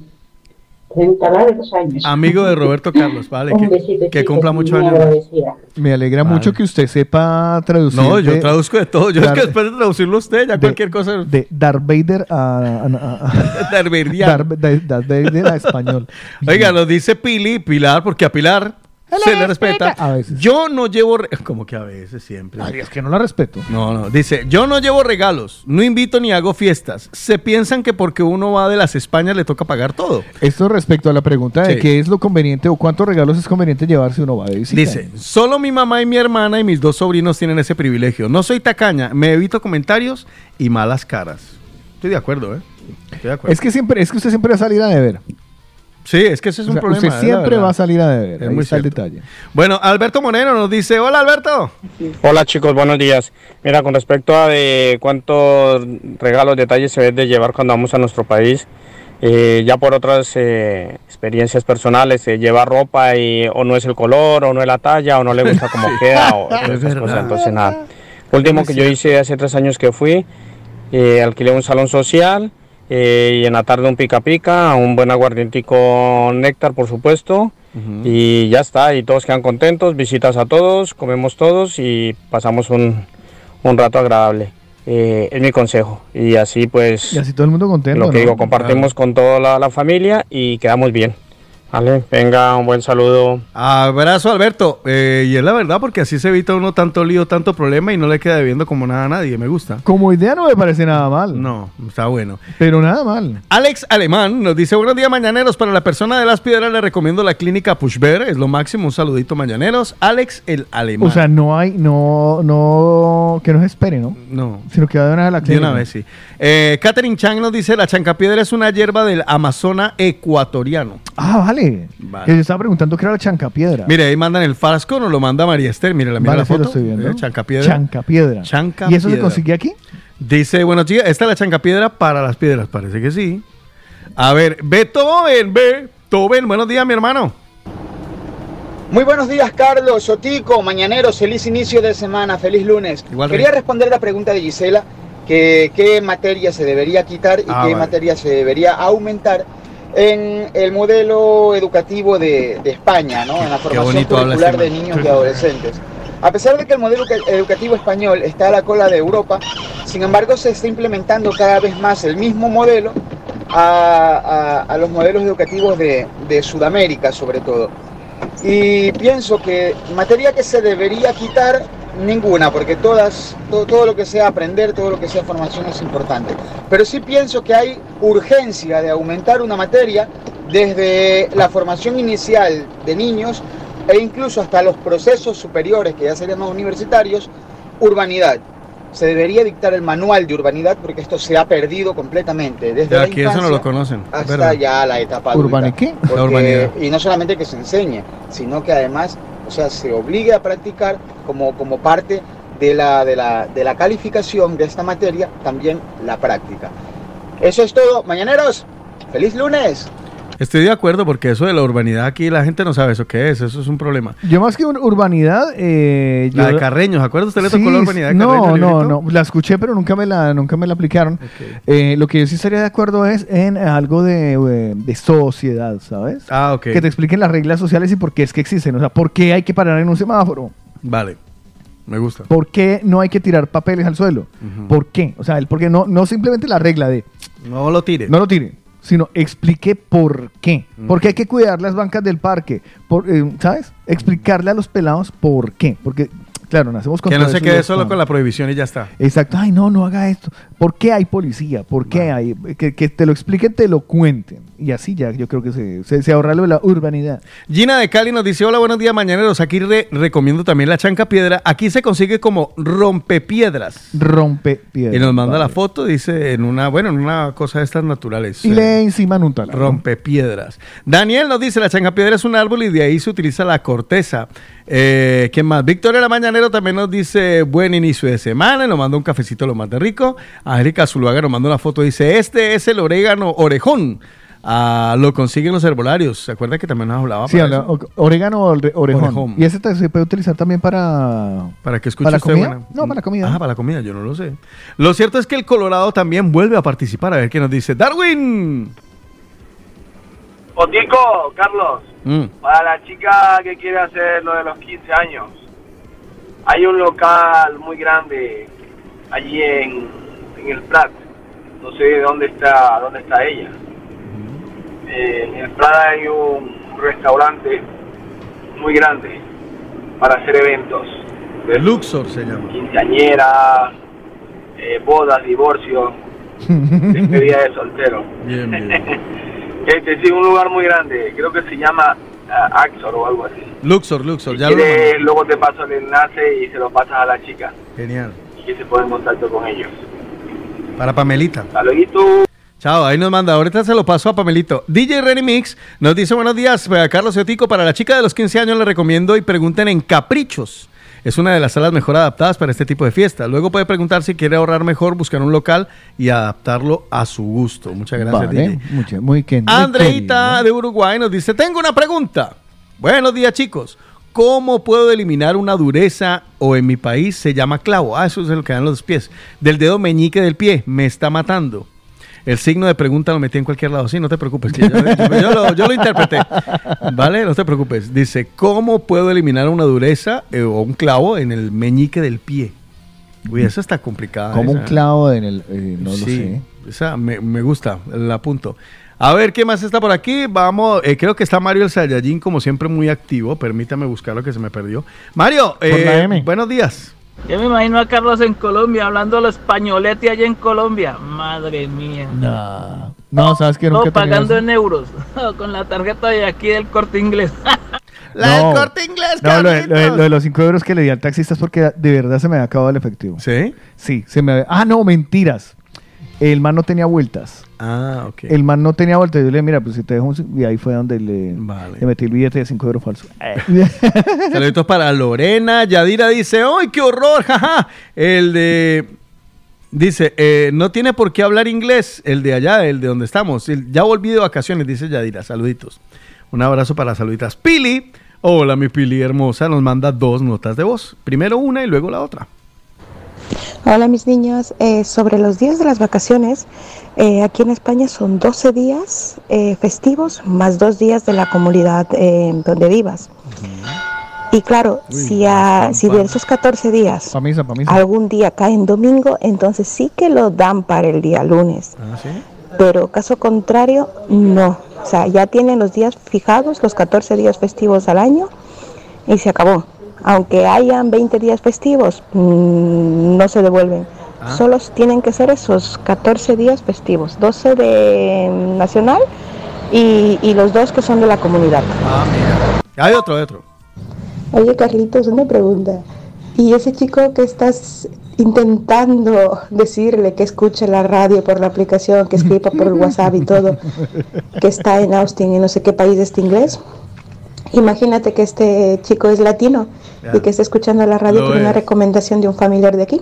[SPEAKER 26] 30 largos años.
[SPEAKER 3] Amigo de Roberto Carlos, vale.
[SPEAKER 26] Un
[SPEAKER 3] Que,
[SPEAKER 26] besito,
[SPEAKER 3] que cumpla muchos años.
[SPEAKER 26] agradecida.
[SPEAKER 2] Me alegra
[SPEAKER 3] Vale.
[SPEAKER 2] mucho que usted sepa traducir.
[SPEAKER 3] No, yo traduzco de todo. Yo es
[SPEAKER 2] Dar-
[SPEAKER 3] que después de traducirlo usted, ya
[SPEAKER 2] de-
[SPEAKER 3] cualquier cosa.
[SPEAKER 2] De Darth Vader a, a- a- a- Darth Vader a español.
[SPEAKER 3] Oiga, nos dice Pili, Pilar, porque a Pilar se le respeta.
[SPEAKER 2] A veces.
[SPEAKER 3] Yo no llevo. re- Como que a veces, siempre.
[SPEAKER 2] Ay, es que no la respeto.
[SPEAKER 3] No, no. Dice: Yo no llevo regalos, no invito ni hago fiestas. Se piensan que porque uno va de las Españas le toca pagar todo.
[SPEAKER 2] Esto respecto a la pregunta de
[SPEAKER 3] Sí.
[SPEAKER 2] qué es lo conveniente o cuántos regalos es conveniente llevar si uno va de visita.
[SPEAKER 3] Dice, solo mi mamá y mi hermana y mis dos sobrinos tienen ese privilegio. No soy tacaña, me evito comentarios y malas caras. Estoy de acuerdo, ¿eh? Estoy de acuerdo.
[SPEAKER 2] Es que siempre, es que usted siempre va a salir a deber.
[SPEAKER 3] Sí, es que ese es
[SPEAKER 2] O
[SPEAKER 3] un
[SPEAKER 2] sea,
[SPEAKER 3] problema.
[SPEAKER 2] usted
[SPEAKER 3] es la
[SPEAKER 2] siempre va a salir a deber.
[SPEAKER 3] Es
[SPEAKER 2] Ahí
[SPEAKER 3] muy
[SPEAKER 2] está el detalle.
[SPEAKER 3] Bueno, Alberto Moreno nos dice, hola Alberto.
[SPEAKER 27] Hola chicos, buenos días. Mira, con respecto a de cuántos regalos, detalles se debe de llevar cuando vamos a nuestro país, eh, ya por otras eh, experiencias personales, eh, llevar ropa y o no es el color, o no es la talla, o no le gusta cómo queda, o esas cosas, entonces nada. Último que yo hice hace tres años que fui, eh, alquilé un salón social eh, y en la tarde un pica pica, un buen aguardientico néctar por supuesto. Y ya está, y todos quedan contentos, visitas a todos, comemos todos y pasamos un, un rato agradable. Eh, es mi consejo. Y así pues,
[SPEAKER 2] Y así todo el mundo contento.
[SPEAKER 27] lo que
[SPEAKER 2] ¿no?
[SPEAKER 27] digo, compartimos con toda la, la familia y quedamos bien. Vale, venga, un buen saludo.
[SPEAKER 3] Abrazo Alberto. Eh, y es la verdad porque así se evita uno tanto lío, tanto problema y no le queda debiendo como nada a nadie. Me gusta.
[SPEAKER 2] Como idea no me parece nada mal.
[SPEAKER 3] No, está bueno.
[SPEAKER 2] Pero nada mal.
[SPEAKER 3] Alex Alemán nos dice, buenos días mañaneros, para la persona de las piedras le recomiendo la clínica Pushber, es lo máximo, un saludito mañaneros. Alex el Alemán.
[SPEAKER 2] O sea, no hay, no, no, que no se espere, ¿no?
[SPEAKER 3] No.
[SPEAKER 2] Sino que va de una vez a la
[SPEAKER 3] De
[SPEAKER 2] clínica.
[SPEAKER 3] una vez, sí. Eh, Catherine Chang nos dice, la chancapiedra es una hierba del Amazonas ecuatoriano.
[SPEAKER 2] Ah, vale.
[SPEAKER 3] Vale.
[SPEAKER 2] Que yo estaba preguntando qué era la chancapiedra.
[SPEAKER 3] Mire, ahí mandan el frasco, nos lo manda María Esther, mire, la mira
[SPEAKER 2] Vale,
[SPEAKER 3] la
[SPEAKER 2] sí, lo
[SPEAKER 3] foto.
[SPEAKER 2] estoy viendo.
[SPEAKER 3] Eh, chancapiedra.
[SPEAKER 2] Chancapiedra.
[SPEAKER 3] Chanca
[SPEAKER 2] ¿Y eso se consigue aquí?
[SPEAKER 3] Dice, buenos días, esta es la chancapiedra para las piedras, parece que sí. A ver, Beethoven, Beethoven, buenos días, mi hermano.
[SPEAKER 28] Muy buenos días, Carlos, Otico, mañaneros, feliz inicio de semana, feliz lunes.
[SPEAKER 3] Igual,
[SPEAKER 28] Quería
[SPEAKER 3] Rey.
[SPEAKER 28] responder la pregunta de Gisela, que qué materia se debería quitar y
[SPEAKER 3] Ah,
[SPEAKER 28] qué
[SPEAKER 3] vale.
[SPEAKER 28] materia se debería aumentar en el modelo educativo de, de España, ¿no? en la formación curricular
[SPEAKER 3] este
[SPEAKER 28] de niños y adolescentes. A pesar de que el modelo educa- educativo español está a la cola de Europa, sin embargo se está implementando cada vez más el mismo modelo a, a- a los modelos educativos de, de Sudamérica sobre todo. Y pienso que materia que se debería quitar, ninguna, porque todas, to- todo, lo que sea aprender, todo lo que sea formación es importante. Pero sí pienso que hay urgencia de aumentar una materia desde la formación inicial de niños e incluso hasta los procesos superiores, que ya serían más universitarios, urbanidad. Se debería dictar el manual de urbanidad porque esto se ha perdido completamente. Desde la
[SPEAKER 3] aquí eso no lo conocen.
[SPEAKER 28] hasta
[SPEAKER 3] ¿verdad?
[SPEAKER 28] ya la etapa.
[SPEAKER 2] ¿Urbani qué?
[SPEAKER 28] Porque-
[SPEAKER 3] La urbanidad.
[SPEAKER 28] y no solamente que se enseñe, sino que además, o sea, se obligue a practicar como, como parte de la, de, la, de la calificación de esta materia, también la práctica. Eso es todo. Mañaneros, feliz lunes.
[SPEAKER 3] Estoy de acuerdo porque eso de la urbanidad aquí la gente no sabe eso qué es, eso es un problema.
[SPEAKER 2] Yo más que ur- urbanidad... Eh,
[SPEAKER 3] La
[SPEAKER 2] yo-
[SPEAKER 3] de Carreño, ¿se acuerda? ¿Usted le tocó la urbanidad de
[SPEAKER 2] no,
[SPEAKER 3] Carreño? el
[SPEAKER 2] no,
[SPEAKER 3] librito?
[SPEAKER 2] no, la escuché, pero nunca me la, nunca me la aplicaron. Eh, lo que yo sí estaría de acuerdo es en algo de, eh, de sociedad, ¿sabes?
[SPEAKER 3] Ah, ok.
[SPEAKER 2] Que te expliquen las reglas sociales y por qué es que existen. O sea, por qué hay que parar en un semáforo.
[SPEAKER 3] Vale, me gusta.
[SPEAKER 2] ¿Por qué no hay que tirar papeles al suelo? ¿Por qué? O sea, el por qué no, no simplemente la regla de
[SPEAKER 3] No lo tire.
[SPEAKER 2] no lo tire, sino explique por qué.
[SPEAKER 3] Ujú.
[SPEAKER 2] ¿Por qué hay que cuidar las bancas del parque? Por, eh, ¿Sabes? Explicarle a los pelados por qué. Porque, claro, nacemos con
[SPEAKER 3] Que no se quede solo con la prohibición y ya está.
[SPEAKER 2] Exacto, ay no, no haga esto. ¿Por qué hay policía? ¿Por qué hay? Que, que te lo expliquen, te lo cuenten. Y así ya yo creo que se, se, se ahorra lo de la urbanidad.
[SPEAKER 3] Gina de Cali nos dice, hola, buenos días, mañaneros. Aquí re- recomiendo también la chanca piedra. Aquí se consigue como rompepiedras.
[SPEAKER 2] Rompe piedras.
[SPEAKER 3] Y nos manda la foto, dice, en una, bueno, en una cosa de estas naturales.
[SPEAKER 2] Y
[SPEAKER 3] eh,
[SPEAKER 2] le encima en un taladro.
[SPEAKER 3] Rompepiedras. Daniel nos dice, la chancapiedra es un árbol y de ahí se utiliza la corteza. Eh, ¿Quién más? Victoria la Mañanero también nos dice, buen inicio de semana, nos manda un cafecito lo más de rico. Angélica Zuluaga nos manda una foto, dice, este es el orégano orejón. Ah, lo consiguen los herbolarios. ¿Se acuerda que también nos hablaba?
[SPEAKER 2] Sí, habla- orégano ore- orejón.
[SPEAKER 3] Orejón.
[SPEAKER 2] Y ese se puede utilizar también para...
[SPEAKER 3] Para que escuche
[SPEAKER 2] ¿Para
[SPEAKER 3] usted
[SPEAKER 2] comida?
[SPEAKER 3] buena-
[SPEAKER 2] No, para comida.
[SPEAKER 3] Ah, para la comida, yo no lo sé. Lo cierto es que el Colorado también vuelve a participar. A ver qué nos dice. Darwin.
[SPEAKER 23] Otico, Carlos,
[SPEAKER 3] Mm.
[SPEAKER 23] para la chica que quiere hacer lo de los 15 años, hay un local muy grande allí en, en el Prat. No sé dónde está, dónde está ella. Eh, en el Prat hay un restaurante muy grande para hacer eventos. de
[SPEAKER 3] Luxor se llama.
[SPEAKER 23] Quinceañeras, eh, bodas, divorcios, despedida de soltero.
[SPEAKER 3] Bien, bien.
[SPEAKER 23] Este sí, un lugar muy grande, creo que se llama ah, Axor o algo así.
[SPEAKER 3] Luxor, Luxor,
[SPEAKER 23] Si
[SPEAKER 3] ya lo
[SPEAKER 23] quieres,
[SPEAKER 3] mandé.
[SPEAKER 23] luego te paso el enlace y se lo pasas a la chica
[SPEAKER 3] Genial.
[SPEAKER 23] y que se pone en contacto con ellos.
[SPEAKER 3] Para Pamelita.
[SPEAKER 23] Saluditos.
[SPEAKER 3] Chao, ahí nos manda. Ahorita se lo paso a Pamelito. DJ Renimix nos dice buenos días, eh, Carlos Eotico. Para la chica de los 15 años le recomiendo y pregunten en Caprichos. Es una de las salas mejor adaptadas para este tipo de fiesta. Luego puede preguntar si quiere ahorrar mejor, buscar un local y adaptarlo a su gusto. Muchas gracias,
[SPEAKER 2] Vale,
[SPEAKER 3] DJ.
[SPEAKER 2] mucho- muy que- muy
[SPEAKER 3] Andreita de Uruguay nos dice, tengo una pregunta. Buenos días chicos. ¿Cómo puedo eliminar una dureza o en mi país se llama clavo? Ah, eso es lo que dan los pies. Del dedo meñique del pie. Me está matando. El signo de pregunta lo metí en cualquier lado. Sí, no te preocupes. que yo, yo- yo lo, yo lo interpreté. ¿Vale? No te preocupes. Dice, ¿cómo puedo eliminar una dureza eh, o un clavo en el meñique del pie? Uy, esa está complicada.
[SPEAKER 2] Como un clavo en el... eh, no lo
[SPEAKER 3] Sí,
[SPEAKER 2] sé.
[SPEAKER 3] Esa me, me gusta, la apunto. A ver, ¿qué más está por aquí? Vamos, eh, creo que está Mario el Saiyajin, como siempre, muy activo. Permítame buscar lo que se me perdió. Mario, eh, buenos días.
[SPEAKER 29] Yo me imagino a Carlos en Colombia, hablando los españolete allá en Colombia. Madre mía.
[SPEAKER 2] No, no, sabes que
[SPEAKER 29] Todo
[SPEAKER 2] nunca tenido
[SPEAKER 29] pagando en euros. Con la tarjeta de aquí del corte inglés.
[SPEAKER 3] La
[SPEAKER 2] No.
[SPEAKER 3] del corte inglés,
[SPEAKER 2] No, lo de, lo de-
[SPEAKER 3] Carlitos.
[SPEAKER 2] lo de los 5 euros que le di al taxista es porque de verdad se me había acabado el efectivo.
[SPEAKER 3] ¿Sí?
[SPEAKER 2] Sí, se me había... Ah, no, mentiras. El man no tenía vueltas.
[SPEAKER 3] Ah, ok.
[SPEAKER 2] El man no tenía vueltas. Yo le dije, mira, pues si te dejo un... Y ahí fue donde le, le metí el billete de 5 euros falso.
[SPEAKER 3] Saluditos para Lorena. Yadira dice, ¡ay, qué horror! Jaja. El de... Dice, eh, no tiene por qué hablar inglés, el de allá, el de donde estamos. El- ya volví de vacaciones, dice Yadira. Saluditos. Un abrazo para saluditas. Pili, hola mi Pili hermosa, nos manda dos notas de voz. Primero una y luego la otra.
[SPEAKER 30] Hola mis niños, Eh, sobre los días de las vacaciones, eh, aquí en España son 12 días eh, festivos más dos días de la comunidad eh, donde vivas. Y claro, si, a- si de esos 14 días algún día cae en domingo, entonces sí que lo dan para el día lunes.
[SPEAKER 3] Ah, sí.
[SPEAKER 30] Pero caso contrario, no. O sea, ya tienen los días fijados, los 14 días festivos al año, y se acabó. Aunque hayan 20 días festivos, mm, no se devuelven.
[SPEAKER 3] Ah.
[SPEAKER 30] Solo tienen que ser esos 14 días festivos, 12 de nacional y, y los dos que son de la comunidad.
[SPEAKER 3] Ah, mira. Hay otro, hay otro.
[SPEAKER 30] Oye, Carlitos, una pregunta. ¿Y ese chico que estás intentando decirle que escuche la radio por la aplicación, que escriba por el WhatsApp y todo, que está en Austin, en no sé qué país este inglés? Imagínate que este chico es latino
[SPEAKER 3] Ya.
[SPEAKER 30] y que está escuchando la radio por una recomendación de un familiar de aquí.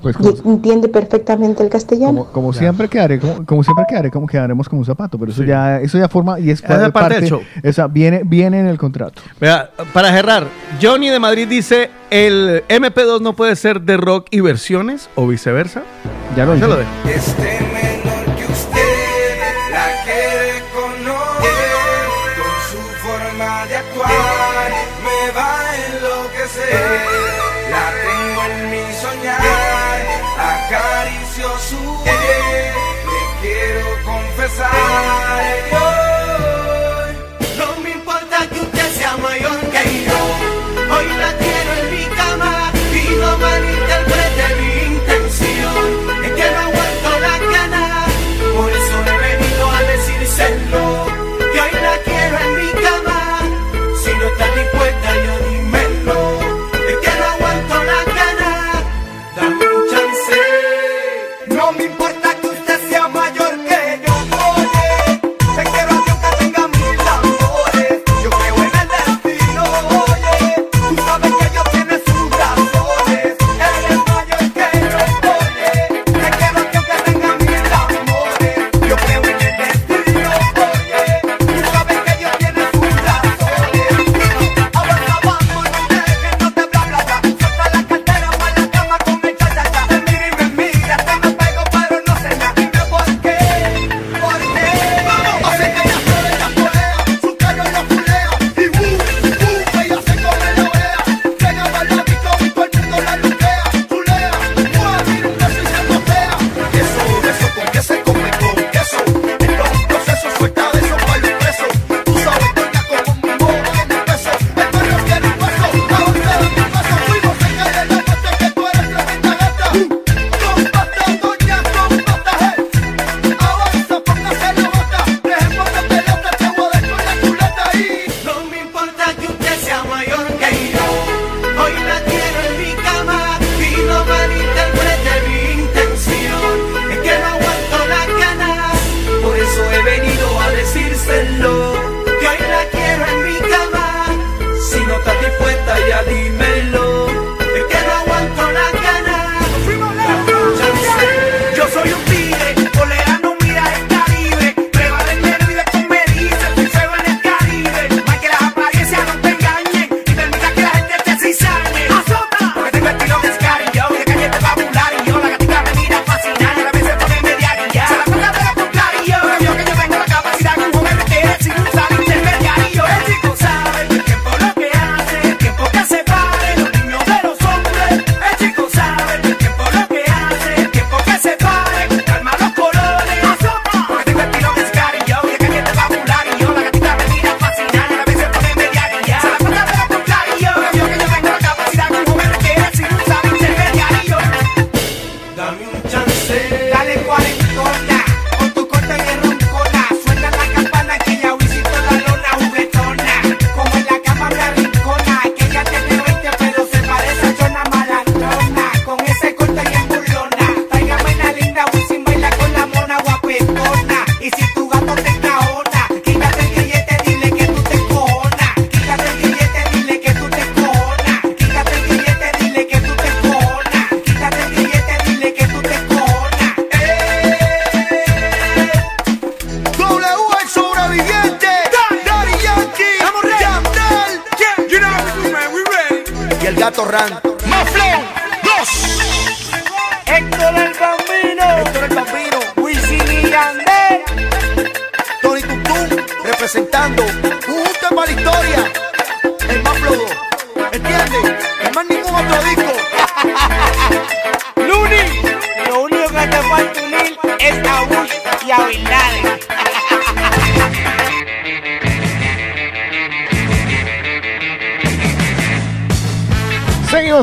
[SPEAKER 2] Pues
[SPEAKER 30] Y entiende perfectamente el castellano.
[SPEAKER 2] Como siempre quedaré, como, como siempre quedaré, como quedaremos como un zapato, pero eso ya, eso ya forma y es
[SPEAKER 3] Esa es parte del show.
[SPEAKER 2] esa viene, viene en el contrato.
[SPEAKER 3] Vea, para cerrar, Johnny de Madrid dice, ¿el MP2 no puede ser de rock y versiones o viceversa?
[SPEAKER 2] Ya lo
[SPEAKER 3] Se
[SPEAKER 2] dije.
[SPEAKER 3] lo de.
[SPEAKER 6] Este ready.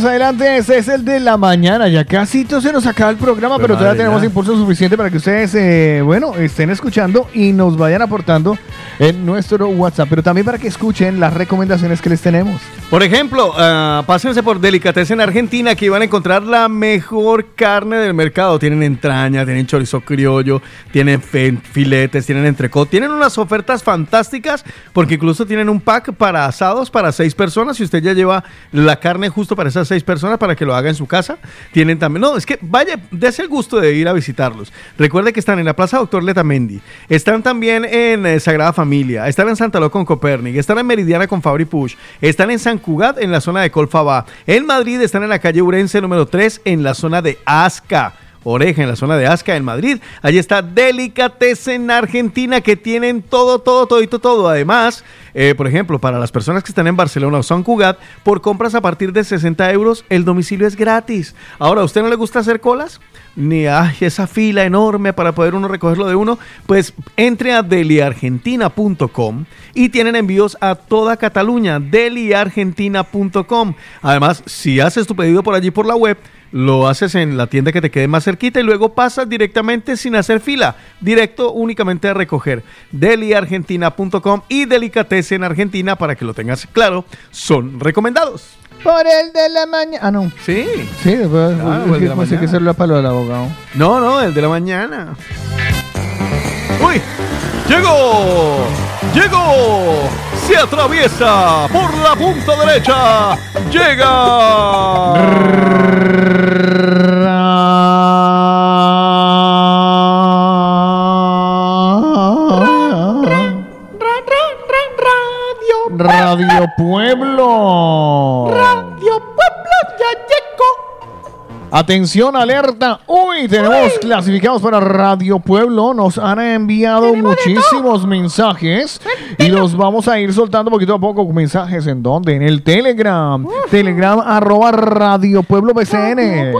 [SPEAKER 2] Adelante, este es el de la mañana. Ya casi todo se nos acaba el programa, pero,
[SPEAKER 3] Pero
[SPEAKER 2] todavía
[SPEAKER 3] madre,
[SPEAKER 2] tenemos
[SPEAKER 3] ya.
[SPEAKER 2] impulso suficiente para que ustedes, eh, bueno, estén escuchando y nos vayan aportando en nuestro WhatsApp, pero también para que escuchen las recomendaciones que les tenemos.
[SPEAKER 3] Por ejemplo, ah, pásense por Delicatessen Argentina, que van a encontrar la mejor carne del mercado. Tienen entraña, tienen chorizo criollo, tienen filetes, tienen entrecot. Tienen unas ofertas fantásticas porque incluso tienen un pack para asados para seis personas. Si usted ya lleva la carne justo para esas seis personas para que lo haga en su casa, tienen también. No, es que vaya, dése el gusto de ir a visitarlos. Recuerde que están en la Plaza Doctor Letamendi, están también en eh, Sagrada Familia, están en Santa Lo con Copérnic, están en Meridiana con Fabri Push, están en San Cugat en la zona de Colfabá, en Madrid están en la calle Urense número 3 en la zona de Asca. Oreja en la zona de Asca en Madrid. Allí está Delicatessen Argentina que tienen todo, todo, todito, todo. Además, eh, por ejemplo, para las personas que están en Barcelona o San Cugat, por compras a partir de 60 euros, el domicilio es gratis. Ahora, ¿a usted no le gusta hacer colas? Ni ay, esa fila enorme para poder uno recogerlo de uno, pues entre a deliargentina.com y tienen envíos a toda Cataluña, deliargentina.com. Además, si haces tu pedido por allí por la web, lo haces en la tienda que te quede más cerquita y luego pasas directamente sin hacer fila, directo únicamente a recoger. Deliargentina.com y Delicatessen Argentina, para que lo tengas claro, son recomendados.
[SPEAKER 2] Por el de la mañana. Ah, no.
[SPEAKER 3] Sí.
[SPEAKER 2] Sí, después
[SPEAKER 3] Claro,
[SPEAKER 2] es
[SPEAKER 3] el
[SPEAKER 2] que
[SPEAKER 3] de la
[SPEAKER 2] pensé que
[SPEAKER 3] mañana.
[SPEAKER 2] hacerlo para lo del abogado.
[SPEAKER 3] No, no, el de la mañana. ¡Uy! ¡Llegó! ¡Llegó! Se atraviesa por la punta derecha.
[SPEAKER 2] Radio Pueblo.
[SPEAKER 31] Radio Pueblo ya llegó.
[SPEAKER 2] Atención, alerta. Uy, tenemos clasificados para Radio Pueblo. Nos han enviado muchísimos mensajes y los vamos a ir soltando poquito a poco. ¿Mensajes en dónde? En el Telegram. Telegram arroba Radio Pueblo BCN.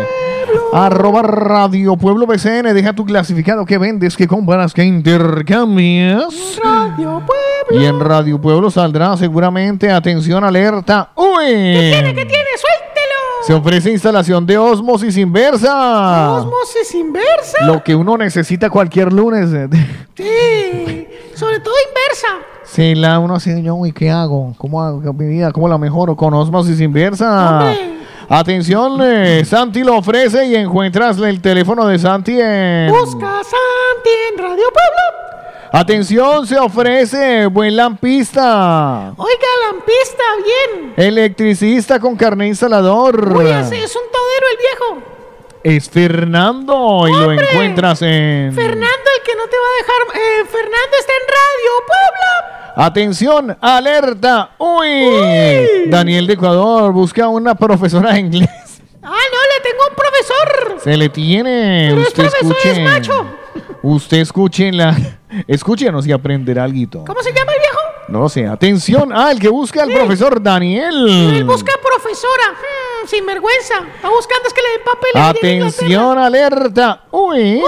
[SPEAKER 2] Arroba Radio Pueblo BCN. Deja tu clasificado. ¿Qué vendes? ¿Qué compras? ¿Qué intercambias?
[SPEAKER 31] Radio Pueblo.
[SPEAKER 2] Y en Radio Pueblo saldrá seguramente. Atención, alerta. ¡Uy!
[SPEAKER 31] ¿Qué tiene? ¿Qué tiene? ¡Suéltelo!
[SPEAKER 2] Se ofrece instalación de osmosis inversa.
[SPEAKER 31] Osmosis inversa.
[SPEAKER 2] Lo que uno necesita cualquier lunes.
[SPEAKER 31] Sí. Sobre todo inversa.
[SPEAKER 2] Si la uno así, yo, uy, ¿qué hago? ¿Cómo hago mi vida? ¿Cómo la mejoro? Con osmosis inversa.
[SPEAKER 31] Hombre.
[SPEAKER 2] Atención, eh, Santi lo ofrece y encuentras el teléfono de Santi en...
[SPEAKER 31] Busca a Santi en Radio Pueblo.
[SPEAKER 2] Atención, se ofrece buen lampista.
[SPEAKER 31] Oiga, lampista, bien.
[SPEAKER 2] Electricista con carnet instalador.
[SPEAKER 31] Uy, ese es un todero el viejo.
[SPEAKER 2] Es Fernando y lo encuentras en...
[SPEAKER 31] Fernando, el que no te va a dejar. eh, Fernando está en Radio Pueblo.
[SPEAKER 2] Atención, alerta. Uy. Daniel de Ecuador busca una profesora de inglés.
[SPEAKER 31] Ah, no, le tengo un profesor.
[SPEAKER 2] Se le tiene.
[SPEAKER 31] Pero es
[SPEAKER 2] usted
[SPEAKER 31] profesor,
[SPEAKER 2] escuche.
[SPEAKER 31] es macho.
[SPEAKER 2] Usted escuche la. Escúchenos y aprenderá algo.
[SPEAKER 31] ¿Cómo se llama el viejo?
[SPEAKER 2] No sé. Atención. Ah, el que busca al profesor
[SPEAKER 31] Él
[SPEAKER 2] Daniel.
[SPEAKER 31] busca profesora. Hmm, sin vergüenza. Está buscando es que le den papel.
[SPEAKER 2] Atención, alerta. Uy.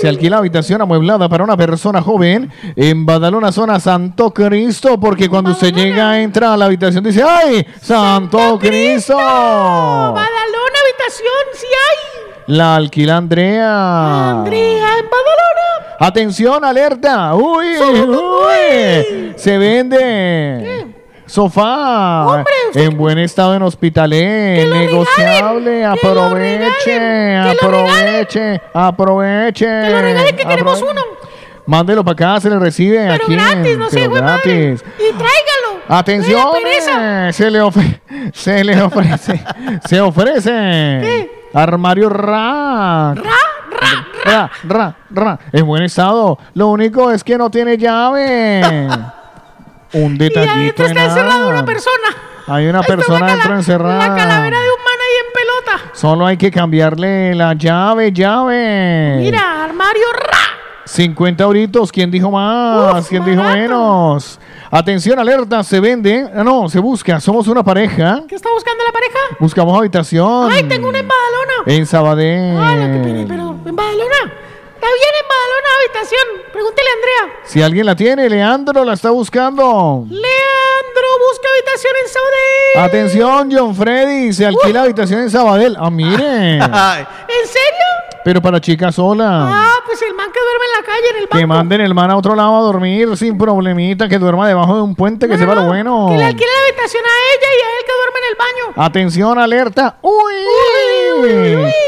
[SPEAKER 2] Se alquila habitación amueblada para una persona joven en Badalona, zona Santo Cristo. Porque cuando usted llega, entra a la habitación, dice: ¡Ay! ¡Santo, Cristo!
[SPEAKER 31] Badalona, habitación, sí hay.
[SPEAKER 2] La alquila Andrea.
[SPEAKER 32] Andrea, en Badalona.
[SPEAKER 2] Atención, alerta. Uy, uy. Se vende. Sofá en buen estado en Hospitalet, negociable, aproveche, aproveche, aproveche.
[SPEAKER 32] Que lo regalen, que queremos uno.
[SPEAKER 2] Mándelo para acá, se le recibe
[SPEAKER 32] Pero
[SPEAKER 2] aquí.
[SPEAKER 32] gratis, no sé,
[SPEAKER 2] gratis.
[SPEAKER 32] Y tráigalo.
[SPEAKER 2] Atención, eh, se le ofrece, se le ofrece, se ofrece. Armario rack. Ra, ra, ra. En buen estado. Lo único es que no tiene llave. Un
[SPEAKER 32] Y
[SPEAKER 2] detallito
[SPEAKER 32] adentro está
[SPEAKER 2] en
[SPEAKER 32] encerrada una persona.
[SPEAKER 2] Hay una persona dentro encerrada.
[SPEAKER 32] La calavera de un man ahí en pelota.
[SPEAKER 2] Solo hay que cambiarle la llave, llave.
[SPEAKER 32] Mira, armario ra.
[SPEAKER 2] 50 euritos, ¿quién dijo más? ¿Quién dijo menos? Atención, alerta, se vende. Ah, no, se busca. Somos una pareja.
[SPEAKER 32] ¿Qué está buscando la pareja?
[SPEAKER 2] Buscamos habitación.
[SPEAKER 32] Ay, tengo una en Badalona.
[SPEAKER 2] En Sabadell.
[SPEAKER 32] Ah, lo que pene, pero en Badalona. Está bien en Badalona habitación. Pregúntele a Andrea.
[SPEAKER 2] Si alguien la tiene, Leandro la está buscando.
[SPEAKER 32] Leandro busca habitación en Saudí.
[SPEAKER 2] Atención, John Freddy, se alquila habitación en Sabadell. Ah, mire.
[SPEAKER 32] ¿En serio?
[SPEAKER 2] Pero para chicas sola.
[SPEAKER 32] Ah, pues el man que duerme en la calle, en el banco.
[SPEAKER 2] Que manden el man a otro lado a dormir sin problemita, que duerma debajo de un puente, que sepa lo bueno.
[SPEAKER 32] Que le alquile la habitación a ella y a él que duerme en el baño.
[SPEAKER 2] Atención, alerta. Uy.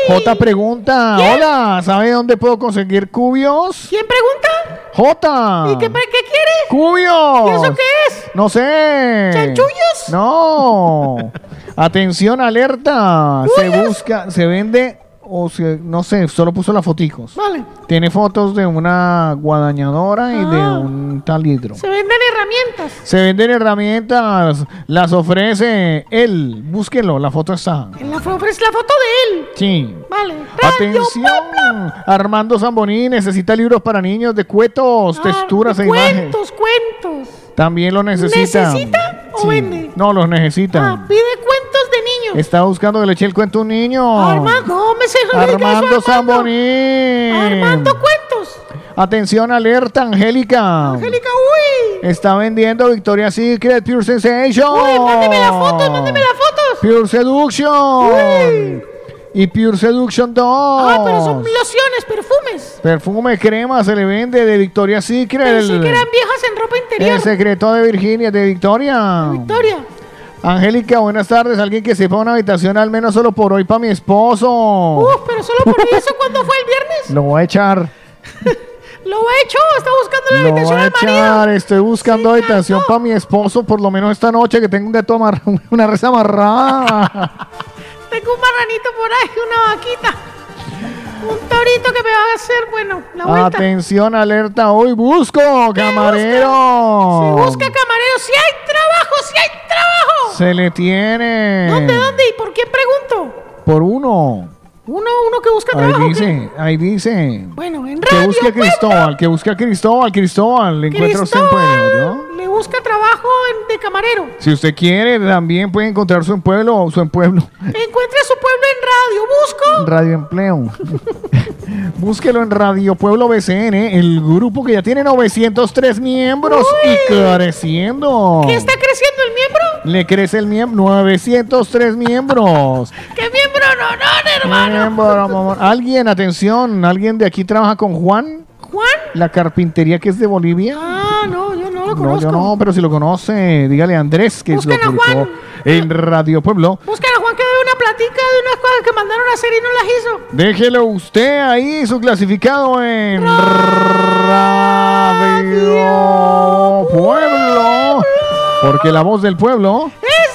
[SPEAKER 2] J pregunta. Hola, ¿sabe dónde puedo conseguir cubios?
[SPEAKER 32] ¿Quién pregunta?
[SPEAKER 2] J.
[SPEAKER 32] ¿Y qué quiere?
[SPEAKER 2] Cubios.
[SPEAKER 32] ¿Y eso qué es?
[SPEAKER 2] No sé.
[SPEAKER 32] ¿Chanchullos?
[SPEAKER 2] No. Atención, alerta. Se busca, se vende, o se, no sé, solo puso las foticos.
[SPEAKER 32] Vale.
[SPEAKER 2] Tiene fotos de una guadañadora y de
[SPEAKER 32] Ah.
[SPEAKER 2] un talidro.
[SPEAKER 32] Se venden herramientas.
[SPEAKER 2] Se venden herramientas, las ofrece él. Búsquenlo, la foto está.
[SPEAKER 32] La ofrece la foto de él.
[SPEAKER 2] Sí.
[SPEAKER 32] Vale.
[SPEAKER 2] Atención, Armando Zamboni necesita libros para niños de cuetos, texturas e imágenes.
[SPEAKER 32] Cuentos, cuentos.
[SPEAKER 2] También lo necesita.
[SPEAKER 32] ¿Necesita o vende?
[SPEAKER 2] No, los necesita.
[SPEAKER 32] Pide cuentos de niños.
[SPEAKER 2] Está buscando que le eche el cuento a un niño.
[SPEAKER 32] Armando,
[SPEAKER 2] Armando.
[SPEAKER 32] Armando cuentos.
[SPEAKER 2] Atención, alerta, Angélica.
[SPEAKER 32] Angélica, uy.
[SPEAKER 2] Está vendiendo Victoria's Secret Pure Sensation.
[SPEAKER 32] Uy, mándeme las fotos, mándeme las fotos.
[SPEAKER 2] Pure Seduction. Y Pure Seduction 2.
[SPEAKER 32] Ah, pero son lociones, perfumes.
[SPEAKER 2] Perfume crema se le vende de Victoria's Secret.
[SPEAKER 32] Que eran viejas en ropa interior.
[SPEAKER 2] el secreto de Virginia, de Victoria.
[SPEAKER 32] Victoria.
[SPEAKER 2] Angélica, buenas tardes. Alguien que sepa una habitación al menos solo por hoy para mi esposo.
[SPEAKER 32] Uf, pero solo por eso cuando fue el viernes.
[SPEAKER 2] Lo voy a echar.
[SPEAKER 32] Lo ha hecho, está buscando la
[SPEAKER 2] Lo voy
[SPEAKER 32] habitación
[SPEAKER 2] a
[SPEAKER 32] al marido.
[SPEAKER 2] Estoy buscando habitación para mi esposo por lo menos esta noche que tengo un gato amarrado, una res amarrada.
[SPEAKER 32] Tengo un marranito por ahí, una vaquita. Un torito que me va a hacer, bueno, la vuelta.
[SPEAKER 2] Atención, alerta. Hoy busco camarero.
[SPEAKER 32] Se busca camarero. Si hay trabajo, si hay trabajo.
[SPEAKER 2] Se le tiene.
[SPEAKER 32] ¿Dónde, dónde y por quién pregunto?
[SPEAKER 2] Por uno.
[SPEAKER 32] Uno, uno que busca
[SPEAKER 2] Ahí
[SPEAKER 32] trabajo. ¿qué?
[SPEAKER 2] dice, ahí dice.
[SPEAKER 32] Bueno, en
[SPEAKER 2] Que
[SPEAKER 32] radio.
[SPEAKER 2] busque a Cristóbal, que busque a Cristóbal, Cristóbal. Le encuentra usted pueblo, ¿yo?
[SPEAKER 32] Le busca trabajo en- de camarero.
[SPEAKER 2] Si usted quiere, también puede encontrar su pueblo, su pueblo.
[SPEAKER 32] Encuentre su pueblo en radio. Busco.
[SPEAKER 2] Radio Empleo. Búsquelo en Radio Pueblo BCN, el grupo que ya tiene 903 miembros y creciendo.
[SPEAKER 32] ¿Qué está creciendo el miembro?
[SPEAKER 2] Le crece el miembro, 903 miembros.
[SPEAKER 32] ¿Qué miembro? No, no, hermano.
[SPEAKER 2] Miembro. Alguien, atención, alguien de aquí trabaja con Juan,
[SPEAKER 32] ¿Juan?
[SPEAKER 2] la carpintería que es de Bolivia.
[SPEAKER 32] Ah, no, yo no lo
[SPEAKER 2] No,
[SPEAKER 32] conozco.
[SPEAKER 2] yo no, pero si lo conoce, dígale a Andrés que
[SPEAKER 32] Busquen
[SPEAKER 2] lo
[SPEAKER 32] a
[SPEAKER 2] publicó
[SPEAKER 32] Juan.
[SPEAKER 2] en Radio Pueblo.
[SPEAKER 32] Buscan a Juan que debe una platica de unas cosas que mandaron a hacer y no las hizo.
[SPEAKER 2] Déjelo usted ahí, su clasificado en Radio Pueblo. Porque la voz del pueblo.
[SPEAKER 32] Es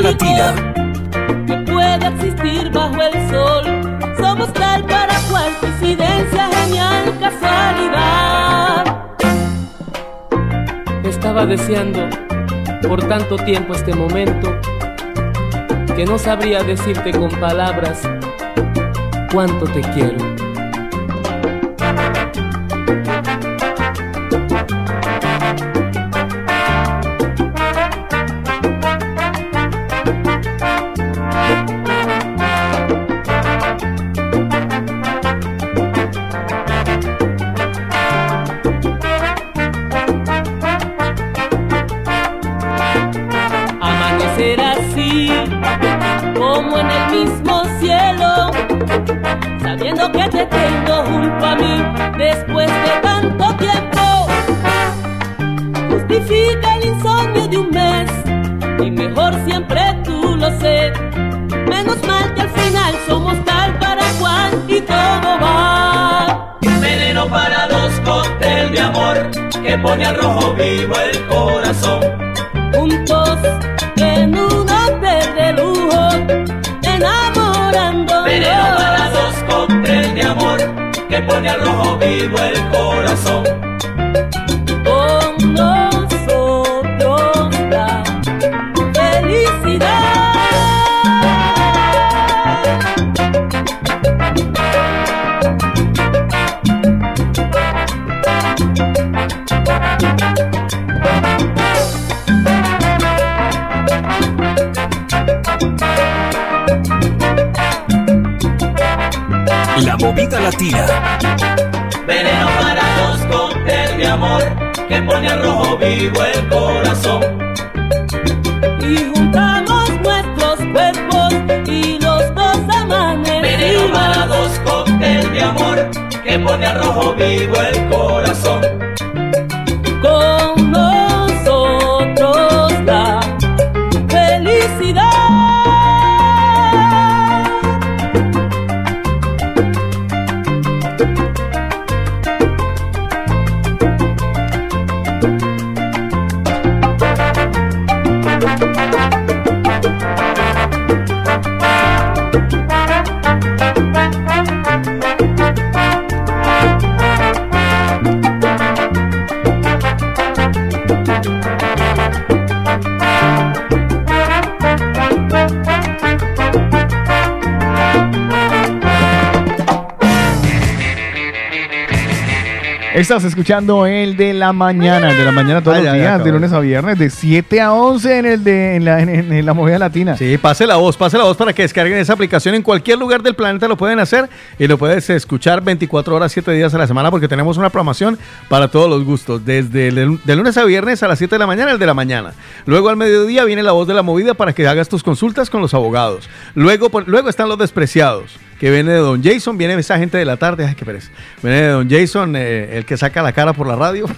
[SPEAKER 8] Latina.
[SPEAKER 33] que puede existir bajo el sol. Somos tal para cual coincidencia, genial casualidad.
[SPEAKER 16] Estaba deseando por tanto tiempo este momento que no sabría decirte con palabras cuánto te quiero.
[SPEAKER 2] Estás escuchando el de la mañana, el de la mañana todos los
[SPEAKER 3] ya,
[SPEAKER 2] días, de lunes a viernes, de 7 a 11 en el de en la, en, en la movida latina.
[SPEAKER 3] Sí, pase la voz, pase la voz para que descarguen esa aplicación en cualquier lugar del planeta lo pueden hacer y lo puedes escuchar 24 horas, 7 días a la semana porque tenemos una programación para todos los gustos, desde el, de lunes a viernes a las 7 de la mañana, el de la mañana. Luego al mediodía viene la voz de la movida para que hagas tus consultas con los abogados. Luego, por- luego están los despreciados, que viene de Don Jason, viene esa gente de la tarde, ay, qué pereza. Viene de Don Jason, eh, el que saca la cara por la radio.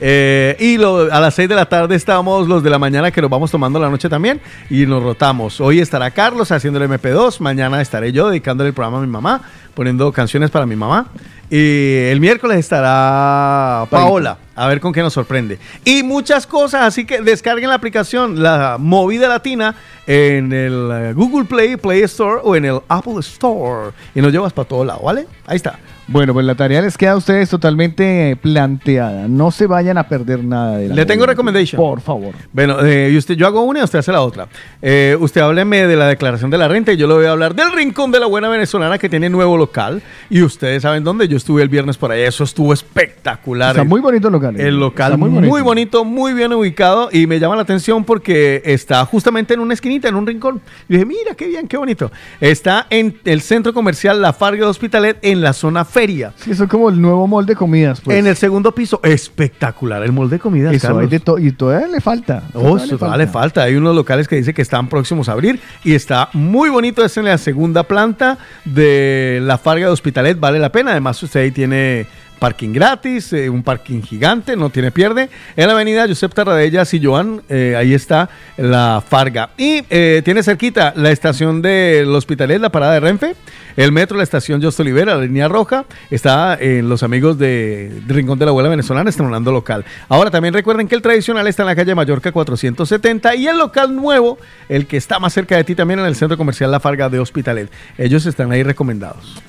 [SPEAKER 3] Eh, y a las 6 de la tarde estamos los de la mañana que nos vamos tomando la noche también y nos rotamos. Hoy estará Carlos haciendo el MP2, mañana estaré yo dedicándole el programa a mi mamá, poniendo canciones para mi mamá. Y el miércoles estará Paola, a ver con qué nos sorprende. Y muchas cosas, así que descarguen la aplicación, la Movida Latina, en el eh, Google Play, Play Store o en el Apple Store. Y nos llevas para todo lado, ¿vale? Ahí está.
[SPEAKER 2] Bueno, pues la tarea les queda a ustedes totalmente planteada. No se vayan a perder nada de la
[SPEAKER 3] Le tengo
[SPEAKER 2] movida.
[SPEAKER 3] recommendation.
[SPEAKER 2] Por favor.
[SPEAKER 3] Bueno, eh, usted, yo hago una y usted hace la otra. Eh, usted hábleme de la declaración de la renta y yo le voy a hablar del Rincón de la Buena Venezolana que tiene nuevo local. Y ustedes saben dónde. Yo estuve el viernes por allá. Eso estuvo espectacular.
[SPEAKER 2] Está muy bonito el local.
[SPEAKER 3] El local muy
[SPEAKER 2] muy
[SPEAKER 3] bonito.
[SPEAKER 2] bonito.
[SPEAKER 3] muy bien ubicado y me llama la atención porque está justamente en una esquinita, en un rincón. Y dije, mira, qué bien, qué bonito. Está en el centro comercial La Farga de Hospitalet en la zona feria.
[SPEAKER 2] Sí, eso es como el nuevo molde de comidas. Pues.
[SPEAKER 3] En el segundo piso, espectacular el molde de comida.
[SPEAKER 2] Eso hay de to- y todavía le falta.
[SPEAKER 3] Oh, todavía le falta. Hay unos locales que dice que están próximos a abrir y está muy bonito. Es en la segunda planta de la Farga de Hospitalet. Vale la pena. Además, usted ahí tiene parking gratis, eh, un parking gigante, no tiene pierde. En la avenida Josep Tarradellas y Joan, eh, ahí está la Farga. Y eh, tiene cerquita la estación del Hospitalet, la parada de Renfe, el metro, la estación Just Olivera, la línea roja. Está en los amigos de, de Rincón de la Abuela Venezolana, estrenando local. Ahora también recuerden que el tradicional está en la calle Mallorca 470 y el local nuevo, el que está más cerca de ti también en el centro comercial La Farga de Hospitalet. Ellos están ahí recomendados.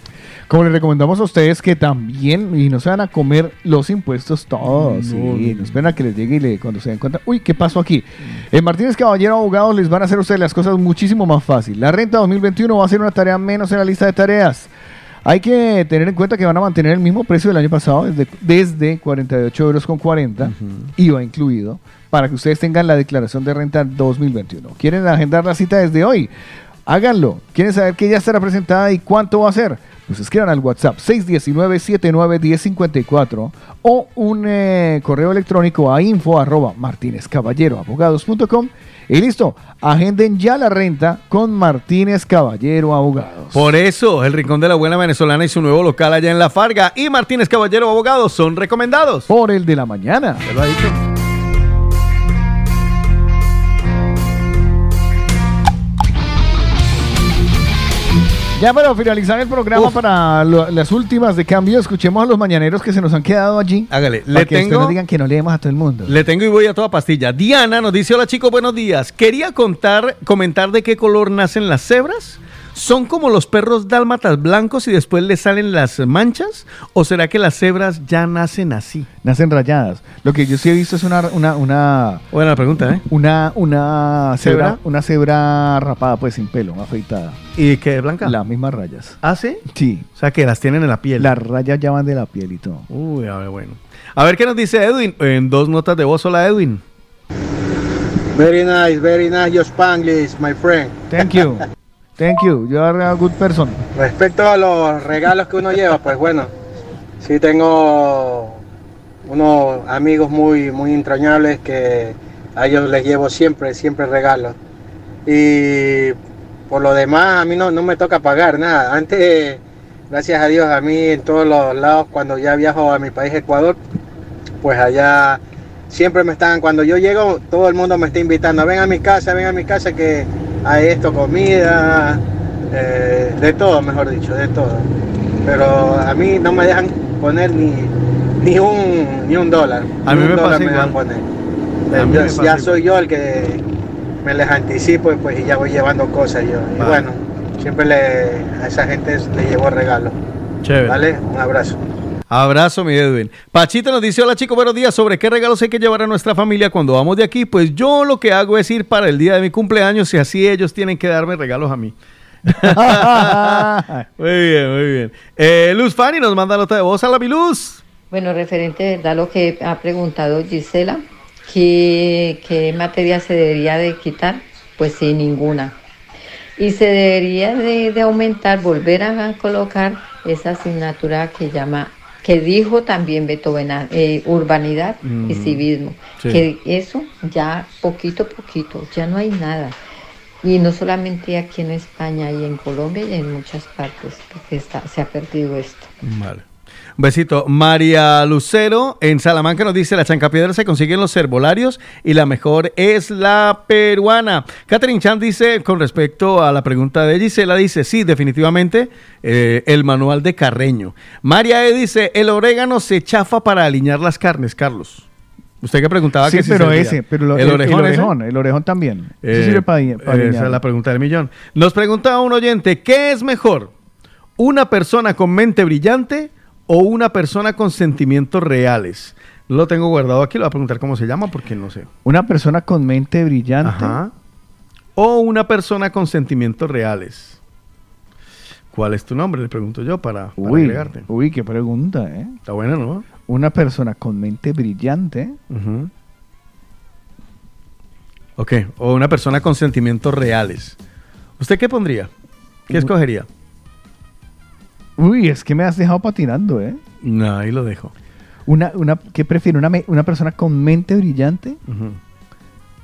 [SPEAKER 2] Como les recomendamos a ustedes que también, y no se van a comer los impuestos todos, sí, no esperen a que les llegue y le, cuando se den cuenta, uy, ¿qué pasó aquí? En Martínez Caballero Abogados les van a hacer a ustedes las cosas muchísimo más fácil. La renta 2021 va a ser una tarea menos en la lista de tareas. Hay que tener en cuenta que van a mantener el mismo precio del año pasado, desde, desde 48 euros con 40, IVA incluido, para que ustedes tengan la declaración de renta 2021. ¿Quieren agendar la cita desde hoy? Háganlo. ¿Quieren saber qué ya estará presentada y cuánto va a ser? Pues escriban al WhatsApp 619-79-1054 o un eh, correo electrónico a info arroba martinezcaballeroabogados.com y listo, agenden ya la renta con Martínez Caballero Abogados.
[SPEAKER 3] Por eso, el Rincón de la Abuela Venezolana y su nuevo local allá en La Farga y Martínez Caballero Abogados son recomendados.
[SPEAKER 2] Por el de la mañana.
[SPEAKER 3] Se lo ha dicho.
[SPEAKER 2] Ya para finalizar el programa, para lo- las últimas de cambio, escuchemos a los mañaneros que se nos han quedado allí.
[SPEAKER 3] Hágale,
[SPEAKER 2] Para
[SPEAKER 3] le
[SPEAKER 2] que
[SPEAKER 3] tengo-
[SPEAKER 2] nos digan que no leemos a todo el mundo.
[SPEAKER 3] Le tengo y voy a toda pastilla. Diana nos dice, hola chicos, buenos días. Quería contar, comentar de qué color nacen las cebras. ¿Son como los perros dálmatas blancos y después les salen las manchas? ¿O será que las cebras ya nacen así?
[SPEAKER 2] Nacen rayadas. Lo que yo sí he visto es una... una, una
[SPEAKER 3] Buena pregunta, ¿eh?
[SPEAKER 2] Una, una
[SPEAKER 3] ¿Cebra?
[SPEAKER 2] cebra, una cebra rapada, pues sin pelo, afeitada.
[SPEAKER 3] ¿Y qué, blanca?
[SPEAKER 2] Las mismas rayas.
[SPEAKER 3] ¿Ah, sí?
[SPEAKER 2] Sí.
[SPEAKER 3] O sea, que las tienen en la piel.
[SPEAKER 2] Las rayas ya van de la piel y todo.
[SPEAKER 3] Uy, a ver, bueno. A ver qué nos dice Edwin. En dos notas de voz, hola Edwin.
[SPEAKER 34] Very nice, very nice, your Spanglish, my friend.
[SPEAKER 2] Thank you. Thank you. You are a good person.
[SPEAKER 34] Respecto a los regalos que uno lleva, pues bueno, sí tengo unos amigos muy, muy entrañables que a ellos les llevo siempre, siempre regalos. Y por lo demás, a mí no, no me toca pagar nada. Antes, gracias a Dios, a mí en todos los lados, cuando ya viajo a mi país, Ecuador, pues allá siempre me están, cuando yo llego, todo el mundo me está invitando, ven a mi casa, ven a mi casa que hay esto, comida, eh, de todo, mejor dicho, de todo. Pero a mí no me dejan poner ni, ni, un, ni un dólar.
[SPEAKER 3] A
[SPEAKER 34] ni
[SPEAKER 3] mí
[SPEAKER 34] un
[SPEAKER 3] me
[SPEAKER 34] dólar
[SPEAKER 3] pasa
[SPEAKER 34] me dejan poner. Ya soy yo el que me les anticipo y pues y ya voy llevando cosas yo. Y bueno, siempre le, a esa gente le llevo regalos.
[SPEAKER 3] Chévere.
[SPEAKER 34] ¿Vale? Un abrazo.
[SPEAKER 3] Abrazo, mi Edwin. Pachito nos dice, hola chicos, buenos días. ¿Sobre qué regalos hay que llevar a nuestra familia cuando vamos de aquí? Pues yo lo que hago es ir para el día de mi cumpleaños y así ellos tienen que darme regalos a mí. muy bien, muy bien. Eh, Luz Fanny nos manda nota de voz a la mi Luz.
[SPEAKER 35] Bueno, referente a lo que ha preguntado Gisela, ¿qué, qué materia se debería de quitar? Pues sí, ninguna. Y se debería de, de aumentar, volver a colocar esa asignatura que llama, que dijo también Beto Bena- eh, urbanidad y
[SPEAKER 36] Mm,
[SPEAKER 35] civismo.
[SPEAKER 36] sí.
[SPEAKER 35] Que eso ya poquito a poquito, ya no hay nada. Y no solamente aquí en España y en Colombia y en muchas partes, porque está, se ha perdido esto.
[SPEAKER 3] Vale. Un besito. María Lucero en Salamanca nos dice, la chancapiedra se consiguen los herbolarios y la mejor es la peruana. Catherine Chan dice, con respecto a la pregunta de Gisela, dice, sí, definitivamente, eh, el manual de Carreño. María E dice, el orégano se chafa para alinear las carnes, Carlos. Usted que preguntaba
[SPEAKER 2] sí,
[SPEAKER 3] que
[SPEAKER 2] pero ese, pero lo-
[SPEAKER 3] el, orejón,
[SPEAKER 2] el orejón, el orejón también.
[SPEAKER 3] Eh,
[SPEAKER 2] sirve para, para
[SPEAKER 3] esa es la pregunta del millón. Nos pregunta un oyente, ¿qué es mejor? ¿Una persona con mente brillante o una persona con sentimientos reales? Lo tengo guardado aquí, lo voy a preguntar cómo se llama porque no sé.
[SPEAKER 2] Una persona con mente brillante.
[SPEAKER 3] Ajá. O una persona con sentimientos reales. ¿Cuál es tu nombre? Le pregunto yo para, para
[SPEAKER 2] Uy,
[SPEAKER 3] agregarte.
[SPEAKER 2] uy, qué pregunta, ¿eh?
[SPEAKER 3] Está buena, ¿no?
[SPEAKER 2] Una persona con mente brillante.
[SPEAKER 3] Ujú. Ok, o una persona con sentimientos reales. ¿Usted qué pondría? ¿Qué escogería?
[SPEAKER 2] Uy, es que me has dejado patinando, ¿eh?
[SPEAKER 3] No, ahí lo dejo.
[SPEAKER 2] Una, una, ¿Qué prefiero? Una, ¿Una persona con mente brillante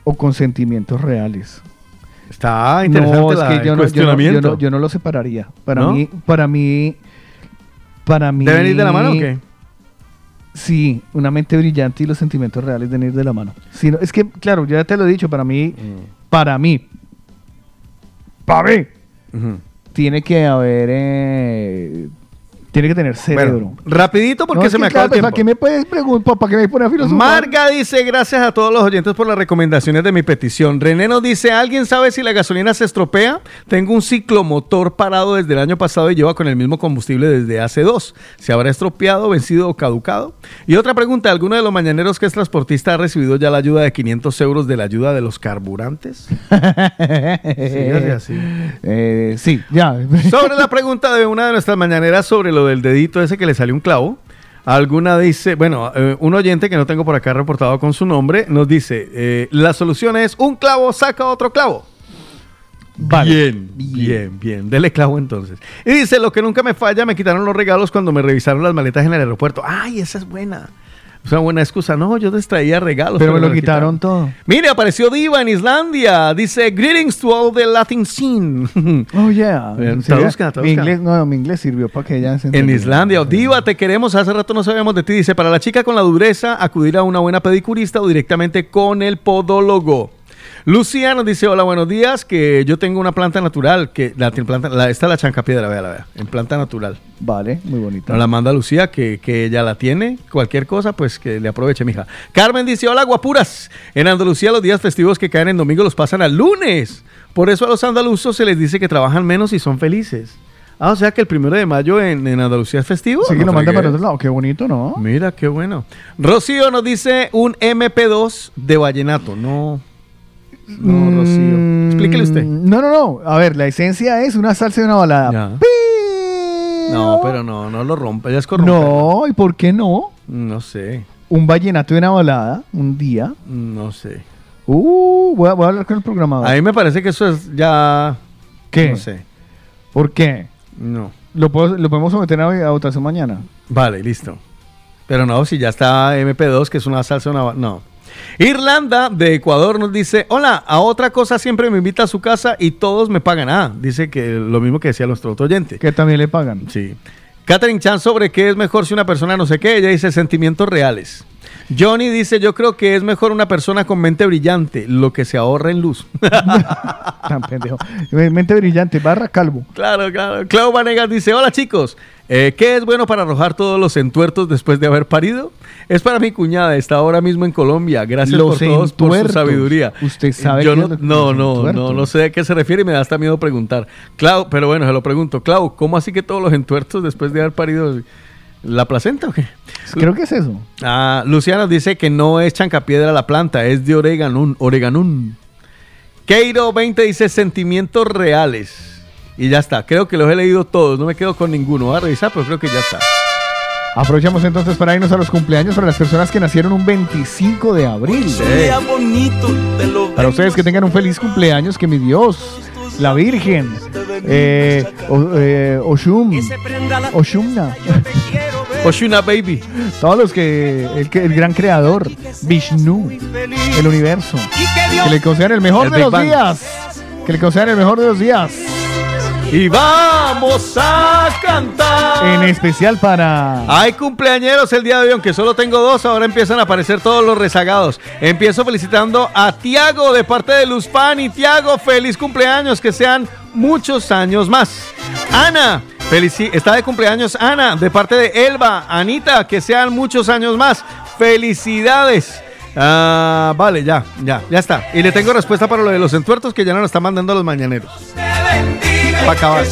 [SPEAKER 2] o con sentimientos reales?
[SPEAKER 3] Está interesante
[SPEAKER 2] no, es
[SPEAKER 3] la-
[SPEAKER 2] que
[SPEAKER 3] el
[SPEAKER 2] yo yo, no, yo,
[SPEAKER 3] cuestionamiento.
[SPEAKER 2] yo no lo separaría. Para mí, para mí, para mí...
[SPEAKER 3] ¿Deben ir de la mano o qué?
[SPEAKER 2] Sí, una mente brillante y los sentimientos reales deben ir de la mano. No, es que, claro, ya te lo he dicho, para mí, para mí, para mí, tiene que haber, eh, tiene que tener cerebro.
[SPEAKER 3] Rapidito porque
[SPEAKER 2] No,
[SPEAKER 3] se me acaba el
[SPEAKER 2] claro,
[SPEAKER 3] tiempo.
[SPEAKER 2] ¿Para qué me puedes preguntar? ¿Para qué me pones a filosofar?
[SPEAKER 3] Marga dice, gracias a todos los oyentes por las recomendaciones de mi petición. René nos dice, ¿alguien sabe si la gasolina se estropea? Tengo un ciclomotor parado desde el año pasado y lleva con el mismo combustible desde hace dos. ¿Se habrá estropeado, vencido o caducado? Y otra pregunta, ¿alguno de los mañaneros que es transportista ha recibido ya la ayuda de 500 euros de la ayuda de los carburantes? Sígase así.
[SPEAKER 2] Eh, sí, ya.
[SPEAKER 3] Sobre la pregunta de una de nuestras mañaneras sobre lo del dedito ese que le salió un clavo. Alguna dice, bueno, eh, un oyente que no tengo por acá reportado con su nombre, nos dice, eh, la solución es un clavo saca otro clavo. Bien, bien, bien. Dele clavo entonces. Y dice, lo que nunca me falla, me quitaron los regalos cuando me revisaron las maletas en el aeropuerto. Ay, esa es buena. Es una buena excusa. No, yo les traía regalos.
[SPEAKER 2] Pero me lo quitaron todo.
[SPEAKER 3] Mire, apareció Diva en Islandia. Dice, greetings to all the Latin scene.
[SPEAKER 2] Oh, yeah. Sí,
[SPEAKER 3] traduzca,
[SPEAKER 2] Mi
[SPEAKER 3] traduzca.
[SPEAKER 2] inglés, no, mi inglés sirvió para que ella se
[SPEAKER 3] En. Islandia, Diva, te queremos. Hace rato no sabíamos de ti. Dice, para la chica con la dureza, acudir a una buena pedicurista o directamente con el podólogo. Lucía nos dice, hola, buenos días, que yo tengo una planta natural, que la, planta, la- esta es la chancapiedra, vea, la vea, en planta natural.
[SPEAKER 2] Vale, muy bonita.
[SPEAKER 3] Nos la manda Lucía, que, que ella la tiene. Cualquier cosa, pues que le aproveche, mija. Carmen dice, hola, guapuras. En Andalucía los días festivos que caen en domingo los pasan al lunes. Por eso a los andaluzos se les dice que trabajan menos y son felices. Ah, o sea que el primero de mayo en, en Andalucía es festivo.
[SPEAKER 2] Sí, que lo manda para otro lado. Qué bonito, ¿no?
[SPEAKER 3] Mira, qué bueno. Rocío nos dice un MP2 de vallenato. No. No, Rocío. Explíquele usted.
[SPEAKER 2] Mm, No, no, no. A ver, la esencia es una salsa y una balada.
[SPEAKER 3] No, pero no, no lo rompa. Ya es corromper.
[SPEAKER 2] No, ¿y por qué no?
[SPEAKER 3] No sé.
[SPEAKER 2] Un vallenato y una balada, un día.
[SPEAKER 3] No sé.
[SPEAKER 2] Uh, voy a, voy a hablar con el programador.
[SPEAKER 3] A mí me parece que eso es ya.
[SPEAKER 2] ¿Qué?
[SPEAKER 3] No sé.
[SPEAKER 2] ¿Por qué?
[SPEAKER 3] No.
[SPEAKER 2] ¿Lo, puedo- ¿Lo podemos someter a, a votación mañana?
[SPEAKER 3] Vale, listo. Pero no, si ya está MP2, que es una salsa, una... No. Irlanda de Ecuador nos dice, hola, a otra cosa siempre me invita a su casa y todos me pagan. Ah, dice que lo mismo que decía nuestro otro oyente.
[SPEAKER 2] Que también le pagan.
[SPEAKER 3] Sí. Catherine Chan sobre qué es mejor si una persona no sé qué, ella dice sentimientos reales. Johnny dice, yo creo que es mejor una persona con mente brillante, lo que se ahorra en luz.
[SPEAKER 2] Tan pendejo. Mente brillante, barra calvo.
[SPEAKER 3] Claro, claro. Clau Vanegas dice, hola chicos, eh, ¿qué es bueno para arrojar todos los entuertos después de haber parido? Es para mi cuñada, está ahora mismo en Colombia. Gracias
[SPEAKER 2] Los
[SPEAKER 3] por todos, por su sabiduría.
[SPEAKER 2] Usted sabe
[SPEAKER 3] Yo no,
[SPEAKER 2] lo
[SPEAKER 3] no, no, no, no sé a qué se refiere y me da hasta miedo preguntar. Clau, pero bueno, se lo pregunto. Clau, ¿cómo así que todos los entuertos después de haber parido la placenta o qué?
[SPEAKER 2] Creo que es eso.
[SPEAKER 3] Ah, Luciana dice que no es chancapiedra la planta, es de oreganún. oreganún. Keiro 20 dice sentimientos reales. Y ya está. Creo que los he leído todos. No me quedo con ninguno. Voy a revisar, pero creo que ya está.
[SPEAKER 2] Aprovechamos entonces para irnos a los cumpleaños para las personas que nacieron un 25 de abril. Para ustedes que tengan un feliz cumpleaños, que mi Dios, la Virgen, eh, o- eh, Oshum, Oshumna,
[SPEAKER 3] Oshuna Baby,
[SPEAKER 2] todos los que el, gran creador, Vishnu, el universo, que le concedan el mejor
[SPEAKER 3] El
[SPEAKER 2] de
[SPEAKER 3] Big
[SPEAKER 2] los
[SPEAKER 3] Bang.
[SPEAKER 2] días, que le concedan el mejor de los días,
[SPEAKER 3] Y vamos a cantar.
[SPEAKER 2] en especial para
[SPEAKER 3] Hay cumpleañeros el día de hoy, aunque solo tengo dos, ahora empiezan a aparecer todos los rezagados. Empiezo felicitando a Tiago de parte de Luz Pani. Tiago, feliz cumpleaños, que sean muchos años más. Ana, felici- está de cumpleaños Ana, de parte de Elba. Anita, que sean muchos años más. Felicidades. Ah, vale, ya, ya, ya está. Y le tengo respuesta para lo de los entuertos que ya no lo están mandando los mañaneros. Para acabar.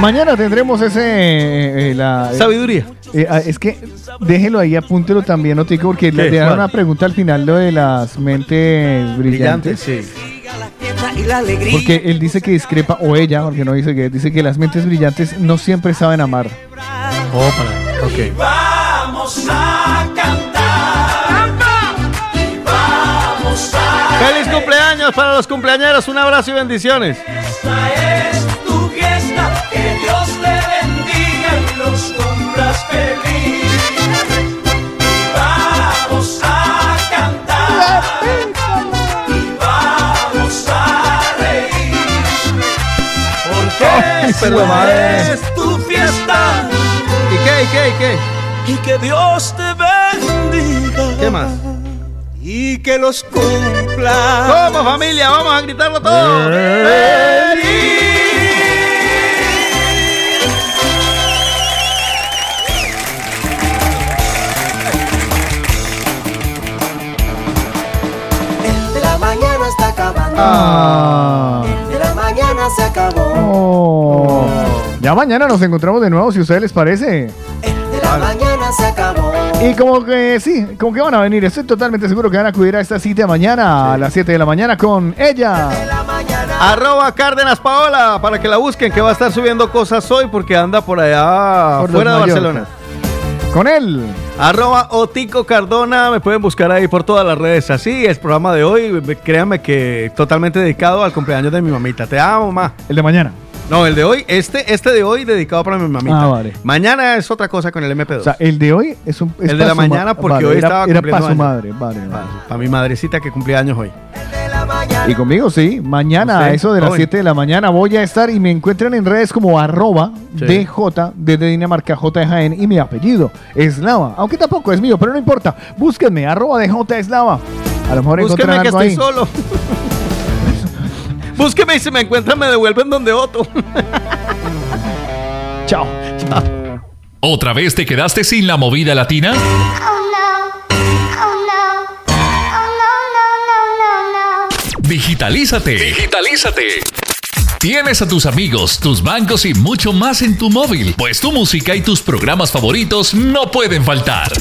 [SPEAKER 2] Mañana tendremos ese. eh, eh, la,
[SPEAKER 3] Sabiduría.
[SPEAKER 2] Eh, ah, es que déjelo ahí, apúntelo también, Notico, porque le dejaron
[SPEAKER 3] ¿Cuál?
[SPEAKER 2] una pregunta al final, lo de las mentes brillantes.
[SPEAKER 3] sí.
[SPEAKER 2] Porque él dice que discrepa, o ella, porque no dice que, dice que las mentes brillantes no siempre saben amar.
[SPEAKER 3] Oh, para. Ok.
[SPEAKER 25] Vamos a
[SPEAKER 3] cumpleaños para los cumpleañeros! Un abrazo y bendiciones.
[SPEAKER 25] Esta es tu fiesta, que Dios te bendiga y los cumplas feliz. Vamos a cantar y vamos a reír. Porque esta es tu fiesta.
[SPEAKER 3] ¿Y qué? ¿Y qué? ¿y qué?
[SPEAKER 25] Y que Dios te bendiga.
[SPEAKER 3] ¿Qué más?
[SPEAKER 25] Y que los cumpla.
[SPEAKER 3] ¿Cómo familia? Vamos a gritarlo todo.
[SPEAKER 6] El de la mañana está acabando.
[SPEAKER 2] Ah.
[SPEAKER 6] El de la mañana se acabó.
[SPEAKER 2] Oh. Ya mañana nos encontramos de nuevo, si a ustedes les parece.
[SPEAKER 6] El de la mañana se acabó.
[SPEAKER 2] Y como que sí, como que van a venir. Estoy totalmente seguro que van a acudir a esta cita mañana a las 7 de la mañana con ella.
[SPEAKER 3] Arroba Cárdenas Paola para que la busquen, que va a estar subiendo cosas hoy porque anda por allá
[SPEAKER 2] Por
[SPEAKER 3] fuera de. Barcelona.
[SPEAKER 2] Con él.
[SPEAKER 3] Arroba Otico Cardona, me pueden buscar ahí por todas las redes. Así, el programa de hoy, créanme que totalmente dedicado al cumpleaños de mi mamita. Te amo, mamá.
[SPEAKER 2] El de mañana.
[SPEAKER 3] No, el de hoy, este, este de hoy dedicado para mi mamita.
[SPEAKER 2] Ah, vale.
[SPEAKER 3] Mañana es otra cosa con el MP2.
[SPEAKER 2] O sea, el de hoy es un. es
[SPEAKER 3] el de la mañana porque
[SPEAKER 2] vale,
[SPEAKER 3] hoy
[SPEAKER 2] era,
[SPEAKER 3] estaba
[SPEAKER 2] Era
[SPEAKER 3] cumpliendo
[SPEAKER 2] para su madre, vale, vale.
[SPEAKER 3] Para mi madrecita que cumple años hoy.
[SPEAKER 2] Y conmigo sí, mañana
[SPEAKER 3] ¿Usted?
[SPEAKER 2] a eso de las
[SPEAKER 3] Joven.
[SPEAKER 2] 7 de la mañana voy a estar y me encuentran en redes como arroba
[SPEAKER 3] Sí.
[SPEAKER 2] DJ desde Dinamarca J de Jaén y mi apellido Eslava, aunque tampoco es mío, pero no importa, búsquenme arroba DJ Eslava. A lo mejor encontrarán
[SPEAKER 3] que estoy
[SPEAKER 2] ahí.
[SPEAKER 3] solo. Búsqueme y si me encuentran me devuelven donde Otto.
[SPEAKER 2] Chao.
[SPEAKER 8] ¿Otra vez te quedaste sin la movida latina? Digitalízate. Digitalízate. Tienes a tus amigos, tus bancos y mucho más en tu móvil, pues tu música y tus programas favoritos no pueden faltar.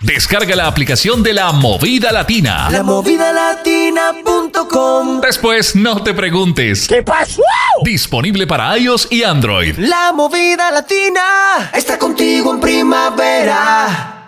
[SPEAKER 8] Descarga la aplicación de la Movida Latina.
[SPEAKER 6] Lamovidalatina.com
[SPEAKER 8] Después no te preguntes. ¿Qué pasó? Disponible para iOS y Android.
[SPEAKER 6] La movida latina está contigo en primavera.